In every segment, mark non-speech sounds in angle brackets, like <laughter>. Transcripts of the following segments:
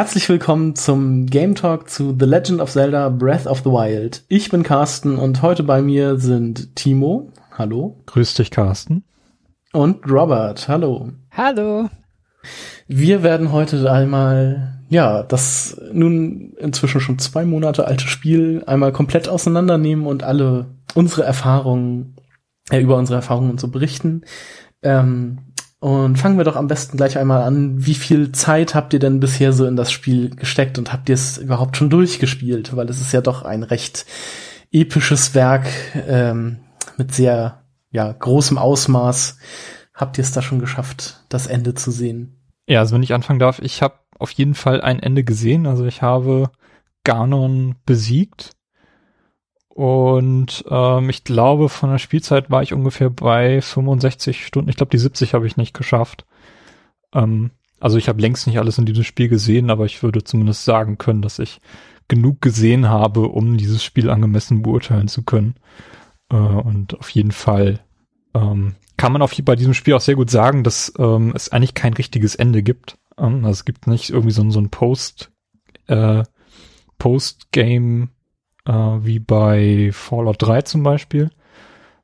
Herzlich willkommen zum Game Talk zu The Legend of Zelda Breath of the Wild. Ich bin Carsten und heute bei mir sind Timo, hallo, Grüß dich, Carsten. und Robert, hallo. Hallo. Wir werden heute einmal, ja, das nun inzwischen schon zwei Monate alte Spiel einmal komplett auseinandernehmen und alle unsere Erfahrungen, äh, über unsere Erfahrungen und so berichten. Ähm, und fangen wir doch am besten gleich einmal an. Wie viel Zeit habt ihr denn bisher so in das Spiel gesteckt und habt ihr es überhaupt schon durchgespielt? Weil es ist ja doch ein recht episches Werk ähm, mit sehr ja, großem Ausmaß. Habt ihr es da schon geschafft, das Ende zu sehen? Ja, also wenn ich anfangen darf, ich habe auf jeden Fall ein Ende gesehen. Also ich habe Ganon besiegt. Und ähm, ich glaube, von der Spielzeit war ich ungefähr bei 65 Stunden. Ich glaube, die 70 habe ich nicht geschafft. Ähm, also ich habe längst nicht alles in diesem Spiel gesehen, aber ich würde zumindest sagen können, dass ich genug gesehen habe, um dieses Spiel angemessen beurteilen zu können. Äh, und auf jeden Fall ähm, kann man auf, bei diesem Spiel auch sehr gut sagen, dass ähm, es eigentlich kein richtiges Ende gibt. Ähm, also es gibt nicht irgendwie so, ein- so ein Post, äh, Post-Game äh, wie bei Fallout 3 zum Beispiel,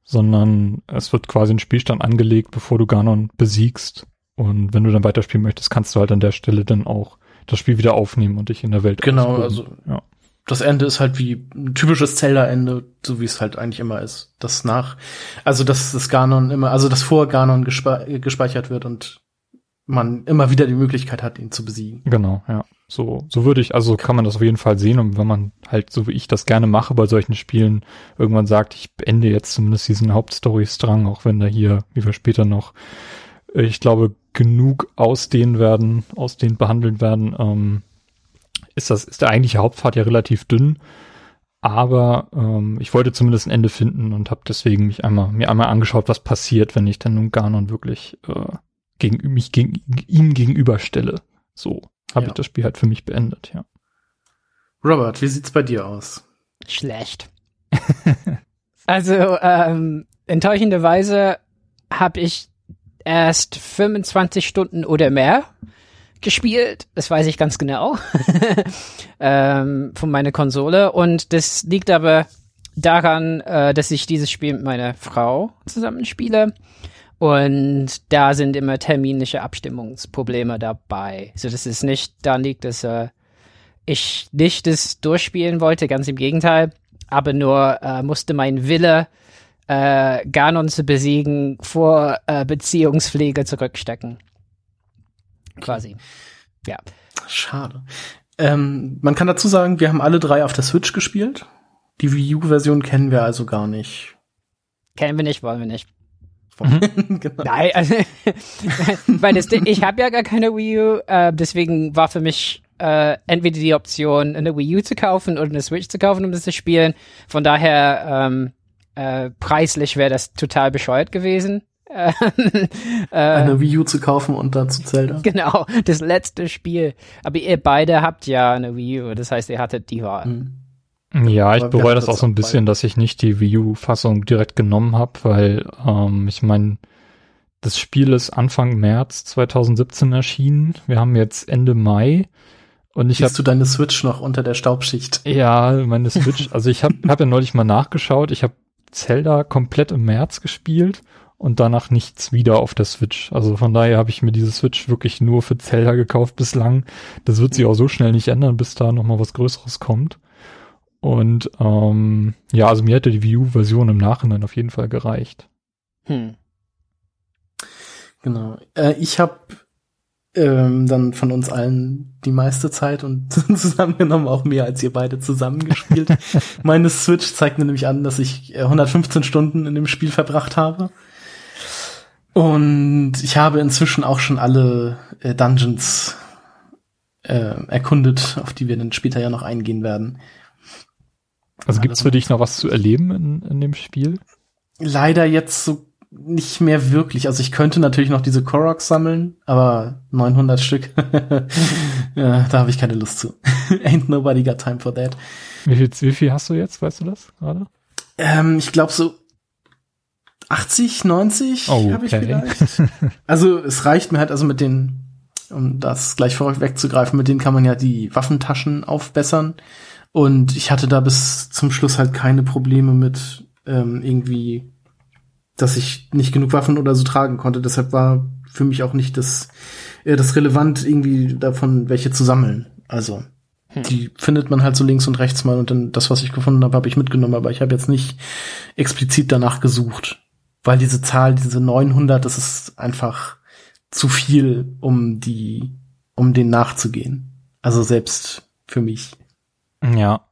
sondern es wird quasi ein Spielstand angelegt, bevor du Ganon besiegst. Und wenn du dann weiterspielen möchtest, kannst du halt an der Stelle dann auch das Spiel wieder aufnehmen und dich in der Welt Genau, ausprobieren. also ja. das Ende ist halt wie ein typisches Zelda-Ende, so wie es halt eigentlich immer ist. Das nach, also dass das Ganon immer, also das vor Ganon gespe gespeichert wird und man immer wieder die Möglichkeit hat, ihn zu besiegen. Genau, ja. So, so würde ich, also kann man das auf jeden Fall sehen und wenn man halt, so wie ich das gerne mache bei solchen Spielen, irgendwann sagt, ich beende jetzt zumindest diesen Hauptstory-Strang, auch wenn da hier, wie wir später noch, äh, ich glaube, genug ausdehnen werden, ausdehnt behandelt werden, ähm, ist das, ist der eigentliche Hauptpfad ja relativ dünn. Aber ähm, ich wollte zumindest ein Ende finden und habe deswegen mich einmal, mir einmal angeschaut, was passiert, wenn ich dann nun Ganon wirklich äh, gegen, mich gegen, ihm gegenüberstelle. So habe Ja. ich das Spiel halt für mich beendet, ja. Robert, wie sieht's bei dir aus? Schlecht. <laughs> also, ähm, enttäuschenderweise habe ich erst 25 Stunden oder mehr gespielt. Das weiß ich ganz genau. <laughs> ähm, von meiner Konsole. Und das liegt aber daran, äh, dass ich dieses Spiel mit meiner Frau zusammenspiele. Und da sind immer terminliche Abstimmungsprobleme dabei. So, dass es nicht daran liegt, dass äh, ich nicht das durchspielen wollte, ganz im Gegenteil, aber nur äh, musste mein Wille, äh, Ganon zu besiegen, vor äh, Beziehungspflege zurückstecken. Quasi. Ja. Schade. Ähm, man kann dazu sagen, wir haben alle drei auf der Switch gespielt. Die Wii U-Version kennen wir also gar nicht. Kennen wir nicht, wollen wir nicht. <laughs> genau. Nein, also, <laughs> weil das ich habe ja gar keine Wii U, äh, deswegen war für mich äh, entweder die Option, eine Wii U zu kaufen oder eine Switch zu kaufen, um das zu spielen. Von daher, ähm, äh, preislich wäre das total bescheuert gewesen. <laughs> Ähm, äh, Eine Wii U zu kaufen und dazu Zelda. genau, das letzte Spiel. Aber ihr beide habt ja eine Wii U, das heißt, ihr hattet die Wahl. Hm. Ja, ich Aber wir bereue das auch so ein bisschen, dass ich nicht die Wii U-Fassung direkt genommen habe, weil ähm, ich meine, das Spiel ist Anfang März 2017 erschienen. Wir haben jetzt Ende Mai und ich habe Siehst du deine Switch noch unter der Staubschicht? ja meine Switch. <laughs> Also ich habe hab ja neulich mal nachgeschaut. Ich habe Zelda komplett im März gespielt und danach nichts wieder auf der Switch. Also von daher habe ich mir diese Switch wirklich nur für Zelda gekauft bislang. Das wird sich auch so schnell nicht ändern, bis da noch mal was Größeres kommt. Und ähm, ja, also mir hätte die Wii U-Version im Nachhinein auf jeden Fall gereicht. Hm. Genau. Äh, ich habe ähm, dann von uns allen die meiste Zeit und <laughs> zusammengenommen auch mehr als ihr beide zusammengespielt. <laughs> Meine Switch zeigt mir nämlich an, dass ich äh, 115 Stunden in dem Spiel verbracht habe. Und ich habe inzwischen auch schon alle äh, Dungeons äh, erkundet, auf die wir dann später ja noch eingehen werden. Also gibt's für dich noch was zu erleben in, in dem Spiel? Leider jetzt so nicht mehr wirklich. Also ich könnte natürlich noch diese Koroks sammeln, aber 900 Stück, <laughs> ja, da habe ich keine Lust zu. <laughs> Ain't nobody got time for that. Wie viel, wie viel hast du jetzt, weißt du das gerade? Ähm, ich glaube so 80, 90 Oh, habe ich okay. vielleicht. <laughs> Also es reicht mir halt also mit den, um das gleich vorweg wegzugreifen, mit denen kann man ja die Waffentaschen aufbessern. Und ich hatte da bis zum Schluss halt keine Probleme mit ähm, irgendwie, dass ich nicht genug Waffen oder so tragen konnte. Deshalb war für mich auch nicht das, äh, das relevant, irgendwie davon welche zu sammeln. Also die findet man halt so links und rechts mal und dann das, was ich gefunden habe, habe ich mitgenommen. Aber ich habe jetzt nicht explizit danach gesucht, weil diese Zahl, diese 900, das ist einfach zu viel, um die, um den nachzugehen. Also selbst für mich. Ja.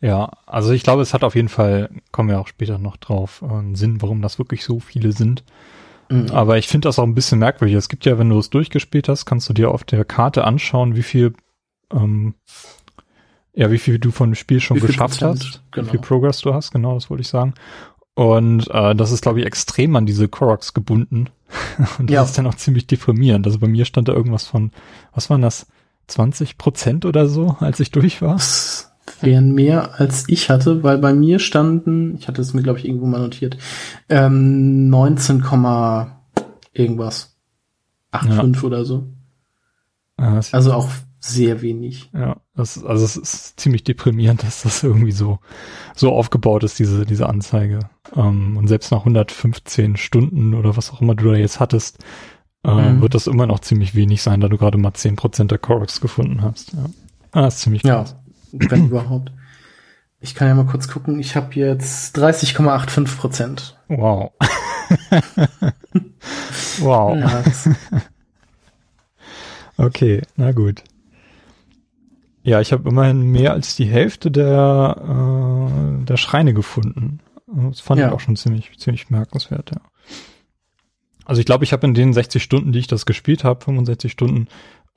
Ja, also ich glaube, es hat auf jeden Fall, kommen wir auch später noch drauf, äh, einen Sinn, warum das wirklich so viele sind. Mhm. Aber ich finde das auch ein bisschen merkwürdig. Es gibt ja, wenn du es durchgespielt hast, kannst du dir auf der Karte anschauen, wie viel, ähm, ja, wie viel du von dem Spiel schon geschafft Prozent, hast, genau. wie viel Progress du hast, genau, das wollte ich sagen. Und äh, das ist, glaube ich, extrem an diese Koroks gebunden. <laughs> Und das Ja. ist dann auch ziemlich deprimierend. Also bei mir stand da irgendwas von, was waren das, 20 Prozent oder so, als ich durch war? Das wären mehr als ich hatte, weil bei mir standen, ich hatte es mir glaube ich irgendwo mal notiert, ähm, 19, Komma irgendwas. 8,5 oder so. Ja, das, Also auch sehr wenig. ja, das, also es ist ziemlich deprimierend, dass das irgendwie so, so aufgebaut ist, diese, diese Anzeige. Ähm, und selbst nach 115 Stunden oder was auch immer du da jetzt hattest, äh, Mhm. wird das immer noch ziemlich wenig sein, da du gerade mal 10% der Koroks gefunden hast. Ja, ah, das ist ziemlich Ja, krass. wenn überhaupt. Ich kann ja mal kurz gucken. Ich habe jetzt 30,85 Prozent. Wow. <laughs> wow. Ja, <laughs> Okay, na gut. Ja, ich habe immerhin mehr als die Hälfte der, äh, der Schreine gefunden. Das fand Ja. ich auch schon ziemlich, ziemlich bemerkenswert, ja. Also ich glaube, ich habe in den 60 Stunden, die ich das gespielt habe, 65 Stunden,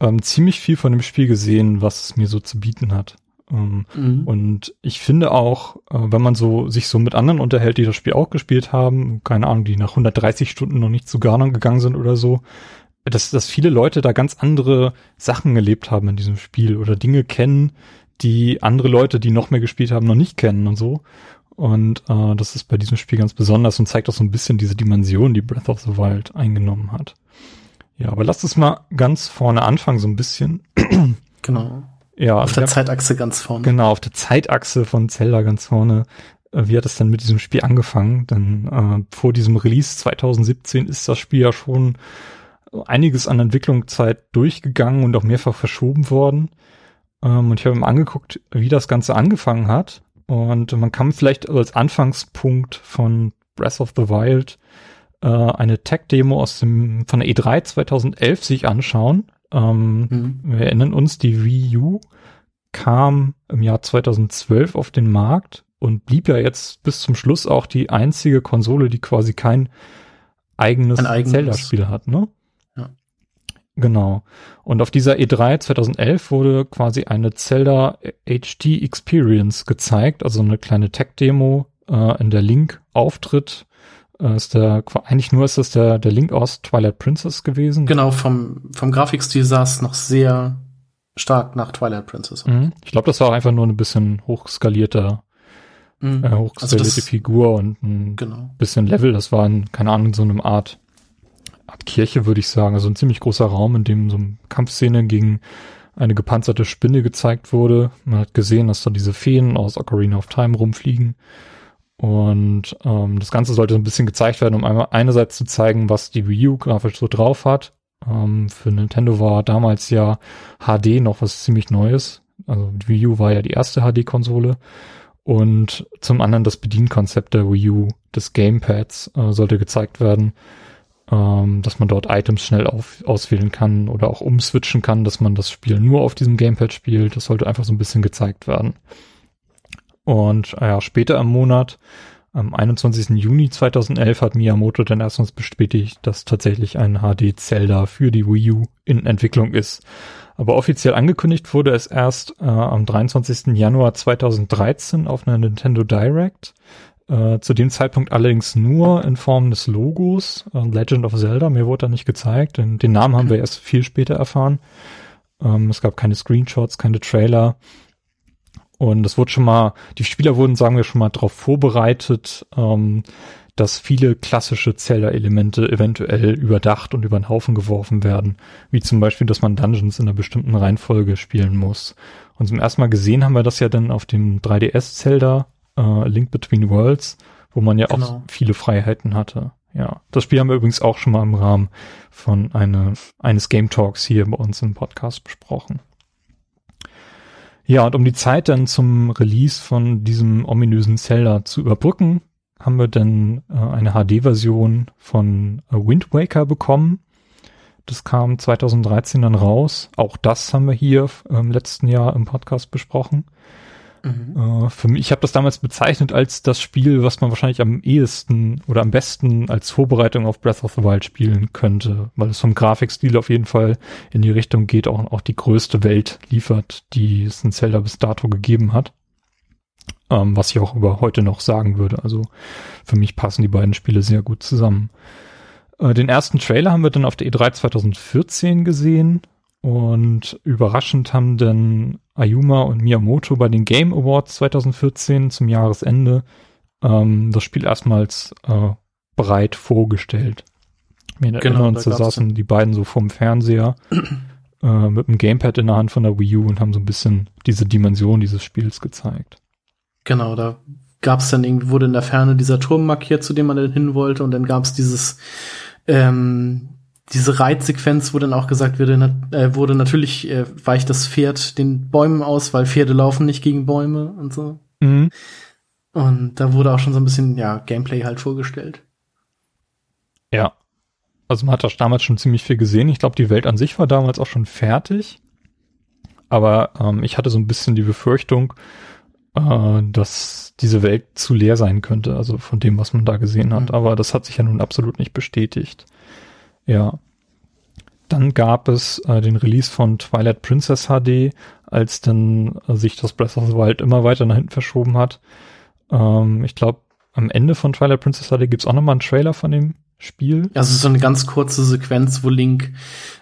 ähm, ziemlich viel von dem Spiel gesehen, was es mir so zu bieten hat. Ähm, Mhm. und ich finde auch, äh, wenn man so sich so mit anderen unterhält, die das Spiel auch gespielt haben, keine Ahnung, die nach 130 Stunden noch nicht zu Ganon gegangen sind oder so, dass, dass viele Leute da ganz andere Sachen erlebt haben in diesem Spiel oder Dinge kennen, die andere Leute, die noch mehr gespielt haben, noch nicht kennen und so. Und äh, das ist bei diesem Spiel ganz besonders und zeigt auch so ein bisschen diese Dimension, die Breath of the Wild eingenommen hat. Ja, aber lasst uns mal ganz vorne anfangen, so ein bisschen. Genau. Ja, Auf also der wir- Zeitachse ganz vorne. Genau, auf der Zeitachse von Zelda ganz vorne. Äh, Wie hat es denn mit diesem Spiel angefangen? Denn äh, vor diesem Release 2017 ist das Spiel ja schon einiges an Entwicklungszeit durchgegangen und auch mehrfach verschoben worden. Ähm, und ich habe mir angeguckt, wie das Ganze angefangen hat. Und man kann vielleicht als Anfangspunkt von Breath of the Wild äh, eine Tech-Demo aus dem von der E3 2011 sich anschauen. Ähm, Mhm. wir erinnern uns, die Wii U kam im Jahr 2012 auf den Markt und blieb ja jetzt bis zum Schluss auch die einzige Konsole, die quasi kein eigenes, Ein eigenes. Zelda-Spiel hat, ne? Genau. Und auf dieser E3 2011 wurde quasi eine Zelda HD Experience gezeigt, also eine kleine Tech-Demo, äh, in der Link auftritt. Äh, ist der, eigentlich nur ist das der, der Link aus Twilight Princess gewesen. Genau, vom, vom Grafikstil sah es noch sehr stark nach Twilight Princess. Mhm. Ich glaube, das war einfach nur ein bisschen hochskalierter, Mhm. äh, Also hochskalierte das, Figur und ein genau. bisschen Level. Das war in, keine Ahnung, so einem Art Kirche, würde ich sagen. Also ein ziemlich großer Raum, in dem so eine Kampfszene gegen eine gepanzerte Spinne gezeigt wurde. Man hat gesehen, dass da diese Feen aus Ocarina of Time rumfliegen. Und ähm, das Ganze sollte so ein bisschen gezeigt werden, um einmal einerseits zu zeigen, was die Wii U grafisch so drauf hat. Ähm, für Nintendo war damals ja HD noch was ziemlich Neues. Also die Wii U war ja die erste HD-Konsole. Und zum anderen das Bedienkonzept der Wii U des Gamepads äh, sollte gezeigt werden. Ähm, dass man dort Items schnell auf, auswählen kann oder auch umswitchen kann, dass man das Spiel nur auf diesem Gamepad spielt. Das sollte einfach so ein bisschen gezeigt werden. Und äh, ja, später im Monat, am 21. Juni 2011, hat Miyamoto dann erstmals bestätigt, dass tatsächlich ein HD Zelda für die Wii U in Entwicklung ist. Aber offiziell angekündigt wurde es erst äh, am 23. Januar 2013 auf einer Nintendo Direct. Äh, zu dem Zeitpunkt allerdings nur in Form des Logos, äh, Legend of Zelda. Mir wurde da nicht gezeigt, denn den Namen haben wir erst viel später erfahren. Ähm, es gab keine Screenshots, keine Trailer. Und es wurde schon mal, die Spieler wurden, sagen wir, schon mal darauf vorbereitet, ähm, dass viele klassische Zelda-Elemente eventuell überdacht und über den Haufen geworfen werden. Wie zum Beispiel, dass man Dungeons in einer bestimmten Reihenfolge spielen muss. Und zum ersten Mal gesehen haben wir das ja dann auf dem 3DS Zelda äh, Link Between Worlds, wo man ja Genau. auch viele Freiheiten hatte. Ja, das Spiel haben wir übrigens auch schon mal im Rahmen von eine, eines Game Talks hier bei uns im Podcast besprochen. Ja, und um die Zeit dann zum Release von diesem ominösen Zelda zu überbrücken, haben wir dann äh, eine HD-Version von äh, Wind Waker bekommen. Das kam 2013 dann raus. Auch das haben wir hier im letzten Jahr im Podcast besprochen. Äh, für mich, ich habe das damals bezeichnet als das Spiel, was man wahrscheinlich am ehesten oder am besten als Vorbereitung auf Breath of the Wild spielen könnte, weil es vom Grafikstil auf jeden Fall in die Richtung geht, auch, auch die größte Welt liefert, die es in Zelda bis dato gegeben hat. Ähm, was ich auch über heute noch sagen würde. Also für mich passen die beiden Spiele sehr gut zusammen. Äh, den ersten Trailer haben wir dann auf der E3 2014 gesehen und überraschend haben dann Ayuma und Miyamoto bei den Game Awards 2014 zum Jahresende ähm, das Spiel erstmals äh, breit vorgestellt. Wir Genau, erinnern uns, da saßen die beiden so vorm Fernseher <clears throat> äh, mit dem Gamepad in der Hand von der Wii U und haben so ein bisschen diese Dimension dieses Spiels gezeigt. Genau, da gab's dann irgendwie, wurde in der Ferne dieser Turm markiert, zu dem man dann hin wollte, und dann gab's dieses, ähm, diese Reitsequenz, wo dann auch gesagt wurde, nat äh, wurde natürlich äh, weicht das Pferd den Bäumen aus, weil Pferde laufen nicht gegen Bäume und so. Mhm. Und da wurde auch schon so ein bisschen, ja, Gameplay halt vorgestellt. Ja. Also man hat da damals schon ziemlich viel gesehen. Ich glaube, die Welt an sich war damals auch schon fertig. Aber ähm, ich hatte so ein bisschen die Befürchtung, äh, dass diese Welt zu leer sein könnte, also von dem, was man da gesehen hat. Mhm. Aber das hat sich ja nun absolut nicht bestätigt. Ja. Dann gab es äh, den Release von Twilight Princess HD, als dann äh, sich das Breath of the Wild immer weiter nach hinten verschoben hat. Ähm, ich glaube, am Ende von Twilight Princess HD gibt's auch nochmal einen Trailer von dem Spiel. Also so eine ganz kurze Sequenz, wo Link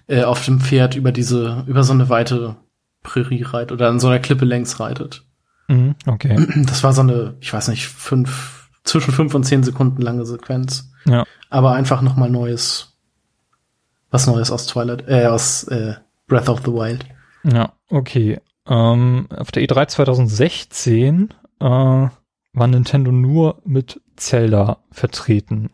äh, auf dem Pferd über diese, über so eine weite Prärie reitet oder an so einer Klippe längs reitet. Mhm, okay. Das war so eine, ich weiß nicht, fünf, zwischen fünf und zehn Sekunden lange Sequenz. Ja. Aber einfach noch mal neues, was Neues aus Twilight, äh, aus äh, Breath of the Wild. Ja, okay. Ähm, auf der E3 2016 äh, war Nintendo nur mit Zelda vertreten.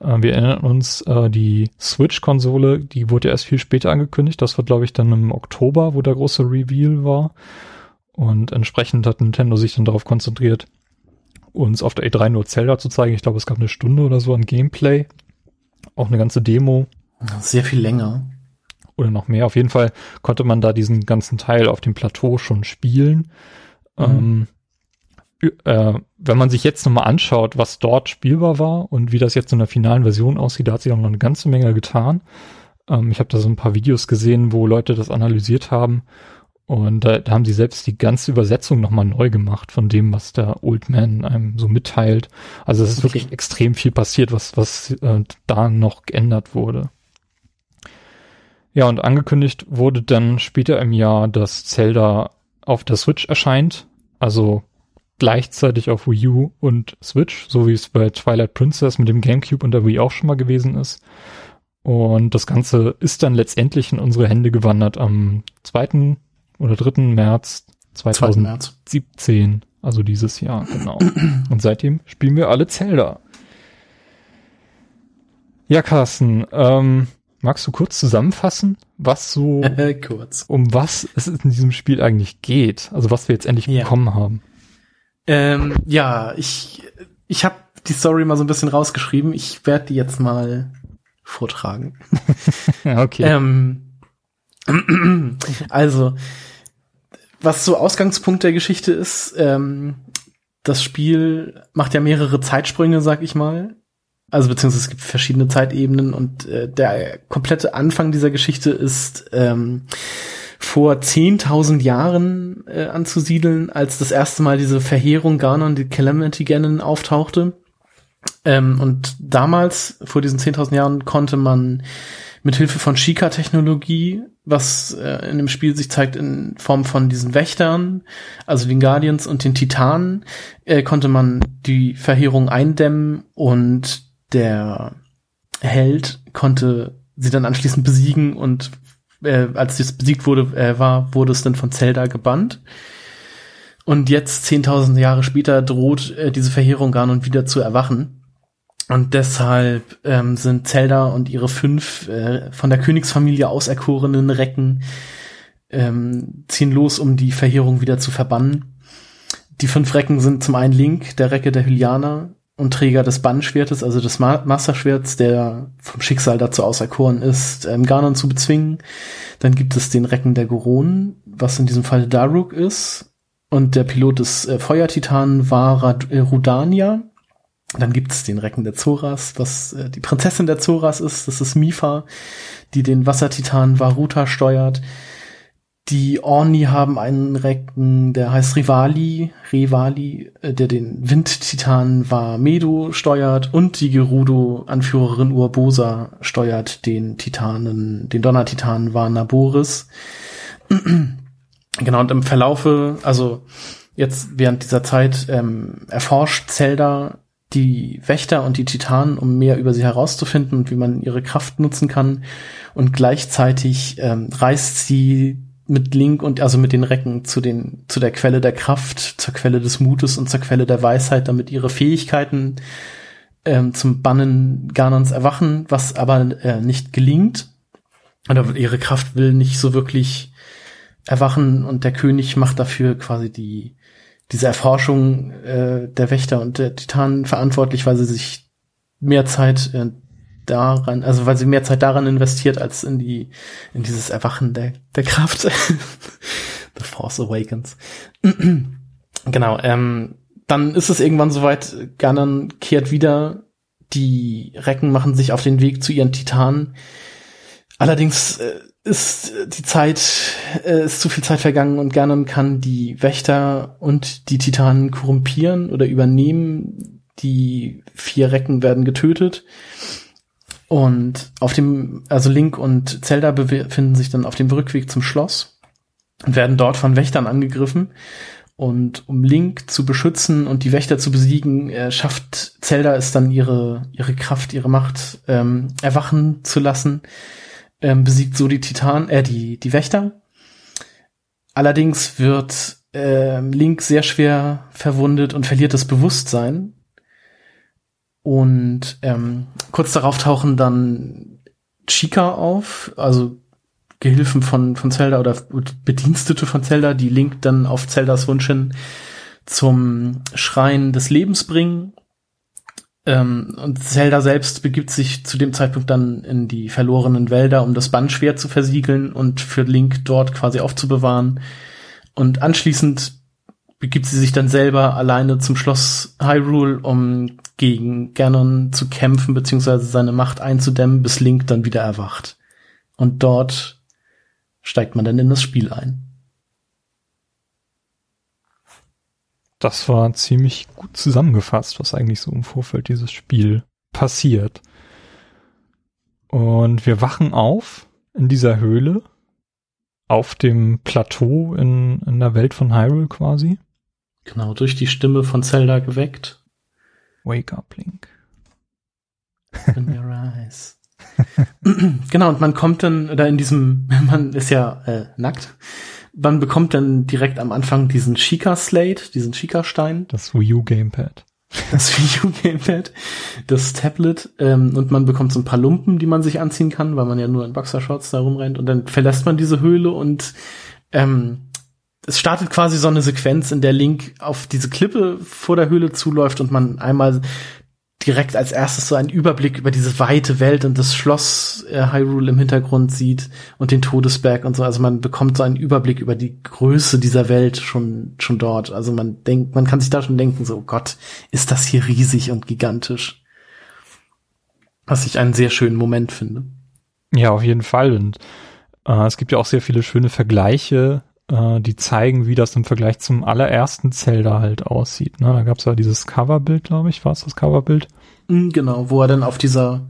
Äh, wir erinnern uns, äh, die Switch-Konsole, die wurde erst viel später angekündigt. Das war, glaube ich, dann im Oktober, wo der große Reveal war. Und entsprechend hat Nintendo sich dann darauf konzentriert, uns auf der E3 nur Zelda zu zeigen. Ich glaube, es gab eine Stunde oder so an Gameplay. Auch eine ganze Demo Sehr viel länger. oder noch mehr. Auf jeden Fall konnte man da diesen ganzen Teil auf dem Plateau schon spielen. Ähm, ü- äh, wenn man sich jetzt nochmal anschaut, was dort spielbar war und wie das jetzt in der finalen Version aussieht, da hat sich auch noch eine ganze Menge getan. Ähm, ich habe da so ein paar Videos gesehen, wo Leute das analysiert haben. Und da, da haben sie selbst die ganze Übersetzung nochmal neu gemacht von dem, was der Old Man einem so mitteilt. Also es ist Okay. wirklich extrem viel passiert, was, was äh, da noch geändert wurde. Ja, und angekündigt wurde dann später im Jahr, dass Zelda auf der Switch erscheint, also gleichzeitig auf Wii U und Switch, so wie es bei Twilight Princess mit dem GameCube und der Wii auch schon mal gewesen ist. Und das Ganze ist dann letztendlich in unsere Hände gewandert am 2. oder 3. März 2. 2017, März. also dieses Jahr, genau. <clears throat> Und seitdem spielen wir alle Zelda. Ja, Carsten, ähm, magst du kurz zusammenfassen, was so, <laughs> Kurz. um was es in diesem Spiel eigentlich geht? Also was wir jetzt endlich Ja. bekommen haben. Ähm, ja, ich, ich habe die Story mal so ein bisschen rausgeschrieben. Ich werde die jetzt mal vortragen. <laughs> Okay. Ähm, <clears throat> also, was so Ausgangspunkt der Geschichte ist, ähm, das Spiel macht ja mehrere Zeitsprünge, sag ich mal. Also beziehungsweise es gibt verschiedene Zeitebenen und äh, der komplette Anfang dieser Geschichte ist ähm, vor 10.000 Jahren äh, anzusiedeln, als das erste Mal diese Verheerung Ganon, die Calamity Ganon auftauchte. Ähm, und damals, vor diesen 10.000 Jahren, konnte man mit Hilfe von Shika-Technologie, was äh, in dem Spiel sich zeigt in Form von diesen Wächtern, also den Guardians und den Titanen, äh, konnte man die Verheerung eindämmen und der Held konnte sie dann anschließend besiegen und äh, als das besiegt wurde, äh, war, wurde es dann von Zelda gebannt. Und jetzt, 10.000 Jahre später, droht äh, diese Verheerung Ganon wieder zu erwachen. Und deshalb ähm, sind Zelda und ihre fünf äh, von der Königsfamilie auserkorenen Recken ähm, ziehen los, um die Verheerung wieder zu verbannen. Die fünf Recken sind zum einen Link, der Recke der Hylianer und Träger des Bannschwertes, also des Ma Masterschwerts, der vom Schicksal dazu auserkoren ist, ähm, Ganon zu bezwingen. Dann gibt es den Recken der Goronen, was in diesem Fall Daruk ist. Und der Pilot des äh, Feuertitanen war Rad äh, Rudania. Dann gibt es den Recken der Zoras, was äh, die Prinzessin der Zoras ist. Das ist Mifa, die den Wassertitan Varuta steuert. Die Orni haben einen Recken, der heißt Rivali, Rivali, äh, der den Windtitan Vamedo steuert und die Gerudo-Anführerin Urbosa steuert den Titanen, den Donnertitan Vanaboris. <clears throat> genau, und im Verlaufe, also jetzt während dieser Zeit ähm, erforscht Zelda die Wächter und die Titanen, um mehr über sie herauszufinden und wie man ihre Kraft nutzen kann. Und gleichzeitig ähm, reist sie mit Link und also mit den Recken zu den zu der Quelle der Kraft, zur Quelle des Mutes und zur Quelle der Weisheit, damit ihre Fähigkeiten ähm, zum Bannen Ganons erwachen, was aber äh, nicht gelingt. Oder ihre Kraft will nicht so wirklich erwachen und der König macht dafür quasi die diese Erforschung äh, der Wächter und der Titanen verantwortlich, weil sie sich mehr Zeit äh, daran, also weil sie mehr Zeit daran investiert als in die, in dieses Erwachen der, der Kraft. <laughs> The Force Awakens. <clears throat> genau, ähm, dann ist es irgendwann soweit, Ganon kehrt wieder, die Recken machen sich auf den Weg zu ihren Titanen. Allerdings äh, ist die Zeit, äh, ist zu viel Zeit vergangen und Ganon kann die Wächter und die Titanen korrumpieren oder übernehmen. Die vier Recken werden getötet. Und auf dem, also Link und Zelda befinden sich dann auf dem Rückweg zum Schloss und werden dort von Wächtern angegriffen. Und um Link zu beschützen und die Wächter zu besiegen, äh, schafft Zelda es dann ihre, ihre Kraft, ihre Macht ähm, erwachen zu lassen, ähm, besiegt so die Titan, äh, die, die Wächter. Allerdings wird äh, Link sehr schwer verwundet und verliert das Bewusstsein und ähm, kurz darauf tauchen dann Chica auf, also Gehilfen von, von Zelda oder Bedienstete von Zelda, die Link dann auf Zeldas Wunsch hin zum Schrein des Lebens bringen. Ähm, und Zelda selbst begibt sich zu dem Zeitpunkt dann in die verlorenen Wälder, um das Bandschwert zu versiegeln und für Link dort quasi aufzubewahren. Und anschließend begibt sie sich dann selber alleine zum Schloss Hyrule, um gegen Ganon zu kämpfen, beziehungsweise seine Macht einzudämmen, bis Link dann wieder erwacht. Und dort steigt man dann in das Spiel ein. Das war ziemlich gut zusammengefasst, was eigentlich so im Vorfeld dieses Spiel passiert. Und wir wachen auf in dieser Höhle, auf dem Plateau in, in der Welt von Hyrule quasi. Genau, durch die Stimme von Zelda geweckt. Wake up, Link. In your eyes. <clears throat> genau, und man kommt dann, oder in diesem, <laughs> man ist ja äh, nackt, man bekommt dann direkt am Anfang diesen Shika-Slate, diesen Shika-Stein. Das Wii U Gamepad. Das Wii U Gamepad, das Tablet, ähm, und man bekommt so ein paar Lumpen, die man sich anziehen kann, weil man ja nur in Boxershorts da rumrennt, und dann verlässt man diese Höhle und ähm, es startet quasi so eine Sequenz, in der Link auf diese Klippe vor der Höhle zuläuft und man einmal direkt als erstes so einen Überblick über diese weite Welt und das Schloss äh, Hyrule im Hintergrund sieht und den Todesberg und so. Also man bekommt so einen Überblick über die Größe dieser Welt schon, schon dort. Also man denkt, man kann sich da schon denken, so oh Gott, ist das hier riesig und gigantisch. Was ich einen sehr schönen Moment finde. Ja, auf jeden Fall. Und äh, es gibt ja auch sehr viele schöne Vergleiche, äh, die zeigen, wie das im Vergleich zum allerersten Zelda halt aussieht. Ne? Da gab es ja dieses Coverbild, glaube ich, war es das Coverbild? Mm, Genau, wo er dann auf dieser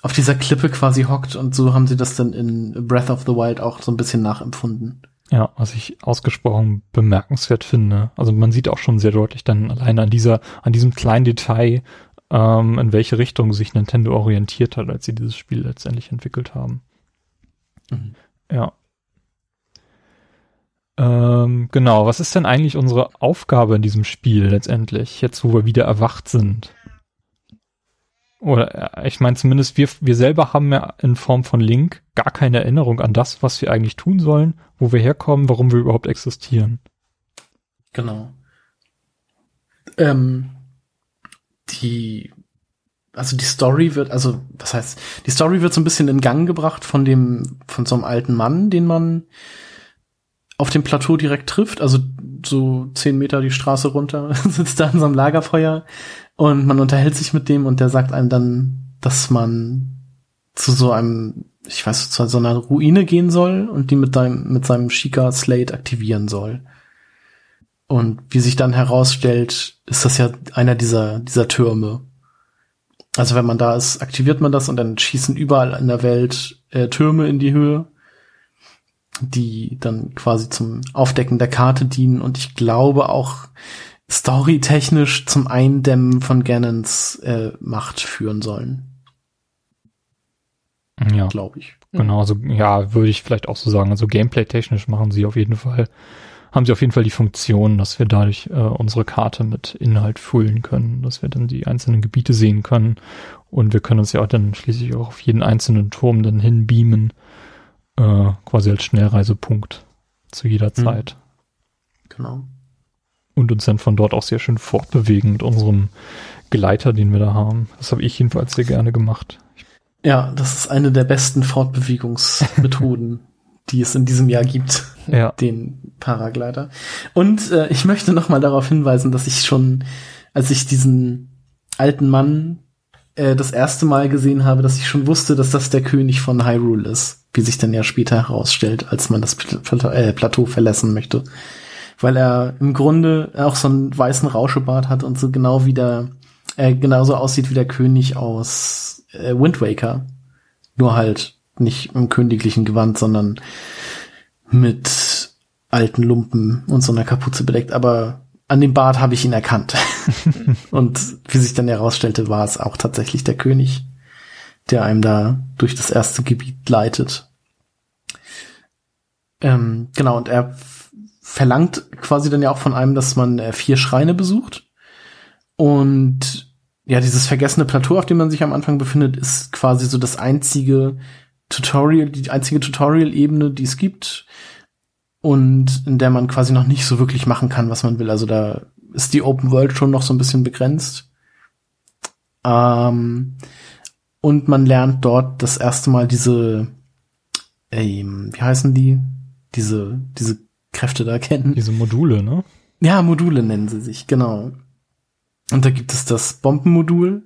auf dieser Klippe quasi hockt und so haben sie das dann in Breath of the Wild auch so ein bisschen nachempfunden. Ja, was ich ausgesprochen bemerkenswert finde. Also man sieht auch schon sehr deutlich dann alleine an dieser, an diesem kleinen Detail, ähm, in welche Richtung sich Nintendo orientiert hat, als sie dieses Spiel letztendlich entwickelt haben. Mhm. Ja. Ähm, genau, was ist denn eigentlich unsere Aufgabe in diesem Spiel letztendlich, jetzt wo wir wieder erwacht sind? Oder äh, ich meine zumindest wir, wir selber haben ja in Form von Link gar keine Erinnerung an das, was wir eigentlich tun sollen, wo wir herkommen, warum wir überhaupt existieren. Genau. Ähm, die, also die Story wird, also was heißt, die Story wird so ein bisschen in Gang gebracht von dem, von so einem alten Mann, den man auf dem Plateau direkt trifft, also so zehn Meter die Straße runter, <laughs> sitzt da in so einem Lagerfeuer und man unterhält sich mit dem und der sagt einem dann, dass man zu so einem, ich weiß, zu so einer Ruine gehen soll und die mit seinem, mit seinem Sheikah Slate aktivieren soll. Und wie sich dann herausstellt, ist das ja einer dieser, dieser Türme. Also wenn man da ist, aktiviert man das und dann schießen überall in der Welt äh, Türme in die Höhe, die dann quasi zum Aufdecken der Karte dienen und ich glaube auch storytechnisch zum Eindämmen von Ganons äh, Macht führen sollen, Ja. glaube ich. Genau, so, ja, würde ich vielleicht auch so sagen. Also gameplay-technisch machen sie auf jeden Fall, haben sie auf jeden Fall die Funktion, dass wir dadurch äh, unsere Karte mit Inhalt füllen können, dass wir dann die einzelnen Gebiete sehen können und wir können uns ja auch dann schließlich auch auf jeden einzelnen Turm dann hinbeamen, äh, quasi als Schnellreisepunkt zu jeder Zeit. Genau. Und uns dann von dort auch sehr schön fortbewegen mit unserem Gleiter, den wir da haben. Das habe ich jedenfalls sehr gerne gemacht. Ja, das ist eine der besten Fortbewegungsmethoden, <laughs> die es in diesem Jahr gibt. Ja. Den Paragleiter. Und äh, ich möchte noch mal darauf hinweisen, dass ich schon, als ich diesen alten Mann äh, das erste Mal gesehen habe, dass ich schon wusste, dass das der König von Hyrule ist, wie sich dann ja später herausstellt, als man das Pl Pl äh, Plateau verlassen möchte. Weil er im Grunde auch so einen weißen Rauschebart hat und so genau wie der, äh, genauso aussieht wie der König aus äh, Wind Waker. Nur halt nicht im königlichen Gewand, sondern mit alten Lumpen und so einer Kapuze bedeckt. Aber an dem Bart habe ich ihn erkannt. <laughs> und wie sich dann herausstellte, war es auch tatsächlich der König, der einem da durch das erste Gebiet leitet. Ähm, genau, und er verlangt quasi dann ja auch von einem, dass man äh, vier Schreine besucht. Und ja, dieses vergessene Plateau, auf dem man sich am Anfang befindet, ist quasi so das einzige Tutorial, die einzige Tutorial-Ebene, die es gibt. Und in der man quasi noch nicht so wirklich machen kann, was man will. Also da ist die Open World schon noch so ein bisschen begrenzt. Ähm, und man lernt dort das erste Mal diese, ähm, wie heißen die? Diese, diese Kräfte da kennen. Diese Module, ne? Ja, Module nennen sie sich, genau. Und da gibt es das Bombenmodul,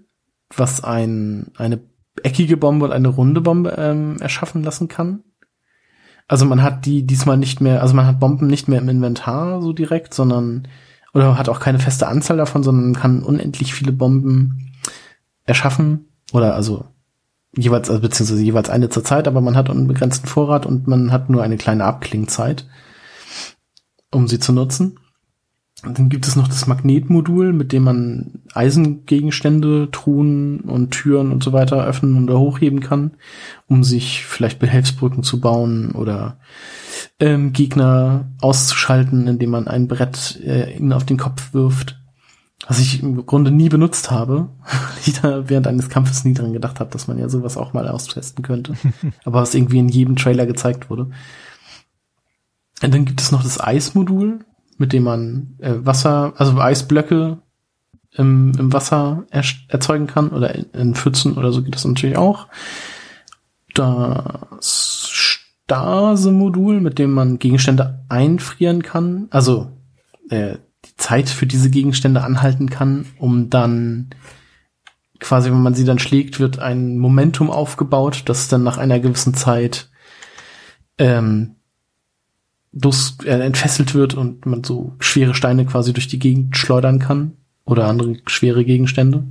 was ein, eine eckige Bombe und eine runde Bombe ähm, erschaffen lassen kann. Also man hat die diesmal nicht mehr, also man hat Bomben nicht mehr im Inventar so direkt, sondern oder hat auch keine feste Anzahl davon, sondern kann unendlich viele Bomben erschaffen oder also jeweils, also beziehungsweise jeweils eine zur Zeit, aber man hat unbegrenzten Vorrat und man hat nur eine kleine Abklingzeit, um sie zu nutzen. Und dann gibt es noch das Magnetmodul, mit dem man Eisengegenstände, Truhen und Türen und so weiter öffnen oder hochheben kann, um sich vielleicht Behelfsbrücken zu bauen oder ähm, Gegner auszuschalten, indem man ein Brett äh, ihnen auf den Kopf wirft. Was ich im Grunde nie benutzt habe, <laughs> weil ich da während eines Kampfes nie dran gedacht habe, dass man ja sowas auch mal austesten könnte. <laughs> Aber was irgendwie in jedem Trailer gezeigt wurde. Und dann gibt es noch das Eismodul, mit dem man äh, Wasser, also Eisblöcke im, im Wasser er, erzeugen kann oder in, in Pfützen oder so geht das natürlich auch. Das Stase-Modul, mit dem man Gegenstände einfrieren kann, also äh, die Zeit für diese Gegenstände anhalten kann, um dann quasi, wenn man sie dann schlägt, wird ein Momentum aufgebaut, das dann nach einer gewissen Zeit ähm, los, äh, entfesselt wird und man so schwere Steine quasi durch die Gegend schleudern kann oder andere schwere Gegenstände.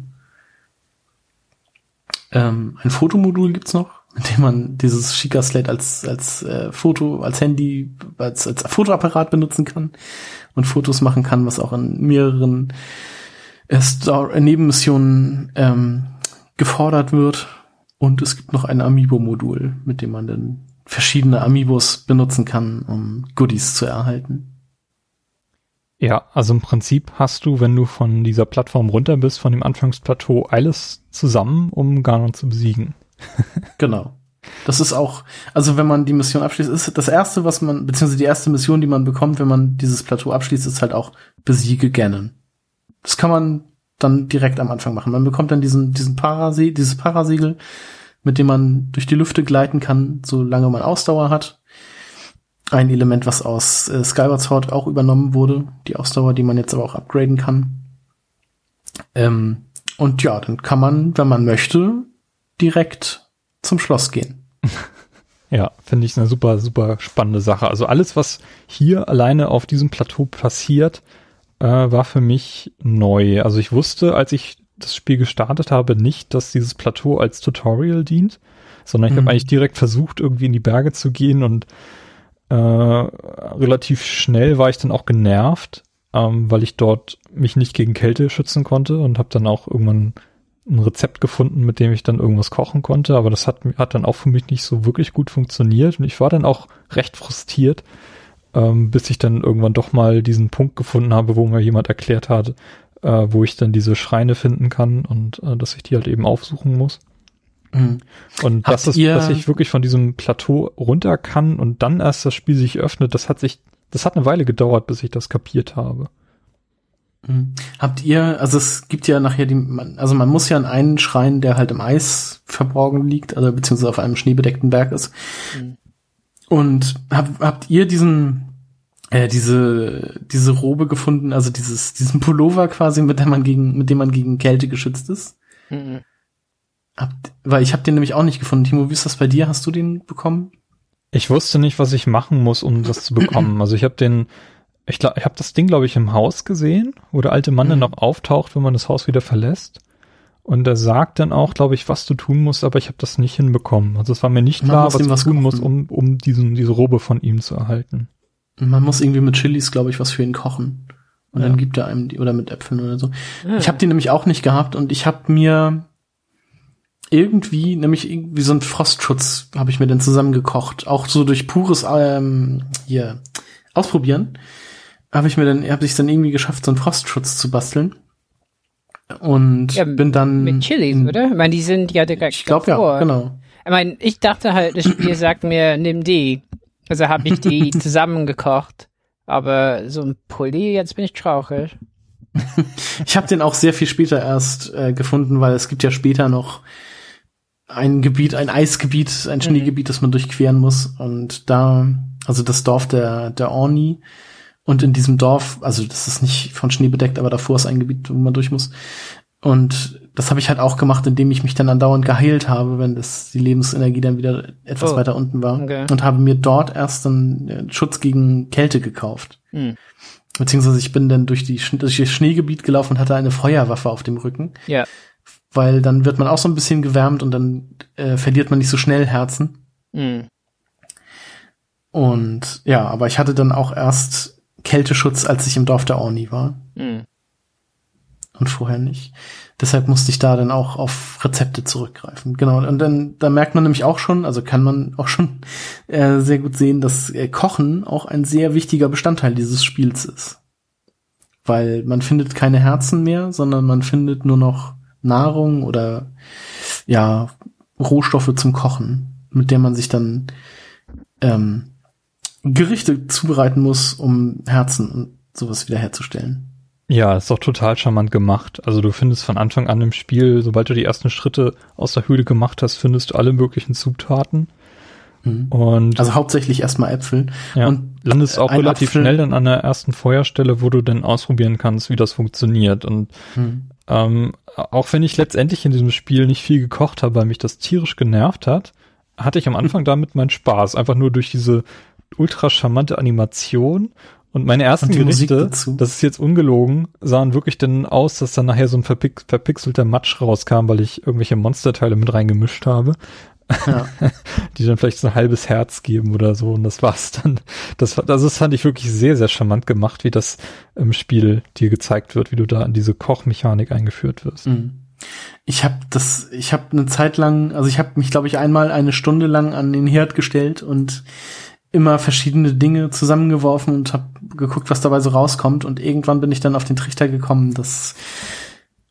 Ähm, ein Fotomodul gibt's noch, <laughs> mit dem man dieses Chica Slate als als äh, Foto, als Handy, als als Fotoapparat benutzen kann und Fotos machen kann, was auch in mehreren äh, Star Nebenmissionen ähm, gefordert wird. Und es gibt noch ein Amiibo-Modul, mit dem man dann verschiedene Amiibos benutzen kann, um Goodies zu erhalten. Ja, also im Prinzip hast du, wenn du von dieser Plattform runter bist, von dem Anfangsplateau, alles zusammen, um Ganon zu besiegen. <laughs> genau. Das ist auch, also wenn man die Mission abschließt, ist das erste, was man, beziehungsweise die erste Mission, die man bekommt, wenn man dieses Plateau abschließt, ist halt auch besiege Ganon. Das kann man dann direkt am Anfang machen. Man bekommt dann diesen, diesen Parasi dieses Parasiegel, mit dem man durch die Lüfte gleiten kann, solange man Ausdauer hat. Ein Element, was aus äh, Skyward Sword auch übernommen wurde, die Ausdauer, die man jetzt aber auch upgraden kann. Ähm, und ja, dann kann man, wenn man möchte, direkt zum Schloss gehen. <laughs> Ja, finde ich eine super, super spannende Sache. Also alles, was hier alleine auf diesem Plateau passiert, äh, war für mich neu. Also ich wusste, als ich das Spiel gestartet habe, nicht, dass dieses Plateau als Tutorial dient, sondern ich mhm. habe eigentlich direkt versucht, irgendwie in die Berge zu gehen und äh, relativ schnell war ich dann auch genervt, ähm, weil ich dort mich nicht gegen Kälte schützen konnte und habe dann auch irgendwann ein Rezept gefunden, mit dem ich dann irgendwas kochen konnte, aber das hat, hat dann auch für mich nicht so wirklich gut funktioniert und ich war dann auch recht frustriert, ähm, bis ich dann irgendwann doch mal diesen Punkt gefunden habe, wo mir jemand erklärt hat, äh, wo ich dann diese Schreine finden kann und äh, dass ich die halt eben aufsuchen muss. Mhm. Und das ist, dass ich wirklich von diesem Plateau runter kann und dann erst das Spiel sich öffnet, das hat sich, das hat eine Weile gedauert, bis ich das kapiert habe. Mhm. Habt ihr, also es gibt ja nachher die, also man muss ja in einen Schrein, der halt im Eis verborgen liegt, also beziehungsweise auf einem schneebedeckten Berg ist. Mhm. Und hab, habt ihr diesen, äh, diese, diese Robe gefunden, also dieses, diesen Pullover quasi, mit dem man gegen, mit dem man gegen Kälte geschützt ist? Mhm. Habt, weil ich habe den nämlich auch nicht gefunden. Timo, wie ist das bei dir? Hast du den bekommen? Ich wusste nicht, was ich machen muss, um das zu bekommen. Also ich habe den, ich glaube, ich habe das Ding, glaube ich, im Haus gesehen, wo der alte Mann mhm. dann noch auftaucht, wenn man das Haus wieder verlässt. Und er sagt dann auch, glaube ich, was du tun musst, aber ich habe das nicht hinbekommen. Also es war mir nicht klar, was ich was tun kochen. muss, um, um diesen, diese Robe von ihm zu erhalten. Man muss irgendwie mit Chilis, glaube ich, was für ihn kochen. Und ja. dann gibt er einem die, oder mit Äpfeln oder so. Ja. Ich habe die nämlich auch nicht gehabt und ich habe mir irgendwie, nämlich irgendwie so ein Frostschutz habe ich mir dann zusammengekocht. Auch so durch pures ähm, hier ausprobieren. Habe ich mir dann, habe ich dann irgendwie geschafft, so einen Frostschutz zu basteln. Und ja, bin dann. Mit Chilis, oder? Ich meine, die sind ja direkt. Ich glaube ja, genau. Ich meine, ich dachte halt, das Spiel <clears throat> sagt mir, nimm die. Also habe ich die <laughs> zusammengekocht. Aber so ein Pulli, jetzt bin ich traurig. ich habe den auch sehr viel später erst äh, gefunden, weil es gibt ja später noch ein Gebiet, ein Eisgebiet, ein mhm. Schneegebiet, das man durchqueren muss. Und da, also das Dorf der, der Orni. Und in diesem Dorf, also das ist nicht von Schnee bedeckt, aber davor ist ein Gebiet, wo man durch muss. Und das habe ich halt auch gemacht, indem ich mich dann andauernd geheilt habe, wenn das die Lebensenergie dann wieder etwas oh. weiter unten war. Okay. Und habe mir dort erst dann äh, Schutz gegen Kälte gekauft. Hm. Beziehungsweise ich bin dann durch, die, durch das Schneegebiet gelaufen und hatte eine Feuerwaffe auf dem Rücken. Ja weil dann wird man auch so ein bisschen gewärmt und dann äh, verliert man nicht so schnell Herzen. Mhm. Und ja, aber ich hatte dann auch erst Kälteschutz, als ich im Dorf der Orni war. Mhm. Und vorher nicht. Deshalb musste ich da dann auch auf Rezepte zurückgreifen. Genau. Und dann, da merkt man nämlich auch schon, also kann man auch schon äh, sehr gut sehen, dass äh, Kochen auch ein sehr wichtiger Bestandteil dieses Spiels ist. Weil man findet keine Herzen mehr, sondern man findet nur noch Nahrung oder ja, Rohstoffe zum Kochen, mit der man sich dann ähm, Gerichte zubereiten muss, um Herzen und sowas wiederherzustellen. Ja, ist doch total charmant gemacht. Also du findest von Anfang an im Spiel, sobald du die ersten Schritte aus der Höhle gemacht hast, findest du alle möglichen Zutaten. Mhm. Und Also hauptsächlich erstmal Äpfel. ja, und landest auch relativ Apfel- schnell dann an der ersten Feuerstelle, wo du dann ausprobieren kannst, wie das funktioniert. Und Mhm. ähm, auch wenn ich letztendlich in diesem Spiel nicht viel gekocht habe, weil mich das tierisch genervt hat, hatte ich am Anfang <laughs> damit meinen Spaß. Einfach nur durch diese ultra charmante Animation und meine ersten Und Gerichte, das ist jetzt ungelogen, sahen wirklich dann aus, dass dann nachher so ein verpix verpixelter Matsch rauskam, weil ich irgendwelche Monsterteile mit reingemischt habe, Ja. <laughs> die dann vielleicht so ein halbes Herz geben oder so und das war's dann. Das, also das fand ich wirklich sehr, sehr charmant gemacht, wie das im Spiel dir gezeigt wird, wie du da in diese Kochmechanik eingeführt wirst. Mhm. Ich habe das, ich habe eine Zeit lang, also ich habe mich, glaube ich, einmal eine Stunde lang an den Herd gestellt und immer verschiedene Dinge zusammengeworfen und habe geguckt, was dabei so rauskommt. Und irgendwann bin ich dann auf den Trichter gekommen, dass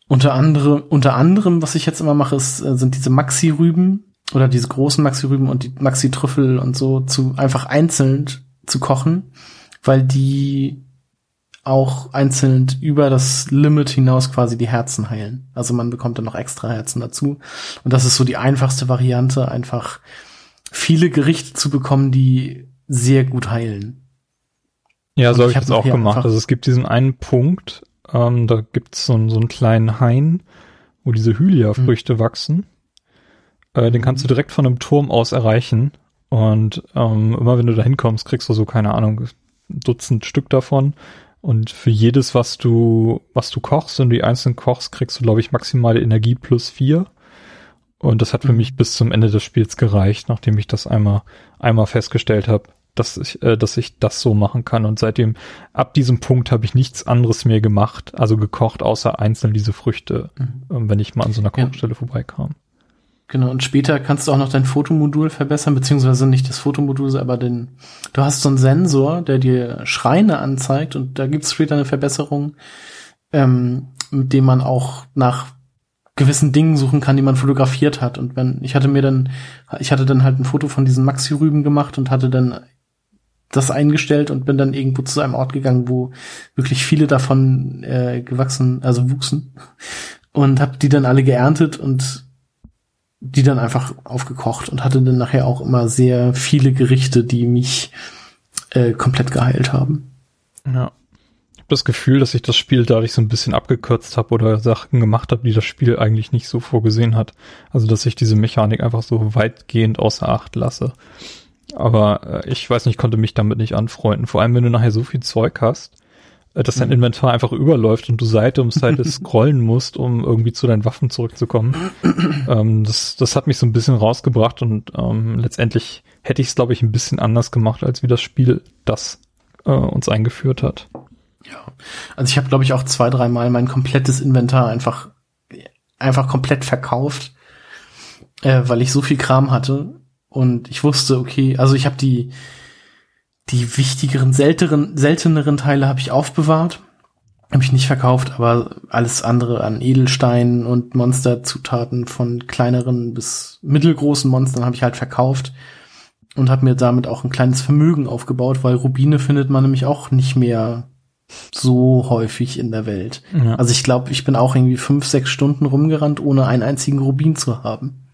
unter anderem, unter anderem, was ich jetzt immer mache, ist, äh, sind diese Maxi-Rüben oder diese großen Maxi-Rüben und die Maxi-Trüffel und so zu einfach einzeln zu kochen, weil die auch einzeln über das Limit hinaus quasi die Herzen heilen. Also man bekommt dann noch extra Herzen dazu. Und das ist so die einfachste Variante, einfach viele Gerichte zu bekommen, die sehr gut heilen. Ja, Und so habe ich hab das auch gemacht. Also es gibt diesen einen Punkt, ähm, da gibt's so, so einen kleinen Hain, wo diese Hylia-Früchte wachsen. Äh, den kannst du direkt von einem Turm aus erreichen. Und ähm, immer wenn du da hinkommst, kriegst du so, keine Ahnung, ein Dutzend Stück davon. Und für jedes, was du, was du kochst, wenn du die einzeln kochst, kriegst du, glaube ich, maximale Energie plus vier. Und das hat für Mhm. mich bis zum Ende des Spiels gereicht, nachdem ich das einmal, einmal festgestellt habe, dass ich, äh, dass ich das so machen kann. Und seitdem, ab diesem Punkt habe ich nichts anderes mehr gemacht, also gekocht, außer einzeln diese Früchte, ähm, wenn ich mal an so einer Ja. Kochstelle vorbeikam. Genau, und später kannst du auch noch dein Fotomodul verbessern, beziehungsweise nicht das Fotomodul, aber den, du hast so einen Sensor, der dir Schreine anzeigt und da gibt's später eine Verbesserung, ähm, mit dem man auch nach gewissen Dingen suchen kann, die man fotografiert hat. Und wenn, ich hatte mir dann, ich hatte dann halt ein Foto von diesen Maxi-Rüben gemacht und hatte dann das eingestellt und bin dann irgendwo zu einem Ort gegangen, wo wirklich viele davon äh, gewachsen, also wuchsen und habe die dann alle geerntet und die dann einfach aufgekocht und hatte dann nachher auch immer sehr viele Gerichte, die mich äh, komplett geheilt haben. Ja. Ich habe das Gefühl, dass ich das Spiel dadurch so ein bisschen abgekürzt habe oder Sachen gemacht habe, die das Spiel eigentlich nicht so vorgesehen hat. Also dass ich diese Mechanik einfach so weitgehend außer Acht lasse. Aber äh, ich weiß nicht, ich konnte mich damit nicht anfreunden. Vor allem, wenn du nachher so viel Zeug hast, äh, dass dein Mhm. Inventar einfach überläuft und du Seite um Seite <laughs> scrollen musst, um irgendwie zu deinen Waffen zurückzukommen. <clears throat> ähm, das, das hat mich so ein bisschen rausgebracht und ähm, letztendlich hätte ich es, glaube ich, ein bisschen anders gemacht, als wie das Spiel das äh, uns eingeführt hat. Ja. Also ich habe, glaube ich, auch zwei, dreimal mein komplettes Inventar einfach, einfach komplett verkauft, äh, weil ich so viel Kram hatte. Und ich wusste, okay, also ich habe die, die wichtigeren, selteren, selteneren Teile habe ich aufbewahrt. Habe ich nicht verkauft, aber alles andere an Edelsteinen und Monsterzutaten von kleineren bis mittelgroßen Monstern habe ich halt verkauft und habe mir damit auch ein kleines Vermögen aufgebaut, weil Rubine findet man nämlich auch nicht mehr so häufig in der Welt. Ja. Also ich glaube, ich bin auch irgendwie fünf, sechs Stunden rumgerannt, ohne einen einzigen Rubin zu haben.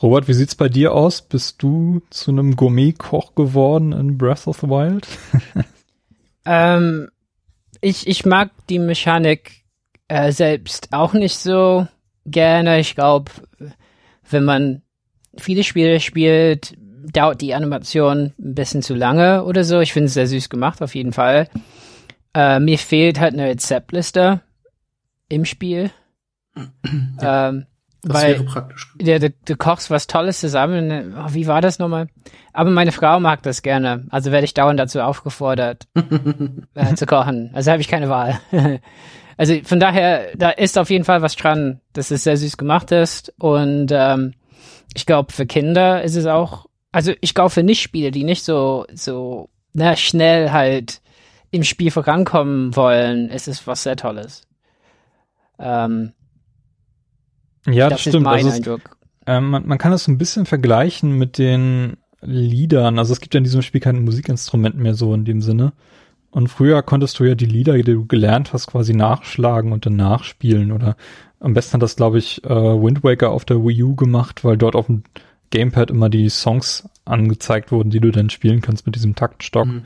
Robert, wie sieht's bei dir aus? Bist du zu einem Gourmet-Koch geworden in Breath of the Wild? <laughs> Ähm, ich, ich mag die Mechanik äh, selbst auch nicht so gerne. Ich glaube, wenn man viele Spiele spielt, dauert die Animation ein bisschen zu lange oder so. Ich finde es sehr süß gemacht, auf jeden Fall. Äh, mir fehlt halt eine Rezeptliste im Spiel. ähm, Das weil wäre praktisch. ja, du, du kochst was Tolles zusammen. Oh, wie war das nochmal? Aber meine Frau mag das gerne. Also werde ich dauernd dazu aufgefordert, <laughs> äh, zu kochen. Also habe ich keine Wahl. <laughs> also von daher, da ist auf jeden Fall was dran, dass es sehr süß gemacht ist. Und ähm, ich glaube, für Kinder ist es auch, also ich glaube für Nicht-Spiele, die nicht so, so na, schnell halt im Spiel vorankommen wollen, ist es was sehr Tolles. Ähm, Ja, das, ist mein Also Eindruck. Ähm, man, man kann das so ein bisschen vergleichen mit den Liedern. Also es gibt ja in diesem Spiel kein Musikinstrument mehr so in dem Sinne. Und früher konntest du ja die Lieder, die du gelernt hast, quasi nachschlagen und dann nachspielen. Oder am besten hat das, glaube ich, äh, Wind Waker auf der Wii U gemacht, weil dort auf dem Gamepad immer die Songs angezeigt wurden, die du dann spielen kannst mit diesem Taktstock. Mhm.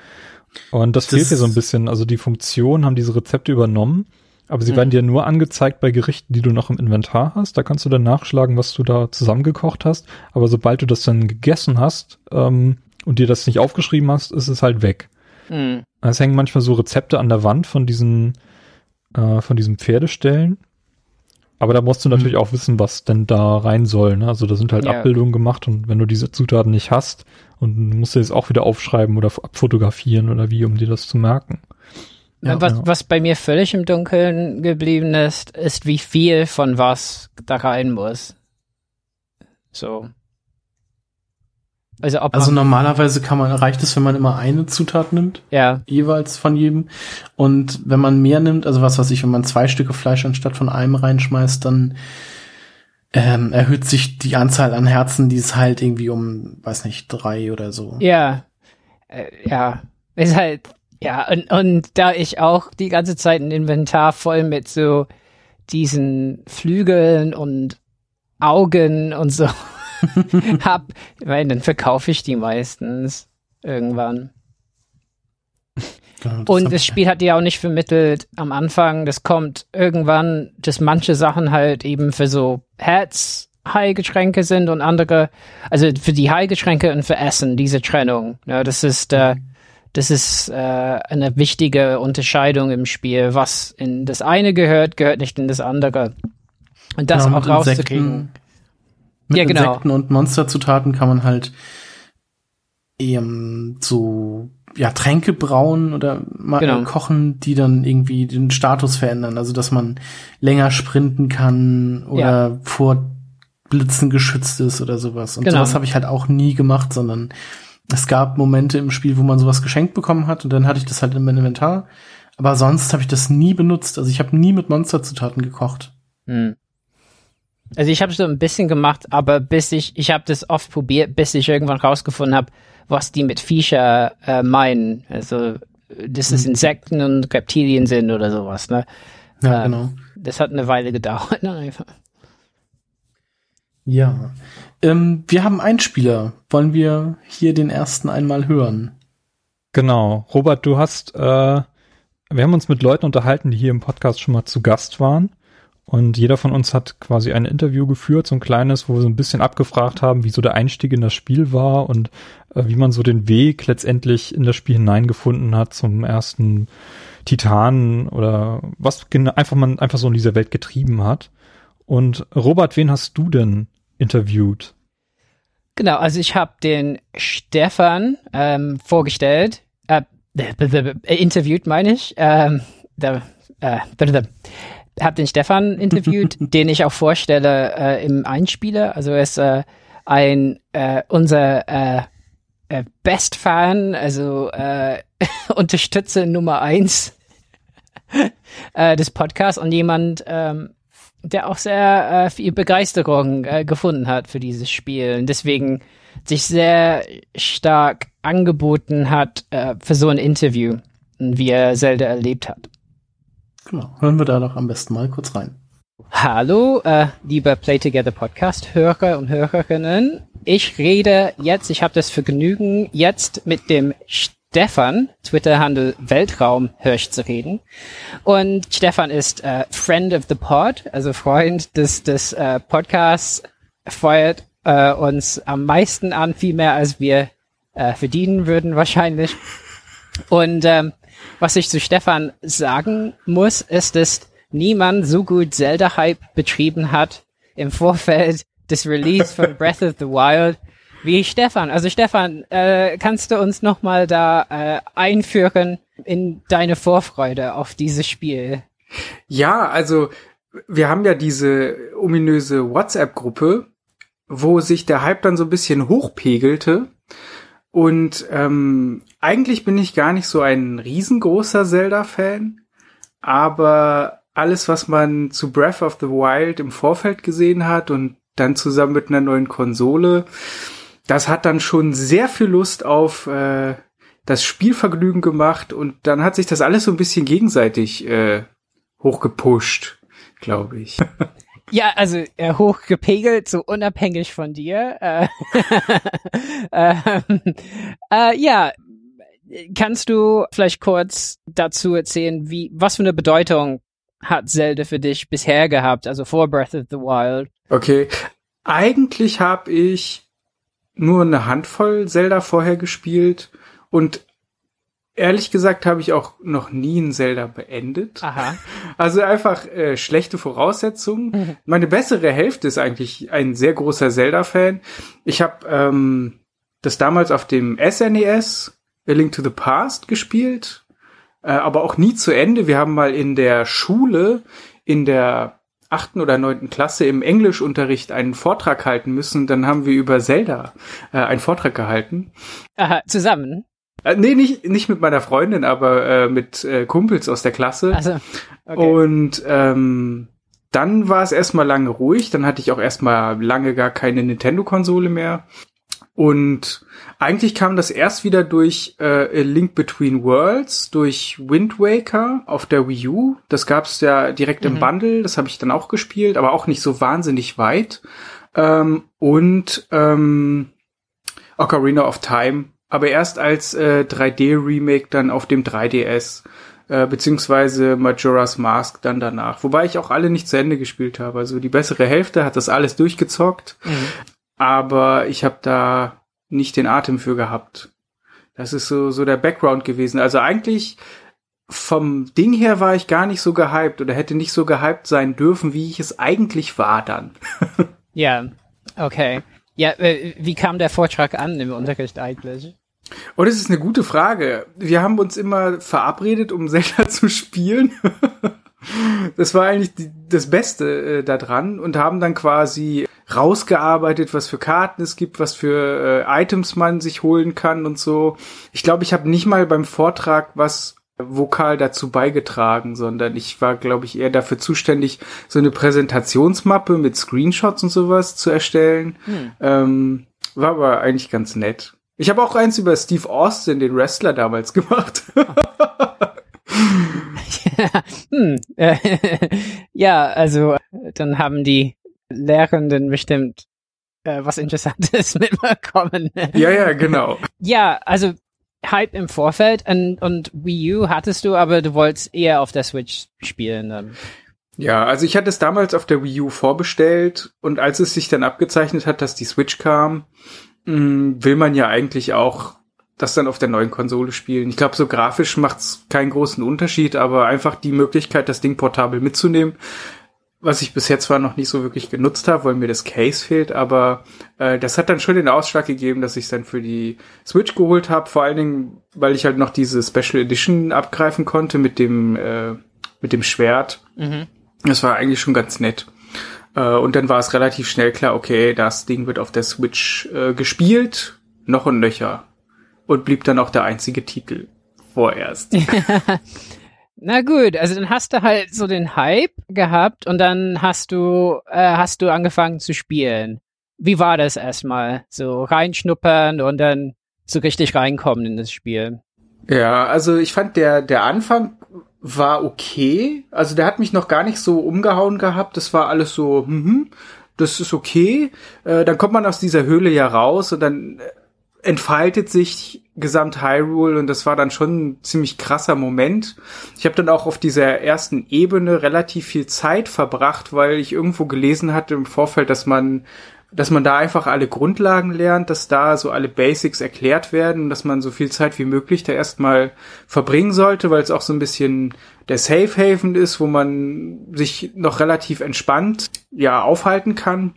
Und das, Das fehlt hier so ein ist- bisschen. Also die Funktionen haben diese Rezepte übernommen, aber sie Mhm. werden dir nur angezeigt bei Gerichten, die du noch im Inventar hast. Da kannst du dann nachschlagen, was du da zusammengekocht hast. Aber sobald du das dann gegessen hast ähm, und dir das nicht aufgeschrieben hast, ist es halt weg. Hm. Es hängen manchmal so Rezepte an der Wand von diesen, äh, von diesen Pferdestellen. Aber da musst du Mhm. natürlich auch wissen, was denn da rein soll. Ne? Also da sind halt Ja. Abbildungen gemacht und wenn du diese Zutaten nicht hast und musst du es auch wieder aufschreiben oder abfotografieren oder wie, um dir das zu merken. Ja, was, ja. was bei mir völlig im Dunkeln geblieben ist, ist, wie viel von was da rein muss. So. Also Also normalerweise kann man, reicht es, wenn man immer eine Zutat nimmt, ja, jeweils von jedem. Und wenn man mehr nimmt, also was weiß ich, wenn man zwei Stücke Fleisch anstatt von einem reinschmeißt, dann ähm, erhöht sich die Anzahl an Herzen, die es halt irgendwie um, weiß nicht, drei oder so. ja, äh, ja, ist halt, ja, und, und da ich auch die ganze Zeit ein Inventar voll mit so diesen Flügeln und Augen und so <laughs> hab, meine, dann verkaufe ich die meistens irgendwann. Das Und das Spiel hat dir auch nicht vermittelt am Anfang, das kommt irgendwann, dass manche Sachen halt eben für so Herz-Heilgetränke sind und andere, also für die Heilgetränke und für Essen, diese Trennung. Ja, das ist, äh, das ist äh, eine wichtige Unterscheidung im Spiel. Was in das eine gehört, gehört nicht in das andere. Und das Genau, auch rauszukriegen. Mit Ja, genau. Insekten und Monsterzutaten kann man halt eben so ja Tränke brauen oder mal Genau. kochen, die dann irgendwie den Status verändern, also dass man länger sprinten kann oder vor Blitzen geschützt ist oder sowas. Und Genau. sowas habe ich halt auch nie gemacht, sondern es gab Momente im Spiel, wo man sowas geschenkt bekommen hat und dann hatte ich das halt in meinem Inventar. Aber sonst habe ich das nie benutzt. Also ich habe nie mit Monsterzutaten gekocht. Hm. Also ich habe so ein bisschen gemacht, aber bis ich, ich habe das oft probiert, bis ich irgendwann rausgefunden habe, was die mit Viecher äh, meinen. Also dass es Insekten und Reptilien sind oder sowas. Ne? Ja, Ja. genau. Das hat eine Weile gedauert. <laughs> Ja. Ähm, wir haben einen Spieler. Wollen wir hier den ersten einmal hören? Genau. Robert, du hast, äh, wir haben uns mit Leuten unterhalten, die hier im Podcast schon mal zu Gast waren. Und jeder von uns hat quasi ein Interview geführt, so ein kleines, wo wir so ein bisschen abgefragt haben, wie so der Einstieg in das Spiel war und äh, wie man so den Weg letztendlich in das Spiel hineingefunden hat zum ersten Titan oder was genau einfach man einfach so in dieser Welt getrieben hat. Und Robert, wen hast du denn interviewt? Genau, also ich habe den Stefan ähm, vorgestellt, äh, äh, interviewt meine ich, ähm, der, äh, habe den Stefan interviewt, <laughs> den ich auch vorstelle äh, im Einspieler. Also er ist äh, ein äh, unser äh, äh, Best Fan, also äh, <laughs> Unterstützer Nummer eins <laughs> äh, des Podcasts und jemand, ähm, der auch sehr äh, viel Begeisterung äh, gefunden hat für dieses Spiel und deswegen sich sehr stark angeboten hat äh, für so ein Interview, wie er Zelda erlebt hat. Genau. Hören wir da doch am besten mal kurz rein. Hallo, äh, liebe Play Together Podcast Hörer und Hörerinnen. Ich rede jetzt, ich habe das Vergnügen, jetzt mit dem Stefan, Twitter-Handle Weltraumhirsch zu reden. Und Stefan ist äh, Friend of the Pod, also Freund des, des äh, Podcasts, feuert äh, uns am meisten an, viel mehr als wir äh, verdienen würden wahrscheinlich. Und ähm, was ich zu Stefan sagen muss, ist, dass niemand so gut Zelda-Hype betrieben hat im Vorfeld des Release von Breath of the Wild wie Stefan. Also Stefan, äh, kannst du uns nochmal da äh, einführen in deine Vorfreude auf dieses Spiel? Ja, also wir haben ja diese ominöse WhatsApp-Gruppe, wo sich der Hype dann so ein bisschen hochpegelte. Und ähm, eigentlich bin ich gar nicht so ein riesengroßer Zelda-Fan, aber alles, was man zu Breath of the Wild im Vorfeld gesehen hat und dann zusammen mit einer neuen Konsole, das hat dann schon sehr viel Lust auf äh, das Spielvergnügen gemacht und dann hat sich das alles so ein bisschen gegenseitig äh, hochgepusht, glaube ich. <laughs> Ja, also äh, hochgepegelt, so unabhängig von dir. Äh, <laughs> ähm, äh, ja, kannst du vielleicht kurz dazu erzählen, wie was für eine Bedeutung hat Zelda für dich bisher gehabt, also vor Breath of the Wild? Okay, eigentlich habe ich nur eine Handvoll Zelda vorher gespielt und ehrlich gesagt habe ich auch noch nie ein Zelda beendet. Aha. <laughs> Also einfach äh, schlechte Voraussetzungen. Meine bessere Hälfte ist eigentlich ein sehr großer Zelda-Fan. Ich habe ähm, das damals auf dem SNES A Link to the Past gespielt, äh, aber auch nie zu Ende. Wir haben mal in der Schule in der achten oder neunten Klasse im Englischunterricht einen Vortrag halten müssen. Dann haben wir über Zelda äh, einen Vortrag gehalten. Aha, zusammen. Äh, nee, nicht, nicht mit meiner Freundin, aber äh, mit äh, Kumpels aus der Klasse. Also, okay. Und ähm, dann war es erstmal lange ruhig. Dann hatte ich auch erstmal lange gar keine Nintendo-Konsole mehr. Und eigentlich kam das erst wieder durch äh, A Link Between Worlds, durch Wind Waker auf der Wii U. Das gab's ja direkt im Mhm. Bundle, das habe ich dann auch gespielt, aber auch nicht so wahnsinnig weit. Ähm, und ähm, Ocarina of Time, aber erst als äh, 3D-Remake dann auf dem 3DS, äh, beziehungsweise Majora's Mask dann danach. Wobei ich auch alle nicht zu Ende gespielt habe. Also die bessere Hälfte hat das alles durchgezockt aber ich habe da nicht den Atem für gehabt. Das ist so so der Background gewesen. Also eigentlich vom Ding her war ich gar nicht so gehypt oder hätte nicht so gehypt sein dürfen, wie ich es eigentlich war dann. <laughs> Ja, okay. Ja, äh, wie kam der Vortrag an im Unterricht eigentlich? Und es ist eine gute Frage. Wir haben uns immer verabredet, um <laughs> Zelda zu spielen. Das war eigentlich die, das Beste äh, daran und haben dann quasi rausgearbeitet, was für Karten es gibt, was für äh, Items man sich holen kann und so. Ich glaube, ich habe nicht mal beim Vortrag was vokal dazu beigetragen, sondern ich war, glaube ich, eher dafür zuständig, so eine Präsentationsmappe mit Screenshots und sowas zu erstellen. Ähm, war aber eigentlich ganz nett. Ich habe auch eins über Steve Austin, den Wrestler, damals <laughs> gemacht. <laughs> hm, äh, <laughs> ja, also dann haben die Lehrenden bestimmt äh, was Interessantes <laughs> mitbekommen. ja, ja, genau. Ja, also Hype im Vorfeld und, und Wii U hattest du, aber du wolltest eher auf der Switch spielen. Dann. Ja, also ich hatte es damals auf der Wii U vorbestellt und als es sich dann abgezeichnet hat, dass die Switch kam, mh, will man ja eigentlich auch das dann auf der neuen Konsole spielen. Ich glaube, so grafisch macht's keinen großen Unterschied, aber einfach die Möglichkeit, das Ding portabel mitzunehmen, was ich bis jetzt zwar noch nicht so wirklich genutzt habe, weil mir das Case fehlt, aber äh, das hat dann schon den Ausschlag gegeben, dass ich es dann für die Switch geholt habe, vor allen Dingen, weil ich halt noch diese Special Edition abgreifen konnte mit dem äh, mit dem Schwert. Das war eigentlich schon ganz nett. Äh, und dann war es relativ schnell klar, okay, das Ding wird auf der Switch äh, gespielt, noch und nöcher. Und blieb dann auch der einzige Titel vorerst. <laughs> Na gut, also dann hast du halt so den Hype gehabt und dann hast du äh, hast du angefangen zu spielen. Wie war das erstmal? So reinschnuppern und dann so richtig reinkommen in das Spiel. Ja, also ich fand der, der Anfang war okay. Also der hat mich noch gar nicht so umgehauen gehabt. Das war alles so, mhm, das ist okay. Äh, dann kommt man aus dieser Höhle ja raus und dann äh, entfaltet sich gesamt Hyrule und das war dann schon ein ziemlich krasser Moment. Ich habe dann auch auf dieser ersten Ebene relativ viel Zeit verbracht, weil ich irgendwo gelesen hatte im Vorfeld, dass man dass man da einfach alle Grundlagen lernt, dass da so alle Basics erklärt werden, dass man so viel Zeit wie möglich da erstmal verbringen sollte, weil es auch so ein bisschen der Safe Haven ist, wo man sich noch relativ entspannt ja aufhalten kann.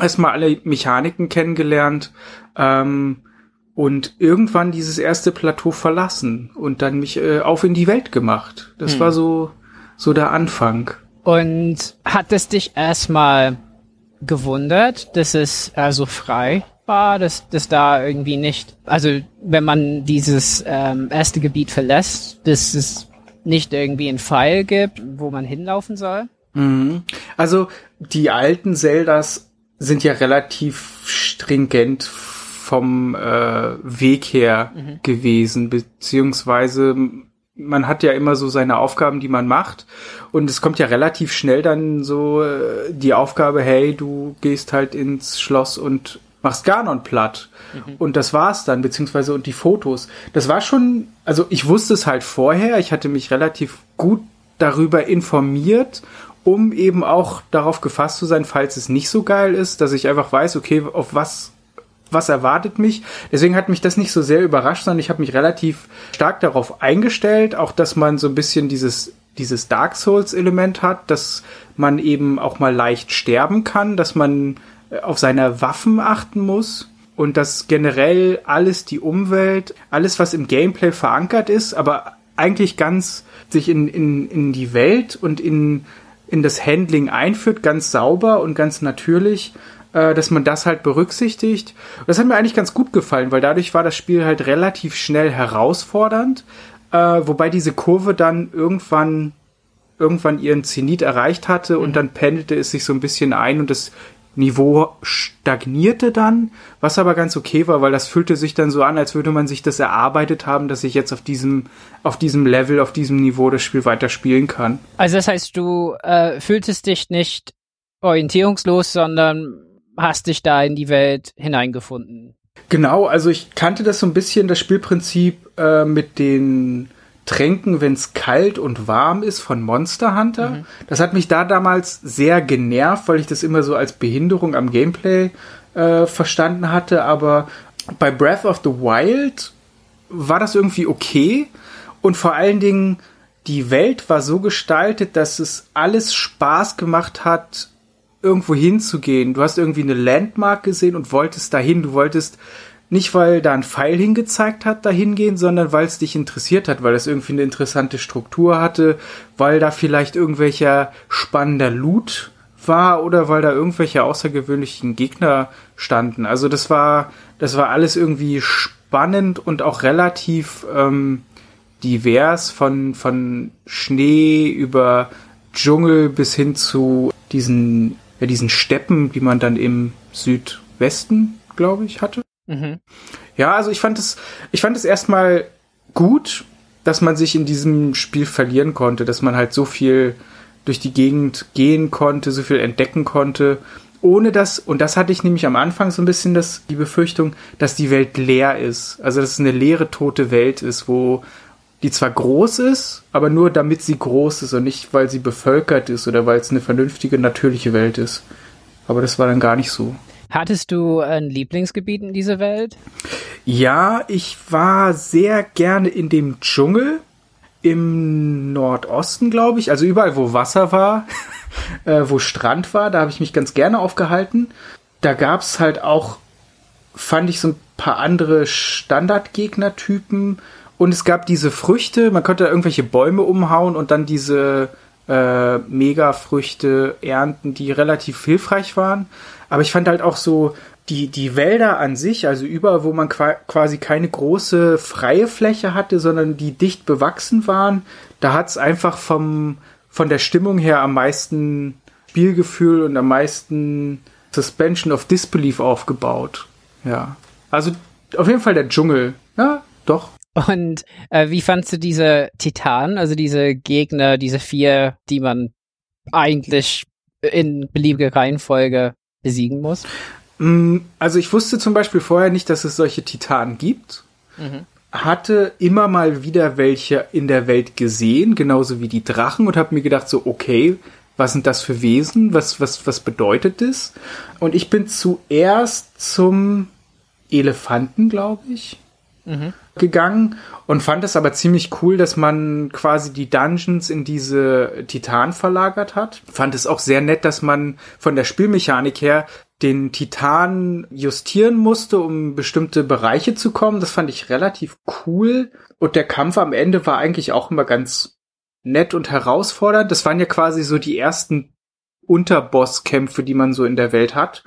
Erstmal alle Mechaniken kennengelernt ähm, und irgendwann dieses erste Plateau verlassen und dann mich äh, auf in die Welt gemacht. Das Hm. war so so der Anfang. Und hat es dich erstmal gewundert, dass es äh, so frei war, dass, dass da irgendwie nicht, also wenn man dieses ähm, erste Gebiet verlässt, dass es nicht irgendwie einen Pfeil gibt, wo man hinlaufen soll? Mhm. Also die alten Zeldas sind ja relativ stringent vom äh, Weg her Mhm. gewesen, beziehungsweise man hat ja immer so seine Aufgaben, die man macht und es kommt ja relativ schnell dann so äh, die Aufgabe, hey, du gehst halt ins Schloss und machst Ganon platt. Und das war's dann, beziehungsweise und die Fotos. Das war schon, also ich wusste es halt vorher, ich hatte mich relativ gut darüber informiert, um eben auch darauf gefasst zu sein, falls es nicht so geil ist, dass ich einfach weiß, okay, auf was was erwartet mich. Deswegen hat mich das nicht so sehr überrascht, sondern ich habe mich relativ stark darauf eingestellt, auch dass man so ein bisschen dieses dieses Dark Souls Element hat, dass man eben auch mal leicht sterben kann, dass man äh, auf seine Waffen achten muss und dass generell alles die Umwelt, alles was im Gameplay verankert ist, aber eigentlich ganz sich in, in, in die Welt und in, in das Handling einführt, ganz sauber und ganz natürlich, äh, dass man das halt berücksichtigt. Und das hat mir eigentlich ganz gut gefallen, weil dadurch war das Spiel halt relativ schnell herausfordernd, äh, wobei diese Kurve dann irgendwann irgendwann ihren Zenit erreicht hatte und dann pendelte es sich so ein bisschen ein und das Niveau stagnierte dann, was aber ganz okay war, weil das fühlte sich dann so an, als würde man sich das erarbeitet haben, dass ich jetzt auf diesem, auf diesem Level, auf diesem Niveau das Spiel weiter spielen kann. Also das heißt, du äh, fühltest dich nicht orientierungslos, sondern hast dich da in die Welt hineingefunden. Genau, also ich kannte das so ein bisschen, das Spielprinzip äh, mit den Tränken, wenn es kalt und warm ist von Monster Hunter. Das hat mich da damals sehr genervt, weil ich das immer so als Behinderung am Gameplay äh, verstanden hatte. Aber bei Breath of the Wild war das irgendwie okay. Und vor allen Dingen, die Welt war so gestaltet, dass es alles Spaß gemacht hat, irgendwo hinzugehen. Du hast irgendwie eine Landmark gesehen und wolltest dahin. Du wolltest nicht, weil da ein Pfeil hingezeigt hat, dahin gehen, sondern weil es dich interessiert hat, weil es irgendwie eine interessante Struktur hatte, weil da vielleicht irgendwelcher spannender Loot war oder weil da irgendwelche außergewöhnlichen Gegner standen. Also das war, das war alles irgendwie spannend und auch relativ ähm, divers von, von Schnee über Dschungel bis hin zu diesen, ja, diesen Steppen, die man dann im Südwesten, glaube ich, hatte. Mhm. Ja, also ich fand es, ich fand es erstmal gut, dass man sich in diesem Spiel verlieren konnte, dass man halt so viel durch die Gegend gehen konnte, so viel entdecken konnte, ohne dass, und das hatte ich nämlich am Anfang so ein bisschen das, die Befürchtung, dass die Welt leer ist. Also, dass es eine leere, tote Welt ist, wo die zwar groß ist, aber nur damit sie groß ist und nicht, weil sie bevölkert ist oder weil es eine vernünftige, natürliche Welt ist. Aber das war dann gar nicht so. Hattest du ein Lieblingsgebiet in dieser Welt? Ja, ich war sehr gerne in dem Dschungel im Nordosten, glaube ich. Also überall, wo Wasser war, <laughs> äh, wo Strand war, da habe ich mich ganz gerne aufgehalten. Da gab's halt auch, fand ich so ein paar andere Standardgegnertypen. Und es gab diese Früchte, man konnte irgendwelche Bäume umhauen und dann diese äh, Mega-Früchte ernten, die relativ hilfreich waren. Aber ich fand halt auch so die, die Wälder an sich, also überall, wo man qua quasi keine große freie Fläche hatte, sondern die dicht bewachsen waren, da hat's einfach vom, von der Stimmung her am meisten Spielgefühl und am meisten Suspension of Disbelief aufgebaut. Ja. Also auf jeden Fall der Dschungel. Ja, doch. Und äh, wie fandst du diese Titanen, also diese Gegner, diese vier, die man eigentlich in beliebiger Reihenfolge besiegen muss? Mm, Also ich wusste zum Beispiel vorher nicht, dass es solche Titanen gibt. Mhm. Hatte immer mal wieder welche in der Welt gesehen, genauso wie die Drachen und habe mir gedacht so, okay, was sind das für Wesen? Was, was, was bedeutet das? Und ich bin zuerst zum Elefanten, glaube ich, gegangen und fand es aber ziemlich cool, dass man quasi die Dungeons in diese Titan verlagert hat. Fand es auch sehr nett, dass man von der Spielmechanik her den Titan justieren musste, um bestimmte Bereiche zu kommen. Das fand ich relativ cool. Und der Kampf am Ende war eigentlich auch immer ganz nett und herausfordernd. Das waren ja quasi so die ersten Unterbosskämpfe, die man so in der Welt hat.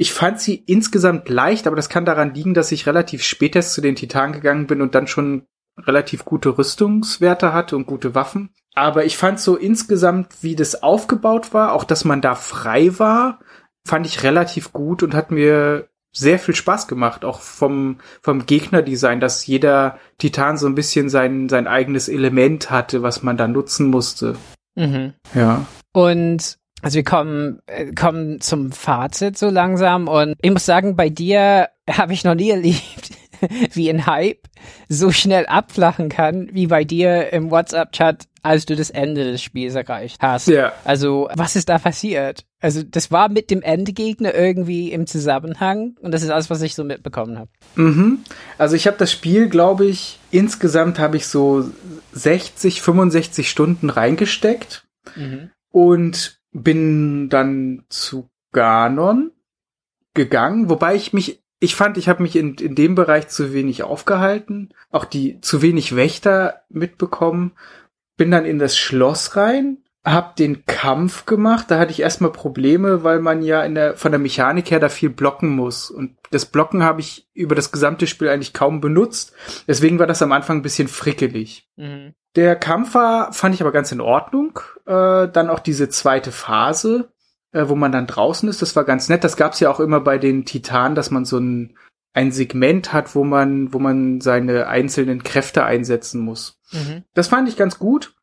Ich fand sie insgesamt leicht, aber das kann daran liegen, dass ich relativ spät erst zu den Titanen gegangen bin und dann schon relativ gute Rüstungswerte hatte und gute Waffen. Aber ich fand so insgesamt, wie das aufgebaut war, auch dass man da frei war, fand ich relativ gut und hat mir sehr viel Spaß gemacht, auch vom, vom Gegnerdesign, dass jeder Titan so ein bisschen sein, sein eigenes Element hatte, was man da nutzen musste. Mhm. Ja. Und also wir kommen, äh, kommen zum Fazit so langsam und ich muss sagen, bei dir habe ich noch nie <laughs> erlebt, wie ein Hype so schnell abflachen kann, wie bei dir im WhatsApp-Chat, als du das Ende des Spiels erreicht hast. Ja. Also, was ist da passiert? Also, das war mit dem Endgegner irgendwie im Zusammenhang und das ist alles, was ich so mitbekommen habe. Mhm. Also ich habe das Spiel, glaube ich, insgesamt habe ich so 60, 65 Stunden reingesteckt und bin dann zu Ganon gegangen, wobei ich mich, ich fand, ich habe mich in, in dem Bereich zu wenig aufgehalten, auch die zu wenig Wächter mitbekommen, bin dann in das Schloss rein, hab den Kampf gemacht, da hatte ich erstmal Probleme, weil man ja in der, von der Mechanik her da viel blocken muss und das Blocken habe ich über das gesamte Spiel eigentlich kaum benutzt, deswegen war das am Anfang ein bisschen frickelig. Mhm. Der Kampf war, fand ich aber ganz in Ordnung. Äh, dann auch diese zweite Phase, äh, wo man dann draußen ist, das war ganz nett. Das gab's ja auch immer bei den Titanen, dass man so ein, ein Segment hat, wo man, wo man seine einzelnen Kräfte einsetzen muss. Mhm. Das fand ich ganz gut.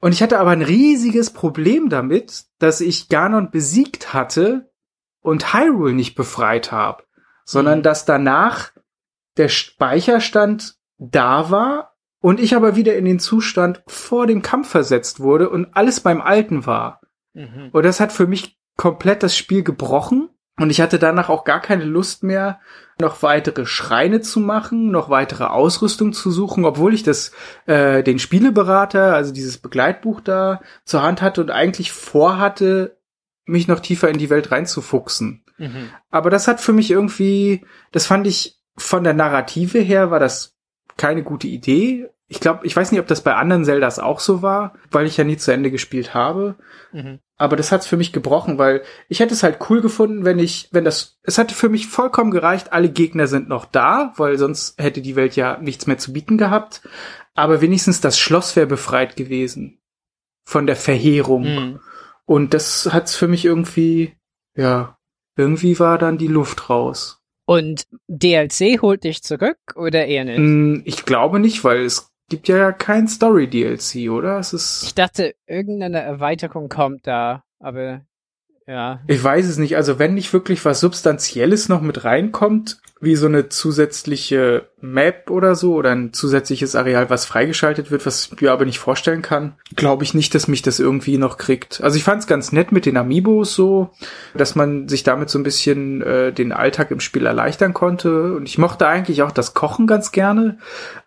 Und ich hatte aber ein riesiges Problem damit, dass ich Ganon besiegt hatte und Hyrule nicht befreit habe, sondern Mhm. dass danach der Speicherstand da war und ich aber wieder in den Zustand vor dem Kampf versetzt wurde und alles beim Alten war. Mhm. Und das hat für mich komplett das Spiel gebrochen. Und ich hatte danach auch gar keine Lust mehr, noch weitere Schreine zu machen, noch weitere Ausrüstung zu suchen, obwohl ich das äh, den Spieleberater, also dieses Begleitbuch da zur Hand hatte und eigentlich vorhatte, mich noch tiefer in die Welt reinzufuchsen. Mhm. Aber das hat für mich irgendwie, das fand ich von der Narrative her war das keine gute Idee. Ich glaube, ich weiß nicht, ob das bei anderen Zeldas auch so war, weil ich ja nie zu Ende gespielt habe. Mhm. Aber das hat's für mich gebrochen, weil ich hätte es halt cool gefunden, wenn ich, wenn das, es hatte für mich vollkommen gereicht, alle Gegner sind noch da, weil sonst hätte die Welt ja nichts mehr zu bieten gehabt. Aber wenigstens das Schloss wäre befreit gewesen von der Verheerung. Mhm. Und das hat's für mich irgendwie, ja, irgendwie war dann die Luft raus. Und DLC holt dich zurück oder eher nicht? Mm, Ich glaube nicht, weil es gibt ja kein Story-DLC, oder? Es ist, Ich dachte, irgendeine Erweiterung kommt da, aber ja. ich weiß es nicht. Also wenn nicht wirklich was Substanzielles noch mit reinkommt, wie so eine zusätzliche Map oder so, oder ein zusätzliches Areal, was freigeschaltet wird, was ich mir aber nicht vorstellen kann, glaube ich nicht, dass mich das irgendwie noch kriegt. Also ich fand es ganz nett mit den Amiibos so, dass man sich damit so ein bisschen äh, den Alltag im Spiel erleichtern konnte. Und ich mochte eigentlich auch das Kochen ganz gerne,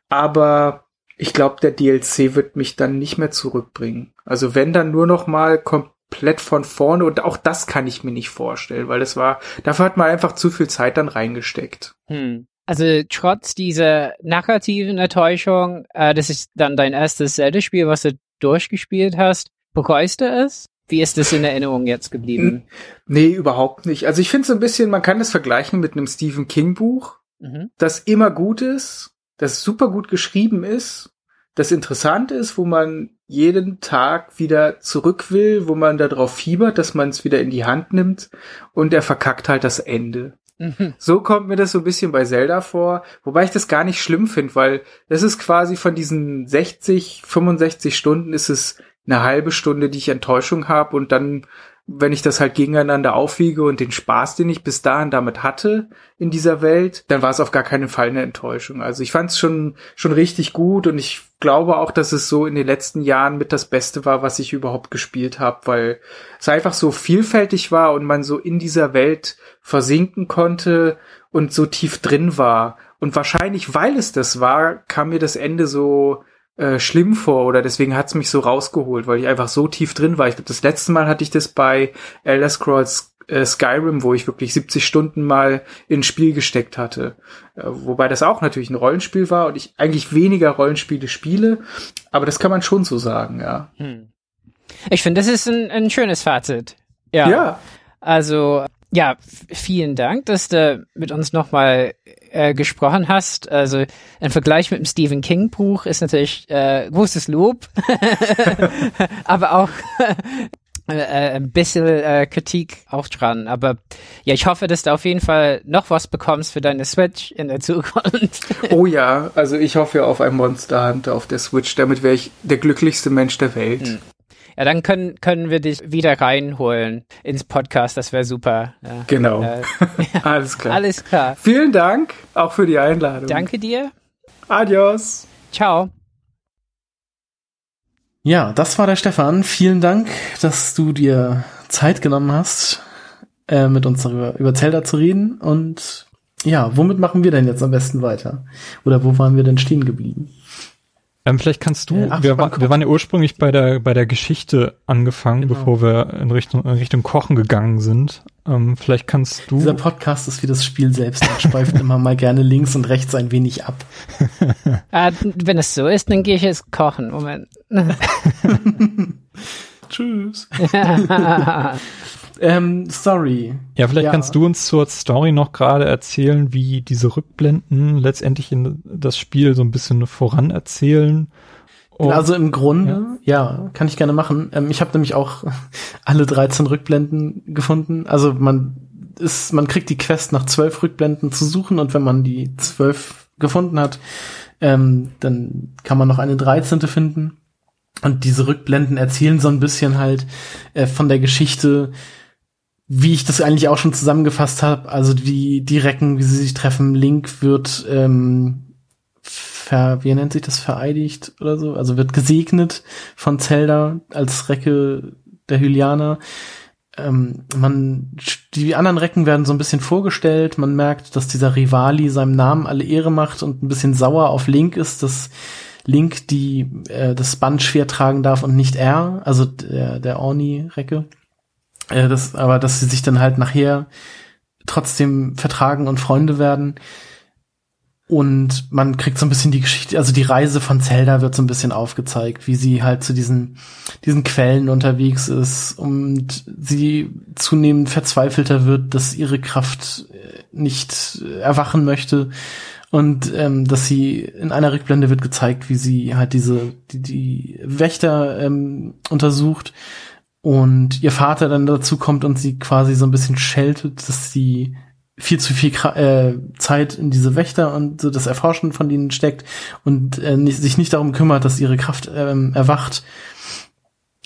aber ich glaube, der DLC wird mich dann nicht mehr zurückbringen. Also wenn dann nur noch mal komplett von vorne und auch das kann ich mir nicht vorstellen, weil das war, dafür hat man einfach zu viel Zeit dann reingesteckt. Hm. Also trotz dieser narrativen Enttäuschung, äh, das ist dann dein erstes Zelda-Spiel, was du durchgespielt hast. Bereust du es? Wie ist das in Erinnerung jetzt geblieben? Nee, überhaupt nicht. Also ich finde so ein bisschen, man kann das vergleichen mit einem Stephen King Buch, Mhm. das immer gut ist, das super gut geschrieben ist, das interessant ist, wo man jeden Tag wieder zurück will, wo man darauf fiebert, dass man es wieder in die Hand nimmt und er verkackt halt das Ende. Mhm. So kommt mir das so ein bisschen bei Zelda vor, wobei ich das gar nicht schlimm finde, weil das ist quasi von diesen 60, 65 Stunden ist es eine halbe Stunde, die ich Enttäuschung habe und dann, wenn ich das halt gegeneinander aufwiege und den Spaß, den ich bis dahin damit hatte in dieser Welt, dann war es auf gar keinen Fall eine Enttäuschung. Also ich fand es schon schon richtig gut und ich glaube auch, dass es so in den letzten Jahren mit das Beste war, was ich überhaupt gespielt habe, weil es einfach so vielfältig war und man so in dieser Welt versinken konnte und so tief drin war. Und wahrscheinlich, weil es das war, kam mir das Ende so äh, schlimm vor oder deswegen hat's mich so rausgeholt, weil ich einfach so tief drin war. Ich glaube, das letzte Mal hatte ich das bei Elder Scrolls äh, Skyrim, wo ich wirklich 70 Stunden mal ins Spiel gesteckt hatte. Äh, wobei das auch natürlich ein Rollenspiel war und ich eigentlich weniger Rollenspiele spiele, aber das kann man schon so sagen, ja. Hm. Ich finde, das ist ein, ein schönes Fazit. Ja. Ja, Also, ja, vielen Dank, dass du mit uns nochmal äh, gesprochen hast. Also, ein Vergleich mit dem Stephen King Buch ist natürlich äh, großes Lob. <laughs> Aber auch, <laughs> äh, äh, ein bisschen äh, Kritik auch dran. Aber ja, ich hoffe, dass du auf jeden Fall noch was bekommst für deine Switch in der Zukunft. <laughs> Oh ja, also ich hoffe auf ein Monster Hunter auf der Switch. Damit wäre ich der glücklichste Mensch der Welt. Ja, dann können, können wir dich wieder reinholen ins Podcast. Das wäre super. Ja. Genau. Äh, <laughs> Alles klar. alles klar. Vielen Dank auch für die Einladung. Danke dir. Adios. Ciao. Ja, das war der Stefan. Vielen Dank, dass du dir Zeit genommen hast, äh, mit uns darüber über Zelda zu reden. Und ja, womit machen wir denn jetzt am besten weiter? Oder wo waren wir denn stehen geblieben? Ähm, vielleicht kannst du, Äh, ach, wir, war, wir waren ja ursprünglich bei der, bei der Geschichte angefangen, Genau. bevor wir in Richtung, in Richtung Kochen gegangen sind. Ähm, vielleicht kannst du, Dieser Podcast ist wie das Spiel selbst und schweift immer mal gerne links und rechts ein wenig ab. Äh, <laughs> wenn es so ist, dann gehe ich jetzt kochen. Moment. <laughs> Tschüss. <laughs> ähm, sorry. ja, vielleicht Ja. kannst du uns zur Story noch gerade erzählen, wie diese Rückblenden letztendlich in das Spiel so ein bisschen voran erzählen. Und- also im Grunde, ja, kann ich gerne machen. Ähm, ich habe nämlich auch <laughs> alle 13 Rückblenden gefunden. Also man ist, man kriegt die Quest nach zwölf Rückblenden zu suchen und wenn man die zwölf gefunden hat, ähm, dann kann man noch eine 13. finden. Und diese Rückblenden erzählen so ein bisschen halt äh, von der Geschichte, wie ich das eigentlich auch schon zusammengefasst habe. Also die, die Recken, wie sie sich treffen. Link wird ähm, ver, wie nennt sich das, vereidigt oder so? Also wird gesegnet von Zelda als Recke der Hylianer. Ähm, man, die anderen Recken werden so ein bisschen vorgestellt. Man merkt, dass dieser Rivali seinem Namen alle Ehre macht und ein bisschen sauer auf Link ist, dass Link die äh, das Band schwer tragen darf und nicht er, also der, der Orni-Recke. Äh, das, aber dass sie sich dann halt nachher trotzdem vertragen und Freunde werden. Und man kriegt so ein bisschen die Geschichte, also die Reise von Zelda wird so ein bisschen aufgezeigt, wie sie halt zu diesen, diesen Quellen unterwegs ist und sie zunehmend verzweifelter wird, dass ihre Kraft äh, nicht erwachen möchte und ähm, dass sie in einer Rückblende wird gezeigt, wie sie halt diese die, die Wächter ähm, untersucht und ihr Vater dann dazu kommt und sie quasi so ein bisschen scheltet, dass sie viel zu viel äh, Zeit in diese Wächter und so das Erforschen von ihnen steckt und äh, nicht, sich nicht darum kümmert, dass ihre Kraft ähm, erwacht.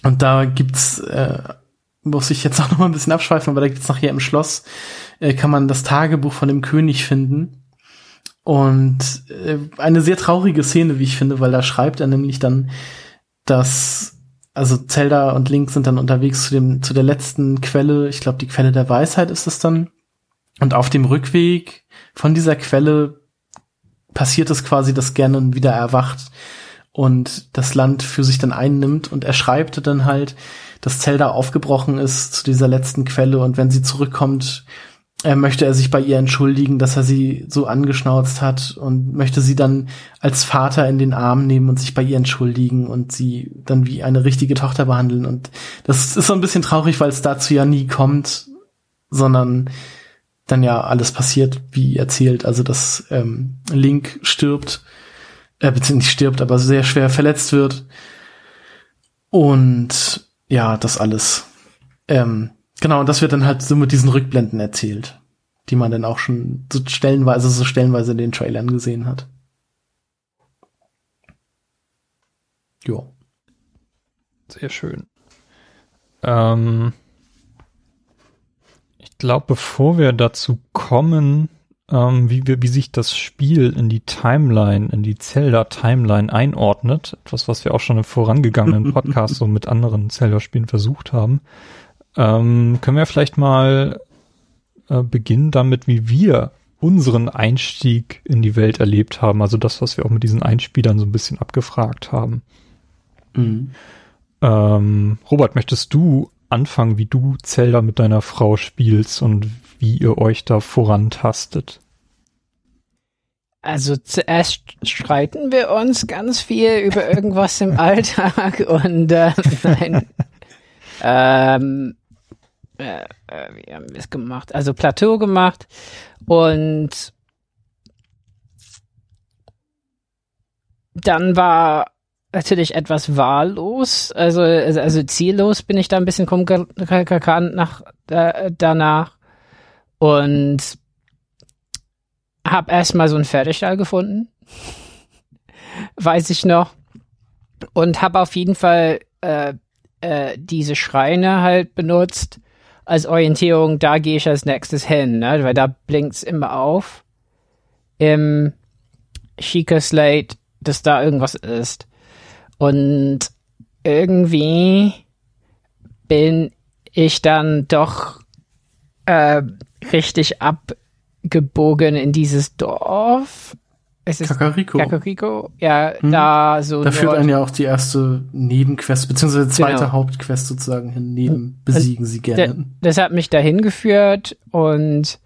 Und da gibt's, äh, muss ich jetzt <laughs> auch noch mal ein bisschen abschweifen, aber da gibt's nachher im Schloss, äh, kann man das Tagebuch von dem König finden. Und äh, eine sehr traurige Szene, wie ich finde, weil da schreibt er nämlich dann, dass also Zelda und Link sind dann unterwegs zu dem zu der letzten Quelle, ich glaube die Quelle der Weisheit ist es dann. Und auf dem Rückweg von dieser Quelle passiert es quasi, dass Ganon wieder erwacht und das Land für sich dann einnimmt. Und er schreibt dann halt, dass Zelda aufgebrochen ist zu dieser letzten Quelle und wenn sie zurückkommt, äh, möchte er sich bei ihr entschuldigen, dass er sie so angeschnauzt hat und möchte sie dann als Vater in den Arm nehmen und sich bei ihr entschuldigen und sie dann wie eine richtige Tochter behandeln. Und das ist so ein bisschen traurig, weil es dazu ja nie kommt, sondern dann ja alles passiert, wie erzählt. Also dass ähm, Link stirbt, äh, beziehungsweise nicht stirbt, aber sehr schwer verletzt wird. Und ja, das alles. Ähm, genau, und das wird dann halt so mit diesen Rückblenden erzählt, die man dann auch schon so stellenweise, so stellenweise in den Trailern gesehen hat. Ja. Sehr schön. Ähm, ich glaube, bevor wir dazu kommen, ähm, wie, wir, wie sich das Spiel in die Timeline, in die Zelda-Timeline einordnet, etwas, was wir auch schon im vorangegangenen <laughs> Podcast so mit anderen Zelda-Spielen versucht haben, ähm, können wir vielleicht mal äh, beginnen damit, wie wir unseren Einstieg in die Welt erlebt haben. Also das, was wir auch mit diesen Einspielern so ein bisschen abgefragt haben. Mhm. Ähm, Robert, möchtest du anfangen, wie du Zelda mit deiner Frau spielst und wie ihr euch da vorantastet? Also zuerst streiten wir uns ganz viel über irgendwas im <laughs> Alltag und äh, <laughs> nein. ähm, äh, äh, wie haben wir es gemacht? Also Plateau gemacht und dann war natürlich etwas wahllos, also, also, ziellos bin ich da ein bisschen rumgerannt nach, danach und hab erstmal so einen Pferdestall gefunden, <laughs> weiß ich noch, und hab auf jeden Fall äh, äh, diese Schreine halt benutzt als Orientierung, da gehe ich als nächstes hin, ne? weil da blinkt's immer auf im Sheikah Slate, dass da irgendwas ist. Und irgendwie bin ich dann doch äh, richtig abgebogen in dieses Dorf. Es ist Kakariko. Kakariko, ja, Hm. da so. Da führt einen ja auch die erste Nebenquest, beziehungsweise zweite Genau. Hauptquest sozusagen hin, neben besiegen sie gerne. das hat mich dahin geführt und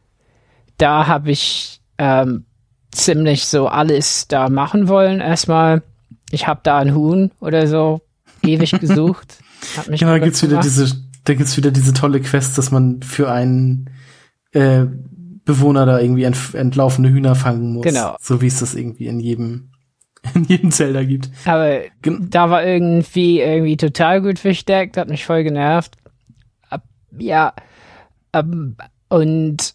da habe ich ähm, ziemlich so alles da machen wollen. Erstmal, ich habe da ein Huhn oder so ewig <laughs> gesucht. Hat mich Ja, da gibt's wieder gemacht. diese, da gibt's wieder diese tolle Quest, dass man für einen äh, Bewohner da irgendwie ent, entlaufene Hühner fangen muss. Genau. So wie es das irgendwie in jedem, <laughs> in jedem Zelda gibt. Aber Gen- da war irgendwie irgendwie total gut versteckt, hat mich voll genervt. Ab, ja, ähm, und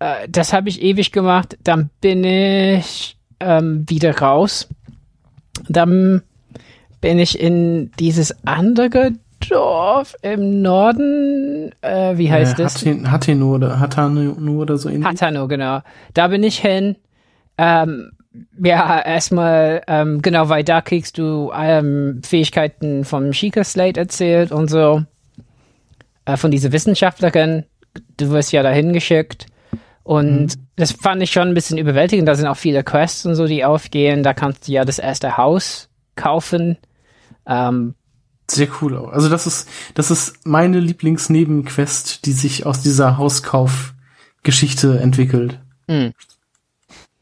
äh, das habe ich ewig gemacht. Dann bin ich ähm, wieder raus. Dann bin ich in dieses andere Dorf im Norden. Äh, wie heißt äh, das? Hateno oder Hatano oder so ähnlich. Hatano, genau. Da bin ich hin. Ähm, ja, erstmal, ähm, genau, weil da kriegst du ähm, Fähigkeiten vom Sheikah Slate erzählt und so. Äh, von dieser Wissenschaftlerin. Du wirst ja dahin geschickt. Und das fand ich schon ein bisschen überwältigend. Da sind auch viele Quests und so, die aufgehen. Da kannst du ja das erste Haus kaufen. Ähm, Sehr cool auch. Also das ist, das ist meine Lieblingsnebenquest, die sich aus dieser Hauskauf-Geschichte entwickelt. Mhm.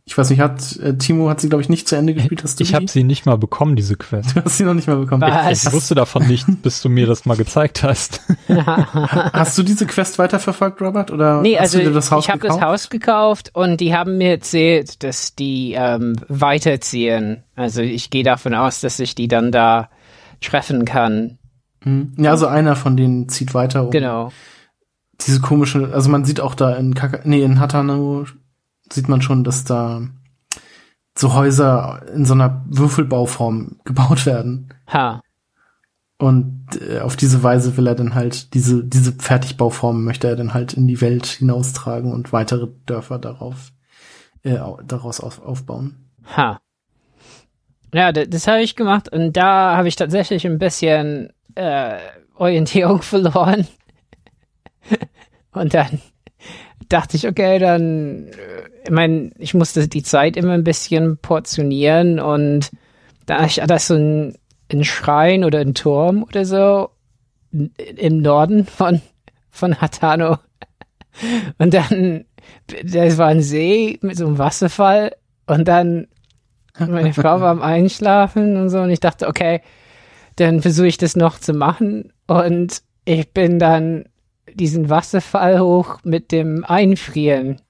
Ich weiß nicht, hat äh, Timo hat sie glaube ich nicht zu Ende gespielt. Hast du Ich habe sie nicht mal bekommen, diese Quest. <laughs> Du hast sie noch nicht mal bekommen. Was? Ich wusste davon nicht, bis du mir das mal gezeigt hast. <laughs> Hast du diese Quest weiterverfolgt, Robert? Oder Nee, hast also du dir das Haus ich habe das? Haus gekauft und die haben mir erzählt, dass die ähm, weiterziehen. Also ich gehe davon aus, dass ich die dann da treffen kann. Mhm. Ja, also einer von denen zieht weiter. Um Genau. Diese komische, also man sieht auch da in Kaka, nee, in Hatano sieht man schon, dass da so Häuser in so einer Würfelbauform <laughs> gebaut werden. Ha. Und äh, auf diese Weise will er dann halt diese, diese Fertigbauform möchte er dann halt in die Welt hinaustragen und weitere Dörfer darauf, äh, au- daraus auf, aufbauen. Ha. Ja, das, habe ich gemacht und da habe ich tatsächlich ein bisschen äh, Orientierung <laughs> verloren. und dann dachte ich, okay, dann, äh, ich meine, ich musste die Zeit immer ein bisschen portionieren und da ich das so ein, ein Schrein oder ein Turm oder so im Norden von, von Hatano. Und dann, das war ein See mit so einem Wasserfall und dann meine Frau war am Einschlafen und so und ich dachte, okay, dann versuche ich das noch zu machen und ich bin dann diesen Wasserfall hoch mit dem Einfrieren.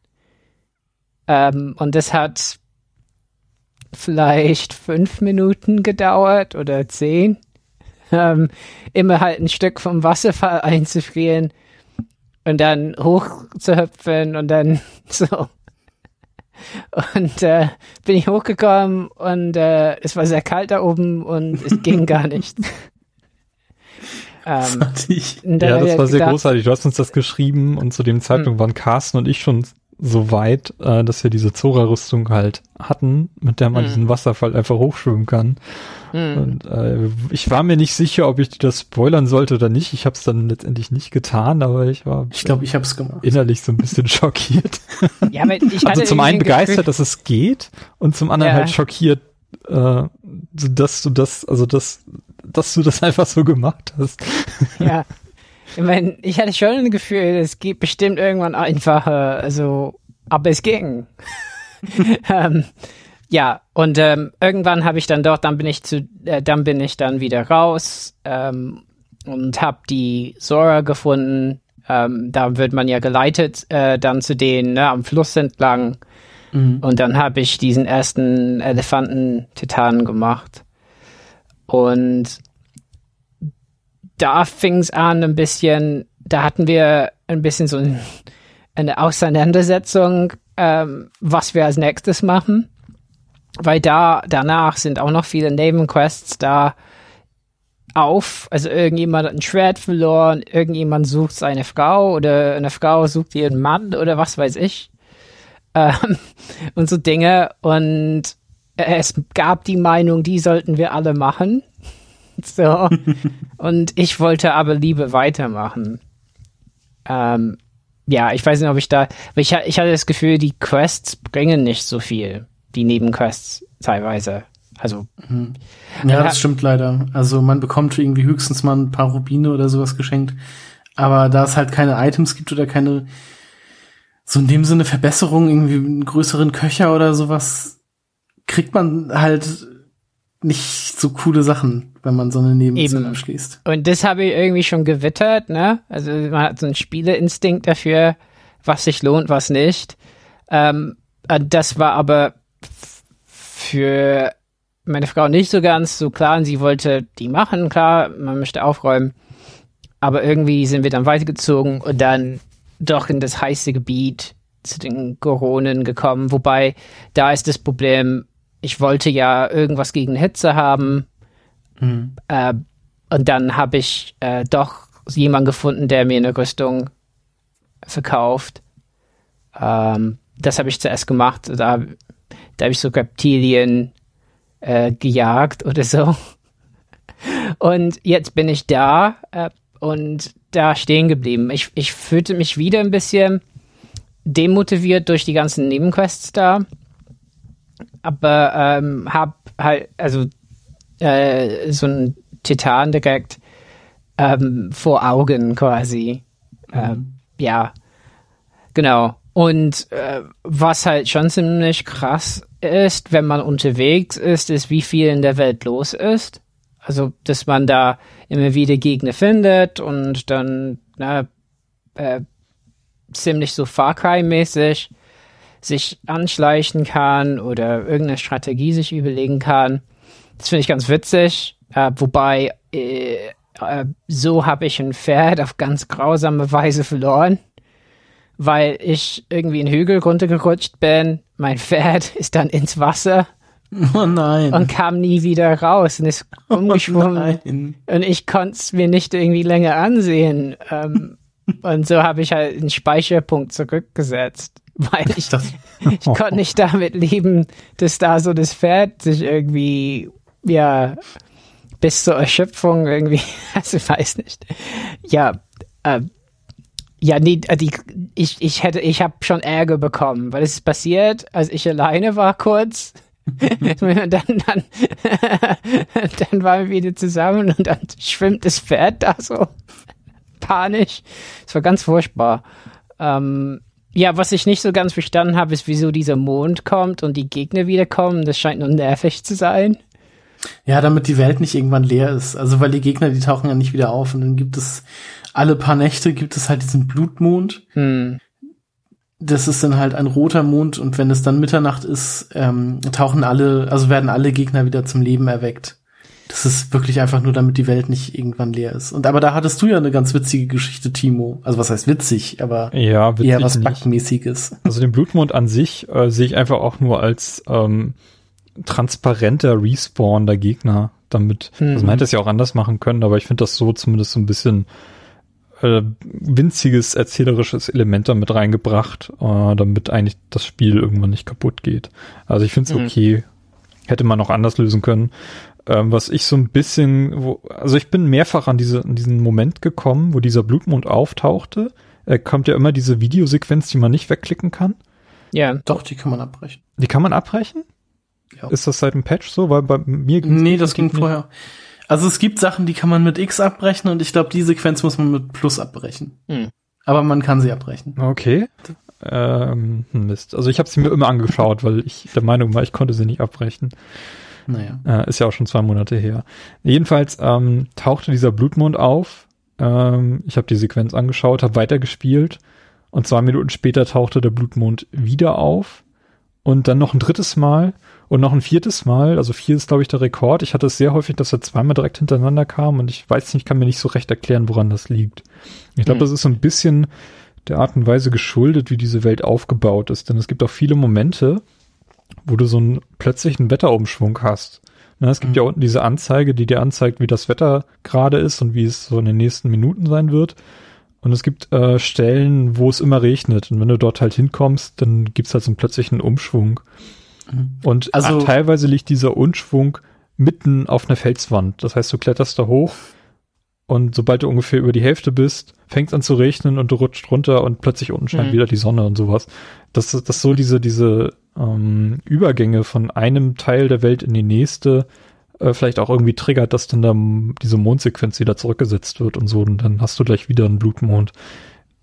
Ähm, und das hat vielleicht fünf Minuten gedauert oder zehn. Ähm, immer halt ein Stück vom Wasserfall einzufrieren und dann hoch zu hüpfen und dann <laughs> so. Und äh, bin ich hochgekommen und äh, es war sehr kalt da oben und es <laughs> ging gar nicht. ähm, Ich, Ja, das war sehr gedacht, großartig. Du hast uns das geschrieben und zu dem Zeitpunkt waren Carsten und ich schon so weit, äh, dass wir diese Zora-Rüstung halt hatten, mit der man Mhm. diesen Wasserfall einfach hochschwimmen kann. Hm, Und äh, ich war mir nicht sicher, ob ich dir das spoilern sollte oder nicht. Ich habe es dann letztendlich nicht getan, aber ich war ich glaube, ich habe es gemacht. innerlich so ein bisschen <laughs> schockiert. ja, aber ich hatte Also zum einen ein begeistert, Gefühl- dass es geht und zum anderen Ja. halt schockiert, äh, so dass du das, also dass, dass du das <laughs> einfach so gemacht hast. Ja. Ich meine, ich hatte schon ein Gefühl, es geht bestimmt irgendwann einfacher, also, aber es ging. <laughs> ähm, ja, und ähm, irgendwann habe ich dann dort, dann bin ich zu, äh, dann bin ich dann wieder raus ähm, und habe die Sora gefunden. Ähm, da wird man ja geleitet äh, dann zu denen ne, am Fluss entlang. Mhm. Und dann habe ich diesen ersten Elefanten-Titan gemacht. Und da fing es an ein bisschen, da hatten wir ein bisschen so ein, eine Auseinandersetzung, ähm, was wir als nächstes machen. Weil da, danach sind auch noch viele Nebenquests da auf. Also irgendjemand hat ein Schwert verloren, irgendjemand sucht seine Frau oder eine Frau sucht ihren Mann oder was weiß ich. Ähm, <laughs> und so Dinge. Und es gab die Meinung, die sollten wir alle machen. <laughs> So. und ich wollte aber lieber weitermachen. Ähm, ja, ich weiß nicht, ob ich da, ich, ich hatte das Gefühl, die Quests bringen nicht so viel, die Nebenquests teilweise. Also. Ja, das stimmt leider. Also man bekommt irgendwie höchstens mal ein paar Rubine oder sowas geschenkt. Aber da es halt keine Items gibt oder keine, so in dem Sinne Verbesserung, irgendwie einen größeren Köcher oder sowas, kriegt man halt nicht so coole Sachen, wenn man so eine Nebenmission Eben. abschließt. Und das habe ich irgendwie schon gewittert, ne? Also man hat so einen Spieleinstinkt dafür, was sich lohnt, was nicht. Ähm, äh, das war aber für meine Frau nicht so ganz so klar und sie wollte die machen, klar, man möchte aufräumen. Aber irgendwie sind wir dann weitergezogen und dann doch in das heiße Gebiet zu den Koronen gekommen. Wobei, da ist das Problem, ich wollte ja irgendwas gegen Hitze haben. Äh, und dann habe ich äh, doch jemanden gefunden, der mir eine Rüstung verkauft. Ähm, das habe ich zuerst gemacht. Da, da habe ich so Reptilien äh, gejagt oder so. <laughs> Und jetzt bin ich da äh, und da stehen geblieben. Ich, ich fühlte mich wieder ein bisschen demotiviert durch die ganzen Nebenquests da. Aber ähm, hab halt, also äh, so ein Titan direkt ähm, vor Augen quasi. Ähm, ja, genau. Und äh, was halt schon ziemlich krass ist, wenn man unterwegs ist, ist, wie viel in der Welt los ist. Also, dass man da immer wieder Gegner findet und dann na, äh, ziemlich so Far Cry-mäßig sich anschleichen kann oder irgendeine Strategie sich überlegen kann. Das finde ich ganz witzig. Äh, wobei, äh, äh, so habe ich ein Pferd auf ganz grausame Weise verloren, weil ich irgendwie einen Hügel runtergerutscht bin. Mein Pferd <laughs> ist dann ins Wasser Oh nein. und kam nie wieder raus und ist <laughs> umgeschwommen. nein. Und ich konnte es mir nicht irgendwie länger ansehen. Ähm, <laughs> und so habe ich halt einen Speicherpunkt zurückgesetzt, weil ich, dachte- ich konnte nicht damit leben, dass da so das Pferd sich irgendwie, ja, bis zur Erschöpfung irgendwie, also ich weiß nicht. Ja, äh, ja, nee, die, ich, ich hätte, ich habe schon Ärger bekommen, weil es ist passiert, als ich alleine war kurz. <laughs> <laughs> dann, dann, <laughs> dann waren wir wieder zusammen und dann schwimmt das Pferd da so panisch. Es war ganz furchtbar. Ähm, ja, was ich nicht so ganz verstanden habe, ist, wieso dieser Mond kommt und die Gegner wiederkommen. Das scheint nur nervig zu sein. Ja, damit die Welt nicht irgendwann leer ist. Also weil die Gegner, die tauchen ja nicht wieder auf. Und dann gibt es alle paar Nächte gibt es halt diesen Blutmond. Hm. Das ist dann halt ein roter Mond und wenn es dann Mitternacht ist, ähm, tauchen alle, also werden alle Gegner wieder zum Leben erweckt. Das ist wirklich einfach nur, damit die Welt nicht irgendwann leer ist. Und aber da hattest du ja eine ganz witzige Geschichte, Timo. Also was heißt witzig, aber Ja, witzig eher was nicht. Bugmäßiges. Also den Blutmond an sich äh, sehe ich einfach auch nur als ähm, transparenter Respawn der Gegner. Damit, also man hätte es ja auch anders machen können, aber ich finde das so zumindest so ein bisschen äh, winziges erzählerisches Element damit reingebracht, äh, damit eigentlich das Spiel irgendwann nicht kaputt geht. Also ich finde es Mhm. okay. Hätte man auch anders lösen können. Ähm, was ich so ein bisschen, wo, also ich bin mehrfach an, diese, an diesen Moment gekommen, wo dieser Blutmond auftauchte. Äh, kommt ja immer diese Videosequenz, die man nicht wegklicken kann. Ja. Doch, die kann man abbrechen. Die kann man abbrechen? Ja. Ist das seit dem Patch so? Weil bei mir ging's- Nee, das ging nicht. vorher. Also es gibt Sachen, die kann man mit X abbrechen und ich glaube, die Sequenz muss man mit Plus abbrechen. Hm. Aber man kann sie abbrechen. Okay. Ähm, Mist. Also ich habe sie mir immer angeschaut, weil ich der Meinung war, ich konnte sie nicht abbrechen. Naja. Äh, ist ja auch schon zwei Monate her. Jedenfalls ähm, tauchte dieser Blutmond auf. Ähm, ich habe die Sequenz angeschaut, habe weitergespielt und zwei Minuten später tauchte der Blutmond wieder auf und dann noch ein drittes Mal und noch ein viertes Mal. Also vier ist, glaube ich, der Rekord. Ich hatte es sehr häufig, dass er zweimal direkt hintereinander kam und ich weiß nicht, kann mir nicht so recht erklären, woran das liegt. Ich glaube, Hm. das ist so ein bisschen der Art und Weise geschuldet, wie diese Welt aufgebaut ist. Denn es gibt auch viele Momente, wo du so einen plötzlichen Wetterumschwung hast. Na, es gibt Mhm. ja unten diese Anzeige, die dir anzeigt, wie das Wetter gerade ist und wie es so in den nächsten Minuten sein wird. Und es gibt äh, Stellen, wo es immer regnet. Und wenn du dort halt hinkommst, dann gibt's halt so einen plötzlichen Umschwung. Und Also- also, teilweise liegt dieser Umschwung mitten auf einer Felswand. Das heißt, du kletterst da hoch und sobald du ungefähr über die Hälfte bist, fängt an zu regnen und du rutscht runter und plötzlich unten scheint Mhm. wieder die Sonne und sowas. Das, das so diese, diese ähm, Übergänge von einem Teil der Welt in die nächste äh, vielleicht auch irgendwie triggert, dass dann da diese Mondsequenz wieder zurückgesetzt wird und so und dann hast du gleich wieder einen Blutmond.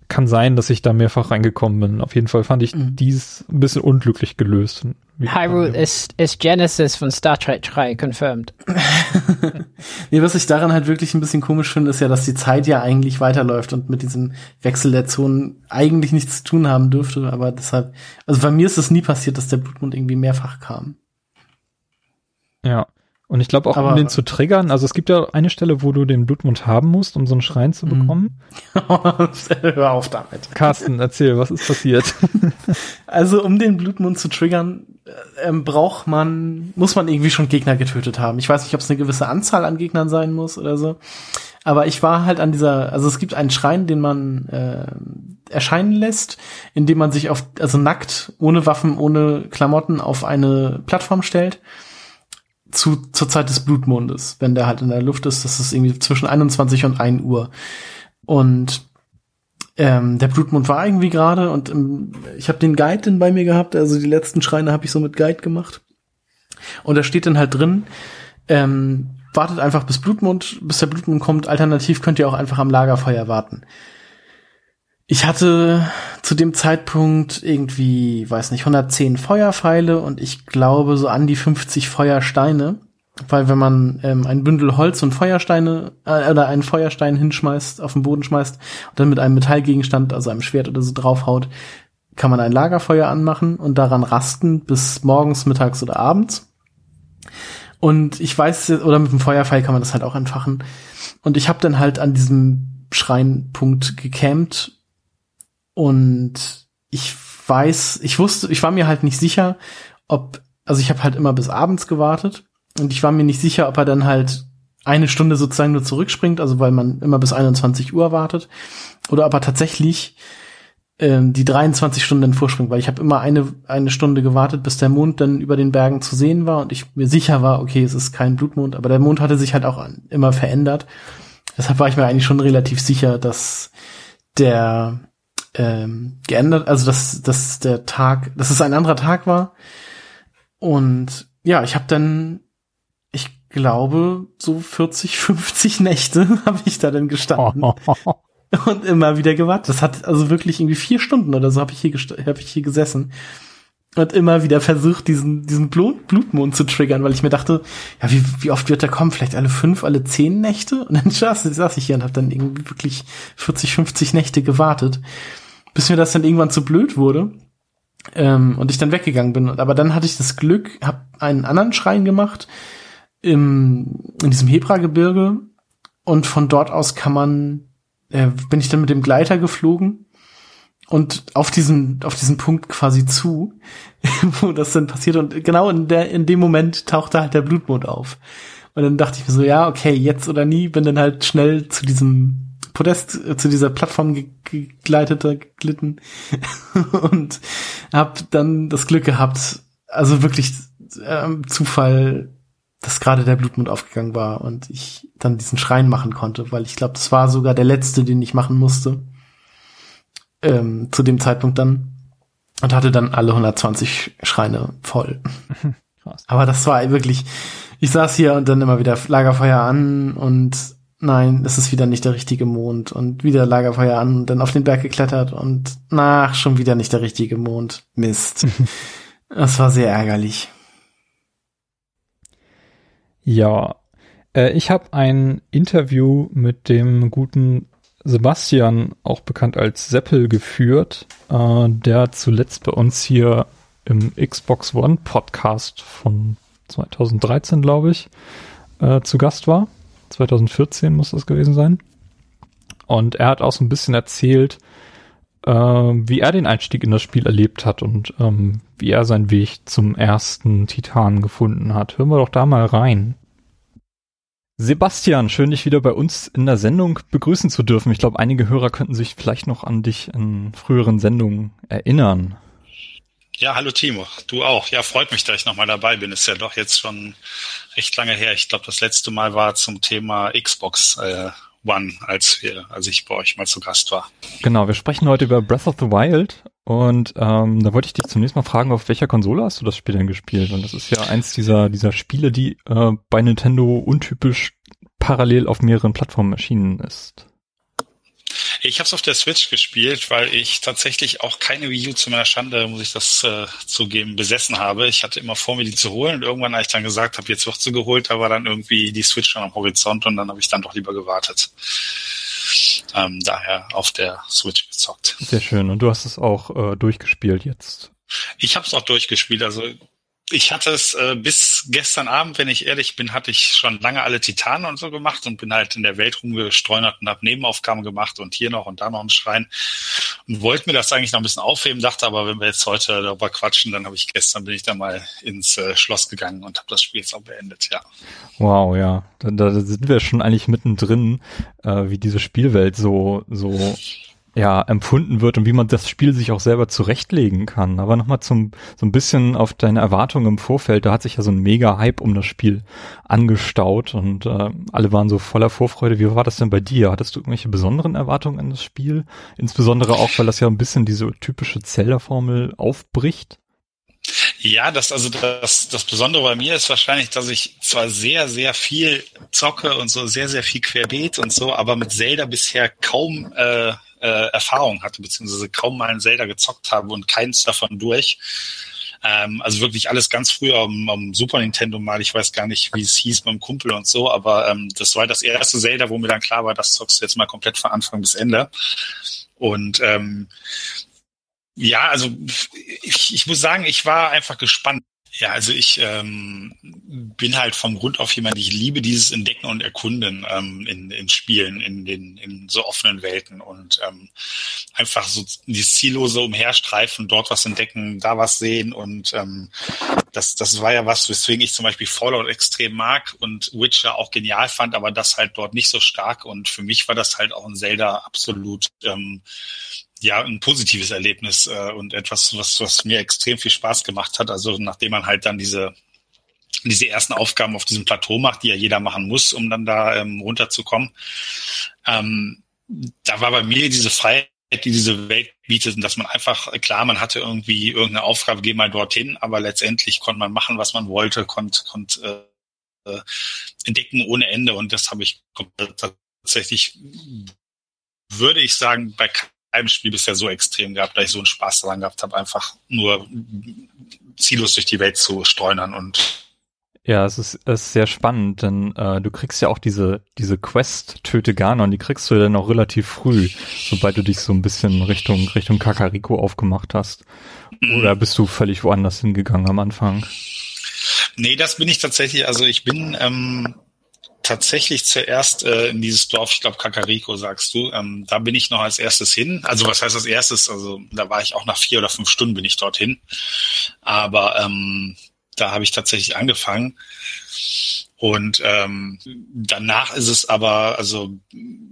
Kann sein, dass ich da mehrfach reingekommen bin. Auf jeden Fall fand ich Mhm. dies ein bisschen unglücklich gelöst. Hyrule ist, ist Genesis von Star Trek 3 confirmed. <laughs> Nee, was ich daran halt wirklich ein bisschen komisch finde, ist ja, dass die Zeit ja eigentlich weiterläuft und mit diesem Wechsel der Zonen eigentlich nichts zu tun haben dürfte, aber deshalb, also bei mir ist es nie passiert, dass der Blutmond irgendwie mehrfach kam. Ja. Und ich glaube auch, Aber- um den zu triggern, also es gibt ja eine Stelle, wo du den Blutmond haben musst, um so einen Schrein zu Mhm. bekommen. <laughs> Hör auf damit. Carsten, erzähl, was ist passiert? <laughs> Also um den Blutmond zu triggern, äh, ähm, braucht man, muss man irgendwie schon Gegner getötet haben. Ich weiß nicht, ob es eine gewisse Anzahl an Gegnern sein muss oder so. Aber ich war halt an dieser, also es gibt einen Schrein, den man äh, erscheinen lässt, indem man sich auf, also nackt, ohne Waffen, ohne Klamotten auf eine Plattform stellt. Zu, zur Zeit des Blutmondes, wenn der halt in der Luft ist, das ist irgendwie zwischen 21 und 1 Uhr. Und ähm, der Blutmond war irgendwie gerade und ähm, ich habe den Guide dann bei mir gehabt, also die letzten Schreine habe ich so mit Guide gemacht. Und da steht dann halt drin, ähm, wartet einfach bis Blutmond, bis der Blutmond kommt. Alternativ könnt ihr auch einfach am Lagerfeuer warten. Ich hatte zu dem Zeitpunkt irgendwie, weiß nicht, 110 Feuerpfeile und ich glaube so an die 50 Feuersteine. Weil wenn man ähm, ein Bündel Holz und Feuersteine äh, oder einen Feuerstein hinschmeißt, auf den Boden schmeißt und dann mit einem Metallgegenstand, also einem Schwert oder so draufhaut, kann man ein Lagerfeuer anmachen und daran rasten bis morgens, mittags oder abends. Und ich weiß, oder mit dem Feuerpfeil kann man das halt auch entfachen. Und ich habe dann halt an diesem Schreinpunkt gecampt und ich weiß, ich wusste, ich war mir halt nicht sicher, ob, also ich habe halt immer bis abends gewartet und ich war mir nicht sicher, ob er dann halt eine Stunde sozusagen nur zurückspringt, also weil man immer bis 21 Uhr wartet, oder ob er tatsächlich ähm, die 23 Stunden vorspringt, weil ich habe immer eine, eine Stunde gewartet, bis der Mond dann über den Bergen zu sehen war und ich mir sicher war, okay, es ist kein Blutmond, aber der Mond hatte sich halt auch immer verändert. Deshalb war ich mir eigentlich schon relativ sicher, dass der ähm, geändert, also dass, dass der Tag, dass es ein anderer Tag war. Und ja, ich habe dann, ich glaube, so 40, 50 <laughs> Nächte <laughs> habe ich da dann gestanden <laughs> und immer wieder gewartet. Das hat also wirklich irgendwie vier Stunden oder so habe ich hier gest- hab ich hier gesessen und immer wieder versucht, diesen diesen Blut Blutmond zu triggern, weil ich mir dachte, ja, wie, wie oft wird der kommen? Vielleicht alle fünf, alle zehn Nächte? Und dann saß, saß ich hier und habe dann irgendwie wirklich 40, 50 Nächte gewartet, bis mir das dann irgendwann zu blöd wurde ähm, und ich dann weggegangen bin. Aber dann hatte ich das Glück, habe einen anderen Schrein gemacht im, in diesem Hebra-Gebirge und von dort aus kann man äh, bin ich dann mit dem Gleiter geflogen und auf diesen auf diesen Punkt quasi zu, <laughs> wo das dann passiert und genau in der in dem Moment tauchte halt der Blutmond auf und dann dachte ich mir so ja okay jetzt oder nie bin dann halt schnell zu diesem Podest äh, zu dieser Plattform ge gegleitet geglitten <laughs> und hab dann das Glück gehabt also wirklich ähm, Zufall dass gerade der Blutmond aufgegangen war und ich dann diesen Schrein machen konnte, weil ich glaube, das war sogar der letzte, den ich machen musste. Ähm, zu dem Zeitpunkt dann. Und hatte dann alle 120 Schreine voll. Krass. Aber das war wirklich, ich saß hier und dann immer wieder Lagerfeuer an und nein, es ist wieder nicht der richtige Mond und wieder Lagerfeuer an und dann auf den Berg geklettert und nach schon wieder nicht der richtige Mond. Mist. <laughs> Das war sehr ärgerlich. Ja, äh, ich habe ein Interview mit dem guten Sebastian, auch bekannt als Seppel, geführt, äh, der zuletzt bei uns hier im Xbox One Podcast von 2013, glaube ich, äh, zu Gast war. 2014 muss das gewesen sein. Und er hat auch so ein bisschen erzählt, äh, wie er den Einstieg in das Spiel erlebt hat und ähm, wie er seinen Weg zum ersten Titan gefunden hat. Hören wir doch da mal rein. Sebastian, schön dich wieder bei uns in der Sendung begrüßen zu dürfen. Ich glaube, einige Hörer könnten sich vielleicht noch an dich in früheren Sendungen erinnern. Ja, hallo Timo, du auch. Ja, freut mich, dass ich nochmal dabei bin. Ist ja doch jetzt schon echt lange her. Ich glaube, das letzte Mal war zum Thema Xbox äh, One, als wir, als ich bei euch mal zu Gast war. Genau, wir sprechen heute über Breath of the Wild und ähm, da wollte ich dich zunächst mal fragen, auf welcher Konsole hast du das Spiel denn gespielt? Und das ist ja eins dieser dieser Spiele, die äh, bei Nintendo untypisch parallel auf mehreren Plattformen erschienen ist. Ich habe es auf der Switch gespielt, weil ich tatsächlich auch keine Wii U zu meiner Schande, muss ich das äh, zugeben, besessen habe. Ich hatte immer vor, mir die zu holen und irgendwann, als ich dann gesagt habe, jetzt wird sie geholt, da war dann irgendwie die Switch schon am Horizont und dann habe ich dann doch lieber gewartet. Ähm, daher auf der Switch gezockt. Sehr schön. Und du hast es auch äh, durchgespielt jetzt. Ich habe es auch durchgespielt. Also ich hatte es äh, bis gestern Abend, wenn ich ehrlich bin, hatte ich schon lange alle Titanen und so gemacht und bin halt in der Welt rumgestreunert und habe Nebenaufgaben gemacht und hier noch und da noch ein Schrein und wollte mir das eigentlich noch ein bisschen aufheben, dachte aber, wenn wir jetzt heute darüber quatschen, dann habe ich gestern bin ich dann mal ins äh, Schloss gegangen und habe das Spiel jetzt auch beendet, ja. Wow, ja, da, da sind wir schon eigentlich mittendrin, äh, wie diese Spielwelt so so ja, empfunden wird und wie man das Spiel sich auch selber zurechtlegen kann. Aber nochmal zum, so ein bisschen auf deine Erwartungen im Vorfeld. Da hat sich ja so ein mega Hype um das Spiel angestaut und äh, alle waren so voller Vorfreude. Wie war das denn bei dir? Hattest du irgendwelche besonderen Erwartungen an das Spiel? Insbesondere auch, weil das ja ein bisschen diese typische Zelda-Formel aufbricht. Ja, das also das das Besondere bei mir ist wahrscheinlich, dass ich zwar sehr sehr viel zocke und so sehr sehr viel querbeet und so, aber mit Zelda bisher kaum äh, äh, Erfahrung hatte, beziehungsweise kaum mal ein Zelda gezockt habe und keins davon durch. Ähm, also wirklich alles ganz früher am, am Super Nintendo mal, ich weiß gar nicht, wie es hieß beim Kumpel und so, aber ähm, das war das erste Zelda, wo mir dann klar war, das zockst du jetzt mal komplett von Anfang bis Ende. Und ähm, ja, also ich, ich muss sagen, ich war einfach gespannt. Ja, also ich ähm, bin halt vom Grund auf jemand, ich liebe dieses Entdecken und Erkunden ähm, in, in Spielen, in den in so offenen Welten und ähm, einfach so dieses ziellose Umherstreifen, dort was entdecken, da was sehen und ähm, das, das war ja was, weswegen ich zum Beispiel Fallout extrem mag und Witcher auch genial fand, aber das halt dort nicht so stark und für mich war das halt auch ein Zelda absolut ähm, ja ein positives Erlebnis äh, und etwas, was, was mir extrem viel Spaß gemacht hat. Also nachdem man halt dann diese diese ersten Aufgaben auf diesem Plateau macht, die ja jeder machen muss, um dann da ähm, runterzukommen. Ähm, da war bei mir diese Freiheit, die diese Welt bietet, dass man einfach, klar, man hatte irgendwie irgendeine Aufgabe, geh mal dorthin, aber letztendlich konnte man machen, was man wollte, konnte, konnte äh, entdecken ohne Ende und das habe ich tatsächlich, würde ich sagen, bei einem Spiel bisher so extrem gehabt, dass ich so einen Spaß daran gehabt habe, einfach nur ziellos durch die Welt zu streunern und ja, es ist, es ist sehr spannend, denn äh, du kriegst ja auch diese diese Quest Töte Ganon, die kriegst du ja dann auch relativ früh, sobald du dich so ein bisschen Richtung Richtung Kakariko aufgemacht hast. Oder bist du völlig woanders hingegangen am Anfang? Nee, das bin ich tatsächlich. Also ich bin ähm, tatsächlich zuerst äh, in dieses Dorf, ich glaube Kakariko sagst du, ähm, da bin ich noch als erstes hin. Also was heißt als erstes? Also da war ich auch nach vier oder fünf Stunden bin ich dorthin. Aber ähm, da habe ich tatsächlich angefangen. Und ähm, danach ist es aber, also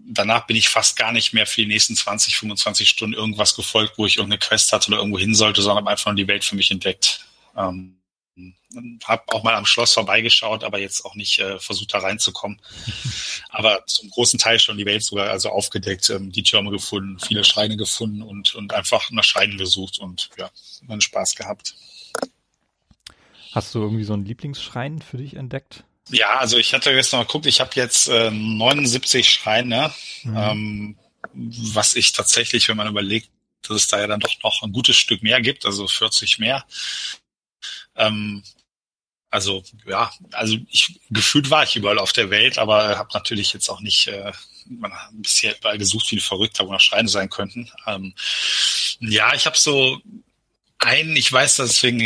danach bin ich fast gar nicht mehr für die nächsten 20, 25 Stunden irgendwas gefolgt, wo ich irgendeine Quest hatte oder irgendwo hin sollte, sondern habe einfach nur die Welt für mich entdeckt. Ähm, habe auch mal am Schloss vorbeigeschaut, aber jetzt auch nicht äh, versucht da reinzukommen. <laughs> aber zum großen Teil schon die Welt sogar also aufgedeckt, ähm, die Türme gefunden, viele Schreine gefunden und und einfach nach Schreinen gesucht und ja, einen Spaß gehabt. Hast du irgendwie so einen Lieblingsschrein für dich entdeckt? Ja, also ich hatte noch mal geguckt, ich habe jetzt äh, 79 Schreine, mhm. ähm, was ich tatsächlich, wenn man überlegt, dass es da ja dann doch noch ein gutes Stück mehr gibt, also 40 mehr, ähm, also ja, also ich gefühlt war ich überall auf der Welt, aber habe natürlich jetzt auch nicht äh, man hat bisher überall gesucht, wie verrückt, wo noch Schreine sein könnten. Ähm, ja, ich habe so einen, ich weiß deswegen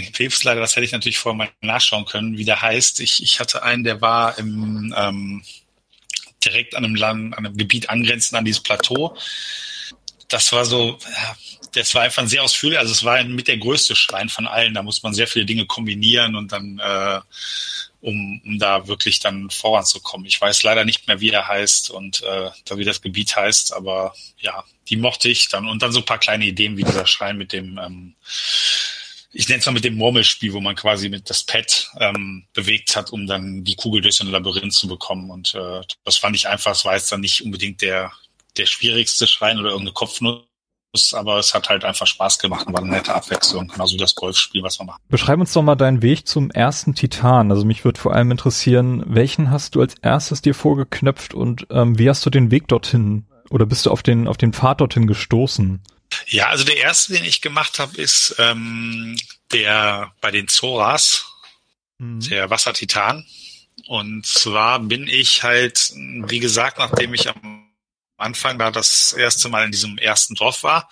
leider, das hätte ich natürlich vorher mal nachschauen können, wie der heißt. Ich, ich hatte einen, der war im ähm, direkt an einem Land, an einem Gebiet angrenzend an dieses Plateau. Das war so, das war einfach ein sehr ausführlich, also es war mit der größte Schrein von allen. Da muss man sehr viele Dinge kombinieren und dann, äh, um, um da wirklich dann voranzukommen. Ich weiß leider nicht mehr, wie er heißt und äh, wie das Gebiet heißt, aber ja, die mochte ich dann und dann so ein paar kleine Ideen wie dieser Schrein mit dem ähm, ich nenne es mal mit dem Murmelspiel, wo man quasi mit das Pad ähm, bewegt hat, um dann die Kugel durch so ein Labyrinth zu bekommen. Und äh, das fand ich einfach, es war jetzt dann nicht unbedingt der, der schwierigste Schrein oder irgendeine Kopfnuss, aber es hat halt einfach Spaß gemacht und war eine nette Abwechslung, genauso wie das Golfspiel, was man macht. Beschreib uns doch mal deinen Weg zum ersten Titan. Also mich würde vor allem interessieren, welchen hast du als erstes dir vorgeknöpft und ähm, wie hast du den Weg dorthin oder bist du auf den, auf den Pfad dorthin gestoßen? Ja, also der erste, den ich gemacht habe, ist ähm, der bei den Zoras, mhm. der Wassertitan. Und zwar bin ich halt, wie gesagt, nachdem ich am Anfang da das erste Mal in diesem ersten Dorf war,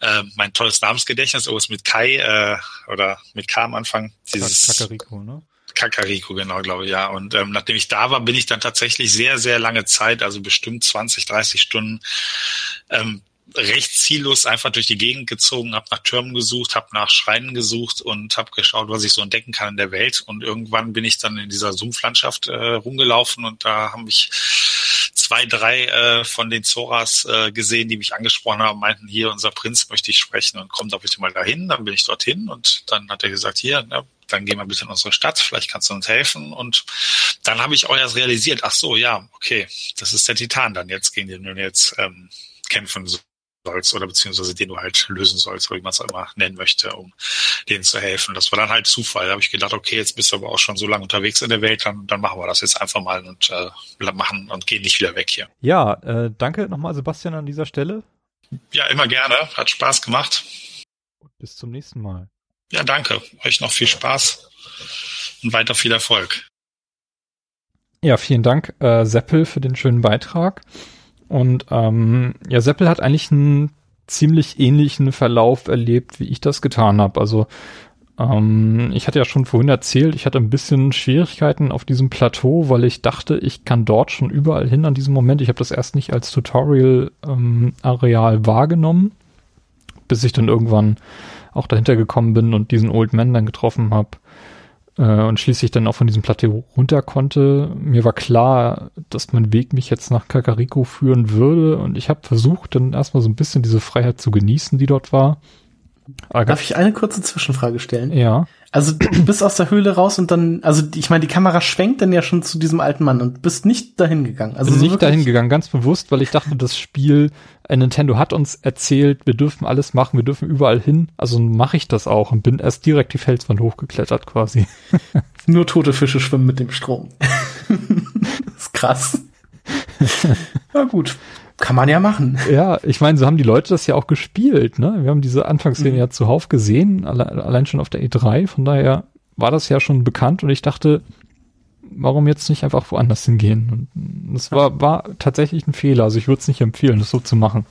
äh, mein tolles Namensgedächtnis, ist mit Kai äh, oder mit K am Anfang. Dieses Kakariko, ne? Kakariko, genau, glaube ich, ja. Und ähm, nachdem ich da war, bin ich dann tatsächlich sehr, sehr lange Zeit, also bestimmt 20, 30 Stunden, ähm, recht ziellos einfach durch die Gegend gezogen, habe nach Türmen gesucht, habe nach Schreinen gesucht und habe geschaut, was ich so entdecken kann in der Welt. Und irgendwann bin ich dann in dieser Sumpflandschaft äh, rumgelaufen und da haben mich zwei, drei äh, von den Zoras äh, gesehen, die mich angesprochen haben, meinten, hier, unser Prinz möchte ich sprechen und komm doch bitte mal dahin. Dann bin ich dorthin und dann hat er gesagt, hier, ne, dann gehen wir bitte in unsere Stadt, vielleicht kannst du uns helfen. Und dann habe ich auch erst realisiert, ach so, ja, okay, das ist der Titan dann jetzt, gegen den du jetzt ähm, kämpfen sollst oder beziehungsweise den du halt lösen sollst, wie man es auch immer nennen möchte, um denen zu helfen. Das war dann halt Zufall. Da habe ich gedacht, okay, jetzt bist du aber auch schon so lange unterwegs in der Welt, dann, dann machen wir das jetzt einfach mal und äh, machen und gehen nicht wieder weg hier. Ja, äh, danke nochmal Sebastian an dieser Stelle. Ja, immer gerne. Hat Spaß gemacht. Bis zum nächsten Mal. Ja, danke. Euch noch viel Spaß und weiter viel Erfolg. Ja, vielen Dank, äh, Seppel, für den schönen Beitrag. Und ähm, ja, Seppel hat eigentlich einen ziemlich ähnlichen Verlauf erlebt, wie ich das getan habe. Also ähm, ich hatte ja schon vorhin erzählt, ich hatte ein bisschen Schwierigkeiten auf diesem Plateau, weil ich dachte, ich kann dort schon überall hin an diesem Moment. Ich habe das erst nicht als Tutorial-Areal ähm, wahrgenommen, bis ich dann irgendwann auch dahinter gekommen bin und diesen Old Man dann getroffen habe und schließlich dann auch von diesem Plateau runter konnte. Mir war klar, dass mein Weg mich jetzt nach Kakariko führen würde und ich habe versucht, dann erstmal so ein bisschen diese Freiheit zu genießen, die dort war. Aber Darf ich eine kurze Zwischenfrage stellen? Ja. Also du <clears throat> bist aus der Höhle raus und dann, also ich meine, die Kamera schwenkt dann ja schon zu diesem alten Mann und bist nicht dahin gegangen. Also bin so nicht dahin gegangen, ganz bewusst, weil ich dachte, das Spiel, äh, Nintendo hat uns erzählt, wir dürfen alles machen, wir dürfen überall hin. Also mache ich das auch und bin erst direkt die Felswand hochgeklettert quasi. <laughs> Nur tote Fische schwimmen mit dem Strom. das <laughs> ist krass. <laughs> Na gut. Kann man ja machen. Ja, ich meine, so haben die Leute das ja auch gespielt, ne? Wir haben diese Anfangsszene mhm. ja zuhauf gesehen, alle, allein schon auf der E3, von daher war das ja schon bekannt und ich dachte, warum jetzt nicht einfach woanders hingehen? Und das war, war tatsächlich ein Fehler, also ich würde es nicht empfehlen, das so zu machen.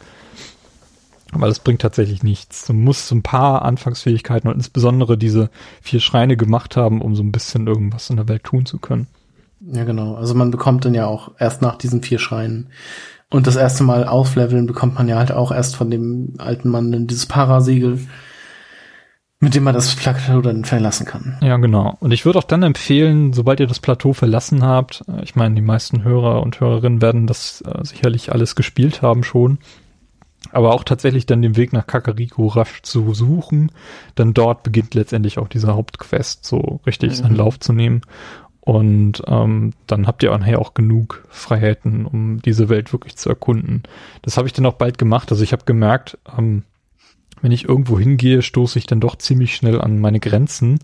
Weil es bringt tatsächlich nichts. Du musst so ein paar Anfangsfähigkeiten und insbesondere diese vier Schreine gemacht haben, um so ein bisschen irgendwas in der Welt tun zu können. Ja, genau. Also man bekommt dann ja auch erst nach diesen vier Schreinen und das erste Mal aufleveln bekommt man ja halt auch erst von dem alten Mann dieses Parasegel, mit dem man das Plateau dann verlassen kann. Ja, genau. Und ich würde auch dann empfehlen, sobald ihr das Plateau verlassen habt, äh, ich meine, die meisten Hörer und Hörerinnen werden das äh, sicherlich alles gespielt haben schon, aber auch tatsächlich dann den Weg nach Kakariko rasch zu suchen, dann dort beginnt letztendlich auch dieser Hauptquest so richtig mhm. seinen Lauf zu nehmen. Und ähm, dann habt ihr nachher auch genug Freiheiten, um diese Welt wirklich zu erkunden. Das habe ich dann auch bald gemacht. Also ich habe gemerkt, ähm, wenn ich irgendwo hingehe, stoße ich dann doch ziemlich schnell an meine Grenzen.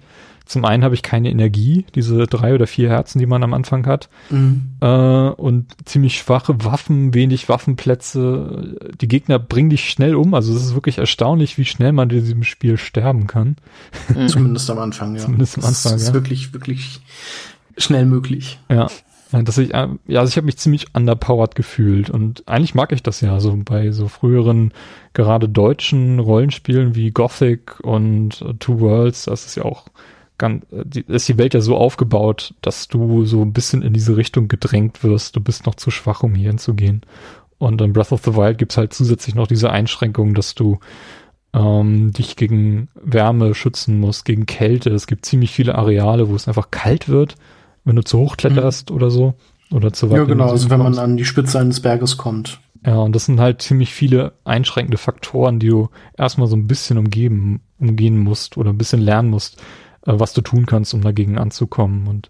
Zum einen habe ich keine Energie, diese drei oder vier Herzen, die man am Anfang hat, mhm. äh, und ziemlich schwache Waffen, wenig Waffenplätze. Die Gegner bringen dich schnell um. Also es ist wirklich erstaunlich, wie schnell man in diesem Spiel sterben kann. <laughs> Zumindest am Anfang, ja. Zumindest am Anfang, das ist ja. wirklich, wirklich schnell möglich. Ja. Dass ich, äh, ja, also ich habe mich ziemlich underpowered gefühlt und eigentlich mag ich das ja so bei so früheren, gerade deutschen Rollenspielen wie Gothic und Two Worlds, das ist ja auch ganz, äh, die, ist die Welt ja so aufgebaut, dass du so ein bisschen in diese Richtung gedrängt wirst. Du bist noch zu schwach, um hier hinzugehen. Und in Breath of the Wild gibt's halt zusätzlich noch diese Einschränkung, dass du ähm, dich gegen Wärme schützen musst, gegen Kälte. Es gibt ziemlich viele Areale, wo es einfach kalt wird, wenn du zu hoch kletterst oder so. Oder zu weit Ja, genau, also wenn man an die Spitze eines Berges kommt. Ja, und das sind halt ziemlich viele einschränkende Faktoren, die du erstmal so ein bisschen umgeben, umgehen musst oder ein bisschen lernen musst, äh, was du tun kannst, um dagegen anzukommen. Und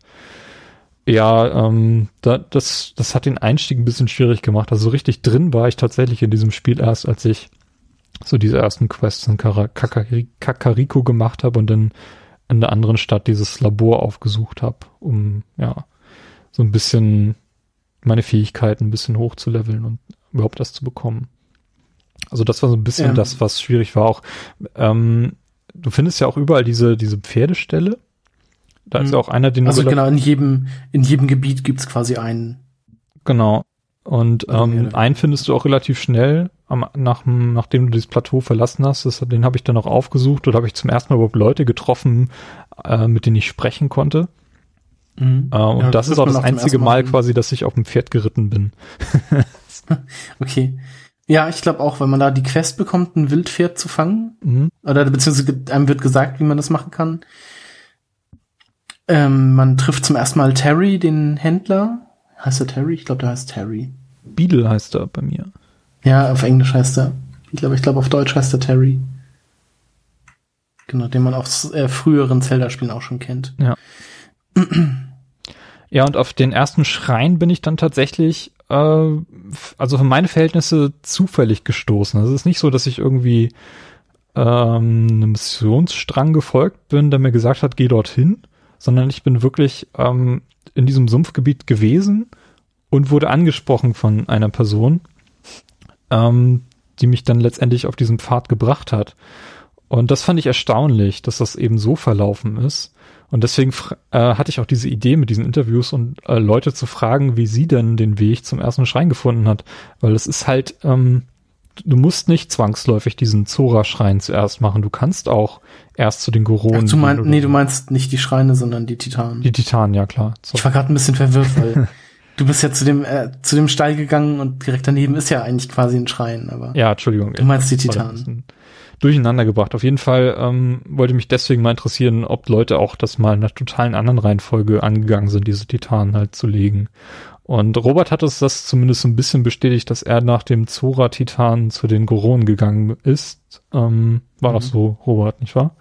ja, ähm, da, das, das hat den Einstieg ein bisschen schwierig gemacht. Also so richtig drin war ich tatsächlich in diesem Spiel erst, als ich so diese ersten Quests in Kara- Kakari- Kakariko gemacht habe und dann in der anderen Stadt dieses Labor aufgesucht habe, um ja so ein bisschen meine Fähigkeiten ein bisschen hochzuleveln und überhaupt das zu bekommen. Also das war so ein bisschen Ja. das, was schwierig war auch. Ähm, du findest ja auch überall diese, diese Pferdestelle. Da ist Mhm. ja auch einer, den Also genau, in jedem, in jedem Gebiet gibt's quasi einen. Genau. Und Also ähm, einen findest du auch relativ schnell, am, nach, nachdem du dieses Plateau verlassen hast. Das, den habe ich dann auch aufgesucht oder habe ich zum ersten Mal überhaupt Leute getroffen, äh, mit denen ich sprechen konnte. Mhm. Äh, und Ja, das ist wird auch das einzige Mal Mal- quasi, dass ich auf dem Pferd geritten bin. <laughs> Okay. Ja, ich glaube auch, wenn man da die Quest bekommt, ein Wildpferd zu fangen, Mhm. oder beziehungsweise einem wird gesagt, wie man das machen kann. Ähm, man trifft zum ersten Mal Terry, den Händler. Heißt er Terry? Ich glaube, der heißt Terry. Beadle heißt er bei mir. Ja, auf Englisch heißt er. Ich glaube, ich glaube, auf Deutsch heißt er Terry. Genau, den man aus äh, früheren Zelda-Spielen auch schon kennt. Ja. ja, und auf den ersten Schrein bin ich dann tatsächlich, äh, also für meine Verhältnisse zufällig gestoßen. Also es ist nicht so, dass ich irgendwie ähm, einem Missionsstrang gefolgt bin, der mir gesagt hat, geh dorthin, sondern ich bin wirklich ähm, in diesem Sumpfgebiet gewesen und wurde angesprochen von einer Person, ähm, die mich dann letztendlich auf diesen Pfad gebracht hat. Und das fand ich erstaunlich, dass das eben so verlaufen ist. Und deswegen äh, hatte ich auch diese Idee mit diesen Interviews und äh, Leute zu fragen, wie sie denn den Weg zum ersten Schrein gefunden hat. Weil es ist halt, ähm, du musst nicht zwangsläufig diesen Zora-Schrein zuerst machen. Du kannst auch erst zu den Goronen. Ach, du mein, gehen oder nee, du meinst nicht die Schreine, sondern die Titanen. Die Titanen, ja klar. So. Ich war gerade ein bisschen verwirrt, weil <laughs> du bist ja zu dem äh, zu dem Stall gegangen und direkt daneben ist ja eigentlich quasi ein Schrein, aber Ja, Entschuldigung. du meinst die Titanen. Durcheinander gebracht. Auf jeden Fall ähm, wollte mich deswegen mal interessieren, ob Leute auch das mal in einer totalen anderen Reihenfolge angegangen sind, diese Titanen halt zu legen. Und Robert hat es das zumindest so ein bisschen bestätigt, dass er nach dem Zora-Titan zu den Goronen gegangen ist. Ähm, war Mhm. das so, Robert, nicht wahr?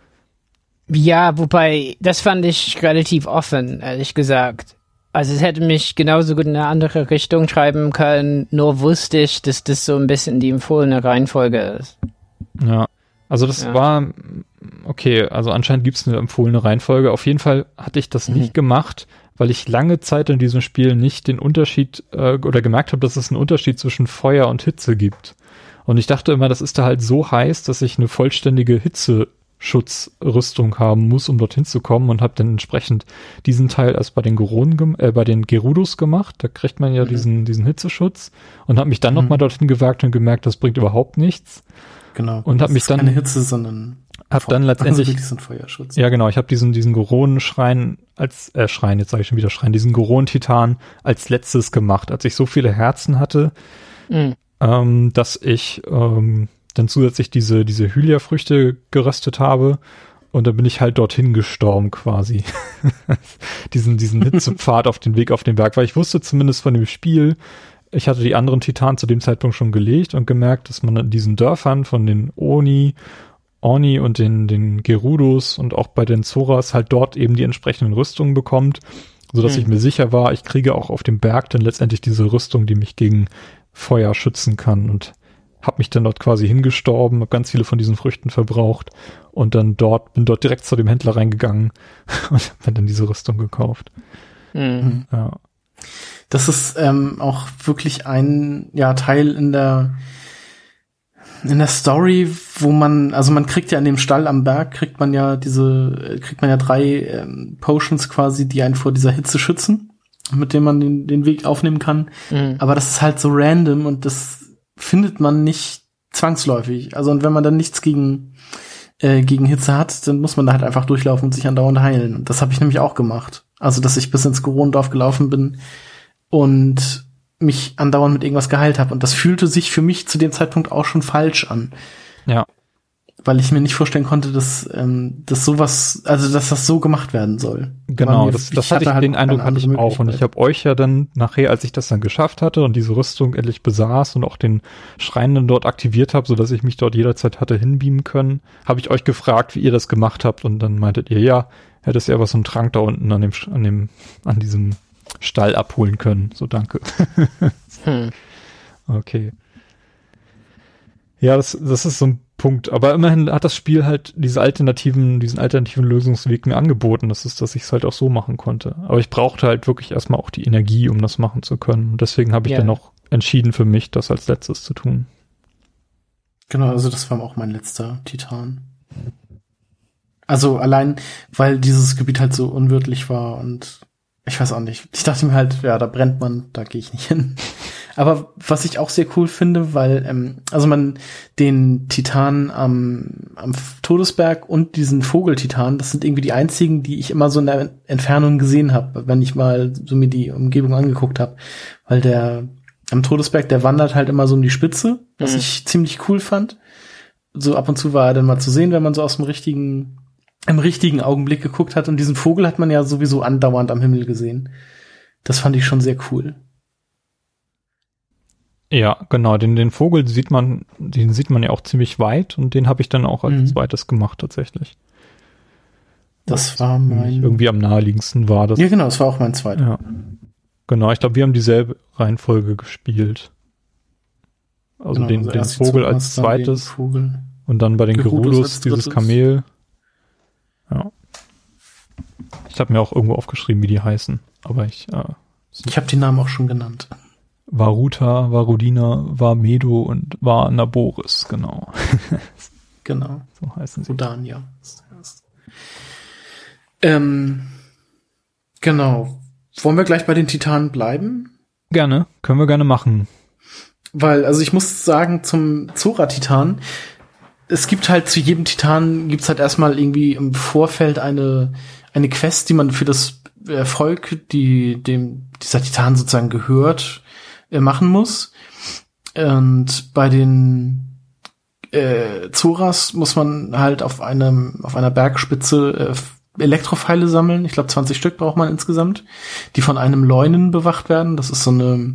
Ja, wobei, das fand ich relativ offen, ehrlich gesagt. Also es hätte mich genauso gut in eine andere Richtung schreiben können, nur wusste ich, dass das so ein bisschen die empfohlene Reihenfolge ist. Ja. Also das Ja. war okay, also anscheinend gibt's eine empfohlene Reihenfolge. Auf jeden Fall hatte ich das Mhm. nicht gemacht, weil ich lange Zeit in diesem Spiel nicht den Unterschied äh, oder gemerkt habe, dass es einen Unterschied zwischen Feuer und Hitze gibt. Und ich dachte immer, das ist da halt so heiß, dass ich eine vollständige Hitzeschutzrüstung haben muss, um dorthin zu kommen und habe dann entsprechend diesen Teil erst bei den Geronen, äh, bei den Gerudos gemacht. Da kriegt man ja Mhm. diesen diesen Hitzeschutz und habe mich dann noch Mhm. mal dorthin gewagt und gemerkt, das bringt überhaupt nichts. Genau. Und hab Das mich dann- keine Hitze, sondern Hab dann Feuer. <laughs> letztendlich also Feuerschutz. Ja, genau. Ich habe diesen, diesen Goronenschrein als, äh, Schrein, jetzt sage ich schon wieder Schrein, diesen Goron-Titan als letztes gemacht, als ich so viele Herzen hatte, Mhm. ähm, dass ich ähm, dann zusätzlich diese, diese Hylia-Früchte geröstet habe. Und dann bin ich halt dorthin gestorben quasi. <laughs> diesen, diesen Hitzepfad auf den Weg auf den Berg, weil ich wusste zumindest von dem Spiel, ich hatte die anderen Titanen zu dem Zeitpunkt schon gelegt und gemerkt, dass man in diesen Dörfern von den Oni, Oni und den, den Gerudos und auch bei den Zoras halt dort eben die entsprechenden Rüstungen bekommt, so dass Hm. ich mir sicher war, ich kriege auch auf dem Berg dann letztendlich diese Rüstung, die mich gegen Feuer schützen kann und habe mich dann dort quasi hingestorben, habe ganz viele von diesen Früchten verbraucht und dann dort bin dort direkt zu dem Händler reingegangen <laughs> und habe mir dann diese Rüstung gekauft. Mhm. Ja. Das ist ähm, auch wirklich ein ja, Teil in der in der Story, wo man, also man kriegt ja in dem Stall am Berg, kriegt man ja diese, äh, kriegt man ja drei ähm, Potions quasi, die einen vor dieser Hitze schützen. mit dem man den, den Weg aufnehmen kann. Mhm. Aber das ist halt so random und das findet man nicht zwangsläufig. Also und wenn man dann nichts gegen äh, gegen Hitze hat, dann muss man da halt einfach durchlaufen und sich andauernd heilen. Das habe ich nämlich auch gemacht. Also dass ich bis ins Goronendorf gelaufen bin und mich andauernd mit irgendwas geheilt habe. Und das fühlte sich für mich zu dem Zeitpunkt auch schon falsch an Ja. Weil ich mir nicht vorstellen konnte, dass, ähm, dass sowas, also dass das so gemacht werden soll. Genau, mir- das, das hatte ich halt den Eindruck hatte ich auch. Und ich habe euch ja dann nachher, als ich das dann geschafft hatte und diese Rüstung endlich besaß und auch den Schreienden dort aktiviert habe, so dass ich mich dort jederzeit hatte hinbeamen können, habe ich euch gefragt, wie ihr das gemacht habt und dann meintet ihr, ja, hättest ja was so einen Trank da unten an dem, Sch- an dem, an diesem Stall abholen können. So danke. Hm. <laughs> Okay. Ja, das, das ist so ein Punkt. Aber immerhin hat das Spiel halt diese alternativen, diesen alternativen Lösungsweg mir angeboten. Das ist, dass ich es halt auch so machen konnte. Aber ich brauchte halt wirklich erstmal auch die Energie, um das machen zu können. Und deswegen habe ich Ja. dann auch entschieden für mich, das als letztes zu tun. Genau, also das war auch mein letzter Titan. Also allein, weil dieses Gebiet halt so unwirtlich war und ich weiß auch nicht. Ich dachte mir halt, ja, da brennt man, da gehe ich nicht hin. Aber was ich auch sehr cool finde, weil, ähm, also man den Titan am, am Todesberg und diesen Vogeltitan, das sind irgendwie die einzigen, die ich immer so in der Entfernung gesehen habe, wenn ich mal so mir die Umgebung angeguckt habe. Weil der am Todesberg, der wandert halt immer so um die Spitze, was Mhm. ich ziemlich cool fand. So ab und zu war er dann mal zu sehen, wenn man so aus dem richtigen, im richtigen Augenblick geguckt hat. Und diesen Vogel hat man ja sowieso andauernd am Himmel gesehen. Das fand ich schon sehr cool. Ja, genau. Den, den Vogel sieht man, den sieht man ja auch ziemlich weit und den habe ich dann auch als Mhm. zweites gemacht tatsächlich. Das war Nämlich mein. Irgendwie am naheliegendsten war das. Ja, genau, das war auch mein zweiter. Ja. Genau, ich glaube, wir haben dieselbe Reihenfolge gespielt. Also Genau, den, also den Vogel Zukunft, als zweites Vogel. und dann bei den Gerudos dieses. Kamel. Ja. Ich habe mir auch irgendwo aufgeschrieben, wie die heißen. Aber ich, äh, Ich habe die Namen auch schon genannt. Varuta, Varudina, Varmedo und Varnaboris, genau. <laughs> Genau. So heißen sie. Erste. Ähm, genau. Wollen wir gleich bei den Titanen bleiben? Gerne, können wir gerne machen. Weil, also ich muss sagen, zum Zora-Titan, es gibt halt zu jedem Titan, gibt's halt erstmal irgendwie im Vorfeld eine, eine Quest, die man für das Volk, die dem dieser Titan sozusagen gehört, äh, machen muss. Und bei den äh, Zoras muss man halt auf einem, auf einer Bergspitze äh, Elektropfeile sammeln. Ich glaube, 20 Stück braucht man insgesamt, die von einem Leunen bewacht werden. Das ist so eine,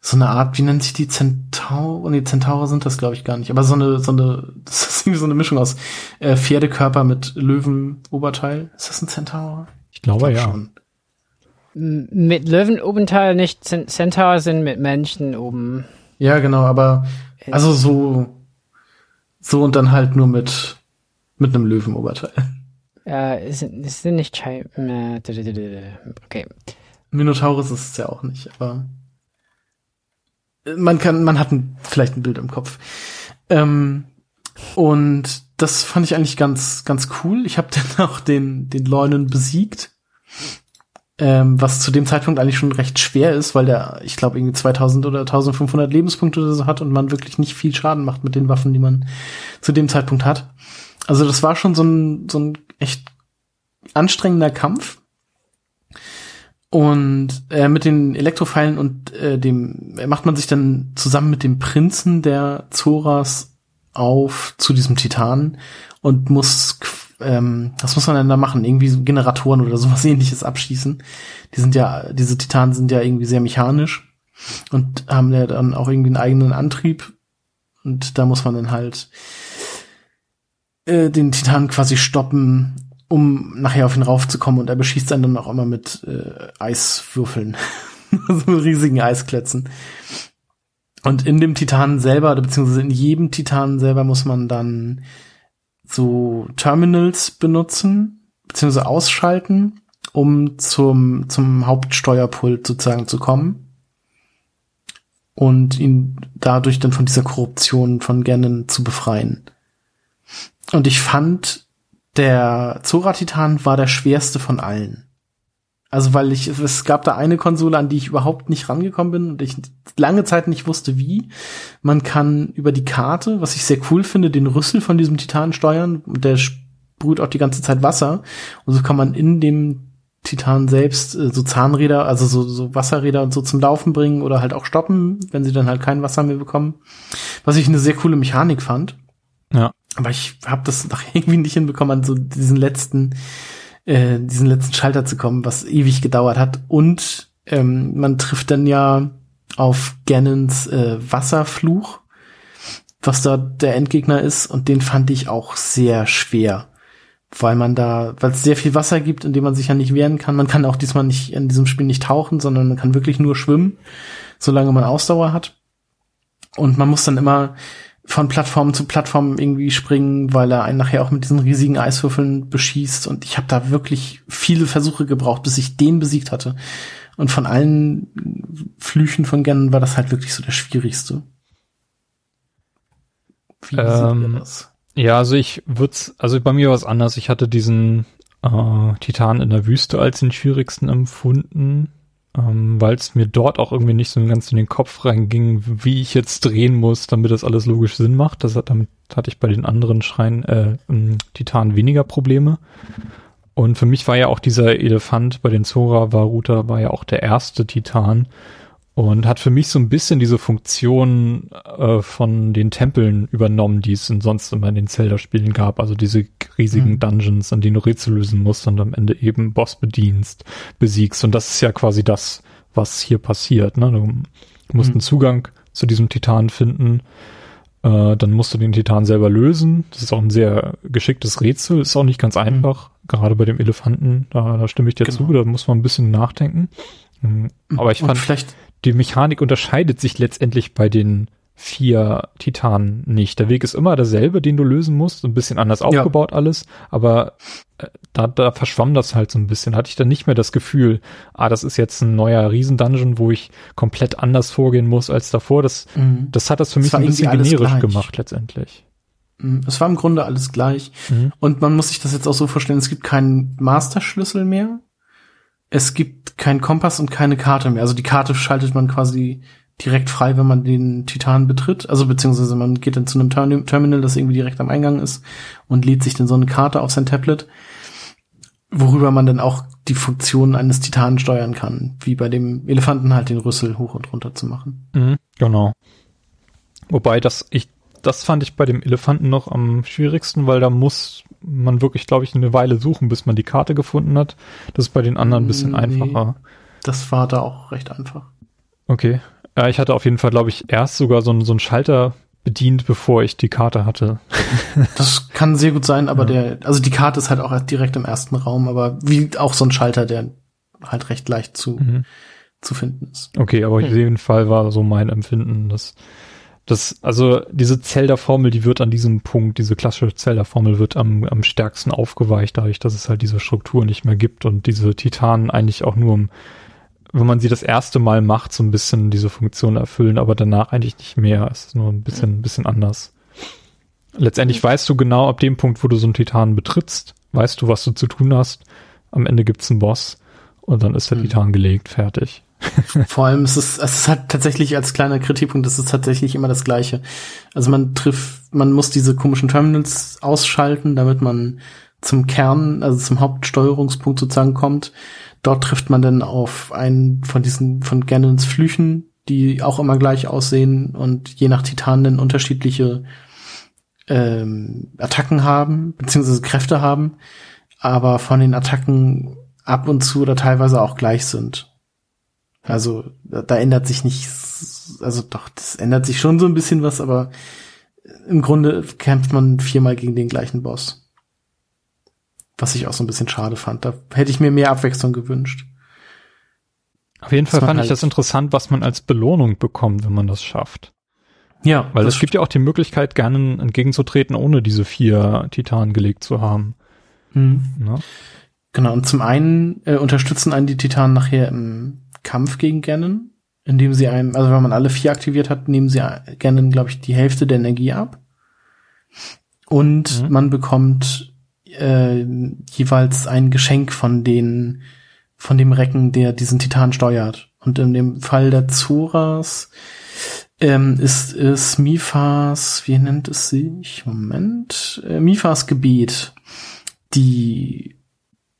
so eine Art, wie nennt sich die Zentaur? Nee, Zentaure sind das, glaube ich, gar nicht. Aber so eine, so eine, <laughs> das ist irgendwie so eine Mischung aus äh, Pferdekörper mit Löwenoberteil. Ist das ein Zentaur? Ich glaube Glaub ja. schon. Mit Löwenobenteil nicht, Cent- Centaur sind mit Menschen oben. Ja, genau, aber also so, so und dann halt nur mit, mit einem Löwenoberteil. Äh, es sind, es sind nicht Schei äh, Okay. Minotaurus ist es ja auch nicht, aber man kann, man hat ein, vielleicht ein Bild im Kopf. Ähm, und das fand ich eigentlich ganz, ganz cool. Ich habe <laughs> dann auch den, den Leunen besiegt. Ähm, was zu dem Zeitpunkt eigentlich schon recht schwer ist, weil der, ich glaube, irgendwie 2000 oder 1500 Lebenspunkte oder so hat und man wirklich nicht viel Schaden macht mit den Waffen, die man zu dem Zeitpunkt hat. Also das war schon so ein, so ein echt anstrengender Kampf. Und äh, mit den Elektropfeilen und äh, dem macht man sich dann zusammen mit dem Prinzen der Zoras auf zu diesem Titan und muss ähm, was muss man denn da machen? Irgendwie Generatoren oder sowas <laughs> ähnliches abschießen. Die sind ja, diese Titanen sind ja irgendwie sehr mechanisch und haben ja dann auch irgendwie einen eigenen Antrieb. Und da muss man dann halt äh, den Titan quasi stoppen, um nachher auf ihn raufzukommen und er beschießt einen dann auch immer mit äh, Eiswürfeln. <laughs> so riesigen Eisklätzen. Und in dem Titan selber, oder beziehungsweise in jedem Titan selber muss man dann so Terminals benutzen, beziehungsweise ausschalten, um zum, zum Hauptsteuerpult sozusagen zu kommen. Und ihn dadurch dann von dieser Korruption von Ganon zu befreien. Und ich fand, der Zora-Titan war der schwerste von allen. Also weil ich, es gab da eine Konsole, an die ich überhaupt nicht rangekommen bin und ich lange Zeit nicht wusste, wie. Man kann über die Karte, was ich sehr cool finde, den Rüssel von diesem Titan steuern und der sprüht auch die ganze Zeit Wasser. Und so kann man in dem Titan selbst äh, so Zahnräder, also so, so Wasserräder und so zum Laufen bringen oder halt auch stoppen, wenn sie dann halt kein Wasser mehr bekommen. Was ich eine sehr coole Mechanik fand. Ja. Aber ich habe das <laughs> noch irgendwie nicht hinbekommen, an so diesen letzten, äh, diesen letzten Schalter zu kommen, was ewig gedauert hat. Und ähm, man trifft dann ja auf Ganons äh, Wasserfluch, was da der Endgegner ist, und den fand ich auch sehr schwer. Weil man da, weil es sehr viel Wasser gibt, in dem man sich ja nicht wehren kann. Man kann auch diesmal nicht in diesem Spiel nicht tauchen, sondern man kann wirklich nur schwimmen, solange man Ausdauer hat. Und man muss dann immer von Plattform zu Plattform irgendwie springen, weil er einen nachher auch mit diesen riesigen Eiswürfeln beschießt. Und ich habe da wirklich viele Versuche gebraucht, bis ich den besiegt hatte. Und von allen Flüchen von Ganon war das halt wirklich so der schwierigste. Wie ähm, das? Ja, also ich würde also bei mir war es anders. Ich hatte diesen äh, Titan in der Wüste als den schwierigsten empfunden ähm, weil es mir dort auch irgendwie nicht so ganz in den Kopf reinging, wie ich jetzt drehen muss, damit das alles logisch Sinn macht. Das hat, damit hatte ich bei den anderen Schreien, äh, Titanen weniger Probleme. Und für mich war ja auch dieser Elefant bei den Zora Varuta war ja auch der erste Titan und hat für mich so ein bisschen diese Funktion äh, von den Tempeln übernommen, die es sonst immer in den Zelda-Spielen gab. Also diese riesigen mhm. Dungeons, an denen du Rätsel lösen musst und am Ende eben Boss bedienst, besiegst. Und das ist ja quasi das, was hier passiert. Ne? Du musst mhm. einen Zugang zu diesem Titan finden. Äh, dann musst du den Titan selber lösen. Das ist auch ein sehr geschicktes Rätsel. Ist auch nicht ganz mhm. einfach. Mhm. Gerade bei dem Elefanten, da, da stimme ich dir genau. zu. Da muss man ein bisschen nachdenken. Mhm. Aber ich fand, die Mechanik unterscheidet sich letztendlich bei den vier Titanen nicht. Der Weg ist immer derselbe, den du lösen musst, ein bisschen anders aufgebaut ja. alles, aber äh, da, da verschwamm das halt so ein bisschen. Hatte ich dann nicht mehr das Gefühl, ah, das ist jetzt ein neuer Riesendungeon, wo ich komplett anders vorgehen muss als davor. Das, mhm. das hat das für mich das ein bisschen generisch gleich. gemacht letztendlich. Mhm. Es war im Grunde alles gleich. Mhm. Und man muss sich das jetzt auch so vorstellen, es gibt keinen Masterschlüssel mehr es gibt keinen Kompass und keine Karte mehr. Also die Karte schaltet man quasi direkt frei, wenn man den Titan betritt. Also beziehungsweise man geht dann zu einem Terminal, das irgendwie direkt am Eingang ist und lädt sich dann so eine Karte auf sein Tablet, worüber man dann auch die Funktionen eines Titanen steuern kann, wie bei dem Elefanten halt den Rüssel hoch und runter zu machen. Mhm, genau. Wobei das ich das fand ich bei dem Elefanten noch am schwierigsten, weil da muss man wirklich, glaube ich, eine Weile suchen, bis man die Karte gefunden hat. Das ist bei den anderen ein bisschen nee, einfacher. Das war da auch recht einfach. Okay. Ja, ich hatte auf jeden Fall, glaube ich, erst sogar so, so einen Schalter bedient, bevor ich die Karte hatte. <laughs> das kann sehr gut sein, aber ja. der, also die Karte ist halt auch direkt im ersten Raum, aber wie auch so ein Schalter, der halt recht leicht zu, mhm. zu finden ist. Okay, aber hm. auf jeden Fall war so mein Empfinden, dass das, also diese Zelda-Formel, die wird an diesem Punkt, diese klassische Zelda-Formel wird am, am stärksten aufgeweicht, dadurch, dass es halt diese Struktur nicht mehr gibt und diese Titanen eigentlich auch nur, wenn man sie das erste Mal macht, so ein bisschen diese Funktion erfüllen, aber danach eigentlich nicht mehr. Es ist nur ein bisschen, ein bisschen anders. Letztendlich weißt du genau ab dem Punkt, wo du so einen Titan betrittst, weißt du, was du zu tun hast. Am Ende gibt's einen Boss und dann ist der mhm. Titan gelegt, fertig. <laughs> Vor allem ist es, es ist halt tatsächlich als kleiner Kritikpunkt, es ist tatsächlich immer das Gleiche. Also man trifft, man muss diese komischen Terminals ausschalten, damit man zum Kern, also zum Hauptsteuerungspunkt sozusagen kommt. Dort trifft man dann auf einen von diesen, von Ganons Flüchen, die auch immer gleich aussehen und je nach Titan dann unterschiedliche ähm, Attacken haben, beziehungsweise Kräfte haben, aber von den Attacken ab und zu oder teilweise auch gleich sind. Also da, da ändert sich nicht, also doch, das ändert sich schon so ein bisschen was, aber im Grunde kämpft man viermal gegen den gleichen Boss. Was ich auch so ein bisschen schade fand. Da hätte ich mir mehr Abwechslung gewünscht. Auf jeden Fall fand halt ich das interessant, was man als Belohnung bekommt, wenn man das schafft. Ja. Weil es gibt ja auch die Möglichkeit, gerne entgegenzutreten, ohne diese vier Titanen gelegt zu haben. Mhm. Ja. Genau, und zum einen äh, unterstützen einen die Titanen nachher im Kampf gegen Ganon, indem sie einem, also wenn man alle vier aktiviert hat, nehmen sie Ganon, glaube ich, die Hälfte der Energie ab. Und mhm. man bekommt äh, jeweils ein Geschenk von den von dem Recken, der diesen Titan steuert. Und in dem Fall der Zoras ähm, ist es Mifas, wie nennt es sich? Moment. Äh, Mifas Gebet, die,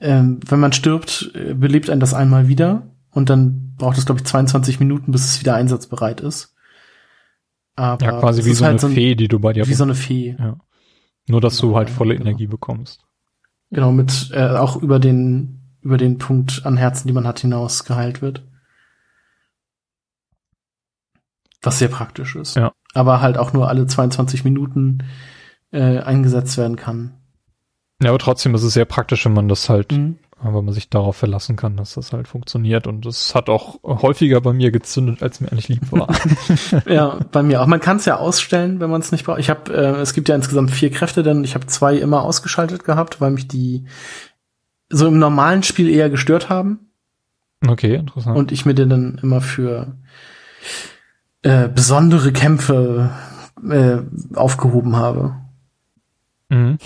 ähm, wenn man stirbt, äh, belebt einen das einmal wieder und dann braucht es, glaube ich, 22 Minuten, bis es wieder einsatzbereit ist. Aber Ja, quasi wie so eine halt ein- Fee, die du bei dir Wie so eine Fee. Ja. Nur, dass du Genau, halt volle genau. Energie bekommst. Genau, mit äh, auch über den über den Punkt an Herzen, die man hat, hinaus geheilt wird. Was sehr praktisch ist. Ja. Aber halt auch nur alle 22 Minuten äh, eingesetzt werden kann. Ja, aber trotzdem ist es sehr praktisch, wenn man das halt, Mhm. Wenn man sich darauf verlassen kann, dass das halt funktioniert. Und es hat auch häufiger bei mir gezündet, als mir eigentlich lieb war. <laughs> Ja, bei mir auch. Man kann es ja ausstellen, wenn man es nicht braucht. Ich habe, äh, es gibt ja insgesamt vier Kräfte, denn ich habe zwei immer ausgeschaltet gehabt, weil mich die so im normalen Spiel eher gestört haben. okay, interessant. und ich mir den dann immer für äh, besondere Kämpfe äh, aufgehoben habe. mhm.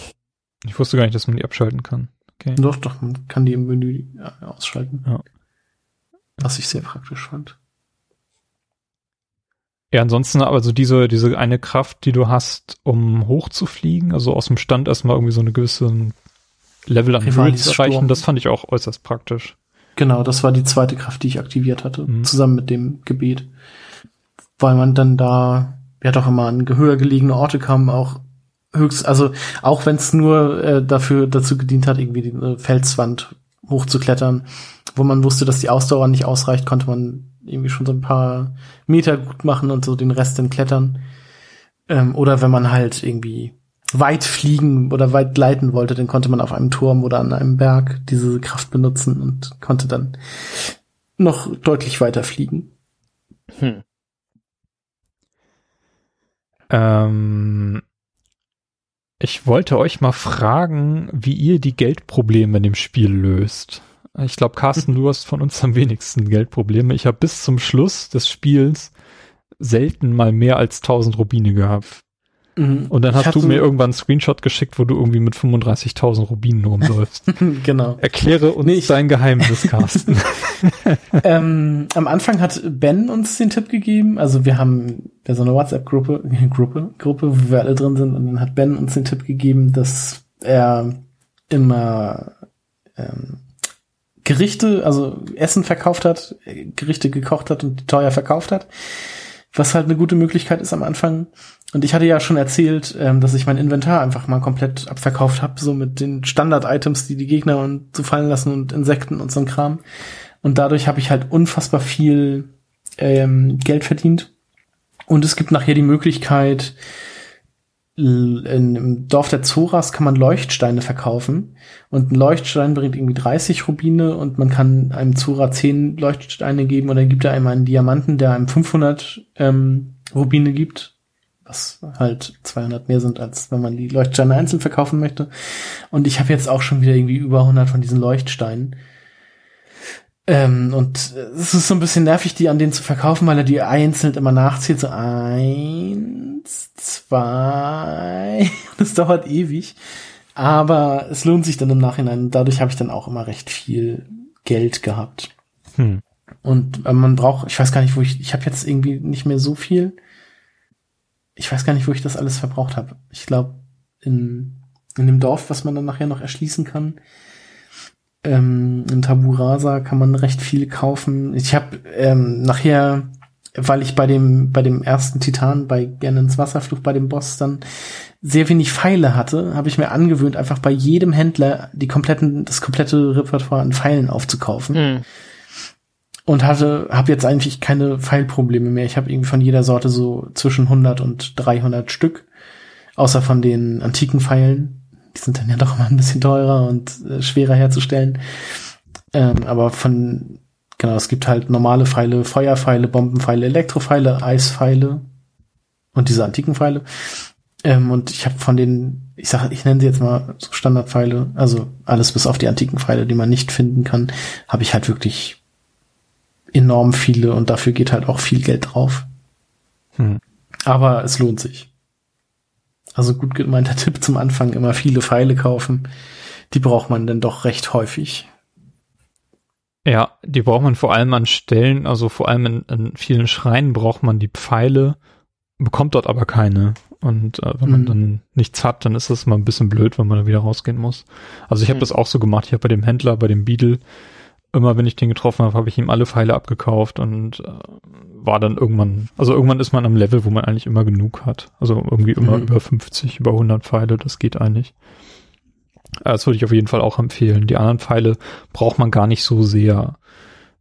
Ich wusste gar nicht, dass man die abschalten kann. Okay. Doch, doch, man kann die im Menü ausschalten. Ja. Was ich sehr praktisch fand. Ja, ansonsten aber so diese, diese eine Kraft, die du hast, um hochzufliegen, also aus dem Stand erstmal irgendwie so eine gewisse Level an Rivalis Drills reichen, Sturm. das fand ich auch äußerst praktisch. Genau, das war die zweite Kraft, die ich aktiviert hatte, Mhm. zusammen mit dem Gebet. Weil man dann da ja doch immer an höher gelegene Orte kam, auch höchst, also auch wenn es nur äh, dafür dazu gedient hat, irgendwie die äh, Felswand hochzuklettern, wo man wusste, dass die Ausdauer nicht ausreicht, konnte man irgendwie schon so ein paar Meter gut machen und so den Rest dann klettern. Ähm, oder wenn man halt irgendwie weit fliegen oder weit gleiten wollte, dann konnte man auf einem Turm oder an einem Berg diese Kraft benutzen und konnte dann noch deutlich weiter fliegen. Hm. Ähm, ich wollte euch mal fragen, wie ihr die Geldprobleme in dem Spiel löst. Ich glaube, Carsten, du hast von uns am wenigsten Geldprobleme. Ich habe bis zum Schluss des Spiels selten mal mehr als 1000 Rubine gehabt. Und dann Ich hast du mir irgendwann einen Screenshot geschickt, wo du irgendwie mit 35.000 Rubinen rumläufst. <laughs> genau. Erkläre uns Nee, dein Geheimnis, Carsten. <laughs> <laughs> ähm, am Anfang hat Ben uns den Tipp gegeben. Also wir haben ja so eine WhatsApp-Gruppe, Gruppe, Gruppe, wo wir alle drin sind. Und dann hat Ben uns den Tipp gegeben, dass er immer ähm, Gerichte, also Essen verkauft hat, Gerichte gekocht hat und die teuer verkauft hat. Was halt eine gute Möglichkeit ist am Anfang. Und ich hatte ja schon erzählt, ähm, dass ich mein Inventar einfach mal komplett abverkauft habe, so mit den Standard-Items, die die Gegner und so fallen lassen und Insekten und so ein Kram. Und dadurch habe ich halt unfassbar viel ähm, Geld verdient. Und es gibt nachher die Möglichkeit, in, im Dorf der Zoras kann man Leuchtsteine verkaufen. Und ein Leuchtstein bringt irgendwie 30 Rubine und man kann einem Zora 10 Leuchtsteine geben dann gibt er einem einen Diamanten, der einem 500 ähm, Rubine gibt. Was halt 200 mehr sind, als wenn man die Leuchtsteine einzeln verkaufen möchte. Und ich habe jetzt auch schon wieder irgendwie über 100 von diesen Leuchtsteinen. Ähm, und es ist so ein bisschen nervig, die an denen zu verkaufen, weil er die einzeln immer nachzählt. So eins, zwei. <laughs> Das dauert ewig. Aber es lohnt sich dann im Nachhinein. Dadurch habe ich dann auch immer recht viel Geld gehabt. Hm. Und äh, man braucht, ich weiß gar nicht, wo ich, ich habe jetzt irgendwie nicht mehr so viel. Ich weiß gar nicht, wo ich das alles verbraucht habe. Ich glaube, in, in dem Dorf, was man dann nachher noch erschließen kann, ähm, in Taburasa kann man recht viel kaufen. Ich habe ähm, nachher, weil ich bei dem bei dem ersten Titan bei gerne ins Wasserfluch bei dem Boss dann sehr wenig Pfeile hatte, habe ich mir angewöhnt, einfach bei jedem Händler die kompletten das komplette Repertoire an Pfeilen aufzukaufen Hm. Und hatte habe jetzt eigentlich keine Pfeilprobleme mehr. Ich habe irgendwie von jeder Sorte so zwischen 100 und 300 Stück, außer von den antiken Pfeilen. Die sind dann ja doch immer ein bisschen teurer und äh, schwerer herzustellen. Ähm, aber von genau, es gibt halt normale Pfeile, Feuerpfeile, Bombenpfeile, Elektropfeile, Eispfeile und diese antiken Pfeile. Ähm, und ich habe von den, ich sage, ich nenne sie jetzt mal so Standardpfeile, also alles bis auf die antiken Pfeile, die man nicht finden kann, habe ich halt wirklich enorm viele und dafür geht halt auch viel Geld drauf. Hm. Aber es lohnt sich. Also gut gemeinter <laughs> Tipp zum Anfang, immer viele Pfeile kaufen. Die braucht man dann doch recht häufig. Ja, die braucht man vor allem an Stellen, also vor allem in, in vielen Schreinen braucht man die Pfeile, bekommt dort aber keine. Und äh, wenn man Mhm. dann nichts hat, dann ist das mal ein bisschen blöd, wenn man da wieder rausgehen muss. Also ich habe Mhm. das auch so gemacht. Ich habe bei dem Händler, bei dem Beadle, immer wenn ich den getroffen habe, habe ich ihm alle Pfeile abgekauft und äh, war dann irgendwann, also irgendwann ist man am Level, wo man eigentlich immer genug hat. Also irgendwie immer Mhm. über 50, über 100 Pfeile, das geht eigentlich. Äh, Das würde ich auf jeden Fall auch empfehlen. Die anderen Pfeile braucht man gar nicht so sehr,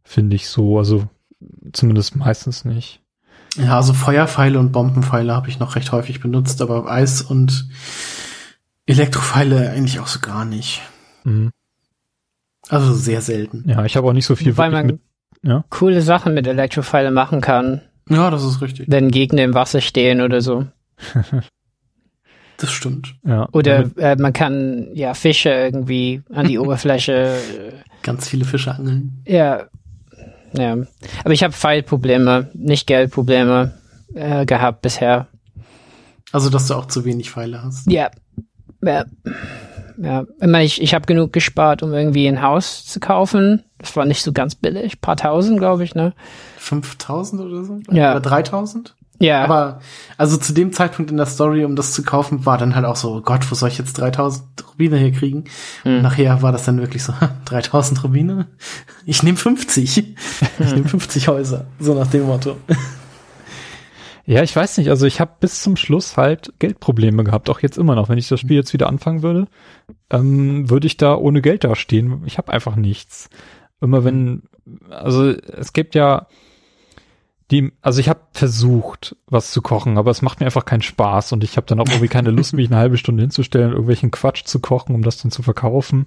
finde ich so. Also zumindest meistens nicht. Ja, also Feuerpfeile und Bombenpfeile habe ich noch recht häufig benutzt, aber Eis und Elektropfeile eigentlich auch so gar nicht. Mhm. Also sehr selten. Ja, ich habe auch nicht so viel Weil man mit. Ja. coole Sachen mit Elektropfeile machen kann, Ja, das ist richtig. wenn Gegner im Wasser stehen oder so. <laughs> Das stimmt. Ja. Oder äh, man kann ja Fische irgendwie an die <laughs> Oberfläche. äh, Ganz viele Fische angeln. Ja, ja. Aber ich habe Pfeilprobleme, nicht Geldprobleme äh, gehabt bisher. Also, dass du auch zu wenig Pfeile hast. Ja, ja, ja. Ich meine, ich, ich habe genug gespart, um irgendwie ein Haus zu kaufen. Das war nicht so ganz billig, paar tausend, glaube ich, ne? 5000 oder so? Ja. Oder 3000? Ja, Aber, also zu dem Zeitpunkt in der Story, um das zu kaufen, war dann halt auch so, oh Gott, wo soll ich jetzt 3000 Rubine hier kriegen? Hm. Und nachher war das dann wirklich so, <laughs> 3000 Rubine? Ich nehme 50. <laughs> Ich nehme 50 Häuser. So nach dem Motto. Ja, ich weiß nicht. Also ich habe bis zum Schluss halt Geldprobleme gehabt, auch jetzt immer noch. Wenn ich das Spiel jetzt wieder anfangen würde, ähm, würde ich da ohne Geld dastehen. Ich habe einfach nichts. Immer wenn, also es gibt ja die, also ich habe versucht, was zu kochen, aber es macht mir einfach keinen Spaß und ich habe dann auch irgendwie keine Lust, mich eine halbe Stunde hinzustellen, irgendwelchen Quatsch zu kochen, um das dann zu verkaufen.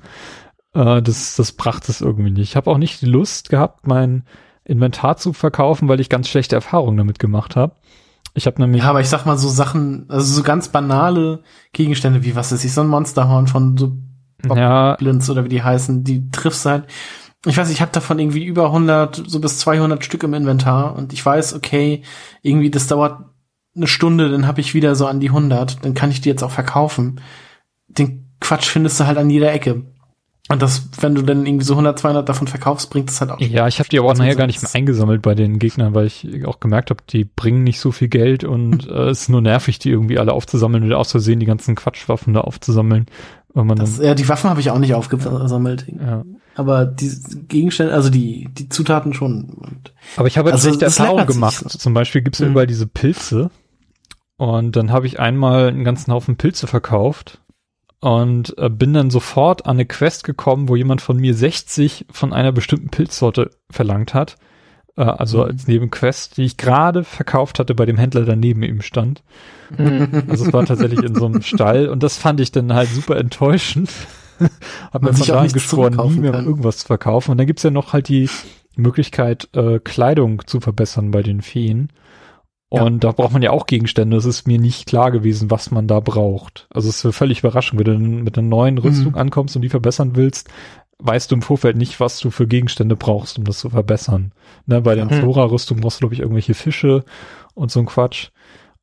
Äh, das, das brachte es irgendwie nicht. Ich habe auch nicht die Lust gehabt, mein Inventar zu verkaufen, weil ich ganz schlechte Erfahrungen damit gemacht habe. Ich habe nämlich Ja, aber ich sag mal so Sachen, also so ganz banale Gegenstände wie, was ist ich, so ein Monsterhorn von so ja, Blins oder wie die heißen, die triffst halt. Ich weiß, ich habe davon irgendwie über 100, so bis 200 Stück im Inventar und ich weiß, okay, irgendwie das dauert eine Stunde, dann habe ich wieder so an die 100, dann kann ich die jetzt auch verkaufen. Den Quatsch findest du halt an jeder Ecke. Und das, wenn du dann irgendwie so 100, 200 davon verkaufst, bringt das halt auch. Ja, ich habe die aber auch nachher gar nicht mehr eingesammelt bei den Gegnern, weil ich auch gemerkt habe, die bringen nicht so viel Geld und <laughs> äh, es ist nur nervig, die irgendwie alle aufzusammeln oder aus Versehen die ganzen Quatschwaffen da aufzusammeln. Wenn man Das, dann, ja, die Waffen habe ich auch nicht aufgesammelt. ja. Aber die Gegenstände, also die, die Zutaten schon. Und Aber ich habe jetzt Also, schlechte sich gemacht. so. Zum Beispiel gibt's Mhm. überall diese Pilze. Und dann habe ich einmal einen ganzen Haufen Pilze verkauft und äh, bin dann sofort an eine Quest gekommen, wo jemand von mir 60 von einer bestimmten Pilzsorte verlangt hat. Äh, also Mhm. als Nebenquest, die ich gerade verkauft hatte bei dem Händler, der neben ihm stand. hm. Also es war tatsächlich in so einem <laughs> Stall und das fand ich dann halt super enttäuschend. <laughs> Hab mir von auch da nichts geschworen, nie mehr kann. irgendwas zu verkaufen. Und dann gibt's ja noch halt die Möglichkeit, äh, Kleidung zu verbessern bei den Feen. Ja. Und da braucht man ja auch Gegenstände. Es ist mir nicht klar gewesen, was man da braucht. Also es ist völlig überraschend, wenn du mit einer neuen Rüstung Mhm. ankommst und die verbessern willst, weißt du im Vorfeld nicht, was du für Gegenstände brauchst, um das zu verbessern. Ne, bei der Mhm. Flora-Rüstung brauchst du, glaube ich, irgendwelche Fische und so ein Quatsch.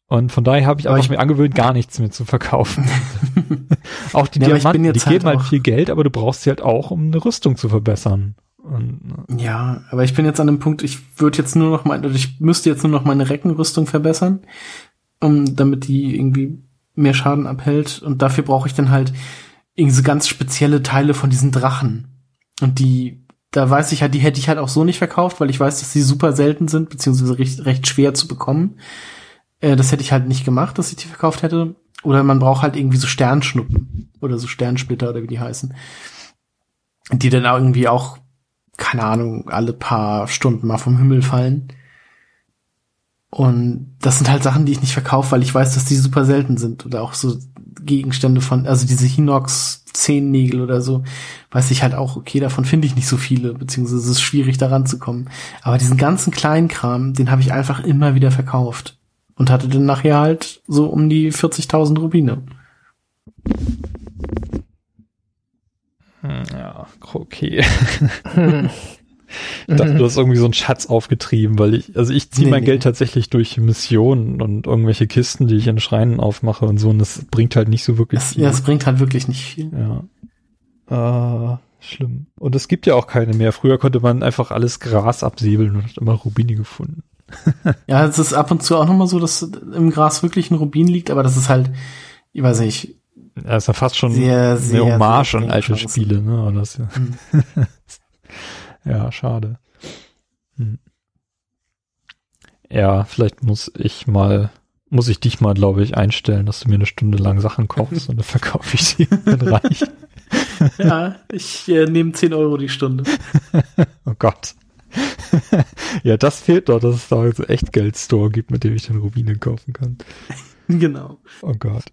Und von daher habe ich einfach ich- mir angewöhnt, gar nichts mehr zu verkaufen. <laughs> auch die Ja, Diamanten, die halt geben halt auch- viel Geld, aber du brauchst sie halt auch, um eine Rüstung zu verbessern. Und, äh, Ja, aber ich bin jetzt an dem Punkt, ich würde jetzt nur noch meine, ich müsste jetzt nur noch meine Reckenrüstung verbessern, um, damit die irgendwie mehr Schaden abhält. Und dafür brauche ich dann halt irgendwie so ganz spezielle Teile von diesen Drachen. Und die, da weiß ich halt, die hätte ich halt auch so nicht verkauft, weil ich weiß, dass die super selten sind, beziehungsweise recht, recht schwer zu bekommen. Äh, das hätte ich halt nicht gemacht, dass ich die verkauft hätte. Oder man braucht halt irgendwie so Sternschnuppen oder so Sternsplitter oder wie die heißen. Die dann auch irgendwie auch keine Ahnung, alle paar Stunden mal vom Himmel fallen. Und das sind halt Sachen, die ich nicht verkaufe, weil ich weiß, dass die super selten sind. Oder auch so Gegenstände von, also diese Hinox Zehennägel oder so, weiß ich halt auch, okay, davon finde ich nicht so viele, beziehungsweise es ist schwierig daran zu kommen. Aber diesen ganzen kleinen Kram, den habe ich einfach immer wieder verkauft. Und hatte dann nachher halt so um die 40.000 Rubine. Hm, ja, okay. Ich dachte, du hast irgendwie so einen Schatz aufgetrieben, weil ich, also ich ziehe Nee, mein nee. Geld tatsächlich durch Missionen und irgendwelche Kisten, die ich in Schreinen aufmache und so, und das bringt halt nicht so wirklich Das, viel. ja, das bringt halt wirklich nicht viel. Ja. Äh, Schlimm. Und es gibt ja auch keine mehr. Früher konnte man einfach alles Gras absäbeln und hat immer Rubine gefunden. <laughs> Ja, es ist ab und zu auch nochmal so, dass im Gras wirklich ein Rubin liegt, aber das ist halt, ich weiß nicht, Ja, ist ja fast schon Sehr, sehr, eine Hommage sehr an alte Chancen. Spiele, ne? Das, ja. Hm. <laughs> ja, schade. Hm. Ja, vielleicht muss ich mal, muss ich dich mal, glaube ich, einstellen, dass du mir eine Stunde lang Sachen kochst und dann verkaufe ich sie <laughs> dann reich. <laughs> ja, ich äh, nehme 10 Euro die Stunde. Oh Gott. ja, das fehlt doch, dass es da so Echtgeld-Store gibt, mit dem ich dann Rubine kaufen kann. genau. Oh Gott.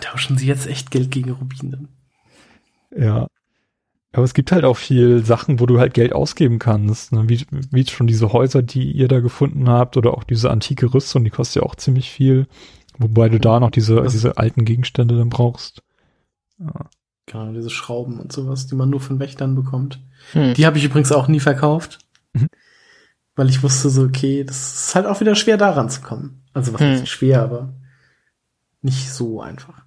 Tauschen Sie jetzt echt Geld gegen Rubine. Ja. Aber es gibt halt auch viel Sachen, wo du halt Geld ausgeben kannst. Ne? Wie, wie schon diese Häuser, die ihr da gefunden habt, oder auch diese antike Rüstung, die kostet ja auch ziemlich viel. Wobei du da noch diese, Was- diese alten Gegenstände dann brauchst. Ja. Genau, diese Schrauben und sowas, die man nur von Wächtern bekommt. Hm. Die habe ich übrigens auch nie verkauft. Mhm. Weil ich wusste so, okay, das ist halt auch wieder schwer daran zu kommen. Also was Hm. schwer, aber nicht so einfach.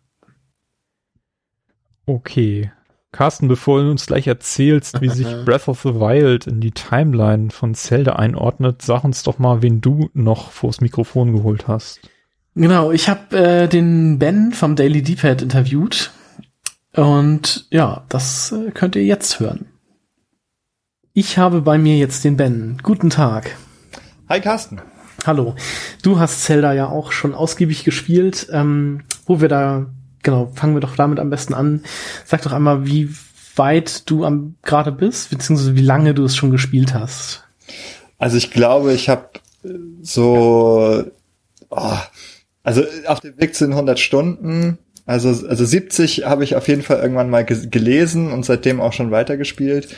Okay. Carsten, bevor du uns gleich erzählst, wie sich <laughs> Breath of the Wild in die Timeline von Zelda einordnet, sag uns doch mal, wen du noch vors Mikrofon geholt hast. Genau, ich habe äh, den Ben vom Daily D-Pad interviewt. Und ja, das äh, könnt ihr jetzt hören. Ich habe bei mir jetzt den Ben. Guten Tag. Hi Carsten. Hallo. Du hast Zelda ja auch schon ausgiebig gespielt. Ähm, wo wir da, genau, fangen wir doch damit am besten an. Sag doch einmal, wie weit du am gerade bist, beziehungsweise wie lange du es schon gespielt hast. Also ich glaube, ich habe so, oh, also auf dem Weg zu den 100 Stunden, also, also 70 habe ich auf jeden Fall irgendwann mal ge gelesen und seitdem auch schon weitergespielt.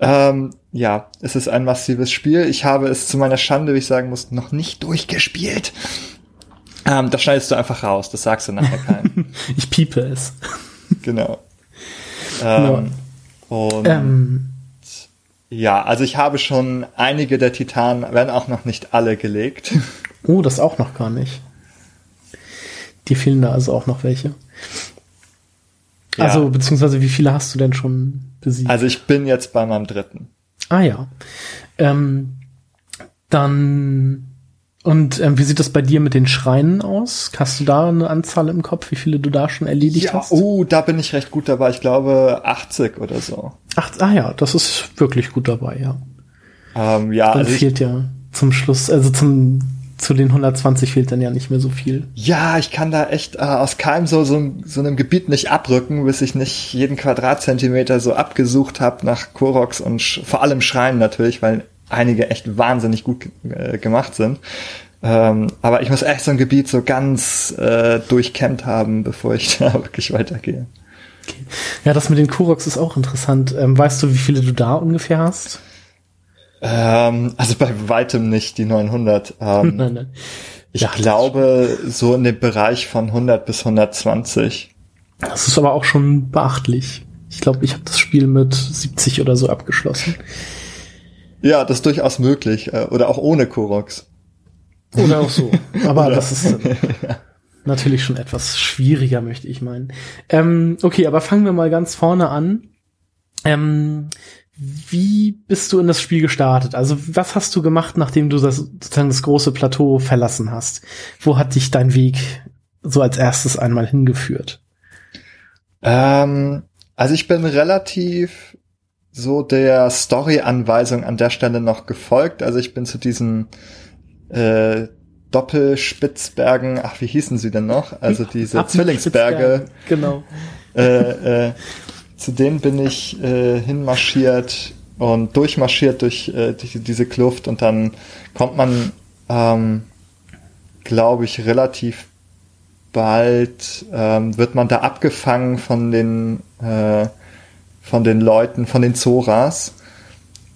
Ähm, ja, es ist ein massives Spiel. Ich habe es zu meiner Schande, wie ich sagen muss, noch nicht durchgespielt. Ähm, das schneidest du einfach raus, das sagst du nachher keinem. <laughs> Ich piepe es. genau. Ähm, und Ähm, ja, also ich habe schon einige der Titanen, wenn auch noch nicht alle gelegt. <laughs> oh, das auch noch gar nicht. Die fehlen da also auch noch welche. Ja. Also, beziehungsweise wie viele hast du denn schon besiegt? Also ich bin jetzt bei meinem dritten. Ah ja. Ähm, dann und ähm, wie sieht das bei dir mit den Schreinen aus? Hast du da eine Anzahl im Kopf, wie viele du da schon erledigt Ja, hast? oh, da bin ich recht gut dabei. Ich glaube 80 oder so. Ach, ah ja, das ist wirklich gut dabei, ja. Ähm, ja, Dann also fehlt ja zum Schluss, also zum zu den 120 fehlt dann ja nicht mehr so viel. ja, ich kann da echt äh, aus keinem so, so, so einem Gebiet nicht abrücken, bis ich nicht jeden Quadratzentimeter so abgesucht habe nach Koroks und vor allem Schreien natürlich, weil einige echt wahnsinnig gut äh, gemacht sind. Ähm, aber ich muss echt so ein Gebiet so ganz äh, durchkämmt haben, <laughs> bevor ich da wirklich weitergehe. Ja, das mit den Kuroks ist auch interessant. Ähm, weißt du, wie viele du da ungefähr hast? Ähm, also bei weitem nicht die 900. Ähm, <laughs> nein, nein. Ich Ja, glaube, so in dem Bereich von 100 bis 120. Das ist aber auch schon beachtlich. Ich glaube, ich habe das Spiel mit 70 oder so abgeschlossen. Ja, das ist durchaus möglich. äh, Oder auch ohne Koroks. Oder auch so. <laughs> Aber das ist <laughs> natürlich schon etwas schwieriger, möchte ich meinen. Ähm, okay, aber fangen wir mal ganz vorne an. Ähm, wie bist du in das Spiel gestartet? Also was hast du gemacht, nachdem du das sozusagen das große Plateau verlassen hast? Wo hat dich dein Weg so als erstes einmal hingeführt? Ähm, also ich bin relativ so der Story-Anweisung an der Stelle noch gefolgt. Also ich bin zu diesen äh, Doppelspitzbergen, ach, wie hießen sie denn noch? Also <laughs> diese Ab- Zwillingsberge. Genau. äh, äh, zu denen bin ich äh, hinmarschiert und durchmarschiert durch äh, die, diese Kluft und dann kommt man, ähm, glaube ich, relativ bald ähm, wird man da abgefangen von den äh, von den Leuten, von den Zoras,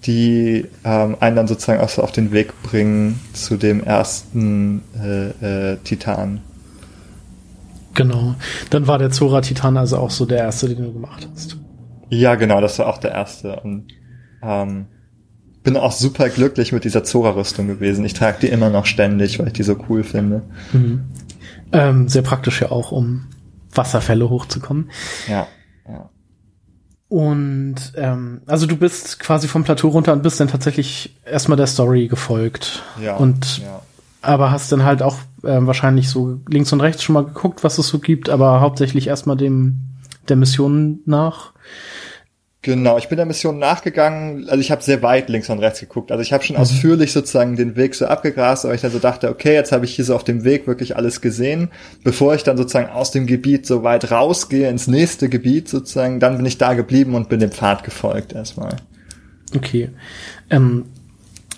die ähm, einen dann sozusagen auch so auf den Weg bringen zu dem ersten äh, äh, Titan. Genau. Dann war der Zora Titan also auch so der erste, den du gemacht hast. Ja, genau, das war auch der erste. Und ähm, bin auch super glücklich mit dieser Zora-Rüstung gewesen. Ich trage die immer noch ständig, weil ich die so cool finde. Mhm. Ähm, sehr praktisch ja auch, um Wasserfälle hochzukommen. Ja. Und ähm, also du bist quasi vom Plateau runter und bist dann tatsächlich erstmal der Story gefolgt. Ja. Und ja. aber hast dann halt auch ähm, wahrscheinlich so links und rechts schon mal geguckt, was es so gibt, aber hauptsächlich erstmal dem der Mission nach. Genau, ich bin der Mission nachgegangen, also ich habe sehr weit links und rechts geguckt. Also ich habe schon Mhm. ausführlich sozusagen den Weg so abgegrast, aber ich dann so dachte, okay, jetzt habe ich hier so auf dem Weg wirklich alles gesehen. Bevor ich dann sozusagen aus dem Gebiet so weit rausgehe ins nächste Gebiet sozusagen, dann bin ich da geblieben und bin dem Pfad gefolgt erstmal. Okay. Ähm,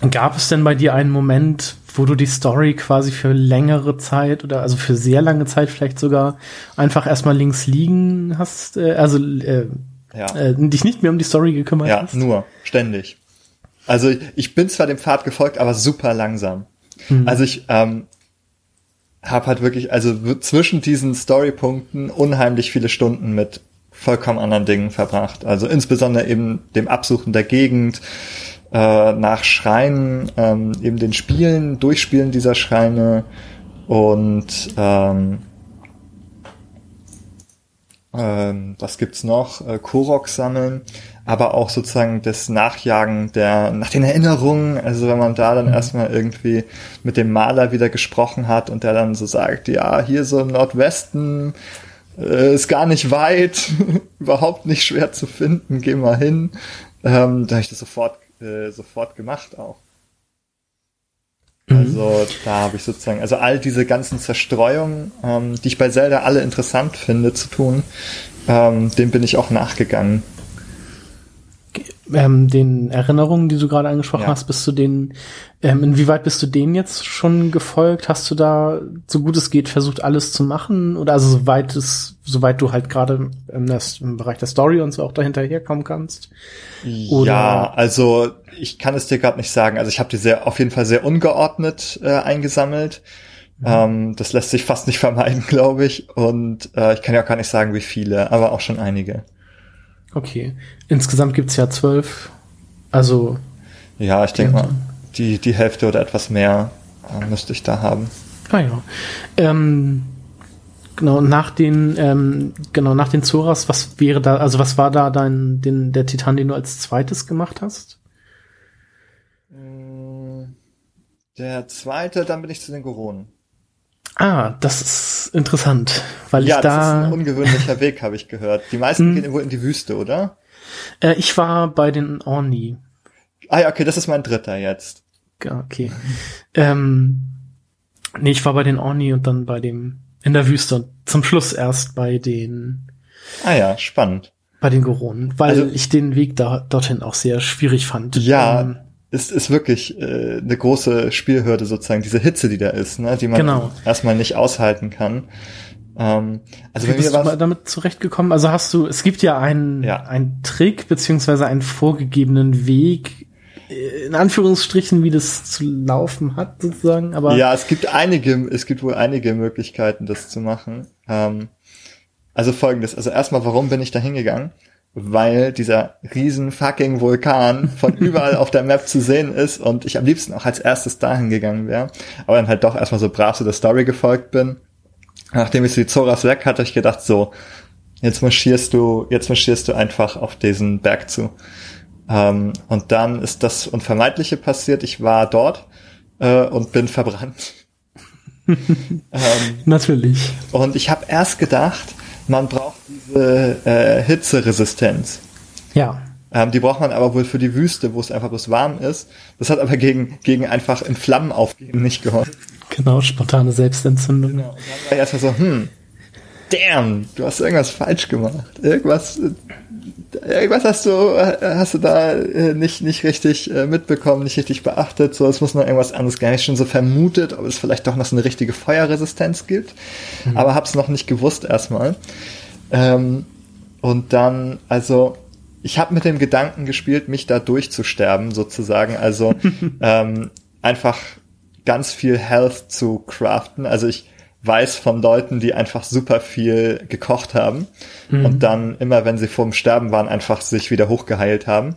gab es denn bei dir einen Moment, wo du die Story quasi für längere Zeit oder also für sehr lange Zeit vielleicht sogar einfach erstmal links liegen hast, äh, also äh, Ja. äh, dich nicht mehr um die Story gekümmert Ja, hast? nur, ständig. Also ich bin zwar dem Pfad gefolgt, aber super langsam. Mhm. Also ich ähm, habe halt wirklich, also zwischen diesen Storypunkten unheimlich viele Stunden mit vollkommen anderen Dingen verbracht. Also insbesondere eben dem Absuchen der Gegend, äh, nach Schreinen, ähm, eben den Spielen, Durchspielen dieser Schreine und ähm, ähm, was gibt's noch? Äh, Korok sammeln, aber auch sozusagen das Nachjagen der, nach den Erinnerungen. Also wenn man da dann erstmal irgendwie mit dem Maler wieder gesprochen hat und der dann so sagt, ja, hier so im Nordwesten äh, ist gar nicht weit, <laughs> überhaupt nicht schwer zu finden, geh mal hin. Ähm, da habe ich das sofort, äh, sofort gemacht auch. Also da habe ich sozusagen, also all diese ganzen Zerstreuungen, ähm, die ich bei Zelda alle interessant finde zu tun, ähm, dem bin ich auch nachgegangen. Ähm, den Erinnerungen, die du gerade angesprochen Ja. hast, bist du den, ähm, inwieweit bist du denen jetzt schon gefolgt? Hast du da, so gut es geht, versucht, alles zu machen? Oder also soweit es, soweit du halt gerade im, im Bereich der Story und so auch dahinter herkommen kannst? Oder- Ja, also ich kann es dir gerade nicht sagen. Also ich habe die sehr auf jeden Fall sehr ungeordnet äh, eingesammelt. Ähm, das lässt sich fast nicht vermeiden, <laughs> glaube ich. Und äh, ich kann ja auch gar nicht sagen, wie viele, aber auch schon einige. Okay. Insgesamt gibt's ja zwölf. Also, Ja, ich denke mal, die, die Hälfte oder etwas mehr äh, müsste ich da haben. ah ja. Ähm, genau, nach den, ähm, genau, nach den Zoras, was wäre da, also was war da dein, den, der Titan, den du als zweites gemacht hast? Der zweite, dann bin ich zu den Goronen. Ah, das ist interessant, weil Ja, ich das ist da, ein ungewöhnlicher Weg, habe ich gehört. Die meisten Hm. gehen wohl in die Wüste, oder? äh, ich war bei den Orni. Ah ja, okay, das ist mein dritter jetzt. Ja, Okay. ähm, nee, ich war bei den Orni und dann bei dem, in der Wüste und zum Schluss erst bei den, Ah ja, spannend. bei den Goronen, weil Also- ich den Weg da, dorthin auch sehr schwierig fand. Ja, Ähm, es ist wirklich äh, eine große Spielhürde sozusagen, diese Hitze, die da ist, ne, die man Genau. erstmal nicht aushalten kann. Ähm, also Wie bist du mal damit zurechtgekommen? Also hast du, es gibt ja einen, Ja. einen Trick beziehungsweise einen vorgegebenen Weg, äh, in Anführungsstrichen, wie das zu laufen hat, sozusagen, aber ja, es gibt einige, es gibt wohl einige Möglichkeiten, das zu machen. Ähm, also folgendes, also erstmal, warum bin ich da hingegangen? Weil dieser riesen fucking Vulkan von <laughs> überall auf der Map zu sehen ist und ich am liebsten auch als erstes dahin gegangen wäre, aber dann halt doch erstmal so brav zu der Story gefolgt bin. Nachdem ich so die Zoras weg hatte, ich gedacht, so, jetzt marschierst du, jetzt marschierst du einfach auf diesen Berg zu. Ähm, und dann ist das Unvermeidliche passiert. Ich war dort äh, und bin verbrannt. <laughs> ähm, natürlich. und ich habe erst gedacht, man braucht diese äh, Hitzeresistenz. Ja. Ähm, die braucht man aber wohl für die Wüste, wo es einfach bloß warm ist. Das hat aber gegen, gegen einfach in Flammen aufgehen nicht geholfen. Genau, spontane Selbstentzündung. Genau. Und dann war ich erstmal so, hm, damn, du hast irgendwas falsch gemacht. Irgendwas, äh, irgendwas hast du, äh, hast du da äh, nicht, nicht richtig äh, mitbekommen, nicht richtig beachtet. So, es muss noch irgendwas anderes gar nicht schon so vermutet, ob es vielleicht doch noch so eine richtige Feuerresistenz gibt. Aber hab's noch nicht gewusst erstmal. Ähm, und dann, also, ich habe mit dem Gedanken gespielt, mich da durchzusterben, sozusagen. Also <laughs> ähm, einfach ganz viel Health zu craften. Also ich weiß von Leuten, die einfach super viel gekocht haben und dann immer, wenn sie vorm Sterben waren, einfach sich wieder hochgeheilt haben.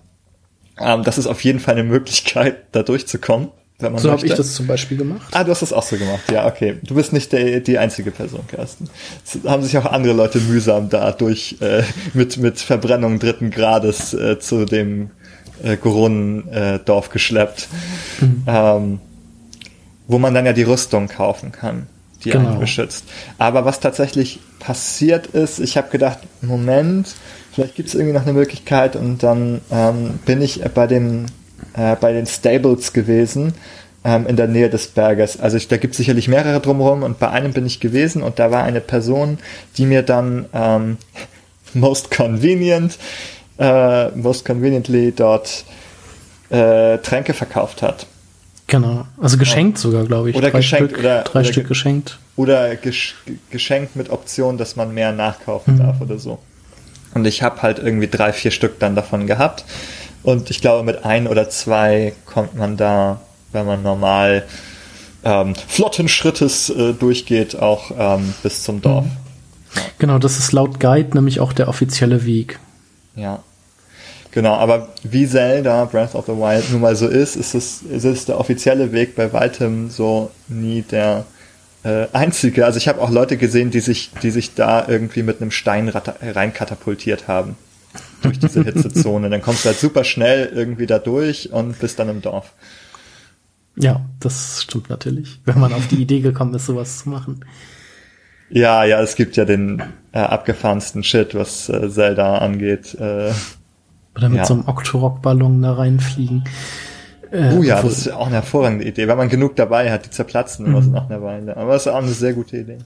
Ähm, das ist auf jeden Fall eine Möglichkeit, <laughs> da durchzukommen. wenn man So habe ich das zum Beispiel gemacht. Ah, du hast das auch so gemacht. Ja, okay. Du bist nicht der, die einzige Person, Carsten. Es haben sich auch andere Leute mühsam da durch äh, mit mit Verbrennung dritten Grades äh, zu dem äh, Gurun-Dorf äh, Dorf geschleppt, ähm, wo man dann ja die Rüstung kaufen kann, die Genau. einen beschützt. Aber was tatsächlich passiert ist, ich habe gedacht, Moment, vielleicht gibt es irgendwie noch eine Möglichkeit und dann ähm, bin ich bei dem äh, bei den Stables gewesen ähm, in der Nähe des Berges. Also ich, da gibt es sicherlich mehrere drumherum und bei einem bin ich gewesen und da war eine Person, die mir dann ähm, <laughs> most convenient, äh, most conveniently dort äh, Tränke verkauft hat. Genau. Also geschenkt sogar, glaube ich. Oder drei geschenkt, Stück, oder- drei oder Stück ge- geschenkt. Oder gesch geschenkt mit Option, dass man mehr nachkaufen darf oder so. Und ich habe halt irgendwie drei, vier Stück dann davon gehabt. Und ich glaube, mit ein oder zwei kommt man da, wenn man normal ähm, flotten Schrittes äh, durchgeht, auch ähm, bis zum Dorf. Genau, das ist laut Guide nämlich auch der offizielle Weg. Ja. Genau, aber wie Zelda Breath of the Wild nun mal so ist, ist es, ist es der offizielle Weg bei weitem so nie der äh, einzige. Also ich habe auch Leute gesehen, die sich, die sich da irgendwie mit einem Stein reinkatapultiert haben. Durch diese Hitzezone. Dann kommst du halt super schnell irgendwie da durch und bist dann im Dorf. Ja, das stimmt natürlich. Wenn man auf die Idee gekommen ist, sowas zu machen. Ja, ja, es gibt ja den äh, abgefahrensten Shit, was äh, Zelda angeht. Äh, Oder mit Ja. so einem Octorok-Ballon da reinfliegen. Äh, oh ja, obwohl- das ist auch eine hervorragende Idee. Wenn man genug dabei hat, die zerplatzen immer so nach einer Weile. Aber das ist auch eine sehr gute Idee.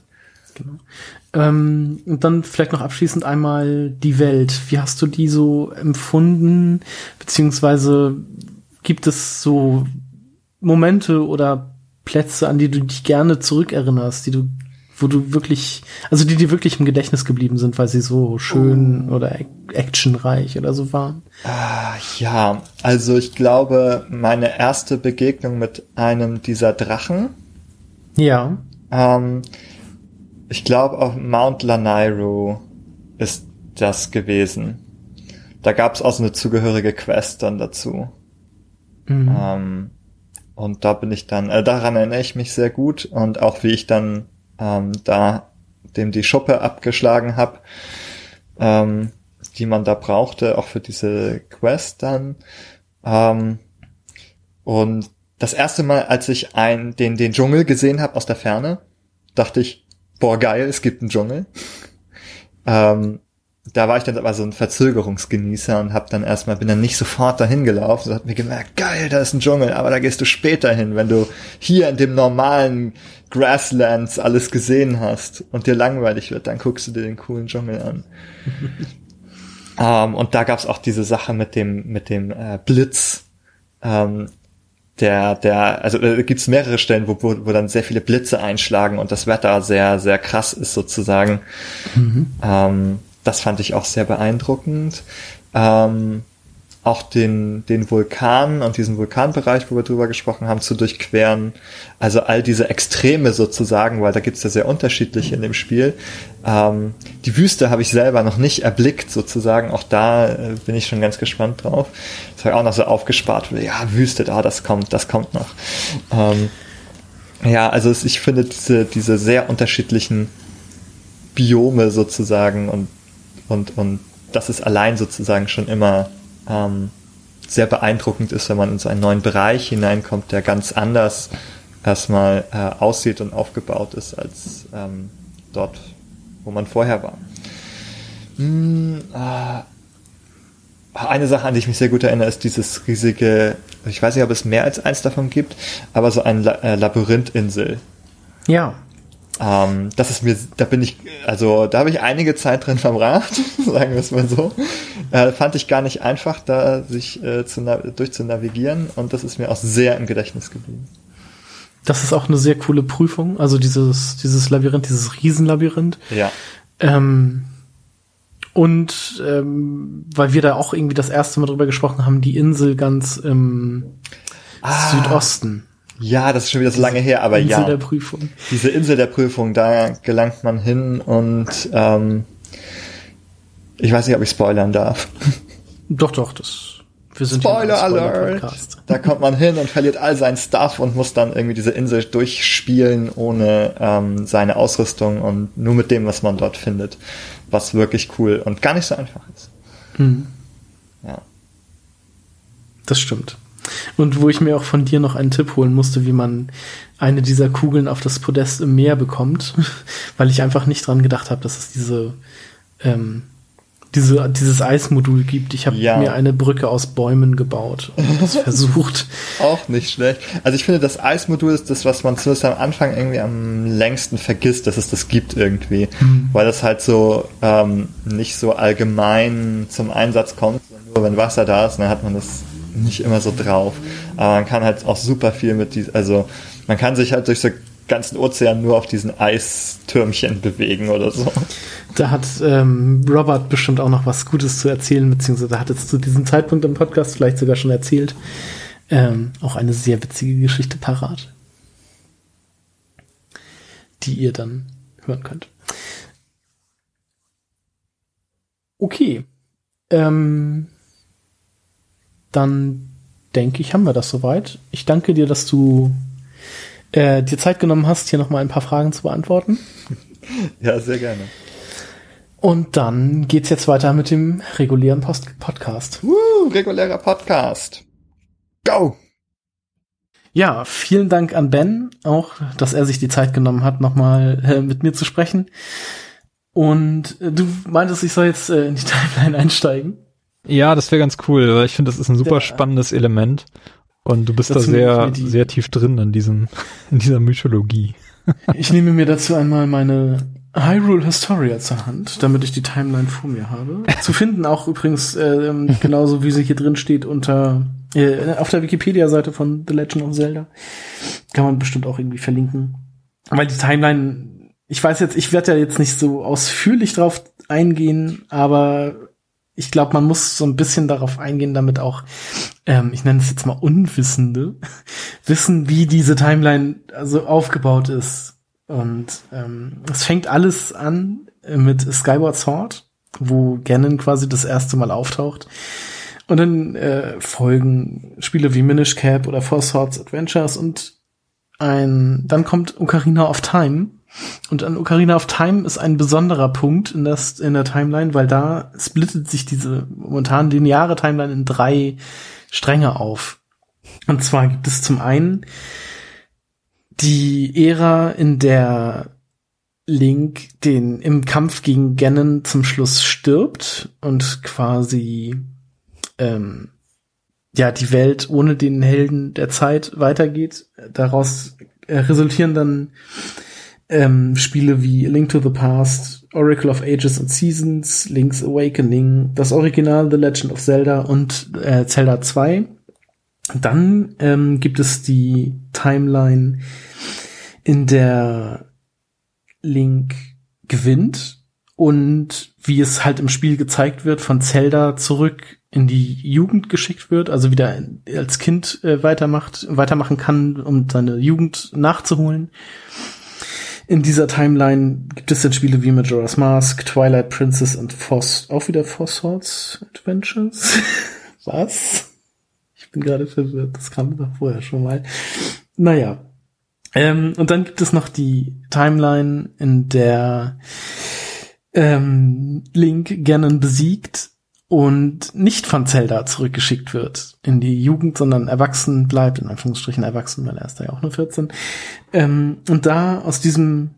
Ähm, und dann vielleicht noch abschließend einmal die Welt. Wie hast du die so empfunden? Beziehungsweise gibt es so Momente oder Plätze, an die du dich gerne zurückerinnerst, die du, wo du wirklich, also die dir wirklich im Gedächtnis geblieben sind, weil sie so schön oder ac- actionreich oder so waren? Ah, Ja, also ich glaube, meine erste Begegnung mit einem dieser Drachen, Ja. ähm, ich glaube auf Mount Lanairu ist das gewesen. Da gab es auch so eine zugehörige Quest dann dazu. Mhm. Ähm, und da bin ich dann, äh, daran erinnere ich mich sehr gut und auch wie ich dann ähm, da dem die Schuppe abgeschlagen habe, ähm, die man da brauchte, auch für diese Quest dann. Ähm, und das erste Mal, als ich ein, den, den Dschungel gesehen habe aus der Ferne, dachte ich, boah, geil, es gibt einen Dschungel. ähm, da war ich dann aber so ein Verzögerungsgenießer und hab dann erstmal, bin dann nicht sofort dahin gelaufen, so hat mir gemerkt, geil, da ist ein Dschungel, aber da gehst du später hin, wenn du hier in dem normalen Grasslands alles gesehen hast und dir langweilig wird, dann guckst du dir den coolen Dschungel an. <laughs> ähm, und da gab's auch diese Sache mit dem, mit dem äh, Blitz, ähm, der, der, also äh, gibt's mehrere Stellen, wo, wo, wo dann sehr viele Blitze einschlagen und das Wetter sehr, sehr krass ist sozusagen. Ähm, das fand ich auch sehr beeindruckend. Ähm, auch den, den Vulkan und diesen Vulkanbereich, wo wir drüber gesprochen haben, zu durchqueren. Also all diese Extreme sozusagen, weil da gibt's ja sehr unterschiedliche in dem Spiel. Ähm, die Wüste habe ich selber noch nicht erblickt sozusagen. Auch da äh, bin ich schon ganz gespannt drauf. Das habe ich auch noch so aufgespart. Ja, Wüste, da, das kommt, das kommt noch. Ähm, ja, also ich finde diese, diese sehr unterschiedlichen Biome sozusagen und, und, und das ist allein sozusagen schon immer ähm, sehr beeindruckend ist, wenn man in so einen neuen Bereich hineinkommt, der ganz anders erstmal äh, aussieht und aufgebaut ist als ähm, dort, wo man vorher war. Hm, äh, eine Sache, an die ich mich sehr gut erinnere, ist dieses riesige, ich weiß nicht, ob es mehr als eins davon gibt, aber so ein La äh, Labyrinthinsel. Ja. Ähm, das ist mir, da bin ich, also da habe ich einige Zeit drin <laughs> verbracht, sagen wir es mal so. Äh, fand ich gar nicht einfach, da sich äh, zu na- durchzunavigieren und das ist mir auch sehr im Gedächtnis geblieben. Das ist auch eine sehr coole Prüfung. Also dieses, dieses Labyrinth, dieses Riesenlabyrinth. Ja. Ähm, und ähm, weil wir da auch irgendwie das erste Mal drüber gesprochen haben, die Insel ganz im Ah. Südosten. Ja, das ist schon wieder so lange her, aber Insel ja. der Prüfung. Diese Insel der Prüfung, da gelangt man hin und ähm, ich weiß nicht, ob ich spoilern darf. <laughs> Doch, doch, das Wir sind Spoiler ein Alert! Spoiler-Podcast. Da kommt man hin und verliert all sein Stuff und muss dann irgendwie diese Insel durchspielen ohne ähm, seine Ausrüstung und nur mit dem, was man dort findet. Was wirklich cool und gar nicht so einfach ist. Mhm. Ja. Das stimmt. Und wo ich mir auch von dir noch einen Tipp holen musste, wie man eine dieser Kugeln auf das Podest im Meer bekommt, <laughs> weil ich einfach nicht dran gedacht habe, dass es diese, ähm, diese dieses Eismodul gibt. Ich habe Ja. mir eine Brücke aus Bäumen gebaut und <laughs> das versucht. Auch nicht schlecht. Also ich finde, das Eismodul ist das, was man zumindest am Anfang irgendwie am längsten vergisst, dass es das gibt irgendwie. Weil das halt so ähm, nicht so allgemein zum Einsatz kommt, sondern nur wenn Wasser da ist, dann hat man das nicht immer so drauf. Aber man kann halt auch super viel mit diesem, also man kann sich halt durch so ganzen Ozean nur auf diesen Eistürmchen bewegen oder so. Da hat ähm, Robert bestimmt auch noch was Gutes zu erzählen, beziehungsweise hat es zu diesem Zeitpunkt im Podcast vielleicht sogar schon erzählt. Ähm, auch eine sehr witzige Geschichte parat, die ihr dann hören könnt. Okay. Ähm, dann denke ich, haben wir das soweit. Ich danke dir, dass du äh, dir Zeit genommen hast, hier nochmal ein paar Fragen zu beantworten. <laughs> Ja, sehr gerne. Und dann geht's jetzt weiter mit dem regulären Post Podcast. Woo, regulärer Podcast. Go! Ja, vielen Dank an Ben, auch, dass er sich die Zeit genommen hat, nochmal äh, mit mir zu sprechen. Und äh, du meintest, ich soll jetzt äh, in die <laughs> Timeline einsteigen. Ja, das wäre ganz cool, weil ich finde, das ist ein super Ja. spannendes Element. Und du bist Dazu da sehr, die- sehr tief drin in diesem, <laughs> in dieser Mythologie. <laughs> Ich nehme mir dazu einmal meine Hyrule Historia zur Hand, damit ich die Timeline vor mir habe. Zu finden auch übrigens ähm, <laughs> genauso wie sie hier drin steht unter äh, auf der Wikipedia-Seite von The Legend of Zelda. Kann man bestimmt auch irgendwie verlinken. Weil die Timeline, ich weiß jetzt, ich werde ja jetzt nicht so ausführlich drauf eingehen, aber ich glaube, man muss so ein bisschen darauf eingehen, damit auch, ähm, ich nenne es jetzt mal Unwissende, <laughs> wissen, wie diese Timeline also aufgebaut ist. Und ähm, es fängt alles an äh, mit Skyward Sword, wo Ganon quasi das erste Mal auftaucht. Und dann äh, folgen Spiele wie Minish Cap oder Four Swords Adventures und ein, dann kommt Ocarina of Time. Und an Ocarina of Time ist ein besonderer Punkt in, das, in der Timeline, weil da splittet sich diese momentan lineare Timeline in drei Stränge auf. Und zwar gibt es zum einen die Ära, in der Link den im Kampf gegen Ganon zum Schluss stirbt und quasi ähm, ja die Welt ohne den Helden der Zeit weitergeht. Daraus resultieren dann ähm, Spiele wie Link to the Past, Oracle of Ages and Seasons, Link's Awakening, das Original The Legend of Zelda und äh, Zelda 2. Dann ähm, gibt es die Timeline, in der Link gewinnt und wie es halt im Spiel gezeigt wird, von Zelda zurück in die Jugend geschickt wird, also wieder als Kind äh, weitermacht, weitermachen kann, um seine Jugend nachzuholen. In dieser Timeline gibt es dann Spiele wie Majora's Mask, Twilight Princess und Foss, auch wieder Four Swords Adventures. <laughs> Was? Ich bin gerade verwirrt, das kam doch vorher schon mal. Naja. Ähm, und dann gibt es noch die Timeline, in der ähm, Link Ganon besiegt und nicht von Zelda zurückgeschickt wird in die Jugend, sondern erwachsen bleibt, in Anführungsstrichen erwachsen, weil er ist da ja auch nur 14. Ähm, und da aus diesem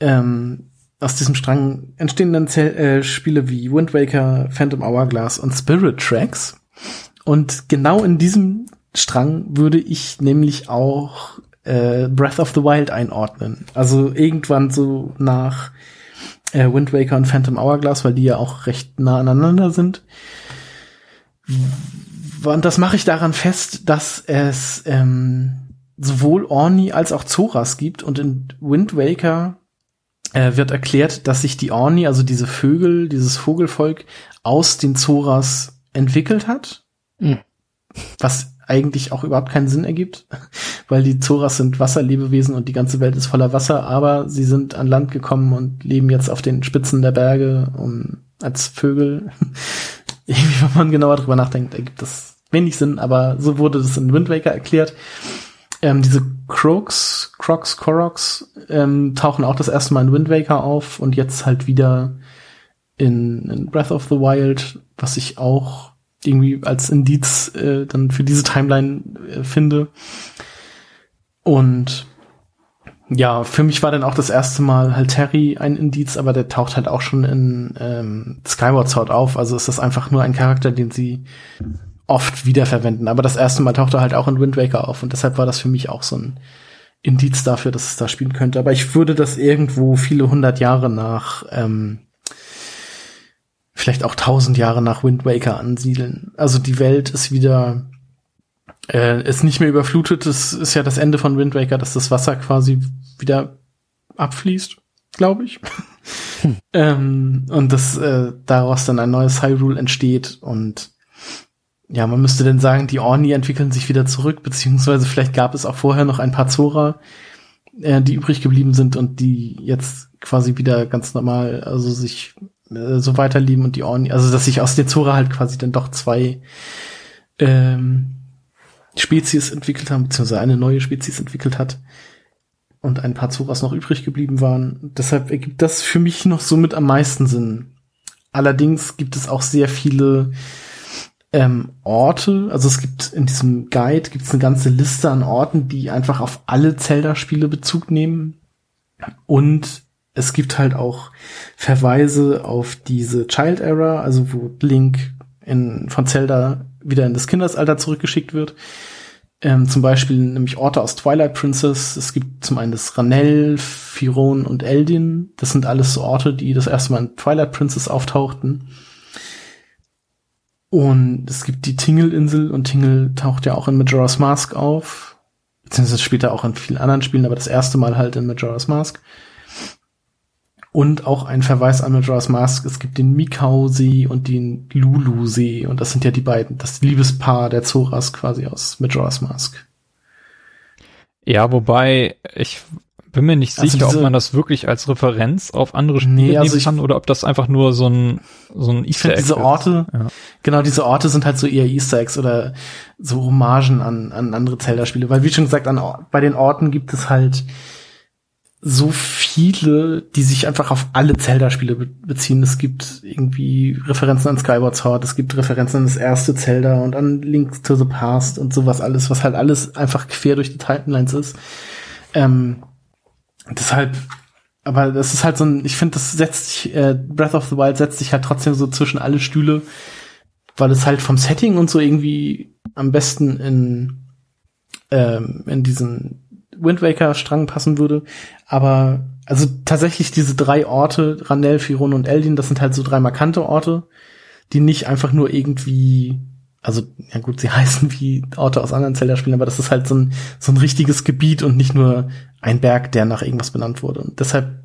ähm, aus diesem Strang entstehen dann Zel äh, Spiele wie Wind Waker, Phantom Hourglass und Spirit Tracks. Und genau in diesem Strang würde ich nämlich auch äh, Breath of the Wild einordnen. Also irgendwann so nach äh, Wind Waker und Phantom Hourglass, weil die ja auch recht nah aneinander sind. Und das mache ich daran fest, dass es ähm, sowohl Orni als auch Zoras gibt und in Wind Waker äh, wird erklärt, dass sich die Orni, also diese Vögel, dieses Vogelvolk aus den Zoras entwickelt hat. Mhm. Was eigentlich auch überhaupt keinen Sinn ergibt, <laughs> weil die Zoras sind Wasserlebewesen und die ganze Welt ist voller Wasser, aber sie sind an Land gekommen und leben jetzt auf den Spitzen der Berge um, als Vögel. <laughs> Irgendwie, wenn man genauer drüber nachdenkt, ergibt das wenig Sinn, aber so wurde das in Wind Waker erklärt. Ähm, diese Crocs, Crocs, Koroks ähm, tauchen auch das erste Mal in Wind Waker auf und jetzt halt wieder in, in Breath of the Wild, was ich auch irgendwie als Indiz äh, dann für diese Timeline äh, finde. Und ja, für mich war dann auch das erste Mal halt Terry ein Indiz, aber der taucht halt auch schon in ähm, Skyward Sword auf. Also ist das einfach nur ein Charakter, den sie oft wiederverwenden. Aber das erste Mal taucht er halt auch in Wind Waker auf und deshalb war das für mich auch so ein Indiz dafür, dass es da spielen könnte. Aber ich würde das irgendwo viele hundert Jahre nach, ähm, vielleicht auch tausend Jahre nach Wind Waker ansiedeln. Also die Welt ist wieder äh, ist nicht mehr überflutet. Das ist ja das Ende von Wind Waker, dass das Wasser quasi wieder abfließt, glaube ich. Hm. <laughs> ähm, und dass äh, daraus dann ein neues Hyrule entsteht und ja, man müsste denn sagen, die Orni entwickeln sich wieder zurück, beziehungsweise vielleicht gab es auch vorher noch ein paar Zora, äh, die übrig geblieben sind und die jetzt quasi wieder ganz normal, also sich äh, so weiterleben und die Orni, also dass sich aus der Zora halt quasi dann doch zwei ähm, Spezies entwickelt haben, beziehungsweise eine neue Spezies entwickelt hat und ein paar Zoras noch übrig geblieben waren. Deshalb ergibt das für mich noch so mit am meisten Sinn. Allerdings gibt es auch sehr viele ähm, Orte, also es gibt in diesem Guide gibt es eine ganze Liste an Orten, die einfach auf alle Zelda-Spiele Bezug nehmen. Und es gibt halt auch Verweise auf diese Child Era, also wo Link in, von Zelda wieder in das Kindesalter zurückgeschickt wird. Ähm, zum Beispiel nämlich Orte aus Twilight Princess. Es gibt zum einen das Ranell, Firon und Eldin. Das sind alles so Orte, die das erste Mal in Twilight Princess auftauchten. Und es gibt die Tingle-Insel und Tingle taucht ja auch in Majora's Mask auf. Beziehungsweise später auch in vielen anderen Spielen, aber das erste Mal halt in Majora's Mask. Und auch ein Verweis an Majora's Mask. Es gibt den Mikau-See und den Lulu-See. Und das sind ja die beiden, das Liebespaar der Zoras quasi aus Majora's Mask. Ja, wobei ich bin mir nicht Also sicher, ob diese- man das wirklich als Referenz auf andere Spiele Nee, also nehmen ich- kann oder ob das einfach nur so ein, so ein Ich Easter finde Egg diese ist. Orte, Ja. genau, diese Orte sind halt so eher Easter Eggs oder so Hommagen an, an andere Zelda-Spiele. Weil wie schon gesagt, an, bei den Orten gibt es halt so viele, die sich einfach auf alle Zelda-Spiele be beziehen. Es gibt irgendwie Referenzen an Skyward Sword, es gibt Referenzen an das erste Zelda und an Link to the Past und sowas alles, was halt alles einfach quer durch die Timelines ist. Ähm, deshalb, aber das ist halt so ein, ich finde, das setzt sich, äh, Breath of the Wild setzt sich halt trotzdem so zwischen alle Stühle, weil es halt vom Setting und so irgendwie am besten in, ähm, in diesen Wind Waker Strang passen würde. Aber, also tatsächlich diese drei Orte, Randell, Firon und Eldin, das sind halt so drei markante Orte, die nicht einfach nur irgendwie, also, ja gut, sie <laughs> heißen wie Orte aus anderen Zelda-Spielen, aber das ist halt so ein, so ein richtiges Gebiet und nicht nur ein Berg, der nach irgendwas benannt wurde. Und deshalb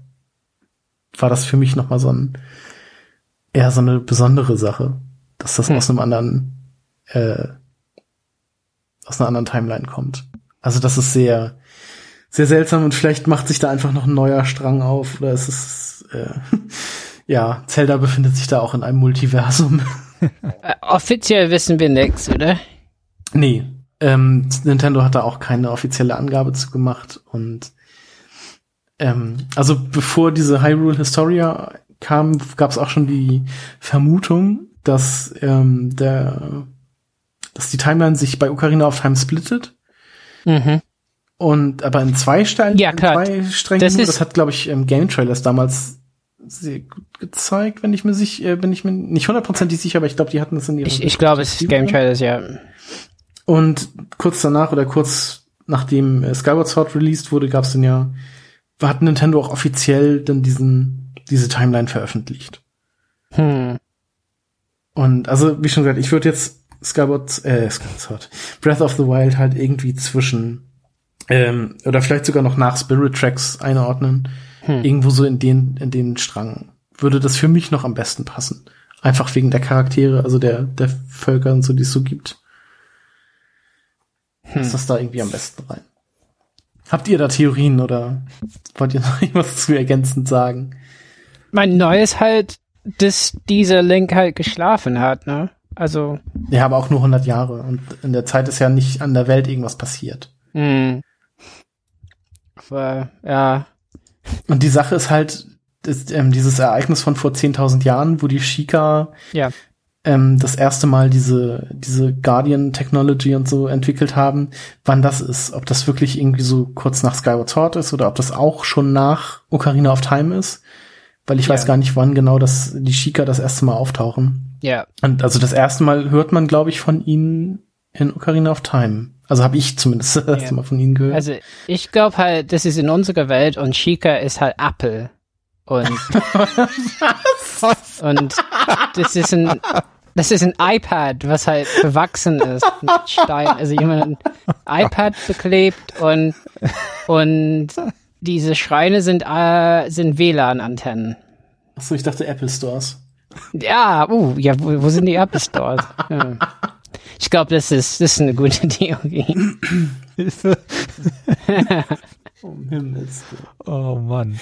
war das für mich nochmal so ein, eher so eine besondere Sache, dass das Hm. aus einem anderen, äh, aus einer anderen Timeline kommt. Also das ist sehr, sehr seltsam und vielleicht macht sich da einfach noch ein neuer Strang auf oder es ist, äh, <laughs> ja, Zelda befindet sich da auch in einem Multiversum. <laughs> Äh, offiziell wissen wir nichts, oder? Nee, ähm, Nintendo hat da auch keine offizielle Angabe zu gemacht und ähm, also bevor diese Hyrule Historia kam, gab es auch schon die Vermutung, dass ähm, der dass die Timeline sich bei Ocarina of Time splittet Mhm. Und aber in zwei Stellen, Ja, klar. in zwei Strängen. Das das hat glaube ich im Game Trailers damals sehr gut gezeigt, wenn ich mir sich, äh, bin ich mir nicht hundertprozentig sicher, aber ich glaube, die hatten es in ihrer Ich, ich glaube, es ist Game Trailers, ja. Und kurz danach oder kurz nachdem äh, Skyward Sword released wurde, gab es dann ja, hat Nintendo auch offiziell dann diesen, diese Timeline veröffentlicht. Hm. Und also, wie schon gesagt, ich würde jetzt Skyward, äh, Skyward Sword, Breath of the Wild halt irgendwie zwischen, ähm, oder vielleicht sogar noch nach Spirit Tracks einordnen. Hm. Irgendwo so in den, in den Strang. Würde das für mich noch am besten passen. Einfach wegen der Charaktere, also der, der Völker und so, die es so gibt. Passt das da irgendwie am besten rein? Habt ihr da Theorien oder wollt ihr <laughs> noch irgendwas zu ergänzend sagen? Mein Neues halt, dass dieser Link halt geschlafen hat, ne? Also, Ja, aber auch nur 100 Jahre. Und in der Zeit ist ja nicht an der Welt irgendwas passiert. hm. Aber, ja. Und die Sache ist halt, ist, ähm, dieses Ereignis von vor 10.000 Jahren, wo die Shika Ja. ähm, das erste Mal diese, diese Guardian Technology und so entwickelt haben, wann das ist. Ob das wirklich irgendwie so kurz nach Skyward Sword ist oder ob das auch schon nach Ocarina of Time ist. Weil ich Ja. weiß gar nicht, wann genau das, die Shika das erste Mal auftauchen. Ja. Und also das erste Mal hört man, glaube ich, von ihnen in Ocarina of Time. Also habe ich zumindest das <laughs> erste Ja. Mal von ihnen gehört. Also, ich glaube halt, das ist in unserer Welt und Chica ist halt Apple. Und, <laughs> und das ist ein, das ist ein iPad, was halt bewachsen ist mit Stein. Also jemand ein iPad beklebt und, und diese Schreine sind, äh, sind WLAN-Antennen. Achso, ich dachte Apple Stores. Ja, uh, ja, wo, wo sind die Apple Stores? Ja. Ich glaube, das ist, das ist eine gute <laughs> Theorie. <laughs> Um Himmels. Oh Mann.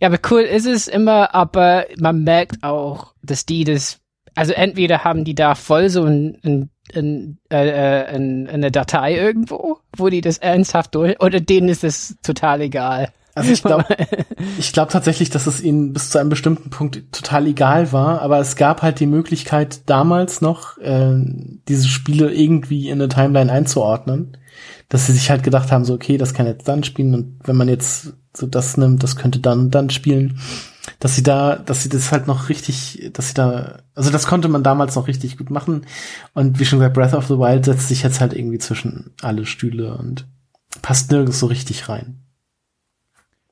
Ja, aber cool ist es immer, aber man merkt auch, dass die das, also entweder haben die da voll so ein, ein, ein, äh, äh, ein, eine Datei irgendwo, wo die das ernsthaft durch, oder denen ist es total egal. Also ich glaube, <laughs> ich glaube tatsächlich, dass es ihnen bis zu einem bestimmten Punkt total egal war, aber es gab halt die Möglichkeit damals noch, äh, diese Spiele irgendwie in eine Timeline einzuordnen, dass sie sich halt gedacht haben, so okay, das kann jetzt dann spielen und wenn man jetzt so das nimmt, das könnte dann und dann spielen, dass sie da, dass sie das halt noch richtig, dass sie da, also das konnte man damals noch richtig gut machen und wie schon gesagt, Breath of the Wild setzt sich jetzt halt irgendwie zwischen alle Stühle und passt nirgends so richtig rein.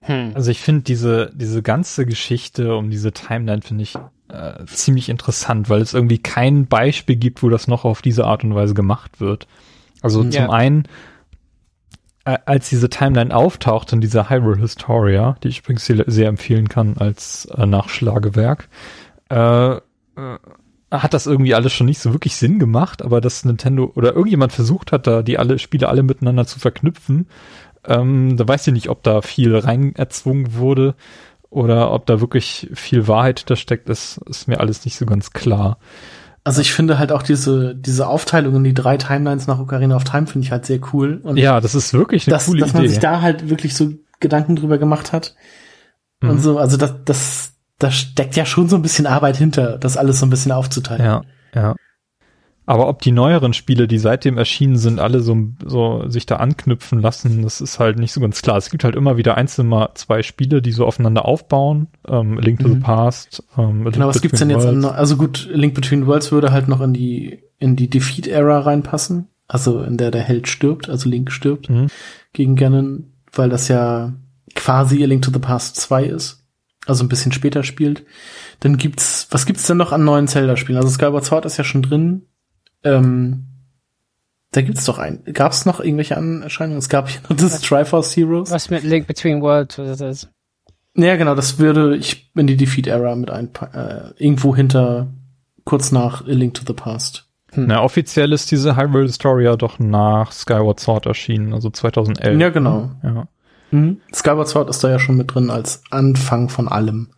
Hm. Also ich finde diese, diese ganze Geschichte um diese Timeline finde ich äh, ziemlich interessant, weil es irgendwie kein Beispiel gibt, wo das noch auf diese Art und Weise gemacht wird. Also Ja. zum einen, äh, als diese Timeline auftaucht in dieser Hyrule Historia, die ich übrigens sehr, sehr empfehlen kann als äh, Nachschlagewerk, äh, äh, hat das irgendwie alles schon nicht so wirklich Sinn gemacht, aber dass Nintendo oder irgendjemand versucht hat, da die alle Spiele alle miteinander zu verknüpfen, ähm, da weiß ich nicht, ob da viel rein erzwungen wurde oder ob da wirklich viel Wahrheit hinter steckt, ist, ist mir alles nicht so ganz klar. Also ich finde halt auch diese, diese Aufteilung in die drei Timelines nach Ocarina of Time finde ich halt sehr cool. Und Ja, das ist wirklich eine dass, coole dass man Idee. sich da halt wirklich so Gedanken drüber gemacht hat. Und Mhm. so, also das, das, da steckt ja schon so ein bisschen Arbeit hinter, das alles so ein bisschen aufzuteilen. Ja, ja. Aber ob die neueren Spiele, die seitdem erschienen sind, alle so, so sich da anknüpfen lassen, das ist halt nicht so ganz klar. Es gibt halt immer wieder einzeln mal zwei Spiele, die so aufeinander aufbauen. Ähm, Link to the Mhm. Past. Ähm, A Genau, Link was gibt's denn jetzt an, also gut, Link Between Worlds würde halt noch in die, in die Defeat-Ära reinpassen. Also in der der Held stirbt, also Link stirbt Mhm. gegen Ganon, weil das ja quasi Link to the Past 2 ist. Also ein bisschen später spielt. Dann gibt's, was gibt's denn noch an neuen Zelda-Spielen? Also Skyward Sword ist ja schon drin. Ähm, da gibt's doch ein. Gab's noch irgendwelche anderen Erscheinungen? Es gab hier noch das Triforce Heroes. Was mit Link Between Worlds, was ist das? Ja, genau, das würde ich in die Defeat-Era mit ein, äh, irgendwo hinter, kurz nach A Link to the Past. Na, offiziell ist diese Hyrule Historia doch nach Skyward Sword erschienen, also 2011. Ja, genau. Ja. Mhm. Skyward Sword ist da ja schon mit drin als Anfang von allem.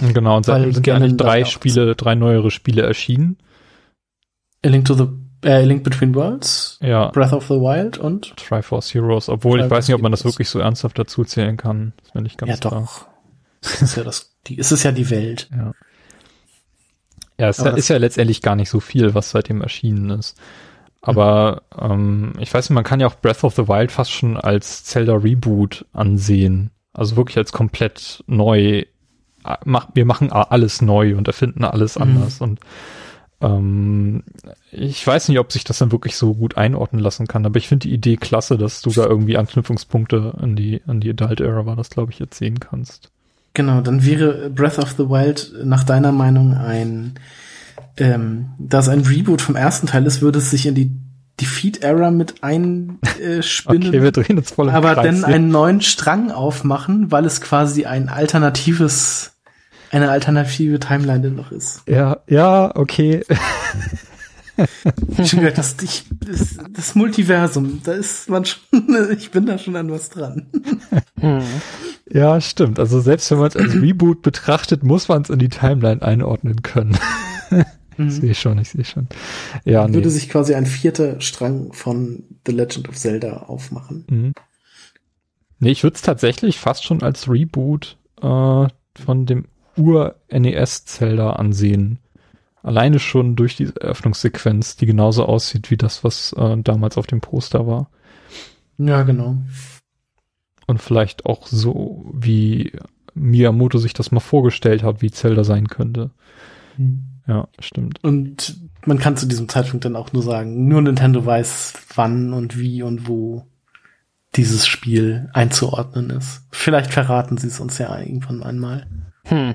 Genau, und seitdem sind ja eigentlich drei Spiele, drei neuere Spiele erschienen. A Link to the, äh, A Link Between Worlds, Ja, Breath of the Wild und Triforce Heroes, obwohl ich Triforce weiß nicht, ob man das wirklich so ernsthaft dazu zählen kann. Ist mir nicht ganz ja klar. doch. Das ist ja das, die, es ist ja die Welt. Ja. Ja, es ist das- ja letztendlich gar nicht so viel, was seitdem erschienen ist. Aber ähm, ich weiß nicht, man kann ja auch Breath of the Wild fast schon als Zelda Reboot ansehen. Also wirklich als komplett neu. Mach, wir machen alles neu und erfinden alles Mhm. anders. Und ähm, ich weiß nicht, ob sich das dann wirklich so gut einordnen lassen kann, aber ich finde die Idee klasse, dass du da irgendwie Anknüpfungspunkte an die, an die Adult Era war, das glaube ich, jetzt sehen kannst. Genau, dann wäre Breath of the Wild nach deiner Meinung ein, ähm, da es ein Reboot vom ersten Teil ist, würde es sich in die Defeat-Era mit einspinnen. Spinnen. Okay, wir drehen uns voll im aber Kreis dann einen neuen Strang aufmachen, weil es quasi ein alternatives, eine alternative Timeline denn noch ist. Ja, ja, okay. Ich schon gehört, das, ich, das, das Multiversum, da ist man schon, <laughs> ich bin da schon an was dran. Hm. Ja, stimmt. Also selbst wenn man es als Reboot betrachtet, muss man es in die Timeline einordnen können. Mhm. Ich sehe schon, ich sehe schon. Ja, nee. Würde sich quasi ein vierter Strang von The Legend of Zelda aufmachen. Mhm. Nee, ich würde es tatsächlich fast schon als Reboot äh, von dem Ur-NES-Zelda ansehen. Alleine schon durch die Eröffnungssequenz, die genauso aussieht wie das, was äh, damals auf dem Poster war. Ja, genau. Und vielleicht auch so, wie Miyamoto sich das mal vorgestellt hat, wie Zelda sein könnte. Ja, stimmt. Und man kann zu diesem Zeitpunkt dann auch nur sagen, nur Nintendo weiß, wann und wie und wo dieses Spiel einzuordnen ist. Vielleicht verraten sie es uns ja irgendwann einmal. Hm.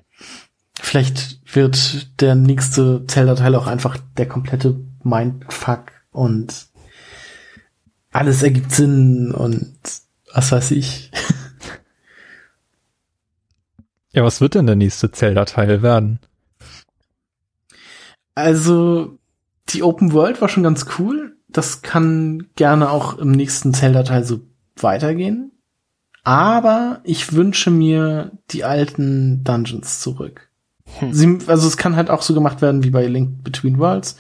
Vielleicht wird der nächste Zelda-Teil auch einfach der komplette Mindfuck und alles ergibt Sinn und was weiß ich. <laughs> Ja, was wird denn der nächste Zelda-Teil werden? Also, die Open World war schon ganz cool. Das kann gerne auch im nächsten Zelda-Teil so weitergehen. Aber ich wünsche mir die alten Dungeons zurück. Sie, also es kann halt auch so gemacht werden wie bei Link Between Worlds,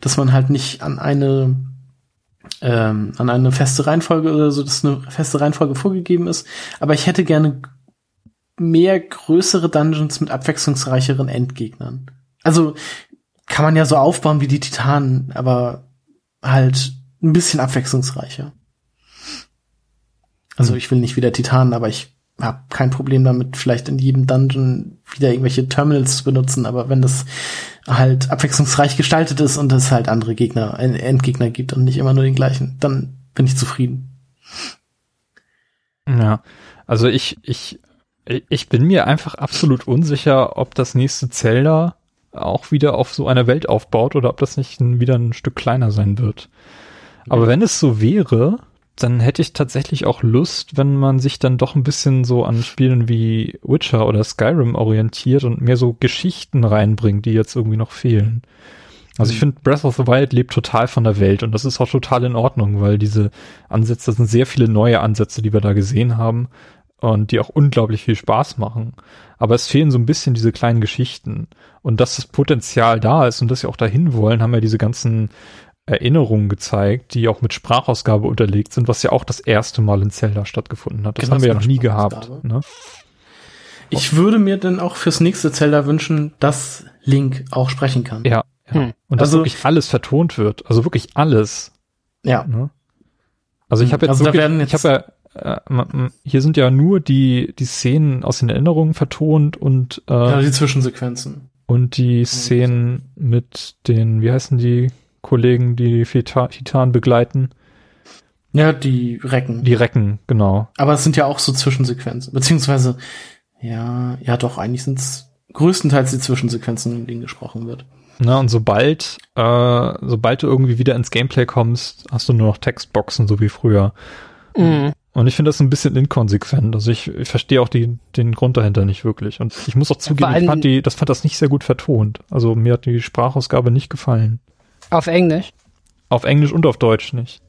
dass man halt nicht an eine ähm, an eine feste Reihenfolge oder so, dass eine feste Reihenfolge vorgegeben ist. Aber ich hätte gerne mehr größere Dungeons mit abwechslungsreicheren Endgegnern. Also kann man ja so aufbauen wie die Titanen, aber halt ein bisschen abwechslungsreicher. Also ich will nicht wieder Titanen, aber ich habe kein Problem damit, vielleicht in jedem Dungeon wieder irgendwelche Terminals zu benutzen, aber wenn das halt abwechslungsreich gestaltet ist und es halt andere Gegner, Endgegner gibt und nicht immer nur den gleichen, dann bin ich zufrieden. Ja, also ich, ich, ich bin mir einfach absolut unsicher, ob das nächste Zelda auch wieder auf so einer Welt aufbaut oder ob das nicht wieder ein Stück kleiner sein wird. Aber wenn es so wäre, dann hätte ich tatsächlich auch Lust, wenn man sich dann doch ein bisschen so an Spielen wie Witcher oder Skyrim orientiert und mehr so Geschichten reinbringt, die jetzt irgendwie noch fehlen. Also ich finde, Breath of the Wild lebt total von der Welt und das ist auch total in Ordnung, weil diese Ansätze, das sind sehr viele neue Ansätze, die wir da gesehen haben und die auch unglaublich viel Spaß machen. Aber es fehlen so ein bisschen diese kleinen Geschichten. Und dass das Potenzial da ist und dass sie auch dahin wollen, haben ja diese ganzen Erinnerungen gezeigt, die auch mit Sprachausgabe unterlegt sind, was ja auch das erste Mal in Zelda stattgefunden hat. Das Genau, haben wir ja noch nie gehabt. Ne? Ich würde mir dann auch fürs nächste Zelda wünschen, dass Link auch sprechen kann. Ja. ja. Hm. Und dass Also- wirklich alles vertont wird. Also wirklich alles. Ja. Ne? Also ich habe jetzt Also wirklich, werden ich jetzt- habe ja, äh, hier sind ja nur die die Szenen aus den Erinnerungen vertont und äh, Ja, die Zwischensequenzen. und die Szenen mit den, wie heißen die Kollegen, die die Tita- Titan begleiten, Ja, die Recken. die Recken, genau. Aber es sind ja auch so Zwischensequenzen. Beziehungsweise, ja, ja doch, eigentlich sind es größtenteils die Zwischensequenzen, in denen gesprochen wird. Na, und sobald, äh, sobald du irgendwie wieder ins Gameplay kommst, hast du nur noch Textboxen, so wie früher. Mhm. Und ich finde das ein bisschen inkonsequent. Also ich, ich verstehe auch die, den Grund dahinter nicht wirklich. Und ich muss auch zugeben, ich fand, die, das fand das nicht sehr gut vertont. Also mir hat die Sprachausgabe nicht gefallen. Auf Englisch. Auf Englisch und auf Deutsch nicht.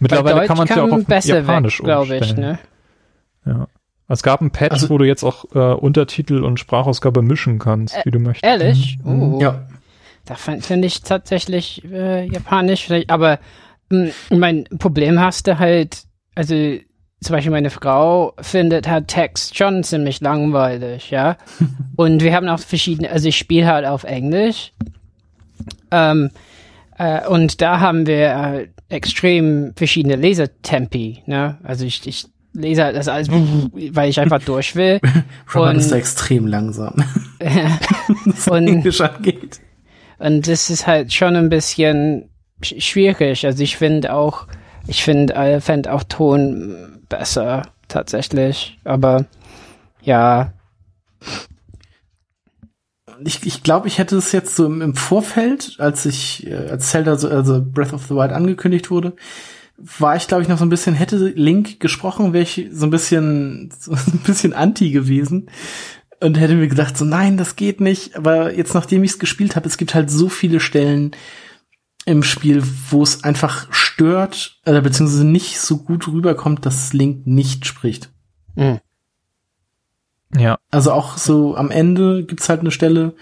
Mittlerweile Deutsch kann man es ja auch auf besser Japanisch weg, glaube ich. umstellen. Ne? Ja. Es gab ein Patch, Also- wo du jetzt auch äh, Untertitel und Sprachausgabe mischen kannst, wie du möchtest. Ehrlich? Mhm. Oh. Ja. Da find- finde ich tatsächlich äh, japanisch, vielleicht, aber mh, mein Problem hast du halt, also zum Beispiel meine Frau findet halt Text schon ziemlich langweilig, ja. <laughs> Und wir haben auch verschiedene, also ich spiele halt auf Englisch. Ähm, äh, und da haben wir äh, extrem verschiedene Lesetempi, ne? Also ich, ich lese das alles, <laughs> weil ich einfach durch will. <laughs> Robert Und- ist da extrem langsam, <laughs> Und- Englisch angeht. Und das ist halt schon ein bisschen sch- schwierig. Also ich finde auch, ich finde, äh, fände auch Ton besser tatsächlich. Aber ja, Ich, ich glaube, ich hätte es jetzt so im, im Vorfeld, als ich, äh, als Zelda, so, also Breath of the Wild angekündigt wurde, war ich, glaube ich, noch so ein bisschen, hätte Link gesprochen, wäre ich so ein bisschen, <laughs> so ein bisschen anti gewesen und hätte mir gedacht, so nein, das geht nicht. Aber jetzt, nachdem ich es gespielt habe, es gibt halt so viele Stellen im Spiel, wo es einfach stört, äh, beziehungsweise nicht so gut rüberkommt, dass Link nicht spricht. mh. Ja. Also auch so am Ende gibt's halt eine Stelle,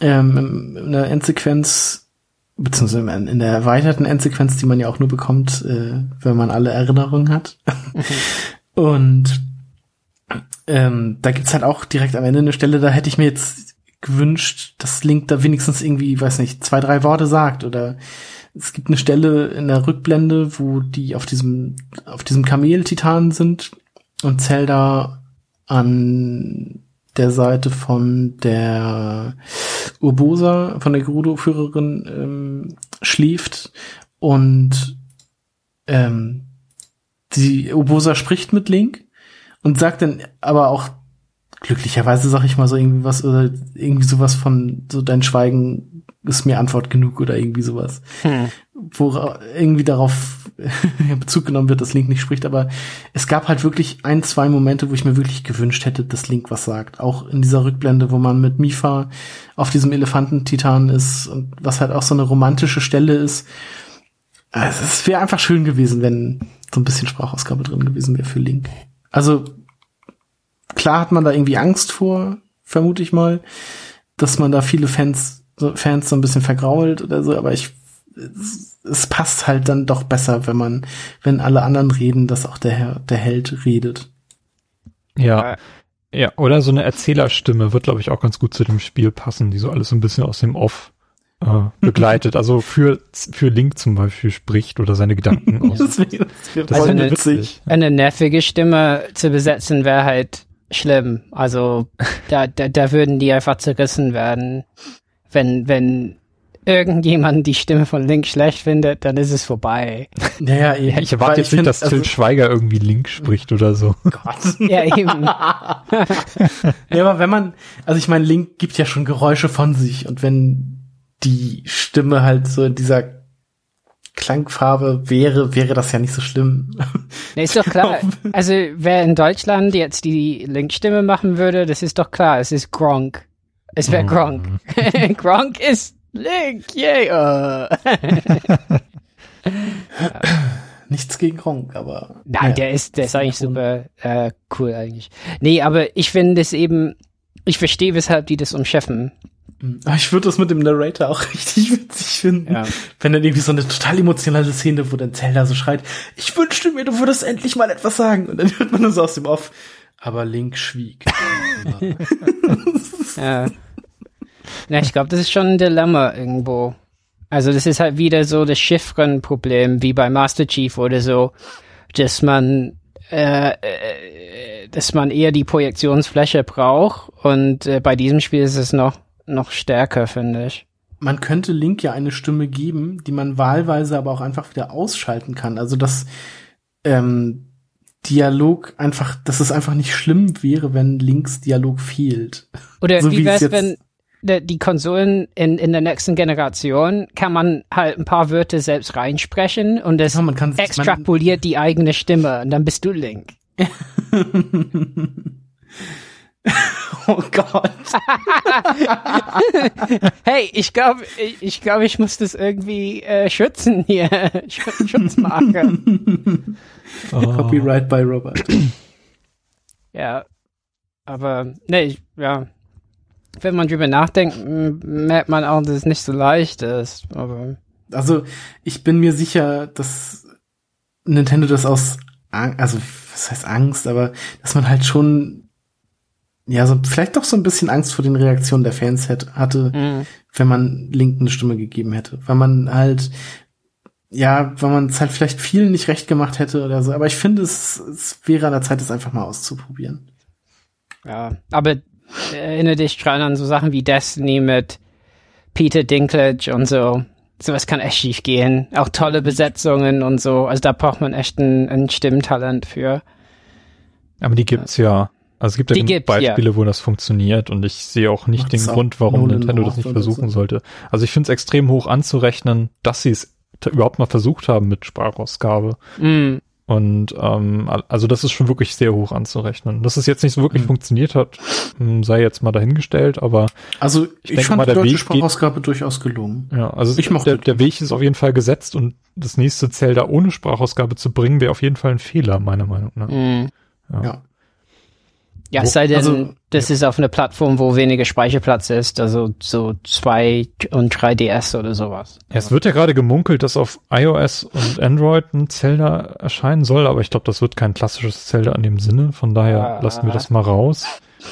ähm, in der Endsequenz, beziehungsweise in der erweiterten Endsequenz, die man ja auch nur bekommt, äh, wenn man alle Erinnerungen hat. <laughs> Und ähm, da gibt's halt auch direkt am Ende eine Stelle, da hätte ich mir jetzt gewünscht, dass Link da wenigstens irgendwie, weiß nicht, zwei, drei Worte sagt oder es gibt eine Stelle in der Rückblende, wo die auf diesem, auf diesem Kamel-Titan sind und Zelda an der Seite von der Urbosa, von der Gerudo-Führerin ähm, schläft und ähm, die Urbosa spricht mit Link und sagt dann aber auch glücklicherweise sag ich mal so irgendwie was oder irgendwie sowas von so dein Schweigen ist mir Antwort genug oder irgendwie sowas Hm. wo irgendwie darauf <laughs> Bezug genommen wird, dass Link nicht spricht, aber es gab halt wirklich ein, zwei Momente, wo ich mir wirklich gewünscht hätte, dass Link was sagt. Auch in dieser Rückblende, wo man mit Mifa auf diesem Elefantentitan ist und was halt auch so eine romantische Stelle ist. Also es wäre einfach schön gewesen, wenn so ein bisschen Sprachausgabe drin gewesen wäre für Link. Also klar hat man da irgendwie Angst vor, vermute ich mal, dass man da viele Fans, so Fans so ein bisschen vergrault oder so, aber ich es, es passt halt dann doch besser, wenn man, wenn alle anderen reden, dass auch der Herr, der Held redet. Ja. Ja, oder so eine Erzählerstimme wird, glaube ich, auch ganz gut zu dem Spiel passen, die so alles so ein bisschen aus dem Off äh, <laughs> begleitet. Also für, für Link zum Beispiel spricht oder seine Gedanken <laughs> aus. Das wäre wär ich witzig. Eine nervige Stimme zu besetzen wäre halt schlimm. Also <laughs> da, da, da würden die einfach zerrissen werden. Wenn, wenn irgendjemand die Stimme von Link schlecht findet, dann ist es vorbei. <laughs> Naja, Ja, ich erwarte jetzt nicht, dass Till Schweiger irgendwie Link spricht oder so. <laughs> Gott. Ja, eben. Ja, aber wenn man, also ich meine, Link gibt ja schon Geräusche von sich und wenn die Stimme halt so in dieser Klangfarbe wäre, wäre das ja nicht so schlimm. Nee, ist doch klar. <laughs> Also wer in Deutschland jetzt die Link-Stimme machen würde, das ist doch klar. Es ist Gronk. Es wäre Gronk. <laughs> Gronk ist Link. Yay. äh. <laughs> Nichts gegen Gronk, aber. Nein, ja. der ist, der ist eigentlich super äh, cool eigentlich. Nee, aber ich finde es eben, ich verstehe, weshalb die das umschiffen. Aber ich würde das mit dem Narrator auch <laughs> richtig witzig finden. Ja. Wenn dann irgendwie so eine total emotionale Szene, wo dann Zelda so schreit, ich wünschte mir, du würdest endlich mal etwas sagen. Und dann hört man so aus dem Off. Aber Link schwieg. <laughs> Ja. Na, ich glaube, das ist schon ein Dilemma irgendwo. Also das ist halt wieder so das Chiffren-Problem, wie bei Master Chief oder so, dass man äh, äh, dass man eher die Projektionsfläche braucht und äh, bei diesem Spiel ist es noch noch stärker, finde ich. man könnte Link ja eine Stimme geben, die man wahlweise aber auch einfach wieder ausschalten kann. Also dass ähm, Dialog einfach, dass es einfach nicht schlimm wäre, wenn Links Dialog fehlt. Oder <laughs> So wie es wär's, wenn die Konsolen in, in der nächsten Generation kann man halt ein paar Wörter selbst reinsprechen und das Ja, man extrapoliert die eigene Stimme und dann bist du Link. <laughs> <laughs> Oh Gott. <laughs> Hey, ich glaube, ich, ich glaube, ich muss das irgendwie äh, schützen hier. <laughs> Sch- Schutzmarke. Copyright by Robert. <clears throat> ja. Aber, nee, ich, ja. Wenn man drüber nachdenkt, merkt man auch, dass es nicht so leicht ist. Aber, Also ich bin mir sicher, dass Nintendo das aus, Ang- also was heißt Angst, aber dass man halt schon ja, so vielleicht doch so ein bisschen Angst vor den Reaktionen der Fans hätte, hatte, mh. wenn man Link eine Stimme gegeben hätte. Weil man halt, ja, weil man es halt vielleicht vielen nicht recht gemacht hätte oder so. Aber ich finde, es, es wäre an der Zeit, es einfach mal auszuprobieren. Ja, aber erinnere dich dran an so Sachen wie Destiny mit Peter Dinklage und so. Sowas kann echt schief gehen. Auch tolle Besetzungen und so. Also da braucht man echt ein, ein Stimmtalent für. Aber die gibt's ja. Also es gibt ja Die genug gibt's, ja. Beispiele, wo das funktioniert und ich sehe auch nicht Macht den auch Grund, warum Nintendo das nicht versuchen so? sollte. Also ich finde es extrem hoch anzurechnen, dass sie es überhaupt mal versucht haben mit Sprachausgabe. Mm, Und ähm, al- also das ist schon wirklich sehr hoch anzurechnen. Dass es jetzt nicht so wirklich Mhm. funktioniert hat, hm, sei jetzt mal dahingestellt, aber Also ich, denke fand mal, die der deutsche Weg geht- Sprachausgabe durchaus gelungen. ja, also Ich mochte der, der Weg ist auf jeden Fall gesetzt und das nächste Zelda ohne Sprachausgabe zu bringen, wäre auf jeden Fall ein Fehler, meiner Meinung nach. mm. Ja. Ja, Wo- es sei denn, also- das ist auf einer Plattform, wo weniger Speicherplatz ist, also so 2 und 3DS oder sowas. Ja, es wird ja gerade gemunkelt, dass auf iOS und Android ein Zelda erscheinen soll, aber ich glaube, das wird kein klassisches Zelda in dem Sinne. Von daher Ah. lassen wir das mal raus.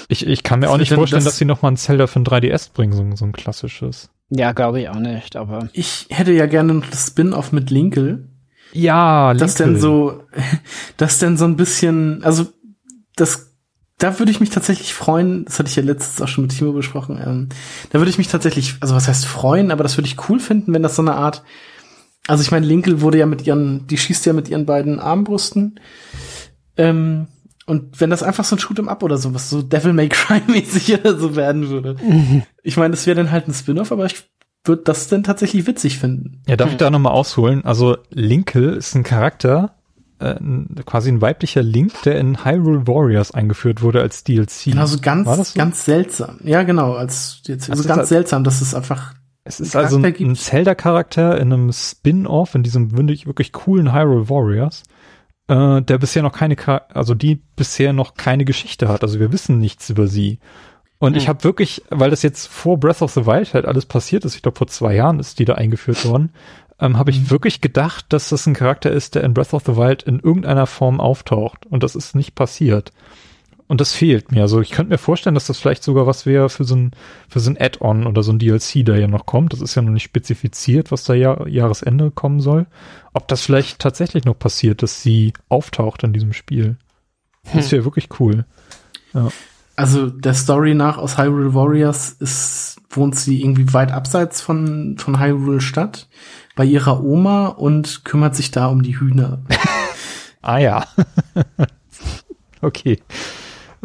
Ich, ich kann mir Was auch nicht vorstellen, das- dass sie noch mal ein Zelda für ein 3DS bringen, so, so ein klassisches. Ja, glaube ich auch nicht, aber Ich hätte ja gerne noch das Spin-off mit Linkel. Ja, Das denn so, <laughs> das denn so ein bisschen, also das, da würde ich mich tatsächlich freuen, das hatte ich ja letztens auch schon mit Timo besprochen, ähm, da würde ich mich tatsächlich, also was heißt freuen, aber das würde ich cool finden, wenn das so eine Art, also ich meine, Linkel wurde ja mit ihren, die schießt ja mit ihren beiden Armbrüsten, ähm, und wenn das einfach so ein Shoot'em Up oder sowas, so Devil May Cry <laughs> mäßig oder so werden würde. Ich meine, das wäre dann halt ein Spin-off, aber ich würde das dann tatsächlich witzig finden. Ja, darf ich da nochmal ausholen? Also Linkel ist ein Charakter, äh, quasi ein weiblicher Link, der in Hyrule Warriors eingeführt wurde als DLC. Genau, so ganz, so? ganz seltsam. Ja, genau, als Das also ist ganz halt- seltsam, dass es einfach, Es ist also ein, ein. Zelda-Charakter in einem Spin-off, in diesem wirklich, wirklich coolen Hyrule Warriors, äh, der bisher noch keine, also die bisher noch keine Geschichte hat. Also wir wissen nichts über sie. Und ich habe wirklich, weil das jetzt vor Breath of the Wild halt alles passiert ist, ich glaube vor zwei Jahren ist die da eingeführt worden, ähm, habe ich wirklich gedacht, dass das ein Charakter ist, der in Breath of the Wild in irgendeiner Form auftaucht. Und das ist nicht passiert. Und das fehlt mir. Also ich könnte mir vorstellen, dass das vielleicht sogar was wäre für so ein, für so ein Add-on oder so ein DLC, der ja noch kommt. Das ist ja noch nicht spezifiziert, was da Jahr, Jahresende kommen soll. Ob das vielleicht tatsächlich noch passiert, dass sie auftaucht in diesem Spiel. Das wäre wirklich cool. also der Story nach aus Hyrule Warriors ist, wohnt sie irgendwie weit abseits von, von Hyrule Stadt bei ihrer Oma und kümmert sich da um die Hühner. <laughs> Ah ja. <laughs> okay.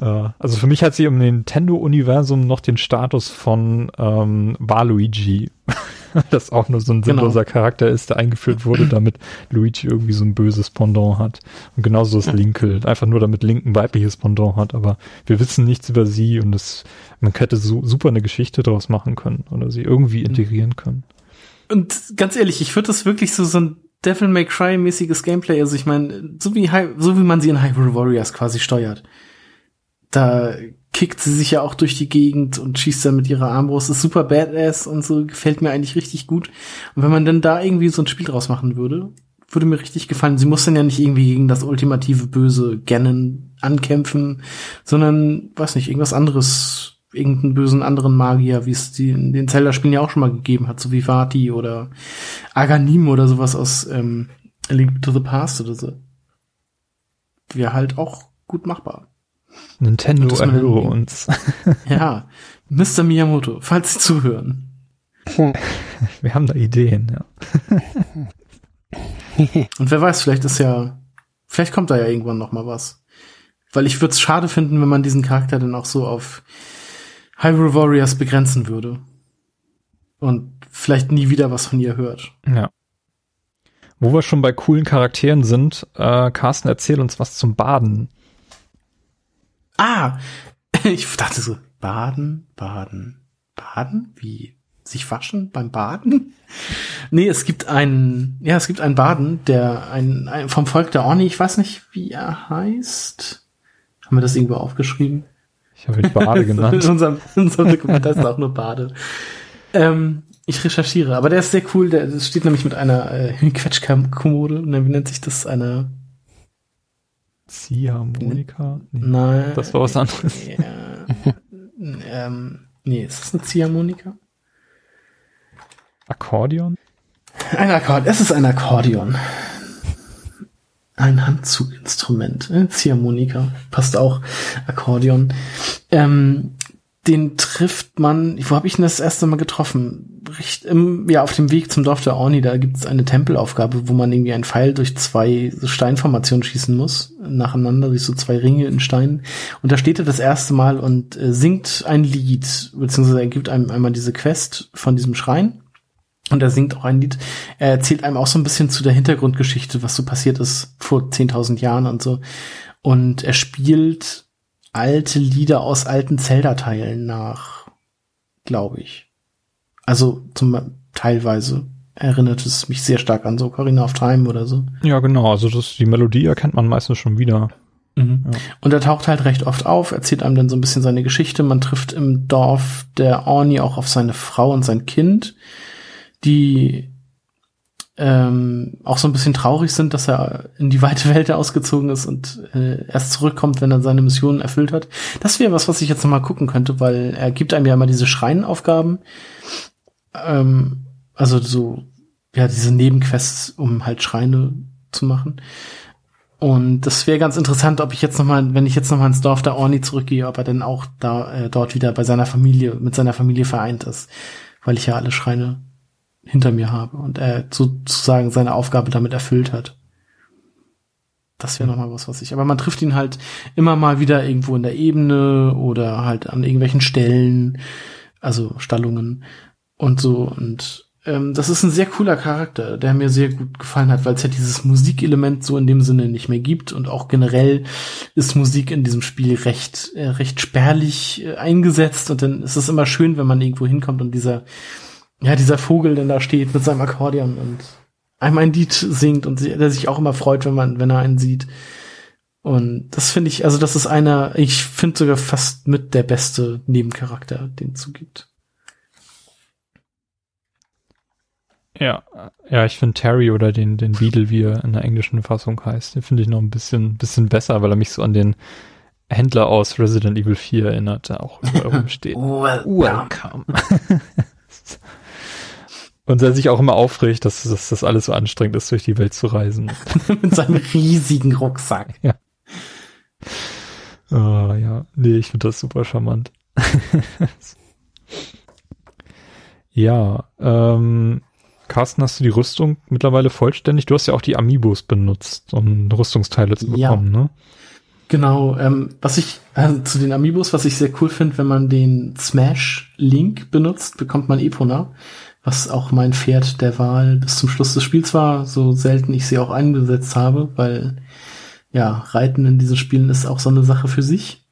Äh, Also für mich hat sie im Nintendo-Universum noch den Status von ähm, Waluigi. <laughs> das auch nur so ein Genau. sinnloser Charakter ist, der eingeführt wurde, damit Luigi irgendwie so ein böses Pendant hat. Und genauso ist Linkel. Einfach nur damit Link ein weibliches Pendant hat. Aber wir wissen nichts über sie und es, man hätte so, super eine Geschichte draus machen können oder sie irgendwie integrieren können. Und ganz ehrlich, ich würde das wirklich so, so ein Devil May Cry mäßiges Gameplay, also ich meine, so wie, so wie man sie in Hyrule Warriors quasi steuert. Da kickt sie sich ja auch durch die Gegend und schießt dann mit ihrer Armbrust, ist super badass und so, gefällt mir eigentlich richtig gut. Und wenn man dann da irgendwie so ein Spiel draus machen würde, würde mir richtig gefallen. Sie muss dann ja nicht irgendwie gegen das ultimative Böse Ganon ankämpfen, sondern, weiß nicht, irgendwas anderes, irgendeinen bösen anderen Magier, wie es die in den Zelda-Spielen ja auch schon mal gegeben hat, so wie Vati oder Aganim oder sowas aus ähm, A Link to the Past oder so. Wäre halt auch gut machbar. Nintendo erhöre uns. <laughs> Ja, Mr. Miyamoto, falls Sie zuhören. <laughs> Wir haben da Ideen, ja. <laughs> Und wer weiß, vielleicht ist ja, vielleicht kommt da ja irgendwann noch mal was. Weil ich würde es schade finden, wenn man diesen Charakter dann auch so auf Hyrule Warriors begrenzen würde. Und vielleicht nie wieder was von ihr hört. Ja. Wo wir schon bei coolen Charakteren sind, äh, Carsten, erzähl uns was zum Baden. Ah, <laughs> ich dachte so, baden, baden, baden? Wie? Sich waschen beim Baden? <laughs> Nee, es gibt einen, ja, es gibt einen Baden, der ein, ein vom Volk der Orni, ich weiß nicht, wie er heißt. Haben wir das irgendwo aufgeschrieben? Ich habe ihn Bade <laughs> In genannt. unserem, in unserem Dokument heißt auch nur Bade. Ähm, ich recherchiere, aber der ist sehr cool. Der das steht nämlich mit einer äh, <laughs> Quetschkommode. Ne, Wie nennt sich das? Eine. Ziehharmonika? Nee. Nein. Das war was anderes. <laughs> Ja, ähm, nee, ist das eine Ziehharmonika? Akkordeon? Ein Akkordeon. Es ist ein Akkordeon. Ein Handzuginstrument. Ziehharmonika. Passt auch. Akkordeon. Ähm, den trifft man, wo habe ich ihn das erste Mal getroffen? Richt, im, ja, auf dem Weg zum Dorf der Orni, da gibt es eine Tempelaufgabe, wo man irgendwie einen Pfeil durch zwei Steinformationen schießen muss, nacheinander, durch so zwei Ringe in Steinen. Und da steht er das erste Mal und äh, singt ein Lied, beziehungsweise er gibt einem einmal diese Quest von diesem Schrein. Und er singt auch ein Lied. Er erzählt einem auch so ein bisschen zu der Hintergrundgeschichte, was so passiert ist vor 10.000 Jahren und so. Und er spielt alte Lieder aus alten Zelda-Teilen nach, glaube ich. Also zum teilweise erinnert es mich sehr stark an so Ocarina of Time oder so. Ja, genau. Also das, die Melodie erkennt man meistens schon wieder. Mhm. Und er taucht halt recht oft auf, erzählt einem dann so ein bisschen seine Geschichte. Man trifft im Dorf der Orni auch auf seine Frau und sein Kind, die ähm, auch so ein bisschen traurig sind, dass er in die weite Welt <laughs> ausgezogen ist und äh, erst zurückkommt, wenn er seine Mission erfüllt hat. Das wäre was, was ich jetzt noch mal gucken könnte, weil er gibt einem ja immer diese Schreinenaufgaben. Ähm, also so, ja, diese Nebenquests, um halt Schreine zu machen. Und das wäre ganz interessant, ob ich jetzt noch mal, wenn ich jetzt noch mal ins Dorf der Orni zurückgehe, ob er denn auch da äh, dort wieder bei seiner Familie mit seiner Familie vereint ist, weil ich ja alle Schreine hinter mir habe und er sozusagen seine Aufgabe damit erfüllt hat. Das wäre noch mal was, was ich. Aber man trifft ihn halt immer mal wieder irgendwo in der Ebene oder halt an irgendwelchen Stellen, also Stallungen und so und ähm, das ist ein sehr cooler Charakter, der mir sehr gut gefallen hat, weil es ja dieses Musikelement so in dem Sinne nicht mehr gibt und auch generell ist Musik in diesem Spiel recht äh, recht spärlich äh, eingesetzt und dann ist es immer schön, wenn man irgendwo hinkommt und dieser ja dieser Vogel dann da steht mit seinem Akkordeon und einmal ein Lied singt und der sich auch immer freut, wenn man wenn er einen sieht. Und das finde ich, also das ist einer, ich finde sogar fast mit der beste Nebencharakter, den es so gibt. Ja, ja, ich finde Terry oder den, den Beadle, wie er in der englischen Fassung heißt, den finde ich noch ein bisschen, bisschen besser, weil er mich so an den Händler aus Resident Evil 4 erinnert, der auch überall <laughs> steht. Welcome. <laughs> Und der sich auch immer aufregt, dass, dass das alles so anstrengend ist, durch die Welt zu reisen. <laughs> Mit seinem riesigen Rucksack. Ja. Oh, ja, nee, ich finde das super charmant. <laughs> ja, ähm, Carsten, hast du die Rüstung mittlerweile vollständig? Du hast ja auch die Amiibos benutzt, um Rüstungsteile zu bekommen, ja. ne? Genau, ähm, was ich also zu den Amiibos, was ich sehr cool finde, wenn man den Smash Link benutzt, bekommt man Epona, was auch mein Pferd der Wahl bis zum Schluss des Spiels war, so selten ich sie auch eingesetzt habe, weil ja, Reiten in diesen Spielen ist auch so eine Sache für sich.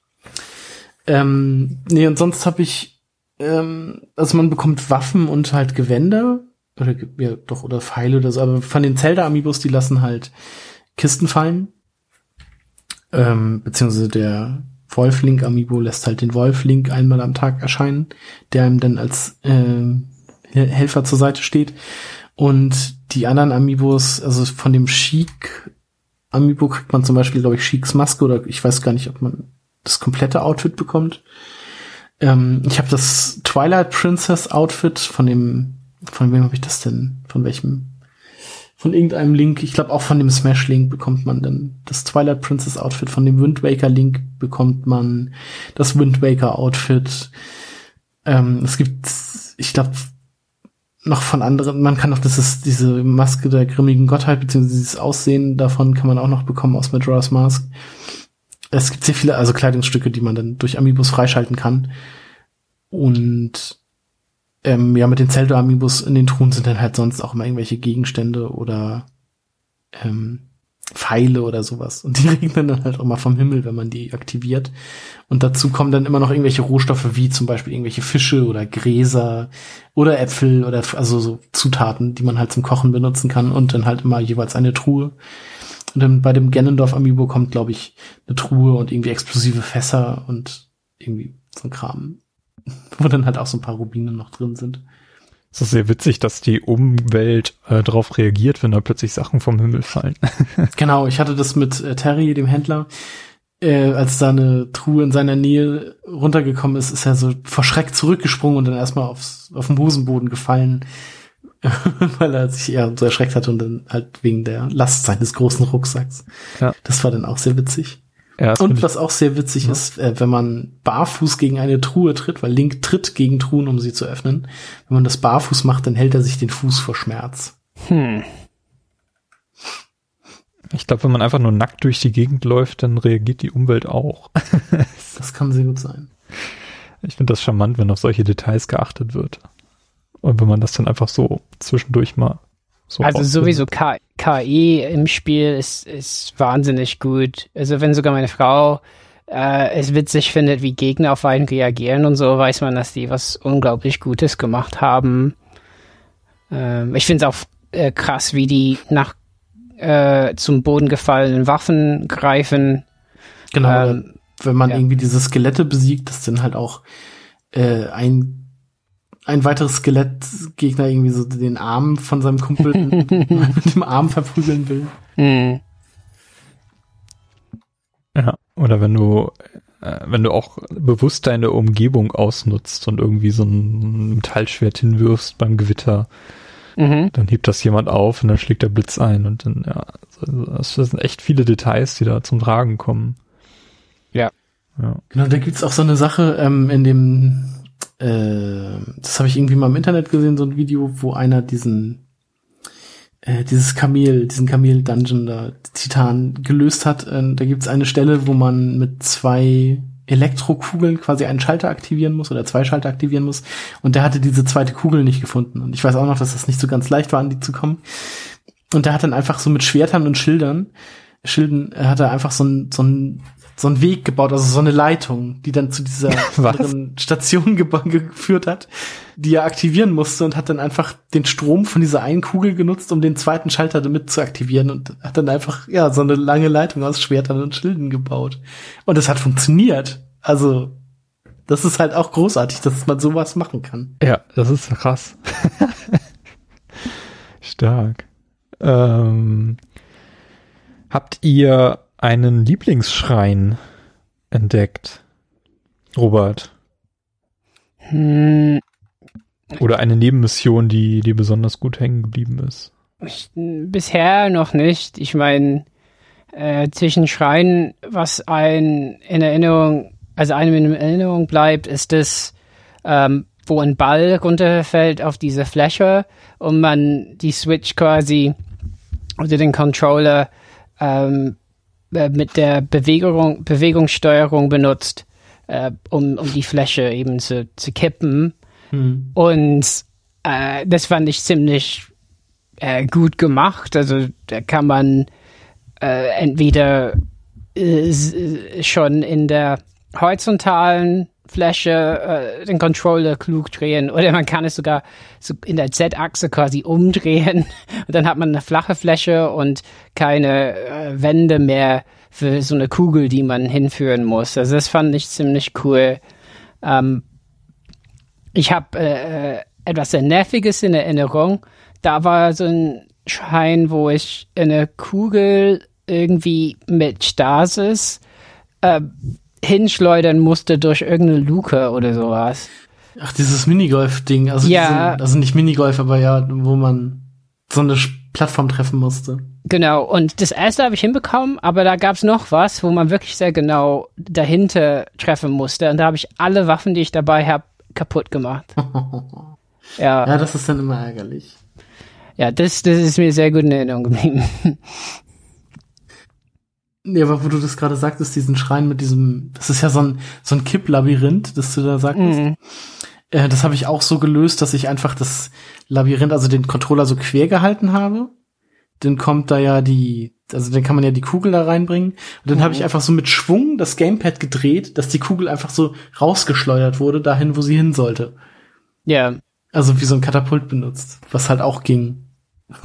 Ähm, nee, und sonst habe ich, ähm, also man bekommt Waffen und halt Gewänder, oder ja, doch, oder Pfeile oder so, aber von den Zelda-Amiibos, die lassen halt Kisten fallen. Ähm, beziehungsweise der Wolf-Link-Amiibo lässt halt den Wolf-Link einmal am Tag erscheinen, der ihm dann als äh, Helfer zur Seite steht. Und die anderen Amiibos, also von dem Chic Amiibo kriegt man zum Beispiel, glaube ich, Chics Maske oder ich weiß gar nicht, ob man das komplette Outfit bekommt. Ähm, ich habe das Twilight Princess Outfit von dem, von wem habe ich das denn? Von welchem? Von irgendeinem Link, ich glaube auch von dem Smash Link bekommt man dann das Twilight Princess Outfit, von dem Wind Waker Link bekommt man das Wind Waker Outfit. Ähm, es gibt, ich glaube, noch von anderen, man kann auch das ist diese Maske der grimmigen Gottheit, beziehungsweise dieses Aussehen davon kann man auch noch bekommen aus Majora's Mask. Es gibt sehr viele, also Kleidungsstücke, die man dann durch Amiibos freischalten kann. Und ähm, ja, mit den Zelda-Amiibos in den Truhen sind dann halt sonst auch immer irgendwelche Gegenstände oder ähm, Pfeile oder sowas. Und die <laughs> regnen dann halt auch mal vom Himmel, wenn man die aktiviert. Und dazu kommen dann immer noch irgendwelche Rohstoffe, wie zum Beispiel irgendwelche Fische oder Gräser oder Äpfel oder also so Zutaten, die man halt zum Kochen benutzen kann und dann halt immer jeweils eine Truhe. Und dann bei dem Ganondorf Amiibo kommt, glaube ich, eine Truhe und irgendwie explosive Fässer und irgendwie so ein Kram, <laughs> wo dann halt auch so ein paar Rubine noch drin sind. Es ist sehr witzig, dass die Umwelt äh, darauf reagiert, wenn da plötzlich Sachen vom Himmel fallen. <laughs> genau, ich hatte das mit äh, Terry, dem Händler. Äh, als da eine Truhe in seiner Nähe runtergekommen ist, ist er so verschreckt zurückgesprungen und dann erstmal aufs, auf den Hosenboden gefallen, <laughs> weil er sich eher so erschreckt hat und dann halt wegen der Last seines großen Rucksacks. Ja. Das war dann auch sehr witzig. Ja, und was auch sehr witzig ja. ist, äh, wenn man barfuß gegen eine Truhe tritt, weil Link tritt gegen Truhen, um sie zu öffnen. Wenn man das barfuß macht, dann hält er sich den Fuß vor Schmerz. Hm. Ich glaube, wenn man einfach nur nackt durch die Gegend läuft, dann reagiert die Umwelt auch. <laughs> das kann sehr gut sein. Ich finde das charmant, wenn auf solche Details geachtet wird. Und wenn man das dann einfach so zwischendurch mal so also sowieso K KI im Spiel ist, ist wahnsinnig gut. Also wenn sogar meine Frau äh, es witzig findet, wie Gegner auf einen reagieren und so, weiß man, dass die was unglaublich Gutes gemacht haben. Ähm, ich finde es auch äh, krass, wie die nach äh, zum Boden gefallenen Waffen greifen. Genau, Ähm, wenn man ja. irgendwie diese Skelette besiegt, dass dann halt auch äh, ein ein weiteres Skelettgegner irgendwie so den Arm von seinem Kumpel <laughs> mit dem Arm verprügeln will. hm. Ja, oder wenn du, äh, wenn du auch bewusst deine Umgebung ausnutzt und irgendwie so ein Metallschwert hinwirfst beim Gewitter, Mhm. dann hebt das jemand auf und dann schlägt der Blitz ein und dann, ja, das sind echt viele Details, die da zum Tragen kommen. Ja. Ja. Genau, da gibt's auch so eine Sache ähm, in dem, äh, das habe ich irgendwie mal im Internet gesehen, so ein Video, wo einer diesen, äh, dieses Kamel, diesen Kamel-Dungeon da, Titan, gelöst hat. Äh, da gibt's eine Stelle, wo man mit zwei Elektrokugeln quasi einen Schalter aktivieren muss oder zwei Schalter aktivieren muss. Und der hatte diese zweite Kugel nicht gefunden. Und ich weiß auch noch, dass das nicht so ganz leicht war, an die zu kommen. Und der hat dann einfach so mit Schwertern und Schildern, Schilden, er hat er einfach so ein, so ein so einen Weg gebaut, also so eine Leitung, die dann zu dieser <laughs> anderen Station <laughs> geführt hat, die er aktivieren musste und hat dann einfach den Strom von dieser einen Kugel genutzt, um den zweiten Schalter damit zu aktivieren und hat dann einfach, ja, so eine lange Leitung aus Schwertern und Schilden gebaut. Und es hat funktioniert. Also, das ist halt auch großartig, dass man sowas machen kann. Ja, das ist krass. <laughs> Stark. Ähm, habt ihr einen Lieblingsschrein entdeckt? Robert? Hm, Oder eine Nebenmission, die, die besonders gut hängen geblieben ist? ich, bisher noch nicht. Ich meine, äh, zwischen Schreien, was ein in Erinnerung, also einem in Erinnerung bleibt, ist das, ähm, wo ein Ball runterfällt auf diese Fläche und man die Switch quasi oder den Controller ähm, äh, mit der Bewegung, Bewegungssteuerung benutzt, äh, um, um die Fläche eben zu, zu kippen. Und äh, das fand ich ziemlich äh, gut gemacht. Also da kann man äh, entweder schon in der horizontalen Fläche äh, den Controller klug drehen oder man kann es sogar so in der Z-Achse quasi umdrehen und <laughs> dann hat man eine flache Fläche und keine äh, Wände mehr für so eine Kugel, die man hinführen muss. Also das fand ich ziemlich cool. Ähm, ich habe äh, äh, etwas sehr Nerviges in Erinnerung. Da war so ein Schein, wo ich eine Kugel irgendwie mit Stasis äh, hinschleudern musste durch irgendeine Luke oder sowas. Ach, dieses Minigolf-Ding, also Ja. diese, also nicht Minigolf, aber ja, wo man so eine Plattform treffen musste. Genau, und das erste habe ich hinbekommen, aber da gab's noch was, wo man wirklich sehr genau dahinter treffen musste. Und da habe ich alle Waffen, die ich dabei habe, kaputt gemacht. <laughs> Ja, Ja, das ist dann immer ärgerlich. ja das, das ist mir sehr gut in Erinnerung geblieben. <laughs> Nee, aber wo du das gerade sagtest, diesen Schrein mit diesem, das ist ja so ein, so ein Kipplabyrinth, das du da sagtest. Mhm. Äh, das habe ich auch so gelöst, dass ich einfach das Labyrinth, also den Controller so quer gehalten habe. Dann kommt da ja die, also dann kann man ja die Kugel da reinbringen. Und dann habe ich einfach so mit Schwung das Gamepad gedreht, dass die Kugel einfach so rausgeschleudert wurde, dahin, wo sie hin sollte. Ja, Also wie so ein Katapult benutzt, was halt auch ging. <laughs>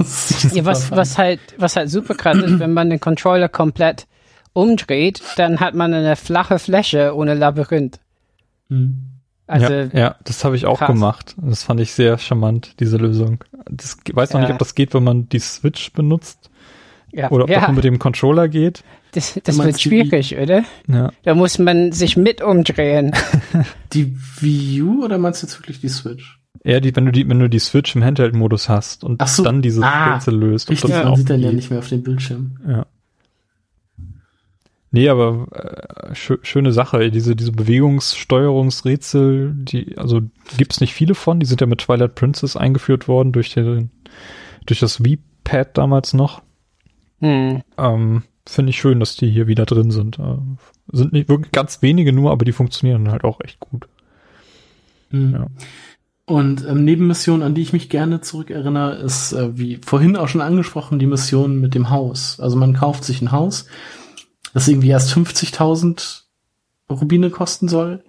Ja, was, was halt, was halt super krass ist, wenn man den Controller komplett umdreht, dann hat man eine flache Fläche ohne Labyrinth. Hm. Also, ja, ja, das habe ich auch krass. gemacht. Das fand ich sehr charmant, diese Lösung. Das ich weiß noch Ja. nicht, ob das geht, wenn man die Switch benutzt ja, oder ob das ja nur mit dem Controller geht. das, das wird meinst die- schwierig, oder? Ja. Da muss man sich mit umdrehen. <laughs> Die Wii U oder meinst du jetzt wirklich die Switch? Ja, die, wenn du die, wenn du die Switch im Handheld-Modus hast und so. dann dieses Ah, Rätsel löst. Richtig, das man sieht dann ja nicht mehr auf dem Bildschirm. Ja. Nee, aber äh, schö schöne Sache. Diese, diese Bewegungssteuerungsrätsel, die, also gibt's nicht viele von, die sind ja mit Twilight Princess eingeführt worden durch den, durch das Wii-Pad damals noch. Hm. Ähm, Finde ich schön, dass die hier wieder drin sind. Äh, sind nicht wirklich ganz wenige nur, aber die funktionieren halt auch echt gut. Mhm. Ja. Und ähm, Nebenmission, an die ich mich gerne zurückerinnere, ist, äh, wie vorhin auch schon angesprochen, die Mission mit dem Haus. Also man kauft sich ein Haus, das irgendwie erst 50.000 Rubine kosten soll.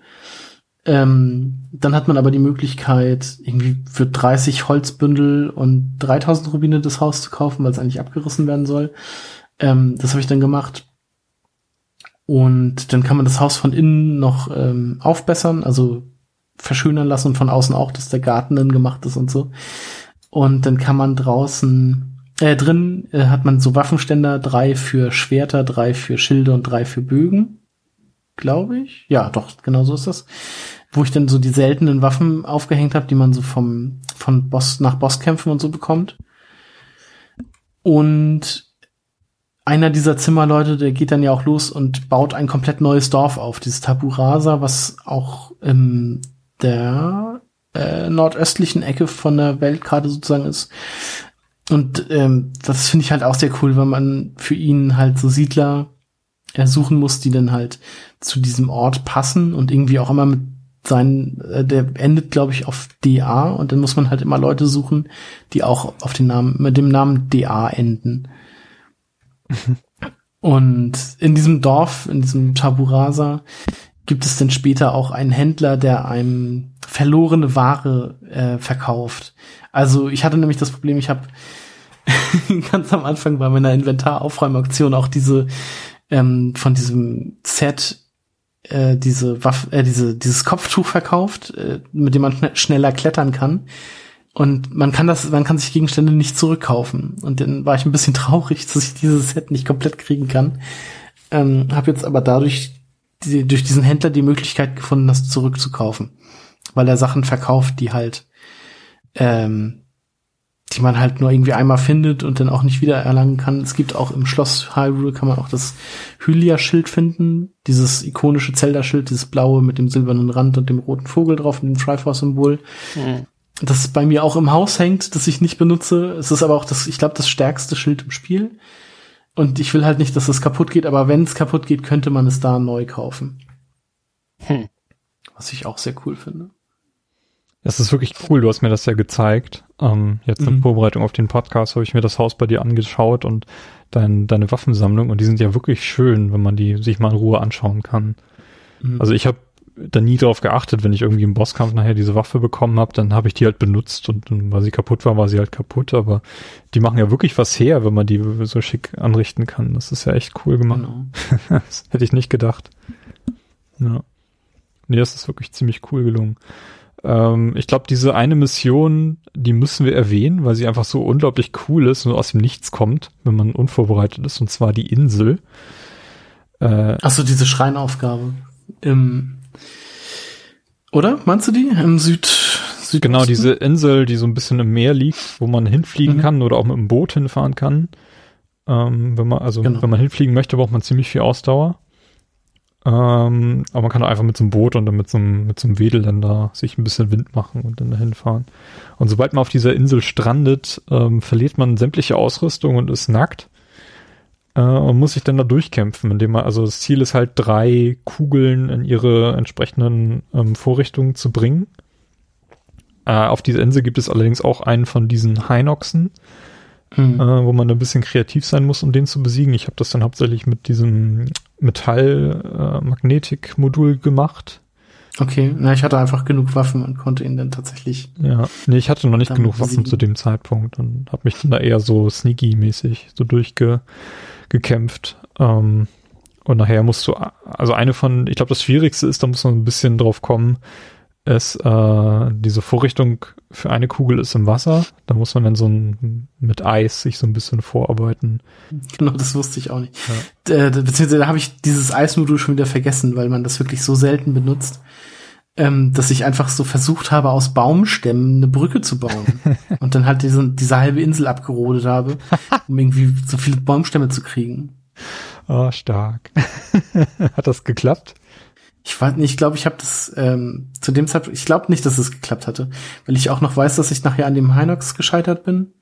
Ähm, dann hat man aber die Möglichkeit, irgendwie für 30 Holzbündel und 3000 Rubine das Haus zu kaufen, weil es eigentlich abgerissen werden soll. Ähm, das habe ich dann gemacht. Und dann kann man das Haus von innen noch ähm, aufbessern, also verschönern lassen und von außen auch, dass der Garten dann gemacht ist und so. Und dann kann man draußen, äh, drin äh, hat man so Waffenständer, drei für Schwerter, drei für Schilde und drei für Bögen. Glaube ich. Ja, doch, genau so ist das. Wo ich dann so die seltenen Waffen aufgehängt habe, die man so vom, von Boss nach Bosskämpfen und so bekommt. Und einer dieser Zimmerleute, der geht dann ja auch los und baut ein komplett neues Dorf auf, dieses Tabu Rasa, was auch in der äh, nordöstlichen Ecke von der Welt gerade sozusagen ist. Und ähm, das finde ich halt auch sehr cool, weil man für ihn halt so Siedler ersuchen muss, die dann halt zu diesem Ort passen und irgendwie auch immer mit seinen, äh, der endet, glaube ich, auf DA und dann muss man halt immer Leute suchen, die auch auf den Namen, mit dem Namen DA enden. <laughs> Und in diesem Dorf, in diesem Taburasa, gibt es dann später auch einen Händler, der einem verlorene Ware äh, verkauft. Also ich hatte nämlich das Problem, ich habe <laughs> ganz am Anfang bei meiner Inventaraufräumaktion auch diese ähm, von diesem Set äh, diese Waffe, äh, diese dieses Kopftuch verkauft, äh, mit dem man schn schneller klettern kann. Und man kann das, man kann sich Gegenstände nicht zurückkaufen. Und dann war ich ein bisschen <laughs> traurig, dass ich dieses Set nicht komplett kriegen kann. Ähm, habe jetzt aber dadurch die, durch diesen Händler die Möglichkeit gefunden, das zurückzukaufen, weil er Sachen verkauft, die halt, ähm, die man halt nur irgendwie einmal findet und dann auch nicht wieder erlangen kann. Es gibt auch im Schloss Hyrule kann man auch das Hylia-Schild finden, dieses ikonische Zelda-Schild, dieses blaue mit dem silbernen Rand und dem roten Vogel drauf und dem Triforce-Symbol. Mhm. Das bei mir auch im Haus hängt, das ich nicht benutze. Es ist aber auch das, ich glaube, das stärkste Schild im Spiel. Und ich will halt nicht, dass es kaputt geht, aber wenn es kaputt geht, könnte man es da neu kaufen. Hm. Was ich auch sehr cool finde. Das ist wirklich cool. Du hast mir das ja gezeigt. Ähm, jetzt in Mhm. Vorbereitung auf den Podcast habe ich mir das Haus bei dir angeschaut und dein, deine Waffensammlung. Und die sind ja wirklich schön, wenn man die sich mal in Ruhe anschauen kann. Mhm. Also ich habe da nie drauf geachtet, wenn ich irgendwie im Bosskampf nachher diese Waffe bekommen habe, dann habe ich die halt benutzt und, und weil sie kaputt war, war sie halt kaputt. Aber die machen ja wirklich was her, wenn man die so schick anrichten kann. Das ist ja echt cool gemacht. genau. <laughs> das hätte ich nicht gedacht. Ja. Nee, das ist wirklich ziemlich cool gelungen. Ähm, ich glaube, diese eine Mission, die müssen wir erwähnen, weil sie einfach so unglaublich cool ist und aus dem Nichts kommt, wenn man unvorbereitet ist, und zwar die Insel. Äh, Ach so, diese Schreinaufgabe. Im, oder? Meinst du die? Im Süd, Süd genau, diese Insel, die so ein bisschen im Meer liegt, wo man hinfliegen Mhm. kann oder auch mit dem Boot hinfahren kann. Ähm, wenn man, also, Genau. wenn man hinfliegen möchte, braucht man ziemlich viel Ausdauer. Ähm, aber man kann auch einfach mit so einem Boot und dann mit so einem, mit so einem Wedel dann da sich ein bisschen Wind machen und dann dahin fahren. Und sobald man auf dieser Insel strandet, ähm, verliert man sämtliche Ausrüstung und ist nackt. Äh, und muss sich dann da durchkämpfen, indem man, also das Ziel ist halt drei Kugeln in ihre entsprechenden ähm, Vorrichtungen zu bringen. Äh, auf dieser Insel gibt es allerdings auch einen von diesen Hinoxen, Mhm. äh, wo man ein bisschen kreativ sein muss, um den zu besiegen. Ich habe das dann hauptsächlich mit diesem Metall-Magnetik-Modul gemacht. Okay, na, ich hatte einfach genug Waffen und konnte ihn dann tatsächlich. Ja, nee, ich hatte noch nicht genug Waffen besiegen. zu dem Zeitpunkt und habe mich dann da eher so sneaky-mäßig so durchgekämpft. Ähm, und nachher musst du, also eine von, ich glaube, das Schwierigste ist, da muss man ein bisschen drauf kommen, ist, äh, diese Vorrichtung für eine Kugel ist im Wasser. Da muss man dann so ein, mit Eis sich so ein bisschen vorarbeiten. Genau, das wusste ich auch nicht. Äh, beziehungsweise da habe ich dieses Eismodul schon wieder vergessen, weil man das wirklich so selten benutzt, ähm, dass ich einfach so versucht habe, aus Baumstämmen eine Brücke zu bauen. <laughs> und dann halt diese, diese halbe Insel abgerodet habe, um irgendwie so viele Baumstämme zu kriegen. Ah, stark. <laughs> Hat das geklappt? Ich weiß nicht, ich glaube, ich habe das ähm, zu dem Zeitpunkt, ich glaube nicht, dass es geklappt hatte, weil ich auch noch weiß, dass ich nachher an dem Hinox gescheitert bin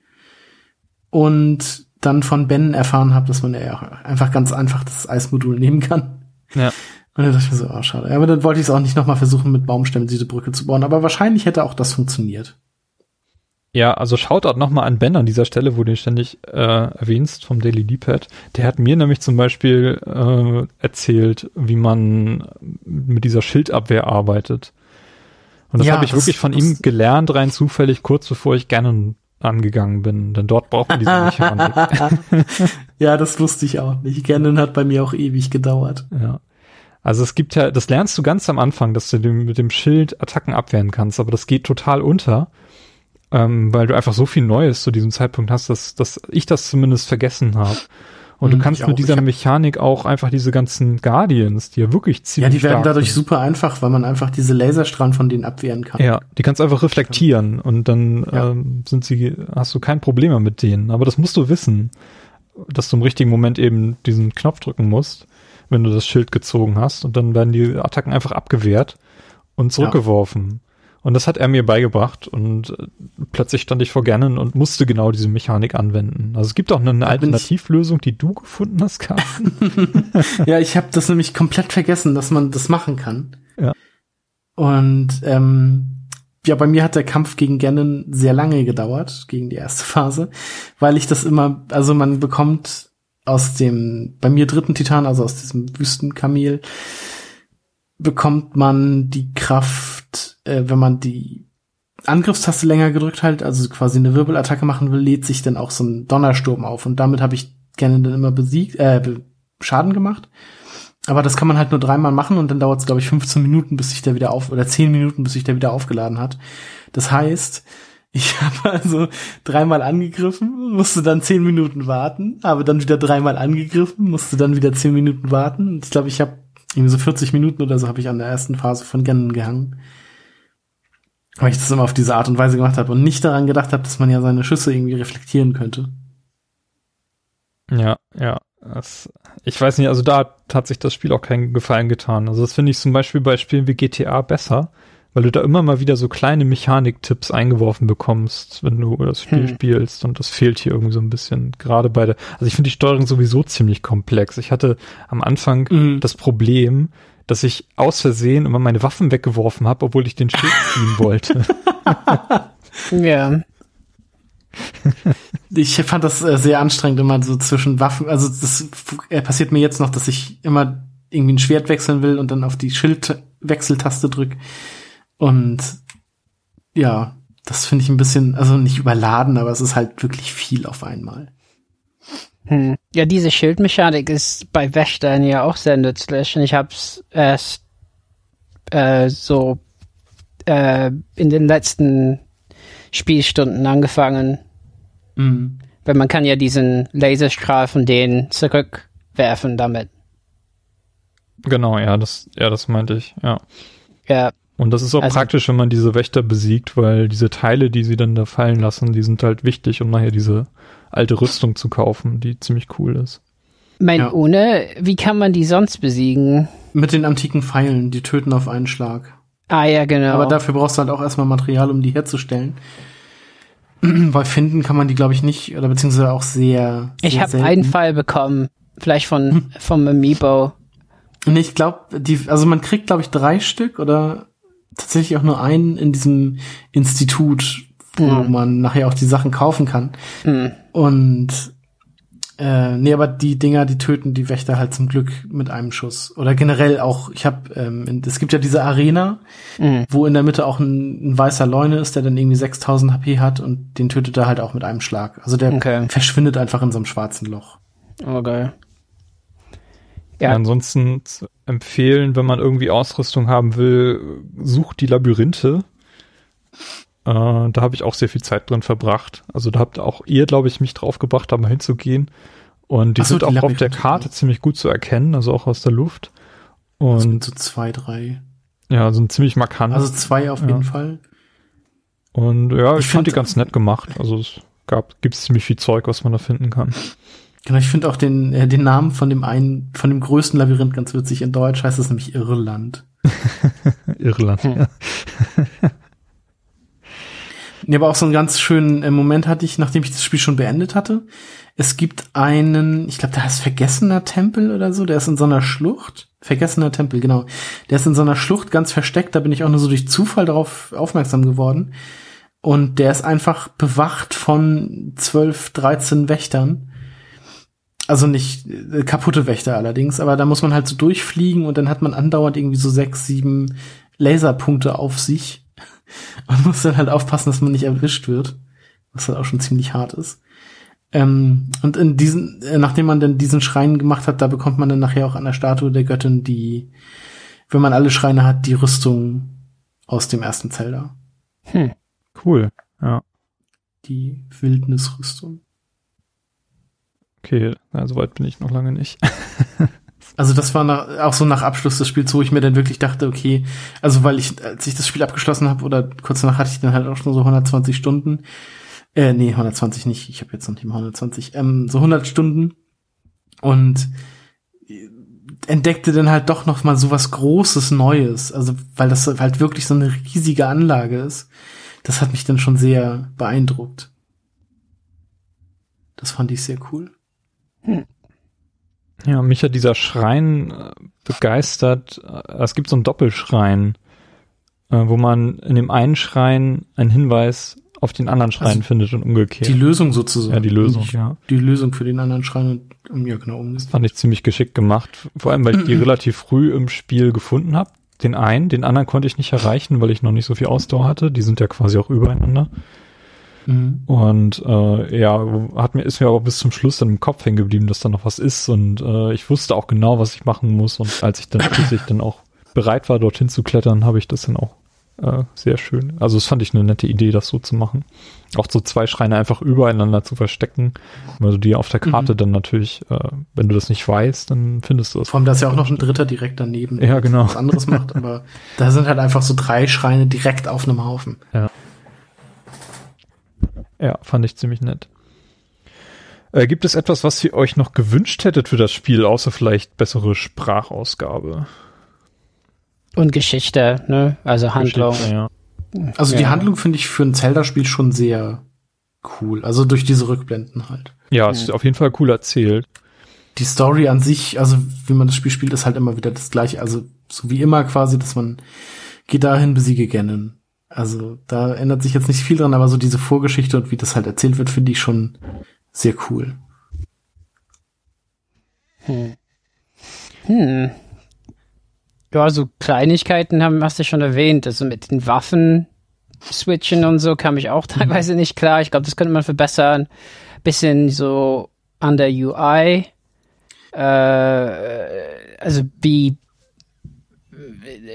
und dann von Ben erfahren habe, dass man ja einfach ganz einfach das Eismodul nehmen kann. Ja. Und dann dachte ich mir so, ah, schade. Aber dann wollte ich es auch nicht nochmal versuchen, mit Baumstämmen diese Brücke zu bauen. Aber wahrscheinlich hätte auch das funktioniert. Ja, also Shoutout nochmal an Ben an dieser Stelle, wo du ihn ständig äh, erwähnst vom Daily D-Pad. Der hat mir nämlich zum Beispiel äh, erzählt, wie man mit dieser Schildabwehr arbeitet. Und das Ja, habe ich das- wirklich von das- ihm gelernt, rein zufällig, kurz bevor ich gerne angegangen bin. Denn dort braucht man diese Mechanik. <laughs> Ja, das wusste ich auch nicht. Ganon hat bei mir auch ewig gedauert. Ja. Also es gibt ja, das lernst du ganz am Anfang, dass du dem, mit dem Schild Attacken abwehren kannst, aber das geht total unter, ähm, weil du einfach so viel Neues zu diesem Zeitpunkt hast, dass, dass ich das zumindest vergessen habe. Und du kannst ich mit dieser Mechanik auch einfach diese ganzen Guardians, die ja wirklich Ja, ziemlich die werden dadurch sind. super einfach, weil man einfach diese Laserstrahlen von denen abwehren kann. Ja, die kannst du einfach reflektieren und dann Ja. ähm, sind sie, hast du kein Problem mehr mit denen. Aber das musst du wissen, dass du im richtigen Moment eben diesen Knopf drücken musst, wenn du das Schild gezogen hast und dann werden die Attacken einfach abgewehrt und zurückgeworfen. Und das hat er mir beigebracht und äh, plötzlich stand ich vor Ganon und musste genau diese Mechanik anwenden. Also es gibt auch eine Alternativlösung, die du gefunden hast, Carsten. <laughs> Ja, ich habe das nämlich komplett vergessen, dass man das machen kann. Ja. Und ähm, ja, bei mir hat der Kampf gegen Ganon sehr lange gedauert, gegen die erste Phase, weil ich das immer, also man bekommt aus dem, bei mir dritten Titan, also aus diesem Wüstenkamel, bekommt man die Kraft, äh, wenn man die Angriffstaste länger gedrückt halt, also quasi eine Wirbelattacke machen will, lädt sich dann auch so ein Donnersturm auf und damit habe ich Ganon dann immer besiegt, äh, Schaden gemacht. Aber das kann man halt nur dreimal machen und dann dauert es, glaube ich, 15 Minuten, bis sich der wieder auf, oder 10 Minuten, bis sich der wieder aufgeladen hat. Das heißt, <laughs> ich habe also dreimal angegriffen, musste dann 10 Minuten warten, habe dann wieder dreimal angegriffen, musste dann wieder 10 Minuten warten. Und ich glaube, ich habe irgendwie so 40 Minuten oder so habe ich an der ersten Phase von Ganon gehangen. Weil ich das immer auf diese Art und Weise gemacht habe und nicht daran gedacht habe, dass man ja seine Schüsse irgendwie reflektieren könnte. Ja, ja. Das, ich weiß nicht, also da hat sich das Spiel auch keinen Gefallen getan. Also das finde ich zum Beispiel bei Spielen wie GTA besser, weil du da immer mal wieder so kleine Mechanik-Tipps eingeworfen bekommst, wenn du das Spiel Hm. spielst. Und das fehlt hier irgendwie so ein bisschen. Gerade bei der, also ich finde die Steuerung sowieso ziemlich komplex. Ich hatte am Anfang Mhm. das Problem, dass ich aus Versehen immer meine Waffen weggeworfen habe, obwohl ich den Schild <laughs> ziehen wollte. Ja. Ich fand das äh, sehr anstrengend, immer so zwischen Waffen. Also das äh, passiert mir jetzt noch, dass ich immer irgendwie ein Schwert wechseln will und dann auf die Schildwechseltaste drück. Und ja, das finde ich ein bisschen, also nicht überladen, aber es ist halt wirklich viel auf einmal. Hm. Ja, diese Schildmechanik ist bei Wächtern ja auch sehr nützlich. Und ich hab's erst äh, so äh, in den letzten Spielstunden angefangen. Mhm. Weil man kann ja diesen Laserstrahl von denen zurückwerfen damit. genau, ja, das, ja, das meinte ich, ja. Ja, Und das ist auch Also- praktisch, wenn man diese Wächter besiegt, weil diese Teile, die sie dann da fallen lassen, die sind halt wichtig, um nachher diese alte Rüstung zu kaufen, die ziemlich cool ist. mein Ja. ohne, wie kann man die sonst besiegen? Mit den antiken Pfeilen, die töten auf einen Schlag. Ah ja, genau. Aber dafür brauchst du halt auch erstmal Material, um die herzustellen. <clears throat> Weil finden kann man die, glaube ich, nicht, oder beziehungsweise auch sehr. ich sehr habe selten. einen Fall bekommen, vielleicht von vom Amiibo. Und ich glaube, die, also man kriegt, glaube ich, drei Stück oder tatsächlich auch nur einen in diesem Institut, wo Mhm. man nachher auch die Sachen kaufen kann. Hm. Und äh, nee, aber die Dinger, die töten die Wächter halt zum Glück mit einem Schuss. Oder generell auch, ich habe, ähm, in- es gibt ja diese Arena, Mhm. wo in der Mitte auch ein, ein weißer Leune ist, der dann irgendwie 6000 HP hat und den tötet er halt auch mit einem Schlag. Also der Okay. verschwindet einfach in so einem schwarzen Loch. Oh geil. Ja. Ja. ansonsten empfehlen, wenn man irgendwie Ausrüstung haben will, sucht die Labyrinthe. Äh, da habe ich auch sehr viel Zeit drin verbracht. Also da habt auch ihr, glaube ich, mich draufgebracht, da mal hinzugehen. Und die so, sind die auch auf der Karte ja. ziemlich gut zu erkennen, also auch aus der Luft. Es Und so zwei, drei. ja, sind ziemlich markant. Also zwei auf Ja. jeden Fall. Und ja, ich, Ich fand die ganz nett gemacht. Also es gab, gibt ziemlich viel Zeug, was man da finden kann. Genau, ich finde auch den, äh, den Namen von dem einen, von dem größten Labyrinth ganz witzig. In Deutsch heißt es nämlich Irland. <laughs> Irland. Hm. Ja. <laughs> Nee, aber auch so einen ganz schönen äh, Moment hatte ich, nachdem ich das Spiel schon beendet hatte. Es gibt einen, ich glaube, der heißt Vergessener Tempel oder so, der ist in so einer Schlucht. Vergessener Tempel, genau. Der ist in so einer Schlucht ganz versteckt, da bin ich auch nur so durch Zufall darauf aufmerksam geworden. Und der ist einfach bewacht von 12, 13 Wächtern. Also nicht äh, kaputte Wächter allerdings, aber da muss man halt so durchfliegen und dann hat man andauernd irgendwie so sechs, sieben Laserpunkte auf sich und <laughs> muss dann halt aufpassen, dass man nicht erwischt wird, was halt auch schon ziemlich hart ist. Ähm, und in diesen, äh, nachdem man dann diesen Schrein gemacht hat, da bekommt man dann nachher auch an der Statue der Göttin die, wenn man alle Schreine hat, die Rüstung aus dem ersten Zelda. Hm. Cool. Ja. Die Wildnisrüstung. Okay, na, so weit bin ich noch lange nicht. <laughs> Also das war nach, auch so nach Abschluss des Spiels, wo ich mir dann wirklich dachte, okay, also weil ich, als ich das Spiel abgeschlossen habe oder kurz danach hatte ich dann halt auch schon so 120 Stunden. Äh, nee, 120 nicht, ich habe jetzt noch nicht mal 120, ähm, so 100 Stunden und entdeckte dann halt doch noch mal so was Großes Neues, also weil das halt wirklich so eine riesige Anlage ist. Das hat mich dann schon sehr beeindruckt. Das fand ich sehr cool. Ja, mich hat dieser Schrein äh, begeistert. Äh, Es gibt so einen Doppelschrein, äh, wo man in dem einen Schrein einen Hinweis auf den anderen Schrein Also findet und umgekehrt. Die Lösung sozusagen. Ja, die Lösung, ja. Die Lösung für den anderen Schrein und ja genau um. Das fand ich ziemlich geschickt gemacht. Vor allem, weil ich die <clears throat> relativ früh im Spiel gefunden habe. Den einen, den anderen konnte ich nicht erreichen, weil ich noch nicht so viel Ausdauer hatte. Die sind ja quasi auch übereinander. Mhm. Und äh, ja, hat mir ist mir aber bis zum Schluss dann im Kopf hängen geblieben, dass da noch was ist. Und äh, ich wusste auch genau, was ich machen muss. Und als ich dann schließlich dann auch bereit war, dorthin zu klettern, habe ich das dann auch äh, sehr schön. Also das fand ich eine nette Idee, das so zu machen. Auch so zwei Schreine einfach übereinander zu verstecken, weil du die auf der Karte Mhm. dann natürlich, äh, wenn du das nicht weißt, dann findest du das. Vor allem, da ist ja auch noch ein dritter direkt daneben, Ja, genau. was anderes macht, aber da sind halt einfach so drei Schreine direkt auf einem Haufen. Ja, fand ich ziemlich nett. Äh, gibt es etwas, was ihr euch noch gewünscht hättet für das Spiel, außer vielleicht bessere Sprachausgabe? Und Geschichte, ne? Also Handlung. Geschichte, ja. Also die Ja. Handlung finde ich für ein Zelda-Spiel schon sehr cool. Also durch diese Rückblenden halt. Ja, ist auf jeden Fall cool erzählt. Die Story an sich, also wie man das Spiel spielt, ist halt immer wieder das gleiche. Also so wie immer quasi, dass man geht dahin, besiege Ganon. Also da ändert sich jetzt nicht viel dran, aber so diese Vorgeschichte und wie das halt erzählt wird, finde ich schon sehr cool. Hm. Hm. Ja, so Kleinigkeiten haben, hast du schon erwähnt. Also mit den Waffen switchen und so kam ich auch <laughs> teilweise nicht klar. Ich glaube, das könnte man verbessern. Bisschen so an der UI. Äh, also wie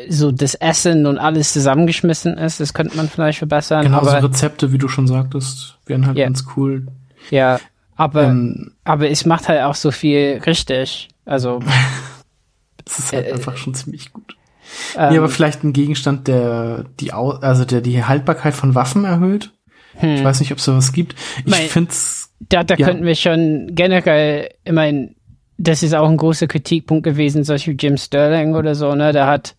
so das Essen und alles zusammengeschmissen ist, das könnte man vielleicht verbessern. Genau, so aber, Rezepte, wie du schon sagtest, wären halt Ja. ganz cool. ja, aber, Ähm, aber es macht halt auch so viel richtig. Also, <laughs> das ist halt Äh, einfach schon ziemlich gut. ähm, ja, aber vielleicht ein Gegenstand, der die also der die Haltbarkeit von Waffen erhöht. Ich weiß nicht, ob es sowas gibt. Ich Hm. Mein- find's da, da Ja. könnten wir schon generell, ich mein, das ist auch ein großer Kritikpunkt gewesen, solche wie Jim Sterling oder so, ne, der hat,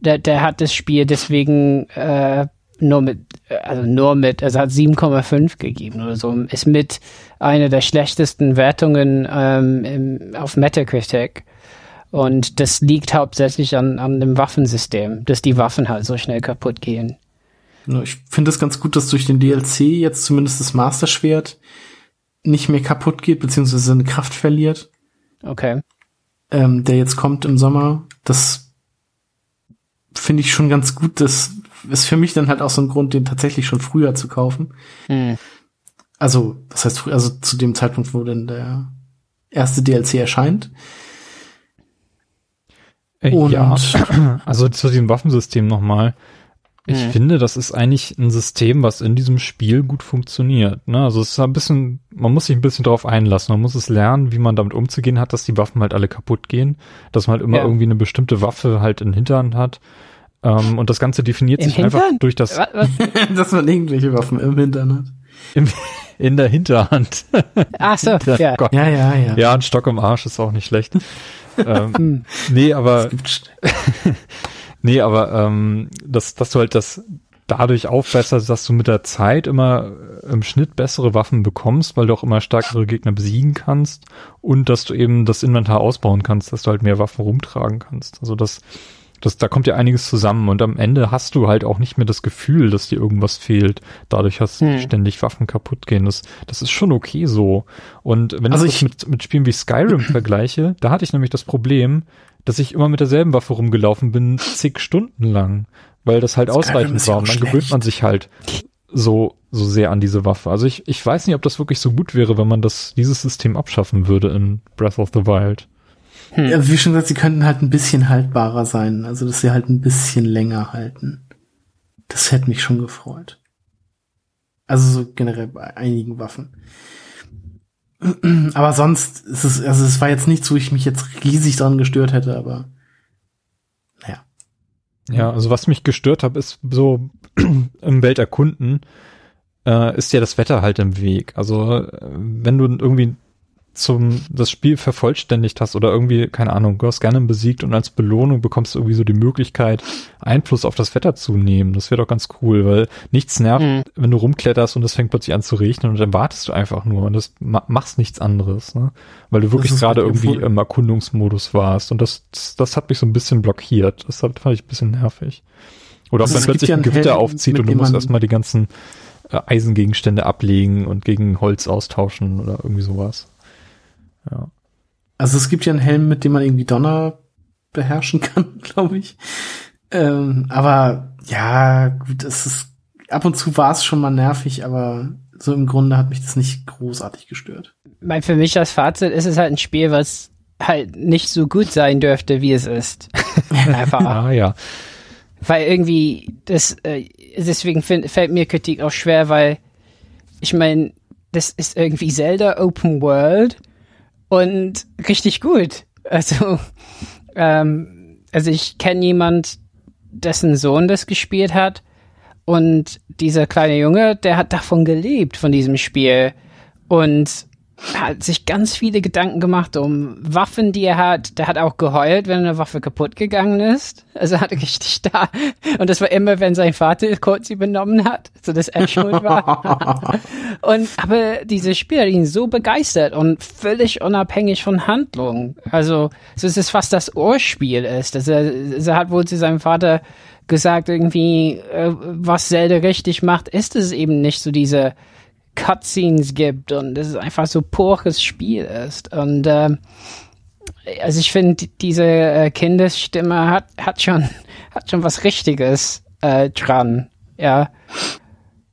der, der hat das Spiel deswegen äh, nur mit, also nur mit, also hat 7,5 gegeben oder so, ist mit einer der schlechtesten Wertungen ähm, im, auf Metacritic. Und das liegt hauptsächlich an, an dem Waffensystem, dass die Waffen halt so schnell kaputt gehen. Genau, Ich finde es ganz gut, dass durch den DLC jetzt zumindest das Master-Schwert nicht mehr kaputt geht, beziehungsweise seine Kraft verliert, Okay. ähm, der jetzt kommt im Sommer. Das finde ich schon ganz gut. Das ist für mich dann halt auch so ein Grund, den tatsächlich schon früher zu kaufen. Hm. Also, das heißt, also zu dem Zeitpunkt, wo denn der erste DLC erscheint. Äh, Und ja, <clears throat> also zu diesem Waffensystem nochmal. Ich Mhm. finde, das ist eigentlich ein System, was in diesem Spiel gut funktioniert. Ne? Also es ist ein bisschen, man muss sich ein bisschen drauf einlassen. Man muss es lernen, wie man damit umzugehen hat, dass die Waffen halt alle kaputt gehen, dass man halt immer Ja. irgendwie eine bestimmte Waffe halt in Hinterhand hat. Ähm, und das Ganze definiert Im sich einfach Hintern? durch das Was, was? <laughs> dass man irgendwelche Waffen im Hintern hat. im, in der Hinterhand. Ach so, <laughs> Ja, ja. Gott. Ja, ja, ja. Ja, ein Stock im Arsch ist auch nicht schlecht. <laughs> ähm, Hm. nee, aber Nee, aber ähm, dass, dass du halt das dadurch aufbesserst, dass du mit der Zeit immer äh, im Schnitt bessere Waffen bekommst, weil du auch immer stärkere Gegner besiegen kannst und dass du eben das Inventar ausbauen kannst, dass du halt mehr Waffen rumtragen kannst. Also das, das, da kommt ja einiges zusammen und am Ende hast du halt auch nicht mehr das Gefühl, dass dir irgendwas fehlt. Dadurch, dass Hm. ständig Waffen kaputt gehen. Das, das ist schon okay so. Und wenn Also ich das mit, mit Spielen wie Skyrim <clears throat> vergleiche, da hatte ich nämlich das Problem, dass ich immer mit derselben Waffe rumgelaufen bin, zig Stunden lang, weil das halt Skyrim ausreichend war. Und dann schlecht. gewöhnt man sich halt. so, so sehr an diese Waffe. Also ich, ich weiß nicht, ob das wirklich so gut wäre, wenn man das, dieses System abschaffen würde in Breath of the Wild. Ja, wie schon gesagt, sie könnten halt ein bisschen haltbarer sein. Also, dass sie halt ein bisschen länger halten. Das hätte mich schon gefreut. Also so generell bei einigen Waffen. <clears throat> Aber sonst ist es, also es war jetzt nichts, wo ich mich jetzt riesig dran gestört hätte, aber naja. Ja, also was mich gestört hat, ist so <clears throat> im Welterkunden äh, ist ja das Wetter halt im Weg. Also äh, wenn du irgendwie zum das Spiel vervollständigt hast oder irgendwie, keine Ahnung, du hast gerne besiegt und als Belohnung bekommst du irgendwie so die Möglichkeit, Einfluss auf das Wetter zu nehmen. Das wäre doch ganz cool, weil nichts nervt, Mhm. wenn du rumkletterst und es fängt plötzlich an zu regnen und dann wartest du einfach nur und das ma machst nichts anderes, ne? Weil du wirklich gerade irgendwie im Erkundungsmodus warst und das, das, das hat mich so ein bisschen blockiert. Das hat- fand ich ein bisschen nervig. Oder auch Also wenn es gibt plötzlich ja ein Gewitter Helm, aufzieht und du musst erstmal die ganzen äh, Eisengegenstände ablegen und gegen Holz austauschen oder irgendwie sowas. Ja. Also es gibt ja einen Helm, mit dem man irgendwie Donner beherrschen <laughs> kann, glaube ich. Ähm, aber ja, gut, es ist ab und zu war es schon mal nervig, aber so im Grunde hat mich das nicht großartig gestört. Mein, für mich das Fazit ist es halt ein Spiel, was halt nicht so gut sein dürfte, wie es ist. <laughs> Einfach. Ah ja. Weil irgendwie, das, äh, deswegen find, fällt mir Kritik auch schwer, weil ich meine, das ist irgendwie Zelda Open World und richtig gut. Also, ähm, also ich kenne jemand, dessen Sohn das gespielt hat und dieser kleine Junge, der hat davon gelebt, von diesem Spiel und hat sich ganz viele Gedanken gemacht um Waffen, die er hat. Der hat auch geheult, wenn eine Waffe kaputt gegangen ist. Also er hatte richtig da. Und das war immer, wenn sein Vater kurz sie benommen hat, so dass er schuld war. <laughs> und aber dieses Spiel hat ihn so begeistert und völlig unabhängig von Handlung. Also so ist es fast das Ohrspiel ist. Also er, er hat wohl zu seinem Vater gesagt, irgendwie, äh, was Zelda richtig macht, ist es eben nicht so diese Cutscenes gibt und es ist einfach so pures Spiel ist. Und ähm, also ich finde, die- diese äh, Kindesstimme hat, hat schon <laughs> hat schon was Richtiges äh, dran. Ja,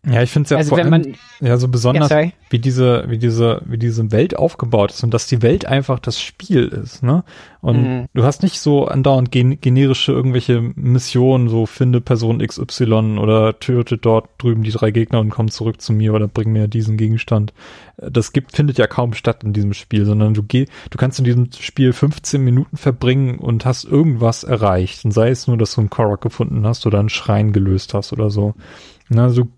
Ja, ich finde es ja also vor allem, man ja so besonders, sorry. wie diese, wie diese, wie diese Welt aufgebaut ist und dass die Welt einfach das Spiel ist, ne? Und Mhm. du hast nicht so andauernd gen generische irgendwelche Missionen, so finde Person XY oder töte dort drüben die drei Gegner und komm zurück zu mir oder bring mir diesen Gegenstand. Das gibt, findet ja kaum statt in diesem Spiel, sondern du geh, du kannst in diesem Spiel 15 Minuten verbringen und hast irgendwas erreicht. Und sei es nur, dass du einen Korok gefunden hast oder einen Schrein gelöst hast oder so. Na, also du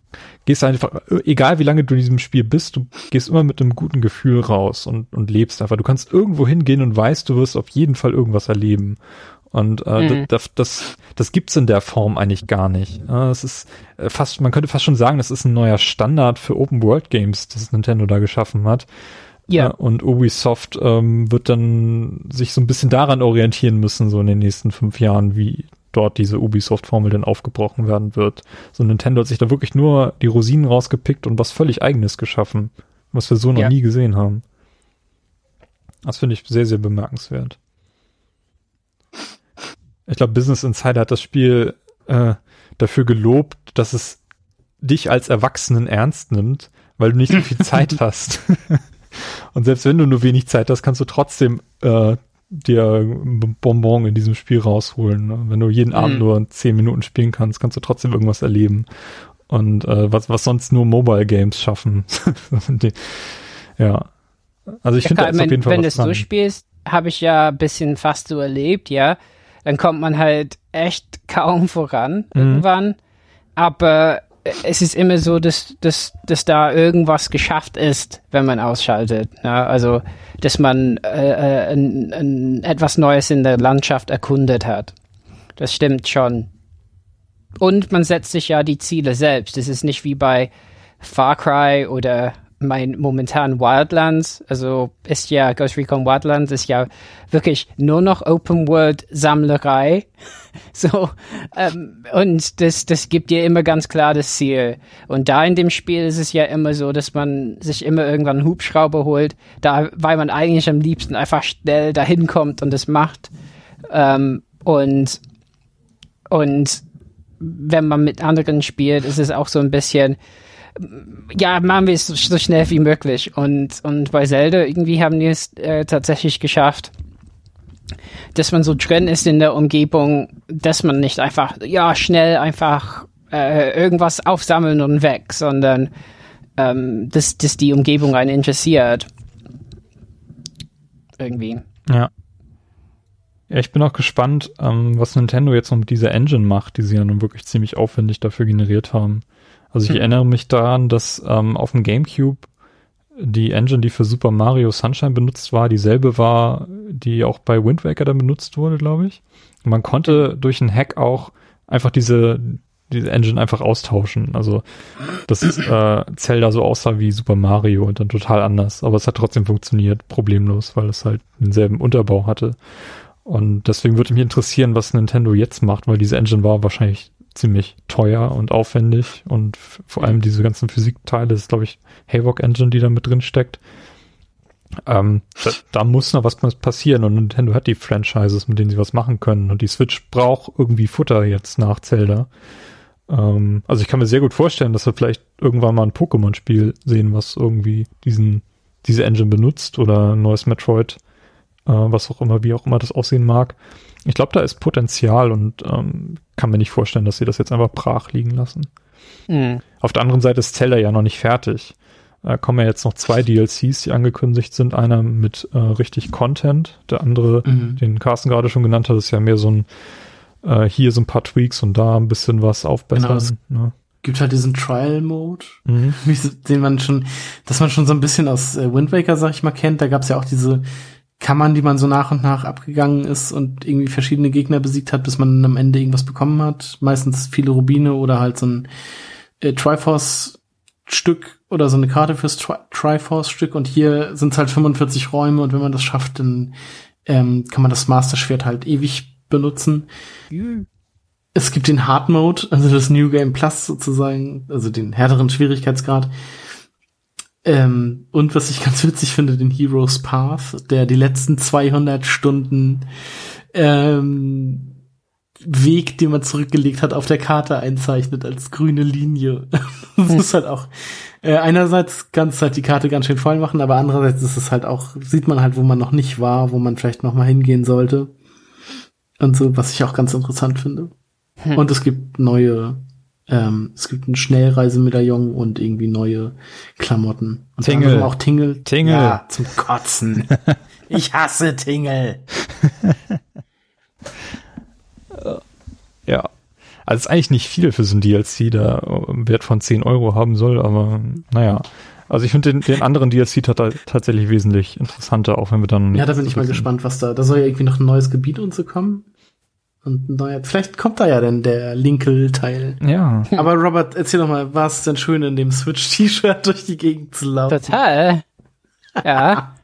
gehst einfach, egal wie lange du in diesem Spiel bist, du gehst immer mit einem guten Gefühl raus und, und lebst einfach. Du kannst irgendwo hingehen und weißt, du wirst auf jeden Fall irgendwas erleben. Und äh, Mhm. das, das, das gibt's in der Form eigentlich gar nicht. Es ist äh, fast, man könnte fast schon sagen, das ist ein neuer Standard für Open World Games, das Nintendo da geschaffen hat. Ja. Äh, Und Ubisoft ähm, wird dann sich so ein bisschen daran orientieren müssen, so in den nächsten fünf Jahren, wie dort diese Ubisoft-Formel dann aufgebrochen werden wird. So Nintendo hat sich da wirklich nur die Rosinen rausgepickt und was völlig eigenes geschaffen, was wir so noch Ja. nie gesehen haben. Das finde ich sehr, sehr bemerkenswert. Ich glaube, Business Insider hat das Spiel äh, dafür gelobt, dass es dich als Erwachsenen ernst nimmt, weil du nicht so viel <laughs> Zeit hast. <laughs> Und selbst wenn du nur wenig Zeit hast, kannst du trotzdem äh, dir ein Bonbon in diesem Spiel rausholen. Ne? Wenn du jeden Abend nur zehn Minuten spielen kannst, kannst du trotzdem irgendwas erleben. Und äh, was, was sonst nur Mobile Games schaffen. <laughs> Die, ja. Also ich Ja, finde, da klar, ist auf wenn, jeden Fall wenn du es so spielst, habe ich ja ein bisschen fast so erlebt, ja. Dann kommt man halt echt kaum voran Mhm. irgendwann. Aber es ist immer so, dass, dass, dass da irgendwas geschafft ist, wenn man ausschaltet. Ja? Also, dass man äh, äh, ein, ein, etwas Neues in der Landschaft erkundet hat. Das stimmt schon. Und man setzt sich ja die Ziele selbst. Es ist nicht wie bei Far Cry oder mein momentan Wildlands. Also ist ja Ghost Recon Wildlands ist ja wirklich nur noch Open World Sammlerei. <laughs> so ähm, und das das gibt dir immer ganz klar das Ziel. Und da in dem Spiel ist es ja immer so, dass man sich immer irgendwann einen Hubschrauber holt, da weil man eigentlich am liebsten einfach schnell dahin kommt und es macht. Ähm, und und wenn man mit anderen spielt, ist es auch so ein bisschen, ja, machen wir es so, schnell wie möglich. Und, und bei Zelda irgendwie haben die es äh, tatsächlich geschafft, dass man so drin ist in der Umgebung, dass man nicht einfach, ja, schnell einfach äh, irgendwas aufsammeln und weg, sondern ähm, dass, dass die Umgebung einen interessiert. Irgendwie. Ja. Ja, ich bin auch gespannt, ähm, was Nintendo jetzt noch mit dieser Engine macht, die sie ja nun wirklich ziemlich aufwendig dafür generiert haben. Also ich Hm. erinnere mich daran, dass ähm, auf dem GameCube die Engine, die für Super Mario Sunshine benutzt war, dieselbe war, die auch bei Wind Waker dann benutzt wurde, glaube ich. Und man konnte durch einen Hack auch einfach diese, diese Engine einfach austauschen. Also dass äh, Zelda so aussah wie Super Mario und dann total anders. Aber es hat trotzdem funktioniert, problemlos, weil es halt denselben Unterbau hatte. Und deswegen würde mich interessieren, was Nintendo jetzt macht, weil diese Engine war wahrscheinlich ziemlich teuer und aufwendig und vor allem diese ganzen Physikteile, das ist glaube ich Havok Engine, die da mit drin steckt. Ähm, da, da muss noch was passieren und Nintendo hat die Franchises, mit denen sie was machen können und die Switch braucht irgendwie Futter jetzt nach Zelda. Ähm, also ich kann mir sehr gut vorstellen, dass wir vielleicht irgendwann mal ein Pokémon-Spiel sehen, was irgendwie diesen, diese Engine benutzt oder ein neues Metroid, was auch immer, wie auch immer das aussehen mag. Ich glaube, da ist Potenzial und ähm, kann mir nicht vorstellen, dass sie das jetzt einfach brach liegen lassen. Hm. Auf der anderen Seite ist Zelda ja noch nicht fertig. Da kommen ja jetzt noch zwei DLCs, die angekündigt sind. Einer mit äh, richtig Content, der andere, Mhm. den Carsten gerade schon genannt hat, ist ja mehr so ein äh, hier so ein paar Tweaks und da ein bisschen was aufbessern. Genau, ne? Gibt halt diesen Trial-Mode, mhm. <laughs> den man schon, dass man schon so ein bisschen aus äh, Wind Waker, sag ich mal, kennt. Da gab's ja auch diese Kammern, die man so nach und nach abgegangen ist und irgendwie verschiedene Gegner besiegt hat, bis man am Ende irgendwas bekommen hat. Meistens viele Rubine oder halt so ein äh, Triforce-Stück oder so eine Karte fürs Tri Triforce-Stück. Und hier sind's halt 45 Räume und wenn man das schafft, dann ähm, kann man das Master-Schwert halt ewig benutzen. Es gibt den Hard Mode, also das New Game Plus sozusagen, also den härteren Schwierigkeitsgrad. Ähm, und was ich <laughs> ganz witzig finde, den Heroes Path, der die letzten 200 Stunden ähm, Weg, den man zurückgelegt hat, auf der Karte einzeichnet als grüne Linie. <laughs> das ist halt auch äh, einerseits ganz halt die Karte ganz schön voll machen, aber andererseits ist es halt auch, sieht man halt, wo man noch nicht war, wo man vielleicht noch mal hingehen sollte. Und so, was ich auch ganz interessant finde. Und es gibt neue, ähm, es gibt ein Schnellreisemedaillon und irgendwie neue Klamotten. Und Tingle. auch Tingle. Tingle. Ja, zum Kotzen. <laughs> ich hasse Tingle. <laughs> Ja. Also es ist eigentlich nicht viel für so ein DLC, der einen Wert von 10 Euro haben soll, aber naja. Also ich finde den, den anderen DLC tat- tatsächlich wesentlich interessanter, auch wenn wir dann. Ja, da bin ich mal gespannt, was da, da soll ja irgendwie noch ein neues Gebiet und so kommen. Und neuer, vielleicht kommt da ja denn der Linkel-Teil. Ja. Aber Robert, erzähl doch mal, war es denn schön, in dem Switch-T-Shirt <laughs> durch die Gegend zu laufen? Total. Ja.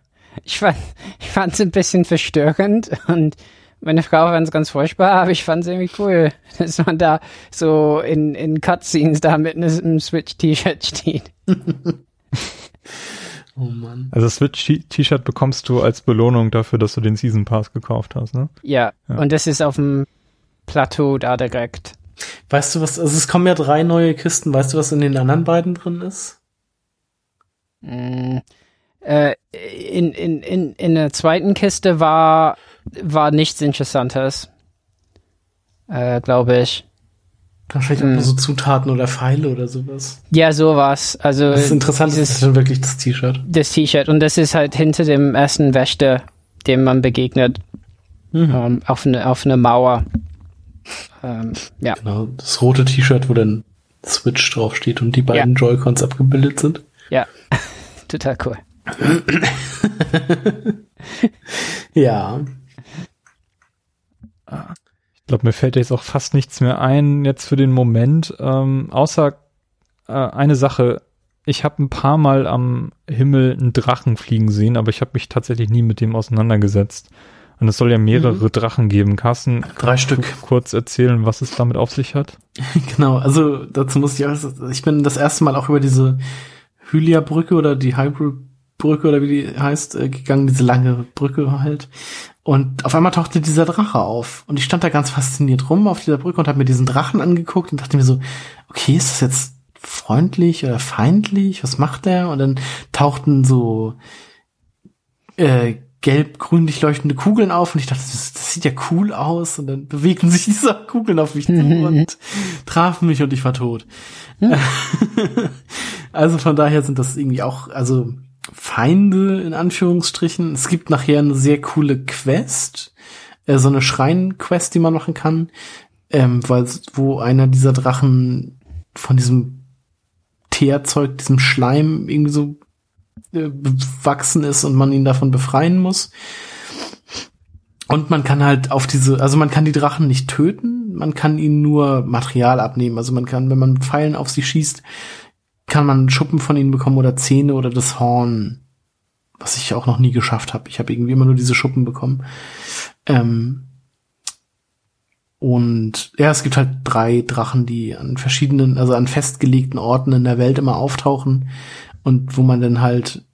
Ich fand, ich fand's ein bisschen verstörend und meine Frau fand es ganz furchtbar, aber ich fand's irgendwie cool, <laughs> dass man da so in, in Cutscenes da mit einem Switch-T-Shirt steht. <laughs> Oh Mann. Also das Switch-T-Shirt bekommst du als Belohnung dafür, dass du den Season Pass gekauft hast, ne? Ja, Ja. und das ist auf dem Plateau da direkt. Weißt du was, also es kommen ja drei neue Kisten, weißt du, was in den anderen beiden drin ist? Mm, äh, in, in, in, in der zweiten Kiste war, war nichts Interessantes. Äh, glaube ich. Wahrscheinlich auch Hm. nur so Zutaten oder Pfeile oder sowas. Ja, sowas. Also Das ist interessant, das dieses- ist schon wirklich das T-Shirt. das T-Shirt und das ist halt hinter dem ersten Wächter, dem man begegnet, ähm, auf eine auf eine Mauer. Ähm, ja, Genau, das rote T-Shirt, wo dann Switch draufsteht und die beiden Joy-Cons abgebildet sind. ja, <laughs> total cool. <laughs> Ja. Ich glaube, mir fällt jetzt auch fast nichts mehr ein jetzt für den Moment, ähm, außer äh, eine Sache. Ich habe ein paar Mal am Himmel einen Drachen fliegen sehen, aber ich habe mich tatsächlich nie mit dem auseinandergesetzt. Und es soll ja mehrere Drdrachen geben. Carsten, Drei Stück. kurz erzählen, was es damit auf sich hat? <laughs> Genau, also dazu muss ich auch, ich bin das erste Mal auch über diese Hylia-Brücke oder die Hybrid-Brücke oder wie die heißt, äh, gegangen, diese lange Brücke halt. Und auf einmal tauchte dieser Drache auf. Und ich stand da ganz fasziniert rum auf dieser Brücke und habe mir diesen Drachen angeguckt und dachte mir so, okay, ist das jetzt freundlich oder feindlich? Was macht der? Und dann tauchten so äh, gelb-grünlich leuchtende Kugeln auf und ich dachte, das, das sieht ja cool aus und dann bewegten sich diese Kugeln auf mich zu <laughs> und trafen mich und ich war tot. <laughs> also von daher sind das irgendwie auch, also Feinde in Anführungsstrichen. Es gibt nachher eine sehr coole Quest, äh, so eine Schrein-Quest, die man machen kann, ähm, weil wo einer dieser Drachen von diesem Teerzeug, diesem Schleim irgendwie so äh, bewachsen ist und man ihn davon befreien muss. Und man kann halt auf diese, also man kann die Drachen nicht töten, man kann ihnen nur Material abnehmen. Also man kann, wenn man Pfeilen auf sie schießt, kann man Schuppen von ihnen bekommen oder Zähne oder das Horn, was ich auch noch nie geschafft habe. Ich habe irgendwie immer nur diese Schuppen bekommen. Ähm und ja, es gibt halt drei Drachen, die an verschiedenen, also an festgelegten Orten in der Welt immer auftauchen und wo man dann halt